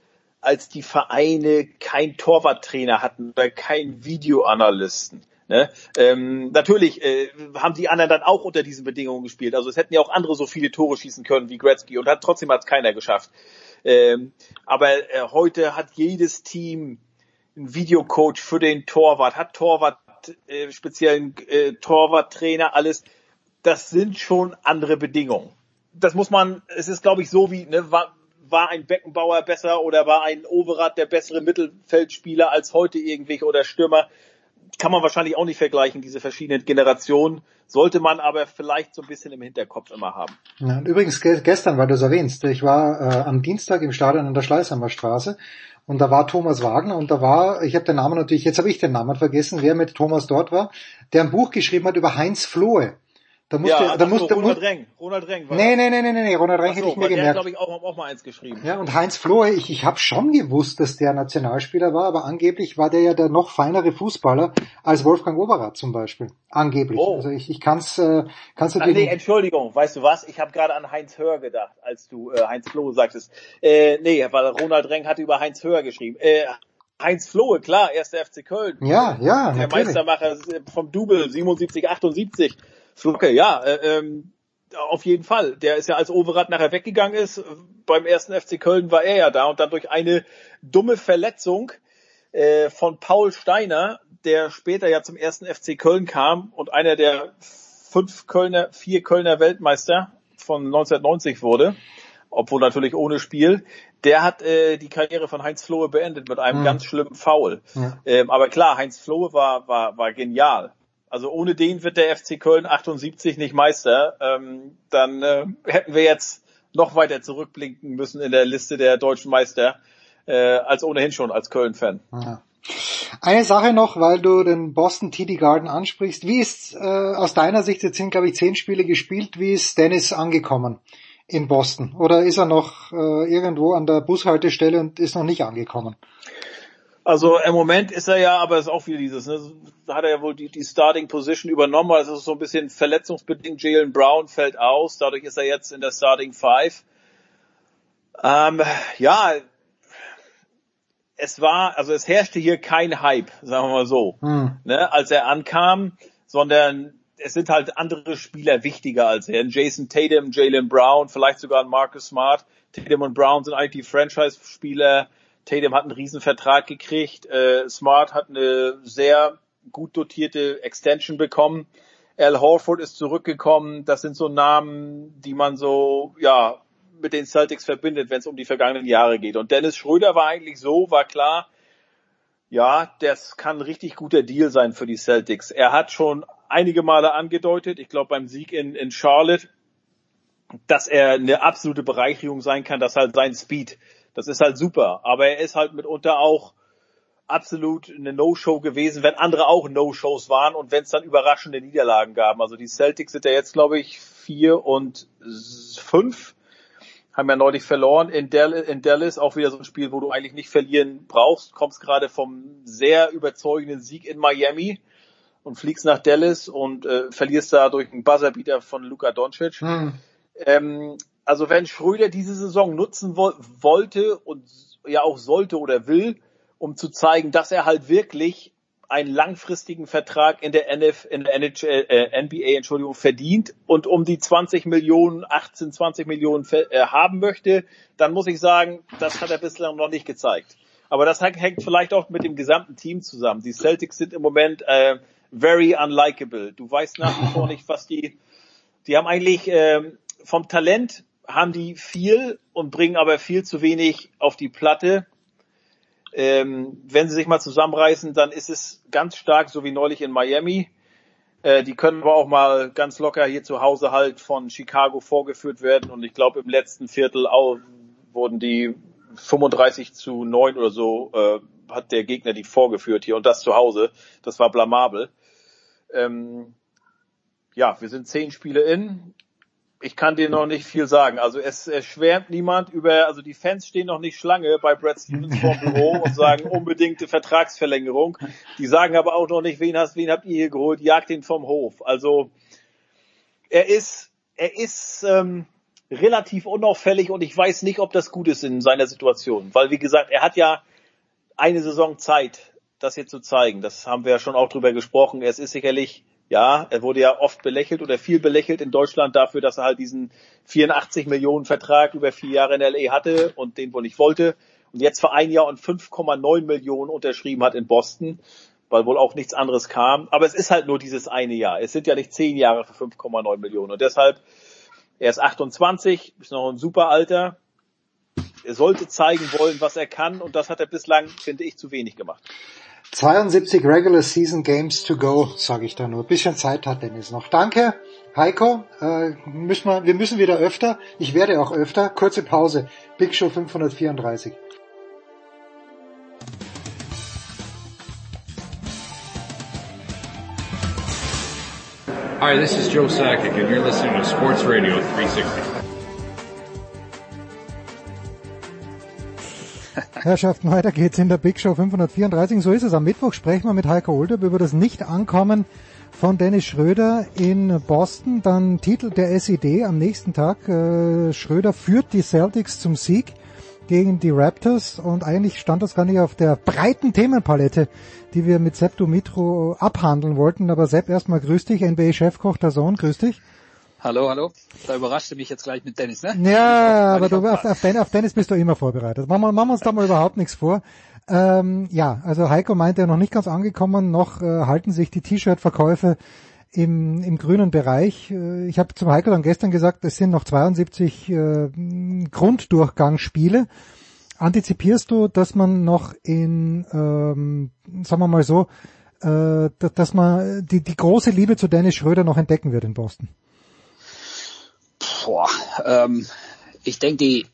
als die Vereine kein Torwarttrainer hatten oder keinen Videoanalysten. Ne? Ähm, natürlich äh, haben die anderen dann auch unter diesen Bedingungen gespielt. Also es hätten ja auch andere so viele Tore schießen können wie Gretzky und hat trotzdem hat es keiner geschafft. Ähm, aber äh, heute hat jedes Team einen Videocoach für den Torwart, hat Torwart, äh, speziellen äh, Torwarttrainer, alles. Das sind schon andere Bedingungen. Das muss man, es ist glaube ich so wie, ne, war, war ein Beckenbauer besser oder war ein Overath der bessere Mittelfeldspieler als heute irgendwie oder Stürmer? Kann man wahrscheinlich auch nicht vergleichen, diese verschiedenen Generationen. Sollte man aber vielleicht so ein bisschen im Hinterkopf immer haben. Ja, und übrigens ge gestern, weil du es erwähnst, ich war äh, am Dienstag im Stadion an der Schleißheimer Straße und da war Thomas Wagner und da war, ich habe den Namen natürlich, jetzt habe ich den Namen vergessen, wer mit Thomas dort war, der ein Buch geschrieben hat über Heinz Flohe. Da musste, ja, da ach so, musste, Ronald Reng. Ronald Reng war Nee, nee, nee, nee, nee, Ronald Reng Ach hätte so, ich mir weil der gemerkt. glaube ich auch, auch mal eins geschrieben. Ja, und Heinz Flohe, ich, ich habe schon gewusst, dass der Nationalspieler war, aber angeblich war der ja der noch feinere Fußballer als Wolfgang Overath zum Beispiel. Angeblich. Oh. Also ich, ich kann's, äh, kannst du dir nee, Entschuldigung, weißt du was? Ich habe gerade an Heinz Hör gedacht, als du äh, Heinz Flohe sagtest. Äh, nee, weil Ronald Reng hatte über Heinz Hör geschrieben. Äh, Heinz Flohe, klar, erster FC Köln. Ja, ja, Der natürlich. Meistermacher vom Double 77, 78. Flocke, ja, äh, ähm, auf jeden Fall. Der ist ja als Overath nachher weggegangen ist. Beim ersten FC Köln war er ja da und dann durch eine dumme Verletzung äh, von Paul Steiner, der später ja zum ersten FC Köln kam und einer der fünf Kölner, vier Kölner Weltmeister von 1990 wurde, obwohl natürlich ohne Spiel. Der hat äh, die Karriere von Heinz Flohe beendet mit einem Mhm. ganz schlimmen Foul. Ja. Ähm, aber klar, Heinz Flohe war, war, war genial. Also ohne den wird der FC Köln 78 nicht Meister. Ähm, dann äh, hätten wir jetzt noch weiter zurückblinken müssen in der Liste der deutschen Meister, äh, als ohnehin schon als Köln-Fan. Eine Sache noch, weil du den Boston TD Garden ansprichst. Wie ist äh, aus deiner Sicht, jetzt sind glaube ich zehn Spiele gespielt, wie ist Dennis angekommen in Boston? Oder ist er noch äh, irgendwo an der Bushaltestelle und ist noch nicht angekommen? Also im Moment ist er ja, aber es ist auch wieder dieses, ne, da hat er ja wohl die, die Starting Position übernommen, also es ist so ein bisschen verletzungsbedingt. Jalen Brown fällt aus, dadurch ist er jetzt in der Starting Five. Ähm, ja, es war, also es herrschte hier kein Hype, sagen wir mal so, hm. ne, als er ankam, sondern es sind halt andere Spieler wichtiger als er. Jason Tatum, Jalen Brown, vielleicht sogar Marcus Smart. Tatum und Brown sind eigentlich die Franchise-Spieler. Tatum hat einen Riesenvertrag gekriegt. Äh, Smart hat eine sehr gut dotierte Extension bekommen. Al Horford ist zurückgekommen. Das sind so Namen, die man so, ja, mit den Celtics verbindet, wenn es um die vergangenen Jahre geht. Und Dennis Schröder war eigentlich so, war klar, ja, das kann ein richtig guter Deal sein für die Celtics. Er hat schon einige Male angedeutet, ich glaube beim Sieg in, in Charlotte, dass er eine absolute Bereicherung sein kann, dass halt sein Speed, das ist halt super. Aber er ist halt mitunter auch absolut eine No-Show gewesen, wenn andere auch No-Shows waren und wenn es dann überraschende Niederlagen gab. Also die Celtics sind ja jetzt, glaube ich, vier und fünf haben ja neulich verloren in Dallas, in Dallas, auch wieder so ein Spiel, wo du eigentlich nicht verlieren brauchst, kommst gerade vom sehr überzeugenden Sieg in Miami und fliegst nach Dallas und äh, verlierst da durch einen Buzzerbeater von Luka Doncic. Hm. Ähm, also wenn Schröder diese Saison nutzen wo wollte und ja auch sollte oder will, um zu zeigen, dass er halt wirklich einen langfristigen Vertrag in der, NF, in der NHL, äh, NBA Entschuldigung, verdient und um die 20 Millionen, 18, 20 Millionen äh, haben möchte, dann muss ich sagen, das hat er bislang noch nicht gezeigt. Aber das hängt vielleicht auch mit dem gesamten Team zusammen. Die Celtics sind im Moment äh, very unlikable. Du weißt nach wie vor nicht, was die, die haben eigentlich äh, vom Talent haben die viel und bringen aber viel zu wenig auf die Platte. Ähm, wenn sie sich mal zusammenreißen, dann ist es ganz stark, so wie neulich in Miami. Äh, die können aber auch mal ganz locker hier zu Hause halt von Chicago vorgeführt werden. Und ich glaube, im letzten Viertel auch wurden die 35 zu 9 oder so, äh, hat der Gegner die vorgeführt hier und das zu Hause. Das war blamabel. Ähm, ja, wir sind zehn Spiele in ich kann dir noch nicht viel sagen. Also es, es schwärmt niemand über, also die Fans stehen noch nicht Schlange bei Brad Stevens vor Büro und sagen *laughs* unbedingte Vertragsverlängerung. Die sagen aber auch noch nicht, wen hast, wen habt ihr hier geholt? Jagt ihn vom Hof. Also er ist, er ist ähm, relativ unauffällig und ich weiß nicht, ob das gut ist in seiner Situation, weil wie gesagt, er hat ja eine Saison Zeit, das hier zu zeigen. Das haben wir ja schon auch drüber gesprochen. Es ist sicherlich ja, er wurde ja oft belächelt oder viel belächelt in Deutschland dafür, dass er halt diesen 84 Millionen Vertrag über vier Jahre in LA hatte und den wohl nicht wollte und jetzt für ein Jahr und 5,9 Millionen unterschrieben hat in Boston, weil wohl auch nichts anderes kam. Aber es ist halt nur dieses eine Jahr. Es sind ja nicht zehn Jahre für 5,9 Millionen und deshalb, er ist 28, ist noch ein super Alter. Er sollte zeigen wollen, was er kann und das hat er bislang, finde ich, zu wenig gemacht. 72 Regular Season Games to go, sage ich da nur. bisschen Zeit hat Dennis noch. Danke, Heiko. Äh, müssen wir, wir müssen wieder öfter. Ich werde auch öfter. Kurze Pause. Big Show 534. Hi, this is Joe Sakic and you're listening to Sports Radio 360. Herrschaften, weiter geht's in der Big Show 534. So ist es. Am Mittwoch sprechen wir mit Heiko Olderb über das Nicht-Ankommen von Dennis Schröder in Boston. Dann titelt der SED am nächsten Tag. Äh, Schröder führt die Celtics zum Sieg gegen die Raptors und eigentlich stand das gar nicht auf der breiten Themenpalette, die wir mit Sepp Dumitro abhandeln wollten. Aber Sepp, erstmal grüß dich, NBA-Chefkoch der Sohn, grüß dich. Hallo, hallo. Da überraschte mich jetzt gleich mit Dennis, ne? Ja, aber du, auf, auf, Dennis, auf Dennis bist du immer vorbereitet. Machen wir, machen wir uns da mal überhaupt nichts vor. Ähm, ja, also Heiko meinte ja noch nicht ganz angekommen, noch äh, halten sich die T-Shirt-Verkäufe im, im grünen Bereich. Äh, ich habe zum Heiko dann gestern gesagt, es sind noch 72 äh, Grunddurchgangsspiele. Antizipierst du, dass man noch in, ähm, sagen wir mal so, äh, dass man die, die große Liebe zu Dennis Schröder noch entdecken wird in Boston? Boah, ähm, ich denke, die,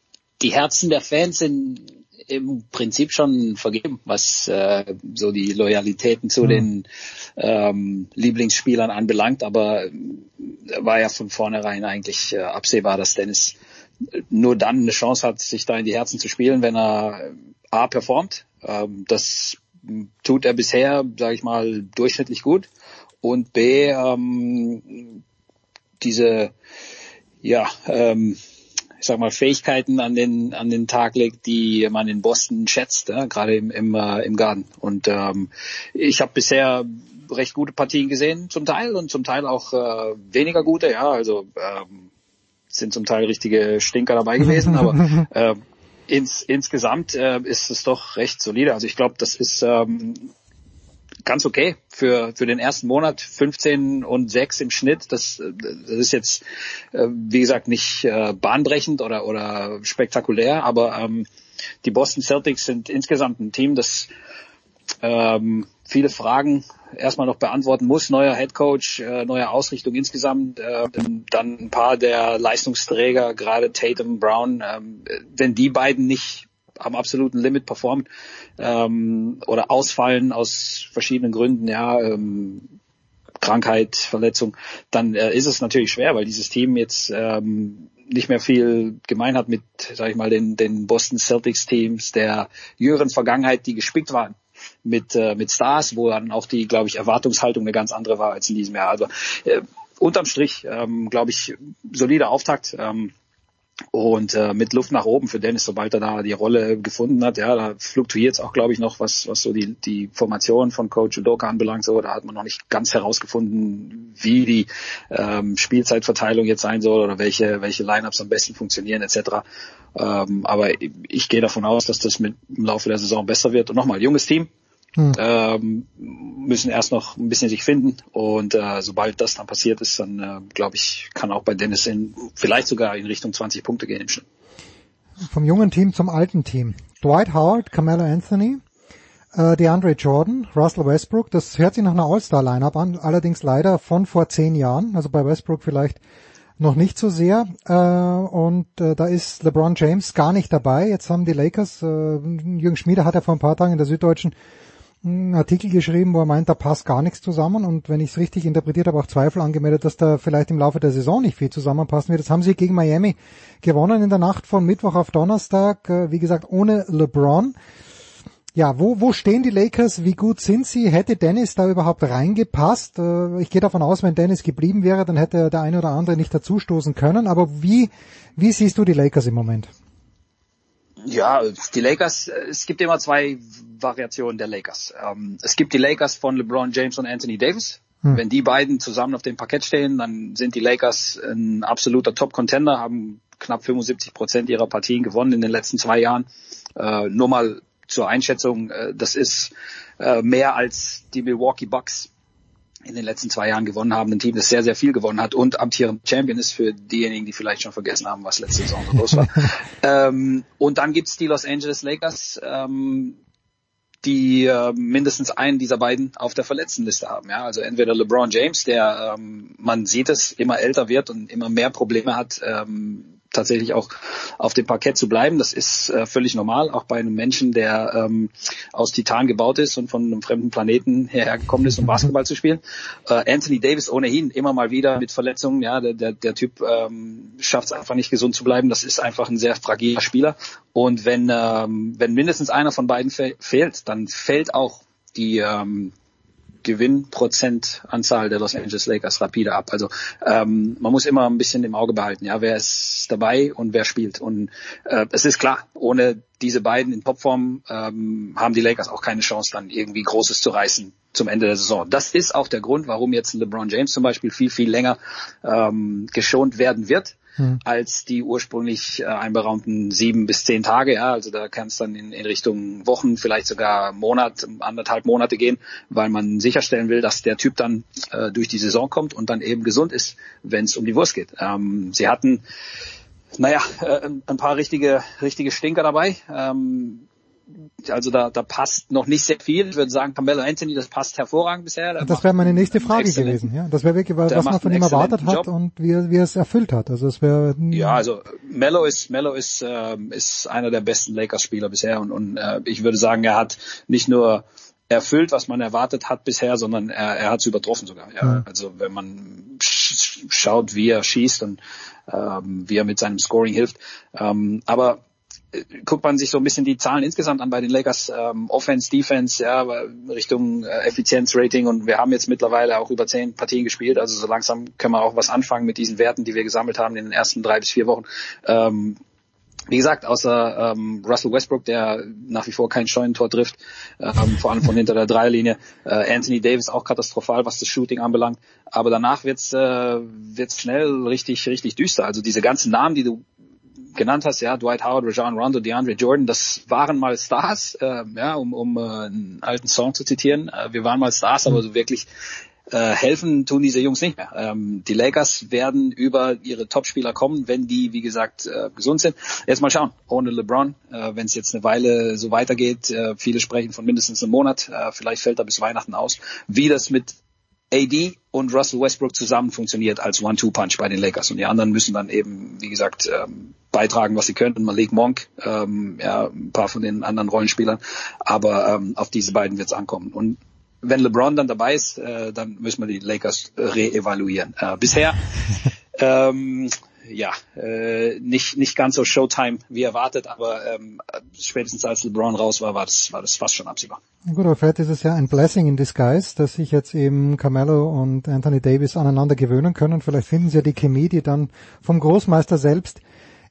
die Herzen der Fans sind im Prinzip schon vergeben, was äh, so die Loyalitäten zu mhm. den ähm, Lieblingsspielern anbelangt, aber war ja von vornherein eigentlich äh, absehbar, dass Dennis nur dann eine Chance hat, sich da in die Herzen zu spielen, wenn er A performt. Ähm, das tut er bisher, sage ich mal, durchschnittlich gut. Und B, ähm, diese ja, ähm, ich sag mal, Fähigkeiten an den, an den Tag legt, die man in Boston schätzt, ja, gerade im, im, äh, im Garten. Und ähm, ich habe bisher recht gute Partien gesehen, zum Teil und zum Teil auch äh, weniger gute, ja, also ähm, sind zum Teil richtige Stinker dabei *laughs* gewesen, aber äh, ins, insgesamt äh, ist es doch recht solide. Also ich glaube, das ist ähm, ganz okay für, für den ersten Monat. 15 und 6 im Schnitt. Das, das ist jetzt, äh, wie gesagt, nicht äh, bahnbrechend oder, oder spektakulär, aber ähm, die Boston Celtics sind insgesamt ein Team, das ähm, viele Fragen erstmal noch beantworten muss. Neuer Head Coach, äh, neue Ausrichtung insgesamt, äh, dann ein paar der Leistungsträger, gerade Tatum, Brown, äh, wenn die beiden nicht am absoluten Limit performen ähm, oder ausfallen aus verschiedenen Gründen, ja, ähm, Krankheit, Verletzung, dann äh, ist es natürlich schwer, weil dieses Team jetzt ähm, nicht mehr viel gemein hat mit, sag ich mal, den, den Boston Celtics Teams der jüngeren Vergangenheit, die gespickt waren mit, äh, mit Stars, wo dann auch die, glaube ich, Erwartungshaltung eine ganz andere war als in diesem Jahr. Also äh, unterm Strich, ähm, glaube ich, solider Auftakt. Ähm, und äh, mit Luft nach oben für Dennis, sobald er da die Rolle gefunden hat, ja, da fluktuiert es auch, glaube ich, noch, was, was so die, die Formation von Coach Udoka anbelangt. So, da hat man noch nicht ganz herausgefunden, wie die ähm, Spielzeitverteilung jetzt sein soll oder welche, welche Lineups am besten funktionieren, etc. Ähm, aber ich gehe davon aus, dass das mit im Laufe der Saison besser wird. Und nochmal, junges Team, hm. ähm, müssen erst noch ein bisschen sich finden und äh, sobald das dann passiert ist, dann äh, glaube ich, kann auch bei Dennis in, vielleicht sogar in Richtung 20 Punkte gehen im Schnitt. Vom jungen Team zum alten Team. Dwight Howard, Carmelo Anthony, äh, DeAndre Jordan, Russell Westbrook, das hört sich nach einer All-Star-Lineup an, allerdings leider von vor zehn Jahren, also bei Westbrook vielleicht noch nicht so sehr. Äh, und äh, da ist LeBron James gar nicht dabei. Jetzt haben die Lakers, äh, Jürgen Schmieder hat ja vor ein paar Tagen in der Süddeutschen einen Artikel geschrieben, wo er meint, da passt gar nichts zusammen. Und wenn ich es richtig interpretiert habe, auch Zweifel angemeldet, dass da vielleicht im Laufe der Saison nicht viel zusammenpassen wird. Das haben sie gegen Miami gewonnen in der Nacht von Mittwoch auf Donnerstag. Äh, wie gesagt, ohne LeBron. Ja, wo, wo stehen die Lakers? Wie gut sind sie? Hätte Dennis da überhaupt reingepasst? Äh, ich gehe davon aus, wenn Dennis geblieben wäre, dann hätte der eine oder andere nicht dazustoßen können. Aber wie, wie siehst du die Lakers im Moment? Ja, die Lakers, es gibt immer zwei Variationen der Lakers. Ähm, es gibt die Lakers von LeBron James und Anthony Davis. Hm. Wenn die beiden zusammen auf dem Parkett stehen, dann sind die Lakers ein absoluter Top-Contender, haben knapp 75 Prozent ihrer Partien gewonnen in den letzten zwei Jahren. Äh, nur mal zur Einschätzung, äh, das ist äh, mehr als die Milwaukee Bucks in den letzten zwei Jahren gewonnen haben, ein Team, das sehr, sehr viel gewonnen hat und amtierend Champion ist für diejenigen, die vielleicht schon vergessen haben, was letzte Saison so los war. *laughs* ähm, und dann gibt's die Los Angeles Lakers, ähm, die äh, mindestens einen dieser beiden auf der Verletztenliste haben. Ja? Also entweder LeBron James, der ähm, man sieht es, immer älter wird und immer mehr Probleme hat, ähm, tatsächlich auch auf dem Parkett zu bleiben. Das ist äh, völlig normal, auch bei einem Menschen, der ähm, aus Titan gebaut ist und von einem fremden Planeten hierher gekommen ist, um Basketball zu spielen. Äh, Anthony Davis ohnehin immer mal wieder mit Verletzungen. Ja, der, der, der Typ ähm, schafft es einfach nicht gesund zu bleiben. Das ist einfach ein sehr fragiler Spieler. Und wenn ähm, wenn mindestens einer von beiden fe fehlt, dann fällt auch die ähm, Gewinnprozentanzahl der Los Angeles Lakers rapide ab. Also ähm, man muss immer ein bisschen im Auge behalten, ja, wer ist dabei und wer spielt. Und äh, es ist klar, ohne diese beiden in Topform ähm, haben die Lakers auch keine Chance, dann irgendwie Großes zu reißen zum Ende der Saison. Das ist auch der Grund, warum jetzt LeBron James zum Beispiel viel, viel länger ähm, geschont werden wird hm. als die ursprünglich äh, einberaumten sieben bis zehn Tage. Ja, also da kann es dann in, in Richtung Wochen, vielleicht sogar Monat, anderthalb Monate gehen, weil man sicherstellen will, dass der Typ dann äh, durch die Saison kommt und dann eben gesund ist, wenn es um die Wurst geht. Ähm, sie hatten naja, äh, ein paar richtige, richtige Stinker dabei. Ähm, also da, da passt noch nicht sehr viel. Ich würde sagen, Carmelo Anthony, das passt hervorragend bisher. Der das wäre meine nächste Frage gewesen. Ja, das wäre wirklich, was man von ihm erwartet hat Job. und wie, er, wie er es erfüllt hat. Also es wäre ja, also Melo ist Melo ist ähm, ist einer der besten Lakers-Spieler bisher und, und äh, ich würde sagen, er hat nicht nur erfüllt, was man erwartet hat bisher, sondern er, er hat es übertroffen sogar. Ja. ja. Also wenn man schaut, wie er schießt und ähm, wie er mit seinem Scoring hilft. Ähm, aber guckt man sich so ein bisschen die Zahlen insgesamt an bei den Lakers, ähm, Offense, Defense, ja, Richtung äh, Effizienzrating und wir haben jetzt mittlerweile auch über zehn Partien gespielt, also so langsam können wir auch was anfangen mit diesen Werten, die wir gesammelt haben in den ersten drei bis vier Wochen. Ähm, wie gesagt, außer ähm, Russell Westbrook, der nach wie vor kein Scheunentor trifft, ähm, vor allem von hinter der Dreierlinie. Äh, Anthony Davis auch katastrophal, was das Shooting anbelangt. Aber danach wird's äh, wird's schnell richtig richtig düster. Also diese ganzen Namen, die du genannt hast, ja, Dwight Howard, Rajon Rondo, DeAndre Jordan, das waren mal Stars, äh, ja, um, um äh, einen alten Song zu zitieren. Äh, wir waren mal Stars, aber so wirklich äh, helfen tun diese Jungs nicht mehr. Ähm, die Lakers werden über ihre Topspieler kommen, wenn die, wie gesagt, äh, gesund sind. Jetzt mal schauen, ohne LeBron, äh, wenn es jetzt eine Weile so weitergeht, äh, viele sprechen von mindestens einem Monat, äh, vielleicht fällt er bis Weihnachten aus, wie das mit AD und Russell Westbrook zusammen funktioniert als One-Two-Punch bei den Lakers. Und die anderen müssen dann eben, wie gesagt, ähm, beitragen, was sie können. Malik Monk, ähm, ja, ein paar von den anderen Rollenspielern. Aber ähm, auf diese beiden wird es ankommen. Und wenn LeBron dann dabei ist, äh, dann müssen wir die Lakers reevaluieren. Äh, bisher *laughs* ähm, ja, äh, nicht, nicht ganz so Showtime wie erwartet, aber ähm, spätestens als LeBron raus war, war das, war das fast schon absehbar. Gut, aber vielleicht ist es ja ein Blessing in Disguise, dass sich jetzt eben Carmelo und Anthony Davis aneinander gewöhnen können. Vielleicht finden sie ja die Chemie, die dann vom Großmeister selbst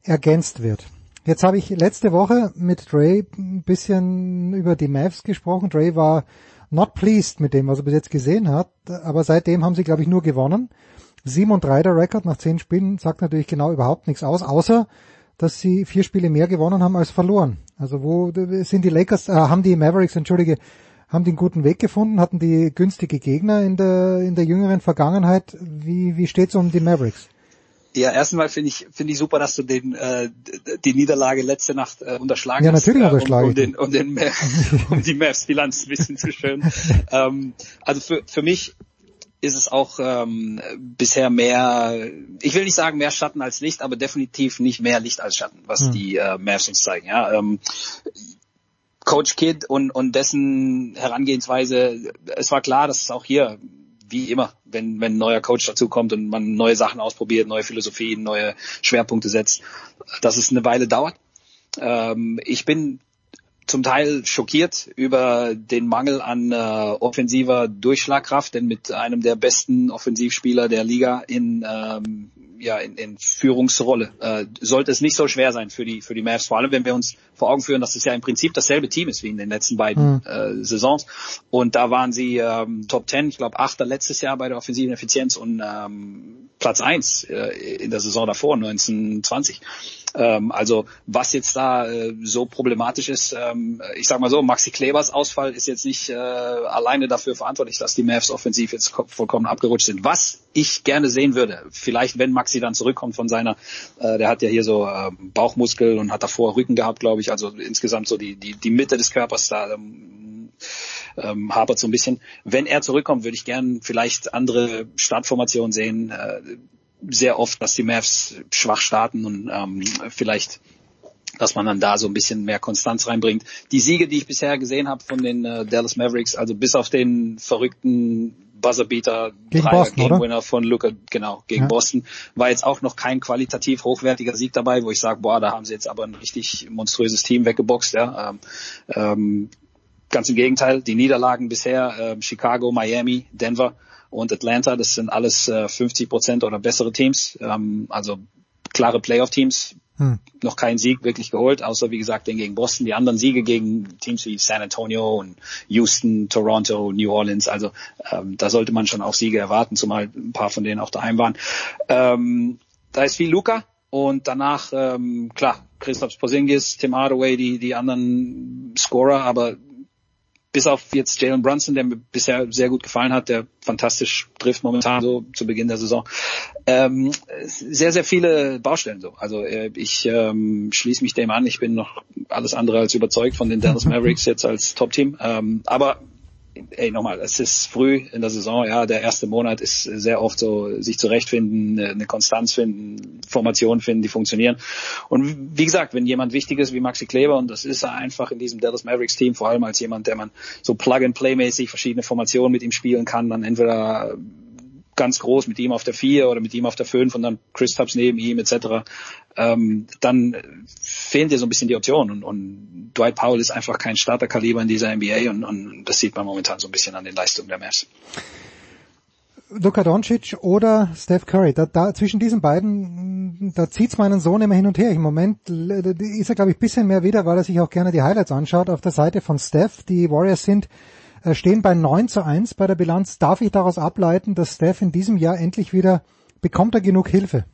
ergänzt wird. Jetzt habe ich letzte Woche mit Dre ein bisschen über die Mavs gesprochen. Dre war not pleased mit dem, was er bis jetzt gesehen hat, aber seitdem haben sie, glaube ich, nur gewonnen. 7 und 3 der Rekord nach 10 Spielen sagt natürlich genau überhaupt nichts aus, außer dass sie vier Spiele mehr gewonnen haben als verloren. Also wo sind die Lakers, äh, haben die Mavericks, entschuldige, haben die einen guten Weg gefunden, hatten die günstige Gegner in der, in der jüngeren Vergangenheit. Wie, wie steht's um die Mavericks? Ja, erstmal finde ich finde ich super, dass du den äh, die Niederlage letzte Nacht äh, unterschlagen ja, hast. Ja, natürlich unterschlagen. Um, um, den, um, den, *laughs* um die Mavs-Bilanz ein bisschen zu schön. *laughs* ähm, also für, für mich ist es auch ähm, bisher mehr, ich will nicht sagen mehr Schatten als Licht, aber definitiv nicht mehr Licht als Schatten, was hm. die äh, Mavs uns zeigen. Ja, ähm, Coach Kidd und, und dessen Herangehensweise, es war klar, dass es auch hier wie immer, wenn, wenn ein neuer Coach dazukommt und man neue Sachen ausprobiert, neue Philosophien, neue Schwerpunkte setzt, dass es eine Weile dauert. Ähm, ich bin zum Teil schockiert über den Mangel an äh, offensiver Durchschlagkraft, denn mit einem der besten Offensivspieler der Liga in ähm, ja in, in Führungsrolle äh, sollte es nicht so schwer sein für die für die Mavs, vor allem wenn wir uns vor Augen führen, dass es ja im Prinzip dasselbe Team ist wie in den letzten beiden mhm. äh, Saisons und da waren sie ähm, Top 10, ich glaube Achter letztes Jahr bei der offensiven Effizienz und ähm, Platz eins äh, in der Saison davor 1920. Ähm, also was jetzt da äh, so problematisch ist, ähm, ich sag mal so, Maxi Klebers Ausfall ist jetzt nicht äh, alleine dafür verantwortlich, dass die Mavs offensiv jetzt vollkommen abgerutscht sind. Was ich gerne sehen würde, vielleicht wenn Maxi dann zurückkommt von seiner, äh, der hat ja hier so äh, Bauchmuskel und hat davor Rücken gehabt, glaube ich, also insgesamt so die, die, die Mitte des Körpers da ähm, ähm, hapert so ein bisschen. Wenn er zurückkommt, würde ich gern vielleicht andere Startformationen sehen. Äh, sehr oft, dass die Mavs schwach starten und ähm, vielleicht dass man dann da so ein bisschen mehr Konstanz reinbringt. Die Siege, die ich bisher gesehen habe von den äh, Dallas Mavericks, also bis auf den verrückten Buzzerbeater Dreier Game Winner von Luca, genau, gegen ja. Boston, war jetzt auch noch kein qualitativ hochwertiger Sieg dabei, wo ich sage, boah, da haben sie jetzt aber ein richtig monströses Team weggeboxt, ja. Ähm, ähm, ganz im Gegenteil, die Niederlagen bisher, äh, Chicago, Miami, Denver, und Atlanta, das sind alles äh, 50 Prozent oder bessere Teams, ähm, also klare Playoff-Teams. Hm. Noch keinen Sieg wirklich geholt, außer wie gesagt den gegen Boston. Die anderen Siege gegen Teams wie San Antonio und Houston, Toronto, New Orleans. Also ähm, da sollte man schon auch Siege erwarten, zumal ein paar von denen auch daheim waren. Ähm, da ist viel Luca und danach ähm, klar Christoph Porzingis, Tim Hardaway, die die anderen Scorer, aber bis auf jetzt Jalen Brunson, der mir bisher sehr gut gefallen hat, der fantastisch trifft momentan so zu Beginn der Saison. Ähm, sehr, sehr viele Baustellen so. Also äh, ich ähm, schließe mich dem an. Ich bin noch alles andere als überzeugt von den Dallas *laughs* Mavericks jetzt als Top-Team. Ähm, aber ey, nochmal, es ist früh in der Saison, ja, der erste Monat ist sehr oft so, sich zurechtfinden, eine Konstanz finden, Formationen finden, die funktionieren. Und wie gesagt, wenn jemand wichtig ist wie Maxi Kleber, und das ist er einfach in diesem Dallas Mavericks Team, vor allem als jemand, der man so Plug-and-Play-mäßig verschiedene Formationen mit ihm spielen kann, dann entweder ganz groß mit ihm auf der vier oder mit ihm auf der fünf und dann Chris Tubbs neben ihm etc., ähm, dann fehlen dir so ein bisschen die Optionen und, und Dwight Powell ist einfach kein Starterkaliber in dieser NBA und, und das sieht man momentan so ein bisschen an den Leistungen der Mavs. Luka Doncic oder Steph Curry. Da, da zwischen diesen beiden, da zieht's meinen Sohn immer hin und her. Im Moment ist er, glaube ich, bisschen mehr wieder, weil er sich auch gerne die Highlights anschaut auf der Seite von Steph. Die Warriors sind äh, stehen bei 9 zu 1 bei der Bilanz. Darf ich daraus ableiten, dass Steph in diesem Jahr endlich wieder, bekommt er genug Hilfe?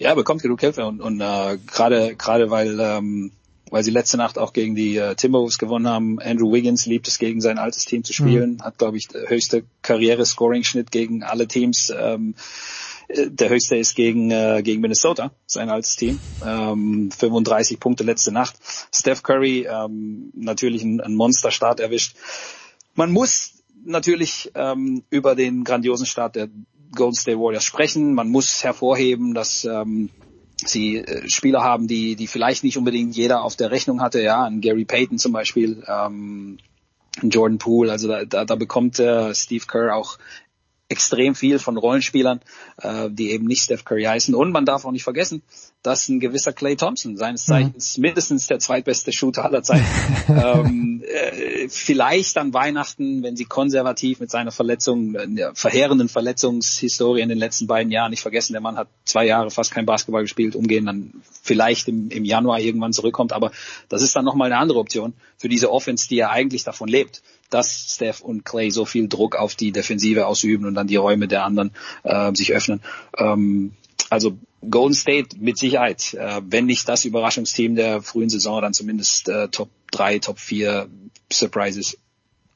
Ja, bekommt genug Hilfe und, und äh, gerade gerade weil ähm, weil sie letzte Nacht auch gegen die äh, Timberwolves gewonnen haben. Andrew Wiggins liebt es gegen sein altes Team zu spielen, mhm. hat glaube ich der höchste Karriere-Scoring-Schnitt gegen alle Teams. Ähm, der höchste ist gegen, äh, gegen Minnesota, sein altes Team. Ähm, 35 Punkte letzte Nacht. Steph Curry ähm, natürlich ein, ein Monsterstart erwischt. Man muss natürlich ähm, über den grandiosen Start der Golden State Warriors sprechen. Man muss hervorheben, dass ähm, sie äh, Spieler haben, die, die vielleicht nicht unbedingt jeder auf der Rechnung hatte. Ja, ein Gary Payton zum Beispiel, ähm, Jordan Poole. Also da, da, da bekommt äh, Steve Kerr auch extrem viel von Rollenspielern, äh, die eben nicht Steph Curry heißen. Und man darf auch nicht vergessen, dass ein gewisser Clay Thompson, seines mhm. Zeichens mhm. mindestens der zweitbeste Shooter aller Zeiten, *laughs* ähm, äh, vielleicht an Weihnachten, wenn sie konservativ mit seiner Verletzung, äh, verheerenden Verletzungshistorie in den letzten beiden Jahren nicht vergessen, der Mann hat zwei Jahre fast kein Basketball gespielt, umgehen dann vielleicht im, im Januar irgendwann zurückkommt, aber das ist dann nochmal eine andere Option für diese Offense, die ja eigentlich davon lebt dass Steph und Clay so viel Druck auf die Defensive ausüben und dann die Räume der anderen äh, sich öffnen. Ähm, also Golden State mit Sicherheit, äh, wenn nicht das Überraschungsteam der frühen Saison, dann zumindest äh, Top 3, Top 4 Surprises.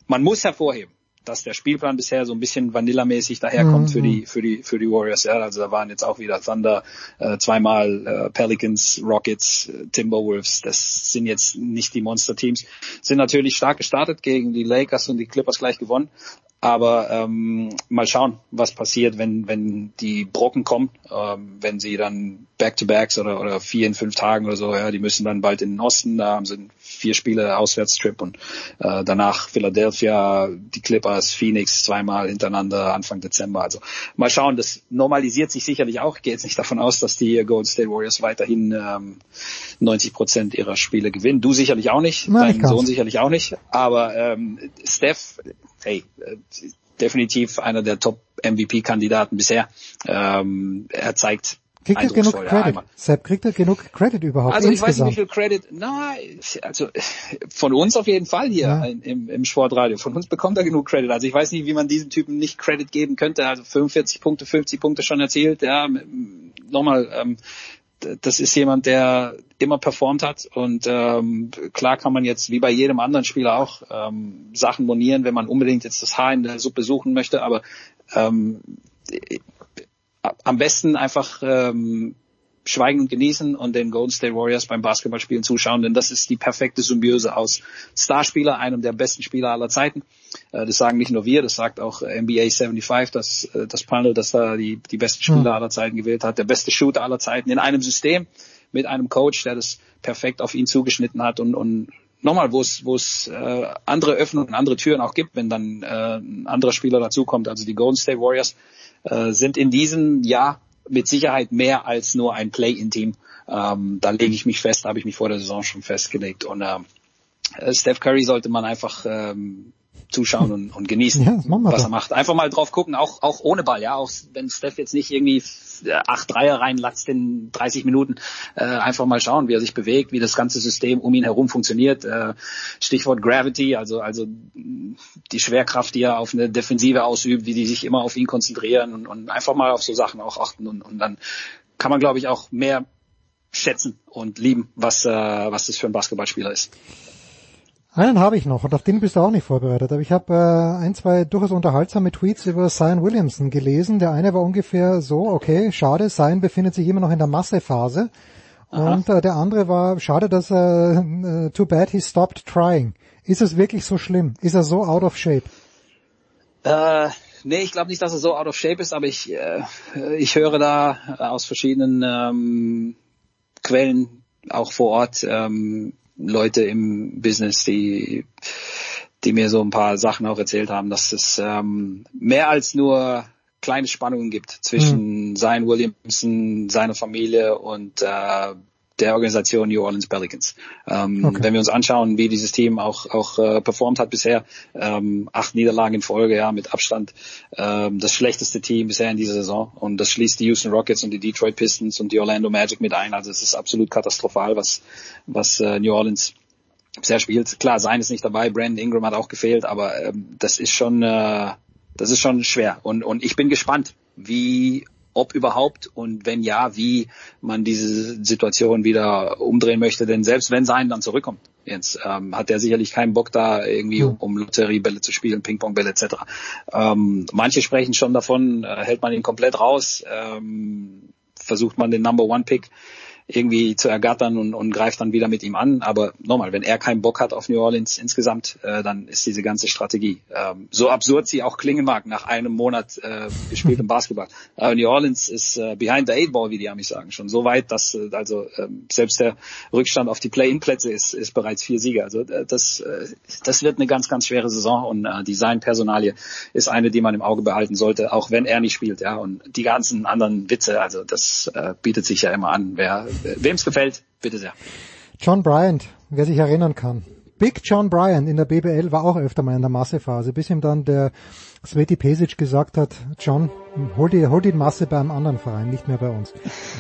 Man muss hervorheben, dass der Spielplan bisher so ein bisschen vanillamäßig daherkommt mhm. für die für die für die Warriors. Ja, also da waren jetzt auch wieder Thunder, äh, zweimal äh, Pelicans, Rockets, äh, Timberwolves. Das sind jetzt nicht die Monster-Teams. Sind natürlich stark gestartet gegen die Lakers und die Clippers gleich gewonnen. Aber ähm, mal schauen, was passiert, wenn, wenn die Brocken kommen, ähm, wenn sie dann Back-to-Backs oder, oder vier in fünf Tagen oder so, ja, die müssen dann bald in den Osten, da haben sie vier Spiele Auswärtstrip und äh, danach Philadelphia, die Clippers, Phoenix zweimal hintereinander Anfang Dezember. Also mal schauen, das normalisiert sich sicherlich auch. Ich gehe jetzt nicht davon aus, dass die Golden State Warriors weiterhin ähm, 90 Prozent ihrer Spiele gewinnen. Du sicherlich auch nicht, Nein, dein Sohn sicherlich auch nicht. Aber ähm, Steph hey, äh, definitiv einer der Top-MVP-Kandidaten bisher. Ähm, er zeigt Kriegt er genug Credit? Sepp, kriegt er genug Credit überhaupt? Also ich insgesamt? weiß nicht, wie viel Credit, na, also von uns auf jeden Fall hier ja. im, im Sportradio. Von uns bekommt er genug Credit. Also ich weiß nicht, wie man diesem Typen nicht Credit geben könnte. Also 45 Punkte, 50 Punkte schon erzielt. Ja, nochmal, ähm, das ist jemand, der immer performt hat und ähm, klar kann man jetzt wie bei jedem anderen Spieler auch ähm, Sachen monieren, wenn man unbedingt jetzt das Haar in der Suppe suchen möchte, aber ähm, am besten einfach ähm, schweigen und genießen und den Golden State Warriors beim Basketballspielen zuschauen, denn das ist die perfekte Symbiose aus Starspieler, einem der besten Spieler aller Zeiten. Äh, das sagen nicht nur wir, das sagt auch NBA 75, das, äh, das Panel, das da die, die besten Spieler mhm. aller Zeiten gewählt hat, der beste Shooter aller Zeiten in einem System mit einem Coach, der das perfekt auf ihn zugeschnitten hat und, und nochmal, wo es, wo es äh, andere Öffnungen, andere Türen auch gibt, wenn dann äh, ein anderer Spieler dazukommt. Also die Golden State Warriors äh, sind in diesem Jahr mit Sicherheit mehr als nur ein Play-in-Team. Ähm, da lege ich mich fest, habe ich mich vor der Saison schon festgelegt. Und ähm, Steph Curry sollte man einfach ähm, zuschauen und, und genießen, ja, was doch. er macht. Einfach mal drauf gucken, auch, auch ohne Ball, ja, auch wenn Steph jetzt nicht irgendwie acht Dreier reinlatzt in 30 Minuten, äh, einfach mal schauen, wie er sich bewegt, wie das ganze System um ihn herum funktioniert. Äh, Stichwort Gravity, also, also die Schwerkraft, die er auf eine Defensive ausübt, wie die sich immer auf ihn konzentrieren und, und einfach mal auf so Sachen auch achten und, und dann kann man, glaube ich, auch mehr schätzen und lieben, was, äh, was das für ein Basketballspieler ist. Einen habe ich noch und auf den bist du auch nicht vorbereitet. Aber ich habe äh, ein, zwei durchaus unterhaltsame Tweets über Zion Williamson gelesen. Der eine war ungefähr so, okay, schade, Zion befindet sich immer noch in der Massephase. Und äh, der andere war, schade, dass er, äh, too bad he stopped trying. Ist es wirklich so schlimm? Ist er so out of shape? Äh, nee, ich glaube nicht, dass er so out of shape ist, aber ich, äh, ich höre da aus verschiedenen ähm, Quellen, auch vor Ort, ähm, Leute im Business, die, die mir so ein paar Sachen auch erzählt haben, dass es ähm, mehr als nur kleine Spannungen gibt zwischen mhm. Zion Williamson, seiner Familie und äh, der Organisation New Orleans Pelicans. Ähm, okay. Wenn wir uns anschauen, wie dieses Team auch auch äh, performt hat bisher, ähm, acht Niederlagen in Folge, ja, mit Abstand ähm, das schlechteste Team bisher in dieser Saison und das schließt die Houston Rockets und die Detroit Pistons und die Orlando Magic mit ein. Also es ist absolut katastrophal, was was äh, New Orleans bisher spielt. Klar, sein ist nicht dabei, Brandon Ingram hat auch gefehlt, aber ähm, das ist schon äh, das ist schon schwer und und ich bin gespannt, wie ob überhaupt und wenn ja, wie man diese Situation wieder umdrehen möchte. Denn selbst wenn sein dann zurückkommt, jetzt ähm, hat er sicherlich keinen Bock da irgendwie um, um Lotteriebälle zu spielen, Pingpongbälle etc. Ähm, manche sprechen schon davon, äh, hält man ihn komplett raus, ähm, versucht man den Number One Pick irgendwie zu ergattern und, und greift dann wieder mit ihm an. Aber nochmal, wenn er keinen Bock hat auf New Orleans insgesamt, äh, dann ist diese ganze Strategie, ähm, so absurd sie auch klingen mag, nach einem Monat äh, gespieltem *laughs* Basketball. Aber New Orleans ist äh, behind the eight ball, wie die Amis sagen, schon so weit, dass äh, also äh, selbst der Rückstand auf die Play-in-Plätze ist, ist bereits vier Sieger. Also äh, das, äh, das wird eine ganz, ganz schwere Saison und äh, die Sein-Personalie ist eine, die man im Auge behalten sollte, auch wenn er nicht spielt. Ja, und die ganzen anderen Witze, also das äh, bietet sich ja immer an. Wer Wem es gefällt, bitte sehr. John Bryant, wer sich erinnern kann. Big John Bryant in der BBL war auch öfter mal in der Massephase, bis ihm dann der Sveti Pesic gesagt hat, John, hol die, hol die Masse beim anderen Verein, nicht mehr bei uns.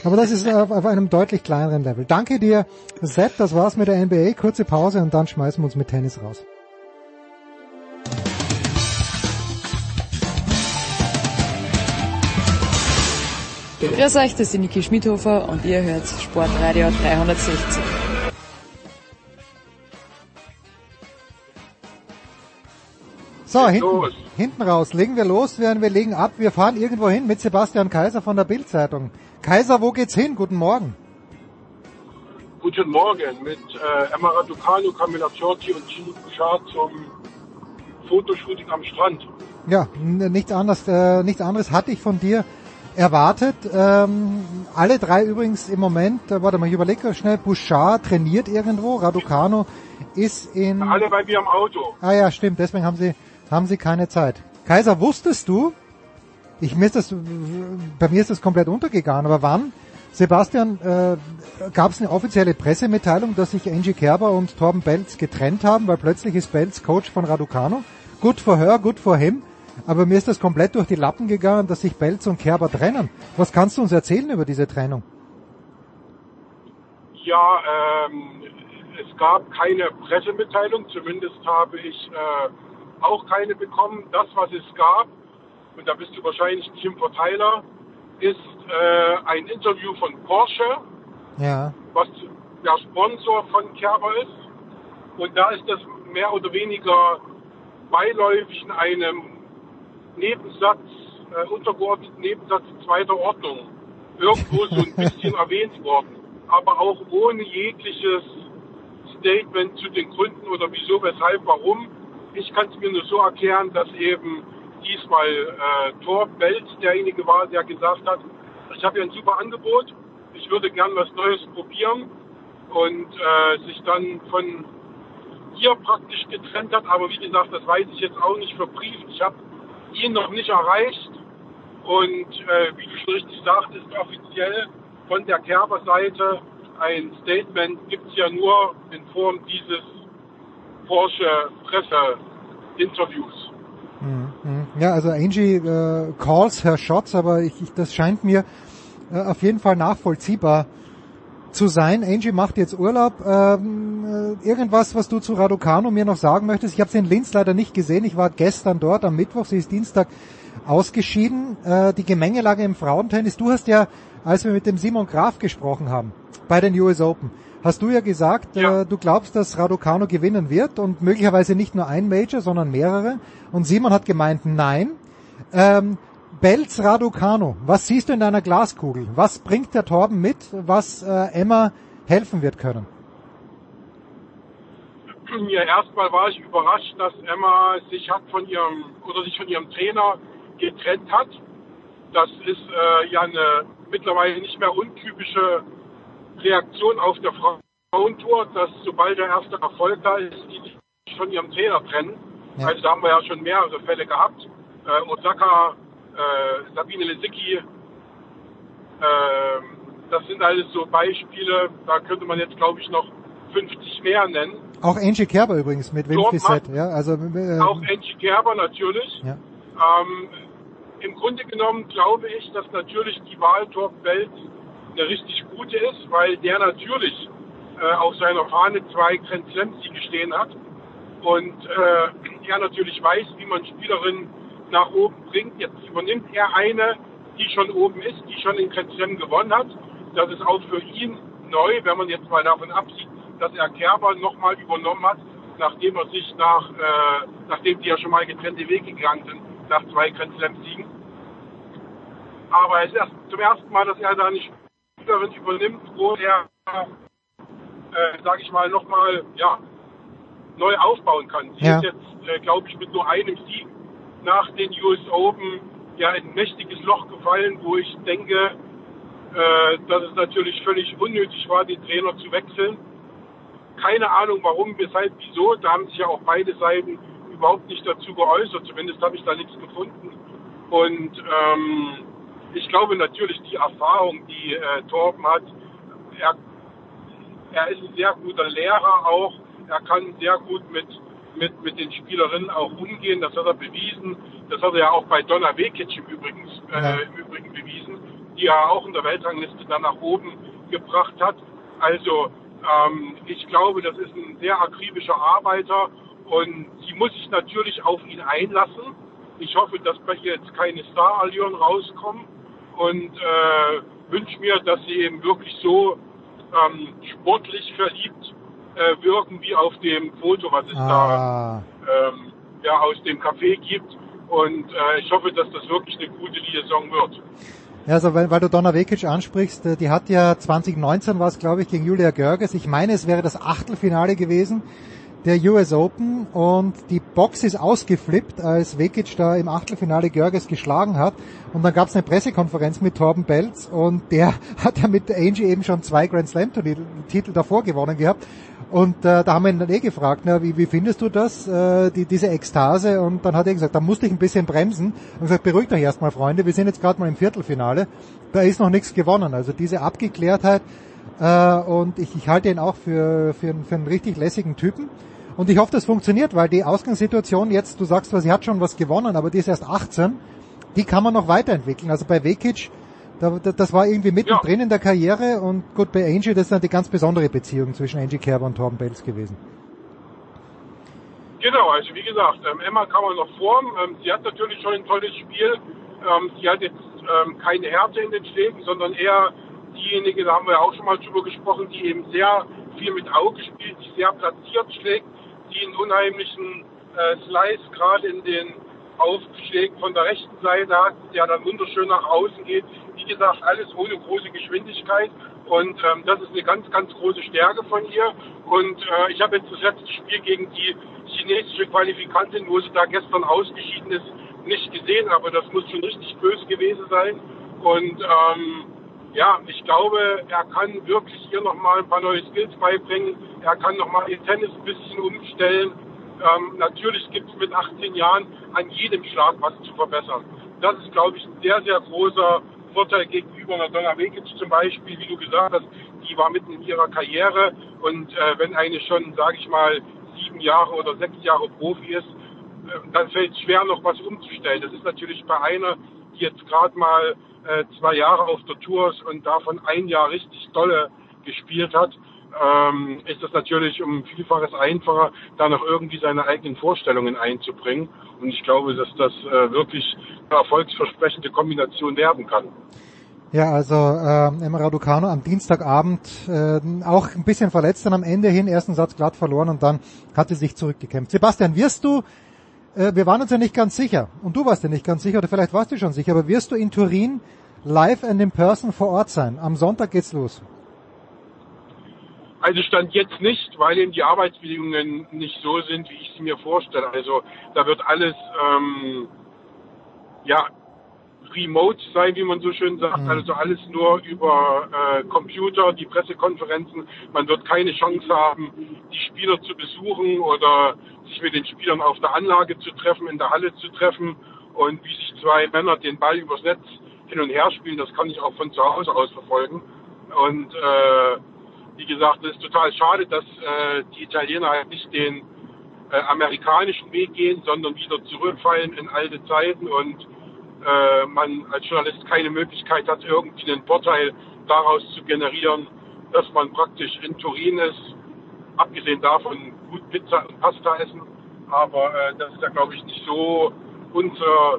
Aber das ist auf, auf einem deutlich kleineren Level. Danke dir, Sepp, das war's mit der NBA. Kurze Pause und dann schmeißen wir uns mit Tennis raus. Grüß euch, das ist Niki Schmidhofer und ihr hört Sportradio 360. So, hinten, hinten raus, legen wir los, während wir legen ab. Wir fahren irgendwo hin mit Sebastian Kaiser von der Bildzeitung. Kaiser, wo geht's hin? Guten Morgen. Guten Morgen mit äh, Emma Raducanu, Camilla Ciorti und Gino Bouchard zum Fotoshooting am Strand. Ja, nichts anderes, äh, nichts anderes hatte ich von dir erwartet. Ähm, alle drei übrigens im Moment, äh, warte mal, ich überlege schnell, Bouchard trainiert irgendwo, Raducano ist in... Alle bei mir am Auto. Ah ja, stimmt, deswegen haben sie, haben sie keine Zeit. Kaiser, wusstest du, ich mir ist das, bei mir ist das komplett untergegangen, aber wann, Sebastian, äh, gab es eine offizielle Pressemitteilung, dass sich Angie Kerber und Torben Belz getrennt haben, weil plötzlich ist Belz Coach von Raducano. Good for her, good for him. Aber mir ist das komplett durch die Lappen gegangen, dass sich Belz und Kerber trennen. Was kannst du uns erzählen über diese Trennung? Ja, ähm, es gab keine Pressemitteilung, zumindest habe ich äh, auch keine bekommen. Das, was es gab, und da bist du wahrscheinlich ein Tim-Verteiler, ist äh, ein Interview von Porsche, ja. was der Sponsor von Kerber ist. Und da ist das mehr oder weniger beiläufig in einem Nebensatz, äh, untergeordneten Nebensatz zweiter Ordnung irgendwo so ein bisschen *laughs* erwähnt worden, aber auch ohne jegliches Statement zu den Gründen oder wieso, weshalb, warum. Ich kann es mir nur so erklären, dass eben diesmal äh, Thor Belz derjenige war, der gesagt hat, ich habe hier ein super Angebot, ich würde gern was Neues probieren und äh, sich dann von hier praktisch getrennt hat. Aber wie gesagt, das weiß ich jetzt auch nicht verbrieft. Ich habe ihn noch nicht erreicht. Und äh, wie du schon richtig sagtest, offiziell von der Kerber-Seite ein Statement gibt es ja nur in Form dieses Porsche-Presse-Interviews. Mhm. Ja, also Angie äh, calls her shots, aber ich, ich, das scheint mir äh, auf jeden Fall nachvollziehbar zu sein. Angie macht jetzt Urlaub. Ähm, äh, irgendwas, was du zu Raducano mir noch sagen möchtest? Ich habe sie in Linz leider nicht gesehen. Ich war gestern dort am Mittwoch. Sie ist Dienstag ausgeschieden. Äh, die Gemengelage im Frauentennis. Du hast ja, als wir mit dem Simon Graf gesprochen haben, bei den US Open, hast du ja gesagt, Ja. Äh, du glaubst, dass Raducano gewinnen wird und möglicherweise nicht nur ein Major, sondern mehrere. Und Simon hat gemeint, nein. Ähm, Belz Raducano, was siehst du in deiner Glaskugel? Was bringt der Torben mit, was äh, Emma helfen wird können? Ja, erstmal war ich überrascht, dass Emma sich hat von ihrem oder sich von ihrem Trainer getrennt hat. Das ist äh, ja eine mittlerweile nicht mehr untypische Reaktion auf der Frauentour, dass sobald der erste Erfolg da ist, die sich von ihrem Trainer trennen. Also da haben wir ja schon mehrere Fälle gehabt. Äh, Osaka, äh, Sabine Lesicki, äh, das sind alles so Beispiele, da könnte man jetzt glaube ich noch 50 mehr nennen. Auch Angie Kerber übrigens mit macht ja, also äh, Auch Angie Gerber natürlich. Ja. Ähm, Im Grunde genommen glaube ich, dass natürlich die Wahl Torben Welt eine richtig gute ist, weil der natürlich äh, auf seiner Fahne zwei Grand Slams stehen hat und äh, er natürlich weiß, wie man Spielerinnen nach oben bringt. Jetzt übernimmt er eine, die schon oben ist, die schon Grand Slam gewonnen hat. Das ist auch für ihn neu, wenn man jetzt mal davon absieht, dass er Kerber nochmal übernommen hat, nachdem er sich nach, äh, nachdem die ja schon mal getrennte Wege gegangen sind, nach zwei Grand Slam Siegen. Aber es ist erst zum ersten Mal, dass er da eine Spielerin übernimmt, wo er, äh, sage ich mal, nochmal, ja, neu aufbauen kann. Sie Ja. ist jetzt, äh, glaube ich, mit nur einem Sieg nach den US Open ja in ein mächtiges Loch gefallen, wo ich denke, äh, dass es natürlich völlig unnötig war, den Trainer zu wechseln. Keine Ahnung warum, weshalb, wieso. Da haben sich ja auch beide Seiten überhaupt nicht dazu geäußert. Zumindest habe ich da nichts gefunden. Und ähm, ich glaube natürlich die Erfahrung, die äh, Torben hat, er, er ist ein sehr guter Lehrer auch. Er kann sehr gut mit, mit, mit den Spielerinnen auch umgehen. Das hat er bewiesen. Das hat er ja auch bei Donna Vekic im, Übrigen, äh, im Übrigen bewiesen, die er auch in der Weltrangliste dann nach oben gebracht hat. Also ähm, ich glaube, das ist ein sehr akribischer Arbeiter und sie muss sich natürlich auf ihn einlassen. Ich hoffe, dass bei ihr jetzt keine Starallüren rauskommen und äh, wünsche mir, dass sie eben wirklich so ähm, sportlich verliebt äh, wirken wie auf dem Foto, was es ah, da ähm, ja, aus dem Café gibt. Und äh, ich hoffe, dass das wirklich eine gute Liaison wird. Ja, also weil, weil du Donna Vekic ansprichst, äh, die hat ja 2019 war es, glaube ich, gegen Julia Görges. Ich meine, es wäre das Achtelfinale gewesen der US Open und die Box ist ausgeflippt, als Vekic da im Achtelfinale Görges geschlagen hat. Und dann gab es eine Pressekonferenz mit Torben Belz und der *laughs* hat ja mit Angie eben schon zwei Grand Slam Titel davor gewonnen gehabt. Und äh, da haben wir ihn dann eh gefragt, na, wie, wie findest du das, äh, die, diese Ekstase? Und dann hat er gesagt, da musste ich ein bisschen bremsen. Und gesagt, beruhigt euch erstmal, Freunde, wir sind jetzt gerade mal im Viertelfinale. Da ist noch nichts gewonnen. Also diese Abgeklärtheit äh, und ich, ich halte ihn auch für, für, für einen richtig lässigen Typen. Und ich hoffe, das funktioniert, weil die Ausgangssituation jetzt, du sagst zwar, sie hat schon was gewonnen, aber die ist erst 18, die kann man noch weiterentwickeln. Also bei Vekic, das war irgendwie mittendrin in der Karriere und gut, bei Angie, das ist dann die ganz besondere Beziehung zwischen Angie Kerber und Torben Belz gewesen. Genau, also wie gesagt, ähm, Emma kann man noch formen. Ähm, sie hat natürlich schon ein tolles Spiel. Ähm, sie hat jetzt keine Härte in den Schlägen, sondern eher diejenige, da haben wir auch schon mal drüber gesprochen, die eben sehr viel mit Auge spielt, die sehr platziert schlägt, die einen unheimlichen äh, Slice gerade in den Aufschlägen von der rechten Seite hat, der dann wunderschön nach außen geht. Wie gesagt, alles ohne große Geschwindigkeit. Und ähm, das ist eine ganz, ganz große Stärke von ihr. Und äh, ich habe jetzt das letzte Spiel gegen die chinesische Qualifikantin, wo sie da gestern ausgeschieden ist, nicht gesehen. Aber das muss schon richtig böse gewesen sein. Und ähm, ja, ich glaube, er kann wirklich ihr nochmal ein paar neue Skills beibringen. Er kann nochmal ihr Tennis ein bisschen umstellen. Ähm, natürlich gibt es mit 18 Jahren an jedem Schlag was zu verbessern. Das ist, glaube ich, ein sehr, sehr großer Vorteil gegenüber einer Donna Vekic zum Beispiel, wie du gesagt hast, die war mitten in ihrer Karriere und äh, wenn eine schon, sage ich mal, sieben Jahre oder sechs Jahre Profi ist, äh, dann fällt es schwer, noch was umzustellen. Das ist natürlich bei einer, die jetzt gerade mal äh, zwei Jahre auf der Tour ist und davon ein Jahr richtig tolle gespielt hat, ähm, ist es natürlich um Vielfaches einfacher, da noch irgendwie seine eigenen Vorstellungen einzubringen. Und ich glaube, dass das äh, wirklich eine erfolgsversprechende Kombination werden kann. Ja, also äh, Emma Raducano am Dienstagabend äh, auch ein bisschen verletzt, dann am Ende hin, ersten Satz glatt verloren und dann hat sie sich zurückgekämpft. Sebastian, wirst du, äh, wir waren uns ja nicht ganz sicher, und du warst ja nicht ganz sicher, oder vielleicht warst du schon sicher, aber wirst du in Turin live and in person vor Ort sein? Am Sonntag geht's los. Also stand jetzt nicht, weil eben die Arbeitsbedingungen nicht so sind, wie ich sie mir vorstelle. Also da wird alles ähm, ja remote sein, wie man so schön sagt. Mhm. Also alles nur über äh, Computer, die Pressekonferenzen. Man wird keine Chance haben, die Spieler zu besuchen oder sich mit den Spielern auf der Anlage zu treffen, in der Halle zu treffen und wie sich zwei Männer den Ball übers Netz hin und her spielen. Das kann ich auch von zu Hause aus verfolgen. Und äh, wie gesagt, es ist total schade, dass äh, die Italiener halt nicht den äh, amerikanischen Weg gehen, sondern wieder zurückfallen in alte Zeiten und äh, man als Journalist keine Möglichkeit hat, irgendwie einen Vorteil daraus zu generieren, dass man praktisch in Turin ist, abgesehen davon gut Pizza und Pasta essen. Aber äh, das ist ja, glaube ich, nicht so unser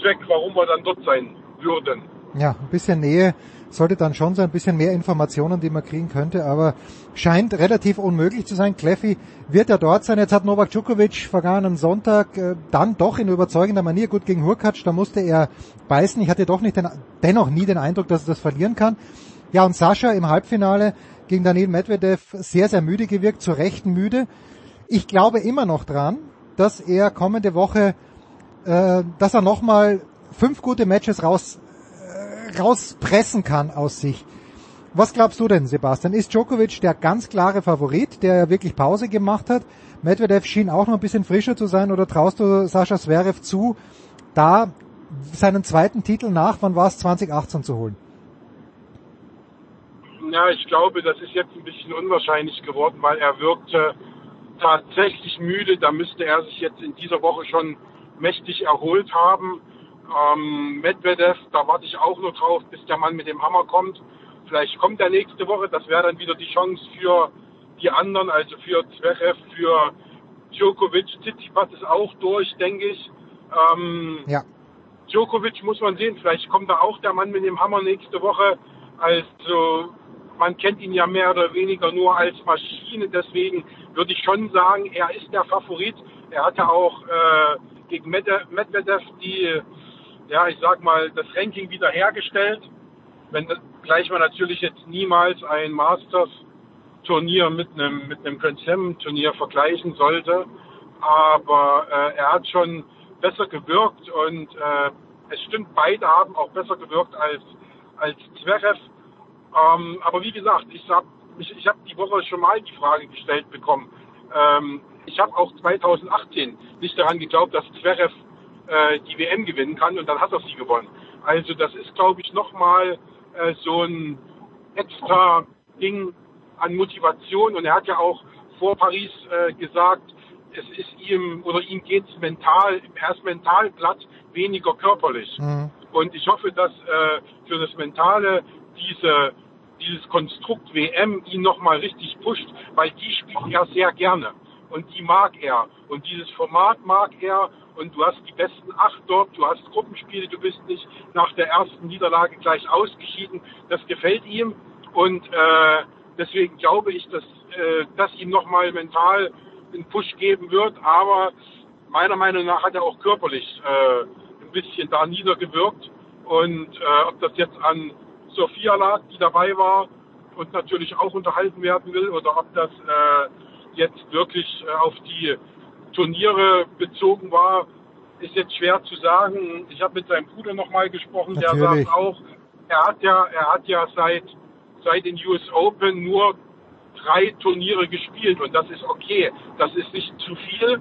Zweck, warum wir dann dort sein würden. Ja, ein bisschen Nähe sollte dann schon sein, ein bisschen mehr Informationen, die man kriegen könnte, aber scheint relativ unmöglich zu sein. Kleffi wird ja dort sein. Jetzt hat Novak Djokovic vergangenen Sonntag äh, dann doch in überzeugender Manier gut gegen Hurkacz, da musste er beißen. Ich hatte doch nicht den, dennoch nie den Eindruck, dass er das verlieren kann. Ja, und Sascha im Halbfinale gegen Daniel Medvedev sehr, sehr müde gewirkt, zu Recht müde. Ich glaube immer noch dran, dass er kommende Woche, äh, dass er nochmal fünf gute Matches raus rauspressen kann aus sich. Was glaubst du denn, Sebastian? Ist Djokovic der ganz klare Favorit, der wirklich Pause gemacht hat? Medvedev schien auch noch ein bisschen frischer zu sein oder traust du Sascha Zverev zu, da seinen zweiten Titel nach, wann war es, 2018 zu holen? Ja, ich glaube, das ist jetzt ein bisschen unwahrscheinlich geworden, weil er wirkte tatsächlich müde. Da müsste er sich jetzt in dieser Woche schon mächtig erholt haben. Ähm, Medvedev, da warte ich auch nur drauf, bis der Mann mit dem Hammer kommt. Vielleicht kommt er nächste Woche. Das wäre dann wieder die Chance für die anderen, also für Zverev, für Djokovic. Tsitsipas ist auch durch, denke ich. Ähm, ja. Djokovic muss man sehen. Vielleicht kommt da auch der Mann mit dem Hammer nächste Woche. Also man kennt ihn ja mehr oder weniger nur als Maschine. Deswegen würde ich schon sagen, er ist der Favorit. Er hat ja auch äh, gegen Medvedev die ja, ich sag mal, das Ranking wieder hergestellt. Wenn gleich man natürlich jetzt niemals ein Masters Turnier mit einem mit einem Grand Slam Turnier vergleichen sollte, aber äh, er hat schon besser gewirkt und äh, es stimmt, beide haben auch besser gewirkt als als Zverev. Ähm, aber wie gesagt, ich habe ich, ich hab die Woche schon mal die Frage gestellt bekommen. Ähm, ich habe auch 2018 nicht daran geglaubt, dass Zverev äh, die WM gewinnen kann und dann hat er sie gewonnen. Also das ist, glaube ich, nochmal äh, so ein extra Ding an Motivation und er hat ja auch vor Paris äh, gesagt, es ist ihm oder ihm geht's mental, erst mental platt, weniger körperlich. Mhm. Und ich hoffe, dass äh, für das Mentale diese dieses Konstrukt WM ihn nochmal richtig pusht, weil die spielt er sehr gerne und die mag er. Und dieses Format mag er und du hast die besten acht dort, du hast Gruppenspiele, du bist nicht nach der ersten Niederlage gleich ausgeschieden. Das gefällt ihm und äh, deswegen glaube ich, dass äh, das ihm nochmal mental einen Push geben wird, aber meiner Meinung nach hat er auch körperlich äh, ein bisschen da niedergewirkt und äh, ob das jetzt an Sophia lag, die dabei war und natürlich auch unterhalten werden will oder ob das äh, jetzt wirklich äh, auf die Turniere bezogen war, ist jetzt schwer zu sagen. Ich habe mit seinem Bruder nochmal gesprochen, Natürlich. der sagt auch, er hat ja, er hat ja seit, seit den US Open nur drei Turniere gespielt und das ist okay. Das ist nicht zu viel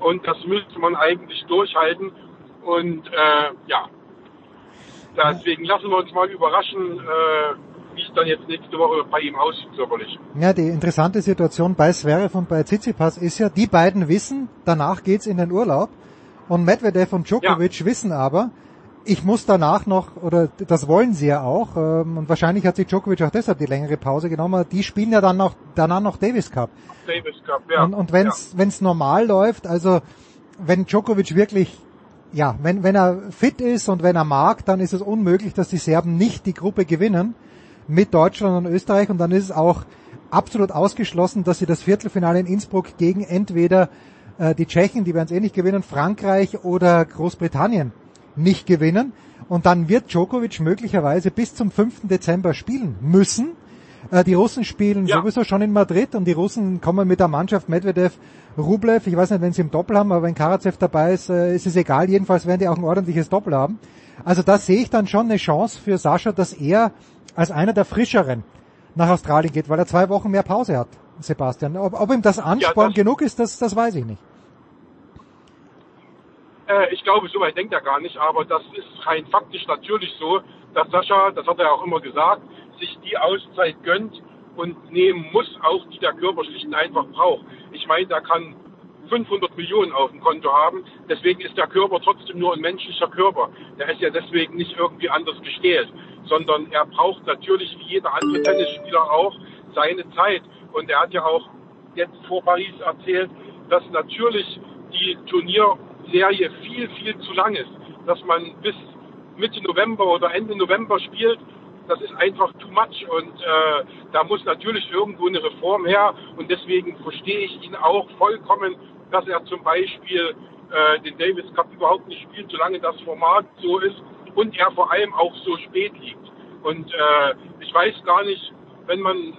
und das müsste man eigentlich durchhalten. Und äh, ja, deswegen lassen wir uns mal überraschen, äh, wie es dann jetzt nächste Woche bei ihm aussieht körperlich. Ja, die interessante Situation bei Zverev und bei Tsitsipas ist ja, die beiden wissen, danach geht's in den Urlaub und Medvedev und Djokovic ja. wissen aber, ich muss danach noch, oder das wollen sie ja auch, ähm, und wahrscheinlich hat sich Djokovic auch deshalb die längere Pause genommen, die spielen ja dann noch, danach noch Davis Cup. Davis Cup, ja. Und, und wenn's, ja. wenn's normal läuft, also wenn Djokovic wirklich ja, wenn, wenn er fit ist und wenn er mag, dann ist es unmöglich, dass die Serben nicht die Gruppe gewinnen mit Deutschland und Österreich und dann ist es auch absolut ausgeschlossen, dass sie das Viertelfinale in Innsbruck gegen entweder äh, die Tschechen, die werden es eh nicht gewinnen, Frankreich oder Großbritannien nicht gewinnen. Und dann wird Djokovic möglicherweise bis zum 5. Dezember spielen müssen. Äh, die Russen spielen ja. sowieso schon in Madrid und die Russen kommen mit der Mannschaft Medvedev, Rublev. Ich weiß nicht, wenn sie im Doppel haben, aber wenn Karatsev dabei ist, äh, ist es egal. Jedenfalls werden die auch ein ordentliches Doppel haben. Also da sehe ich dann schon eine Chance für Sascha, dass er als einer der frischeren nach Australien geht, weil er zwei Wochen mehr Pause hat, Sebastian. Ob, ob ihm das Ansporn ja, das genug ist, das, das weiß ich nicht. Äh, ich glaube, so weit denkt er gar nicht, aber das ist rein faktisch natürlich so, dass Sascha, das hat er auch immer gesagt, sich die Auszeit gönnt und nehmen muss, auch die der Körper schlicht und einfach braucht. Ich meine, da kann 500 Millionen auf dem Konto haben. Deswegen ist der Körper trotzdem nur ein menschlicher Körper. Der ist ja deswegen nicht irgendwie anders gestellt, sondern er braucht natürlich wie jeder andere Tennisspieler auch seine Zeit. Und er hat ja auch jetzt vor Paris erzählt, dass natürlich die Turnierserie viel, viel zu lang ist. Dass man bis Mitte November oder Ende November spielt das ist einfach too much und äh, da muss natürlich irgendwo eine Reform her und deswegen verstehe ich ihn auch vollkommen, dass er zum Beispiel äh, den Davis Cup überhaupt nicht spielt, solange das Format so ist und er vor allem auch so spät liegt. Und äh, ich weiß gar nicht, wenn man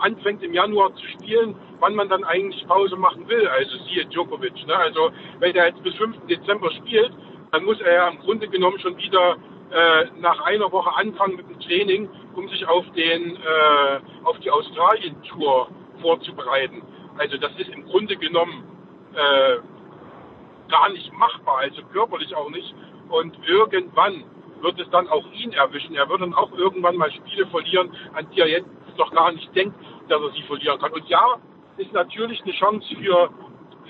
anfängt im Januar zu spielen, wann man dann eigentlich Pause machen will. Also siehe Djokovic. Ne? Also wenn er jetzt bis 5. Dezember spielt, dann muss er ja im Grunde genommen schon wieder äh, nach einer Woche anfangen mit dem Training, um sich auf den äh, auf die Australien-Tour vorzubereiten. Also das ist im Grunde genommen äh, gar nicht machbar, also körperlich auch nicht. Und irgendwann wird es dann auch ihn erwischen. Er wird dann auch irgendwann mal Spiele verlieren, an die er jetzt noch gar nicht denkt, dass er sie verlieren kann. Und ja, ist natürlich eine Chance für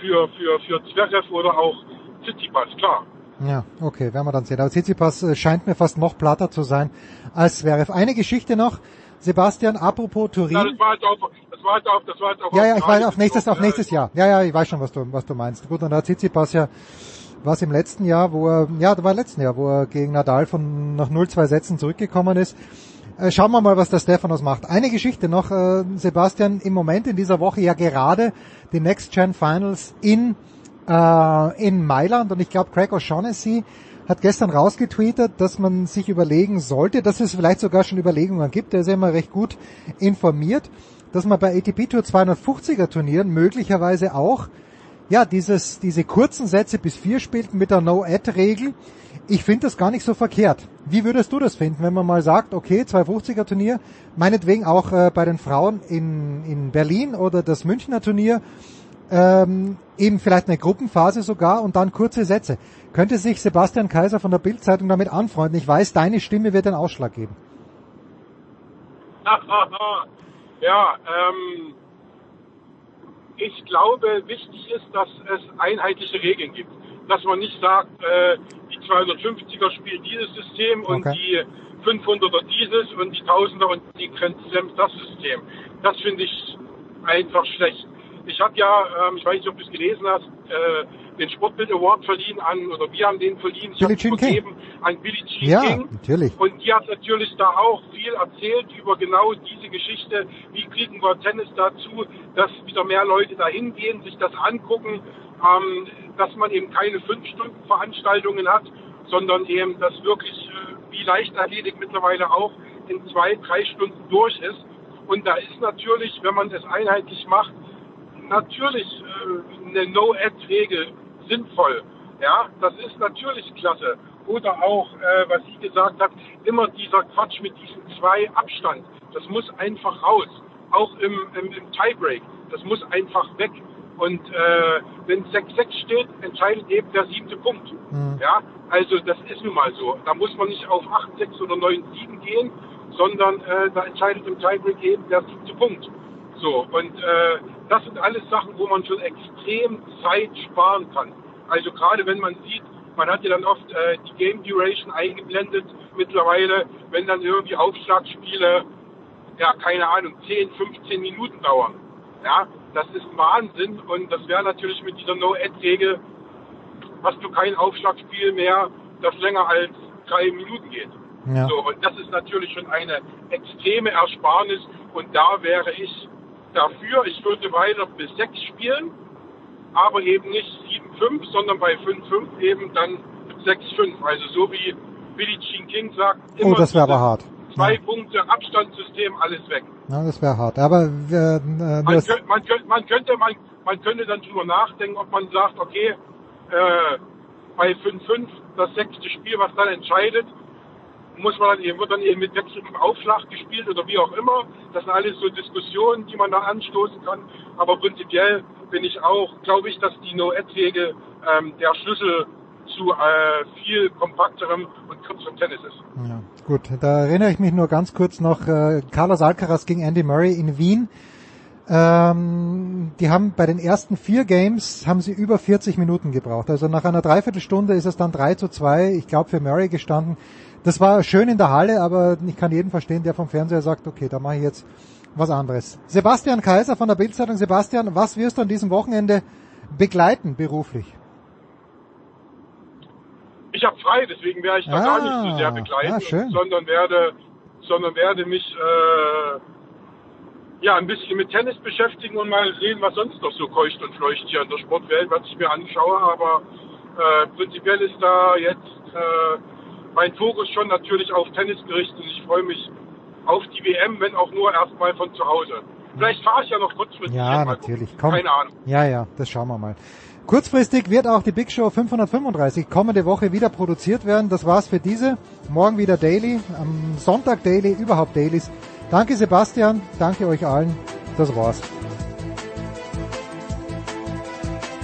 für für für Zverev oder auch Tsitsipas, klar. Ja, okay, werden wir dann sehen. Aber Tsitsipas äh, scheint mir fast noch platter zu sein als Zverev. Eine Geschichte noch, Sebastian, apropos Turin. Ja, das war jetzt auch, das war jetzt auch, das war jetzt auch Ja, ja, ich weiß auf nächstes, auf nächstes Jahr. Ja, ja, ich weiß schon, was du, was du meinst. Gut, und da hat Tsitsipas ja, was im letzten Jahr, wo er, ja, da war im letzten Jahr, wo er gegen Nadal von nach 0-2 Sätzen zurückgekommen ist. Äh, schauen wir mal, was der Stefanos macht. Eine Geschichte noch, äh, Sebastian, im Moment in dieser Woche ja gerade die Next Gen Finals in äh, in Mailand und ich glaube Craig O'Shaughnessy hat gestern rausgetweetet, dass man sich überlegen sollte, dass es vielleicht sogar schon Überlegungen gibt, der ist ja immer recht gut informiert, dass man bei ATP Tour 250er Turnieren möglicherweise auch ja, dieses, diese kurzen Sätze bis vier spielt mit der No-Ad-Regel. Ich finde das gar nicht so verkehrt. Wie würdest du das finden, wenn man mal sagt, okay, 250er Turnier, meinetwegen auch äh, bei den Frauen in, in Berlin oder das Münchner Turnier, ähm, eben vielleicht eine Gruppenphase sogar und dann kurze Sätze. Könnte sich Sebastian Kaiser von der Bildzeitung damit anfreunden? Ich weiß, deine Stimme wird den Ausschlag geben. *laughs* ja, ähm, ich glaube, wichtig ist, dass es einheitliche Regeln gibt. Dass man nicht sagt, äh, die 250er spielen dieses System und okay. die 500er dieses und die 1000er und die Grand Slams das System. Das finde ich einfach schlecht. Ich habe ja, ähm, ich weiß nicht, ob du es gelesen hast, äh, den Sportbild Award verliehen an, oder wir haben den verliehen, ich habe vergeben an Billie Jean ja, King. Natürlich. Und die hat natürlich da auch viel erzählt über genau diese Geschichte. Wie kriegen wir Tennis dazu, dass wieder mehr Leute da hingehen, sich das angucken, ähm, dass man eben keine fünf Stunden Veranstaltungen hat, sondern eben das wirklich äh, wie Leichtathletik mittlerweile auch in zwei, drei Stunden durch ist. Und da ist natürlich, wenn man das einheitlich macht, natürlich äh, eine No-Ad-Regel sinnvoll. Ja, das ist natürlich klasse. Oder auch, äh, was sie gesagt hat, immer dieser Quatsch mit diesen zwei Abstand. Das muss einfach raus. Auch im, im, im Tiebreak. Das muss einfach weg. Und äh, wenn 6-6 steht, entscheidet eben der siebte Punkt. Mhm. Ja, also das ist nun mal so. Da muss man nicht auf 8-6 oder 9-7 gehen, sondern äh, da entscheidet im Tiebreak eben der siebte Punkt. So, und äh, das sind alles Sachen, wo man schon extrem Zeit sparen kann. Also gerade wenn man sieht, man hat ja dann oft äh, die Game Duration eingeblendet mittlerweile, wenn dann irgendwie Aufschlagspiele, ja, keine Ahnung, 10, 15 Minuten dauern. Ja, das ist Wahnsinn und das wäre natürlich mit dieser No-Ad-Regel hast du kein Aufschlagspiel mehr, das länger als drei Minuten geht. Ja. So, und das ist natürlich schon eine extreme Ersparnis und da wäre ich dafür, ich würde weiter bis sechs spielen, aber eben nicht 7-5, sondern bei 5-5 eben dann 6-5. Also so wie Billie Jean King sagt, Oh, das wäre aber hart. zwei Punkte Abstandssystem, alles weg. Ja, das wäre hart. Aber äh, Man, das, könnt, man, könnt, man könnte man, man könnte dann drüber nachdenken, ob man sagt, okay, äh, bei 5-5 das sechste Spiel, was dann entscheidet, muss man dann wird dann eben mit wechselndem Aufschlag gespielt oder wie auch immer. Das sind alles so Diskussionen, die man da anstoßen kann. Aber prinzipiell bin ich auch, glaube ich, dass die No-Ad-Regel ähm, der Schlüssel zu äh, viel kompakterem und kürzerem Tennis ist. ja, gut, da erinnere ich mich nur ganz kurz noch, äh, Carlos Alcaraz gegen Andy Murray in Wien. Ähm, die haben bei den ersten vier Games haben sie über 40 Minuten gebraucht. Also nach einer Dreiviertelstunde ist es dann 3 zu 2, ich glaube für Murray gestanden. Das war schön in der Halle, aber ich kann jeden verstehen, der vom Fernseher sagt, okay, da mache ich jetzt was anderes. Sebastian Kaiser von der Bildzeitung. Sebastian, was wirst du an diesem Wochenende begleiten beruflich? Ich habe frei, deswegen werde ich da Ah, gar nicht so sehr begleiten, ah, sondern werde, sondern werde mich äh, ja ein bisschen mit Tennis beschäftigen und mal sehen, was sonst noch so keucht und fleucht hier in der Sportwelt, was ich mir anschaue. Aber äh, prinzipiell ist da jetzt äh, mein Fokus schon natürlich auf Tennis gerichtet. und Ich freue mich auf die WM, wenn auch nur erstmal von zu Hause. Vielleicht fahre ich ja noch kurzfristig. Ja, natürlich. gucken. Komm. Keine Ahnung. Ja, ja, das schauen wir mal. Kurzfristig wird auch die Big Show 535 kommende Woche wieder produziert werden. Das war's für diese. Morgen wieder Daily, am Sonntag Daily, überhaupt Dailies. Danke Sebastian, danke euch allen. Das war's.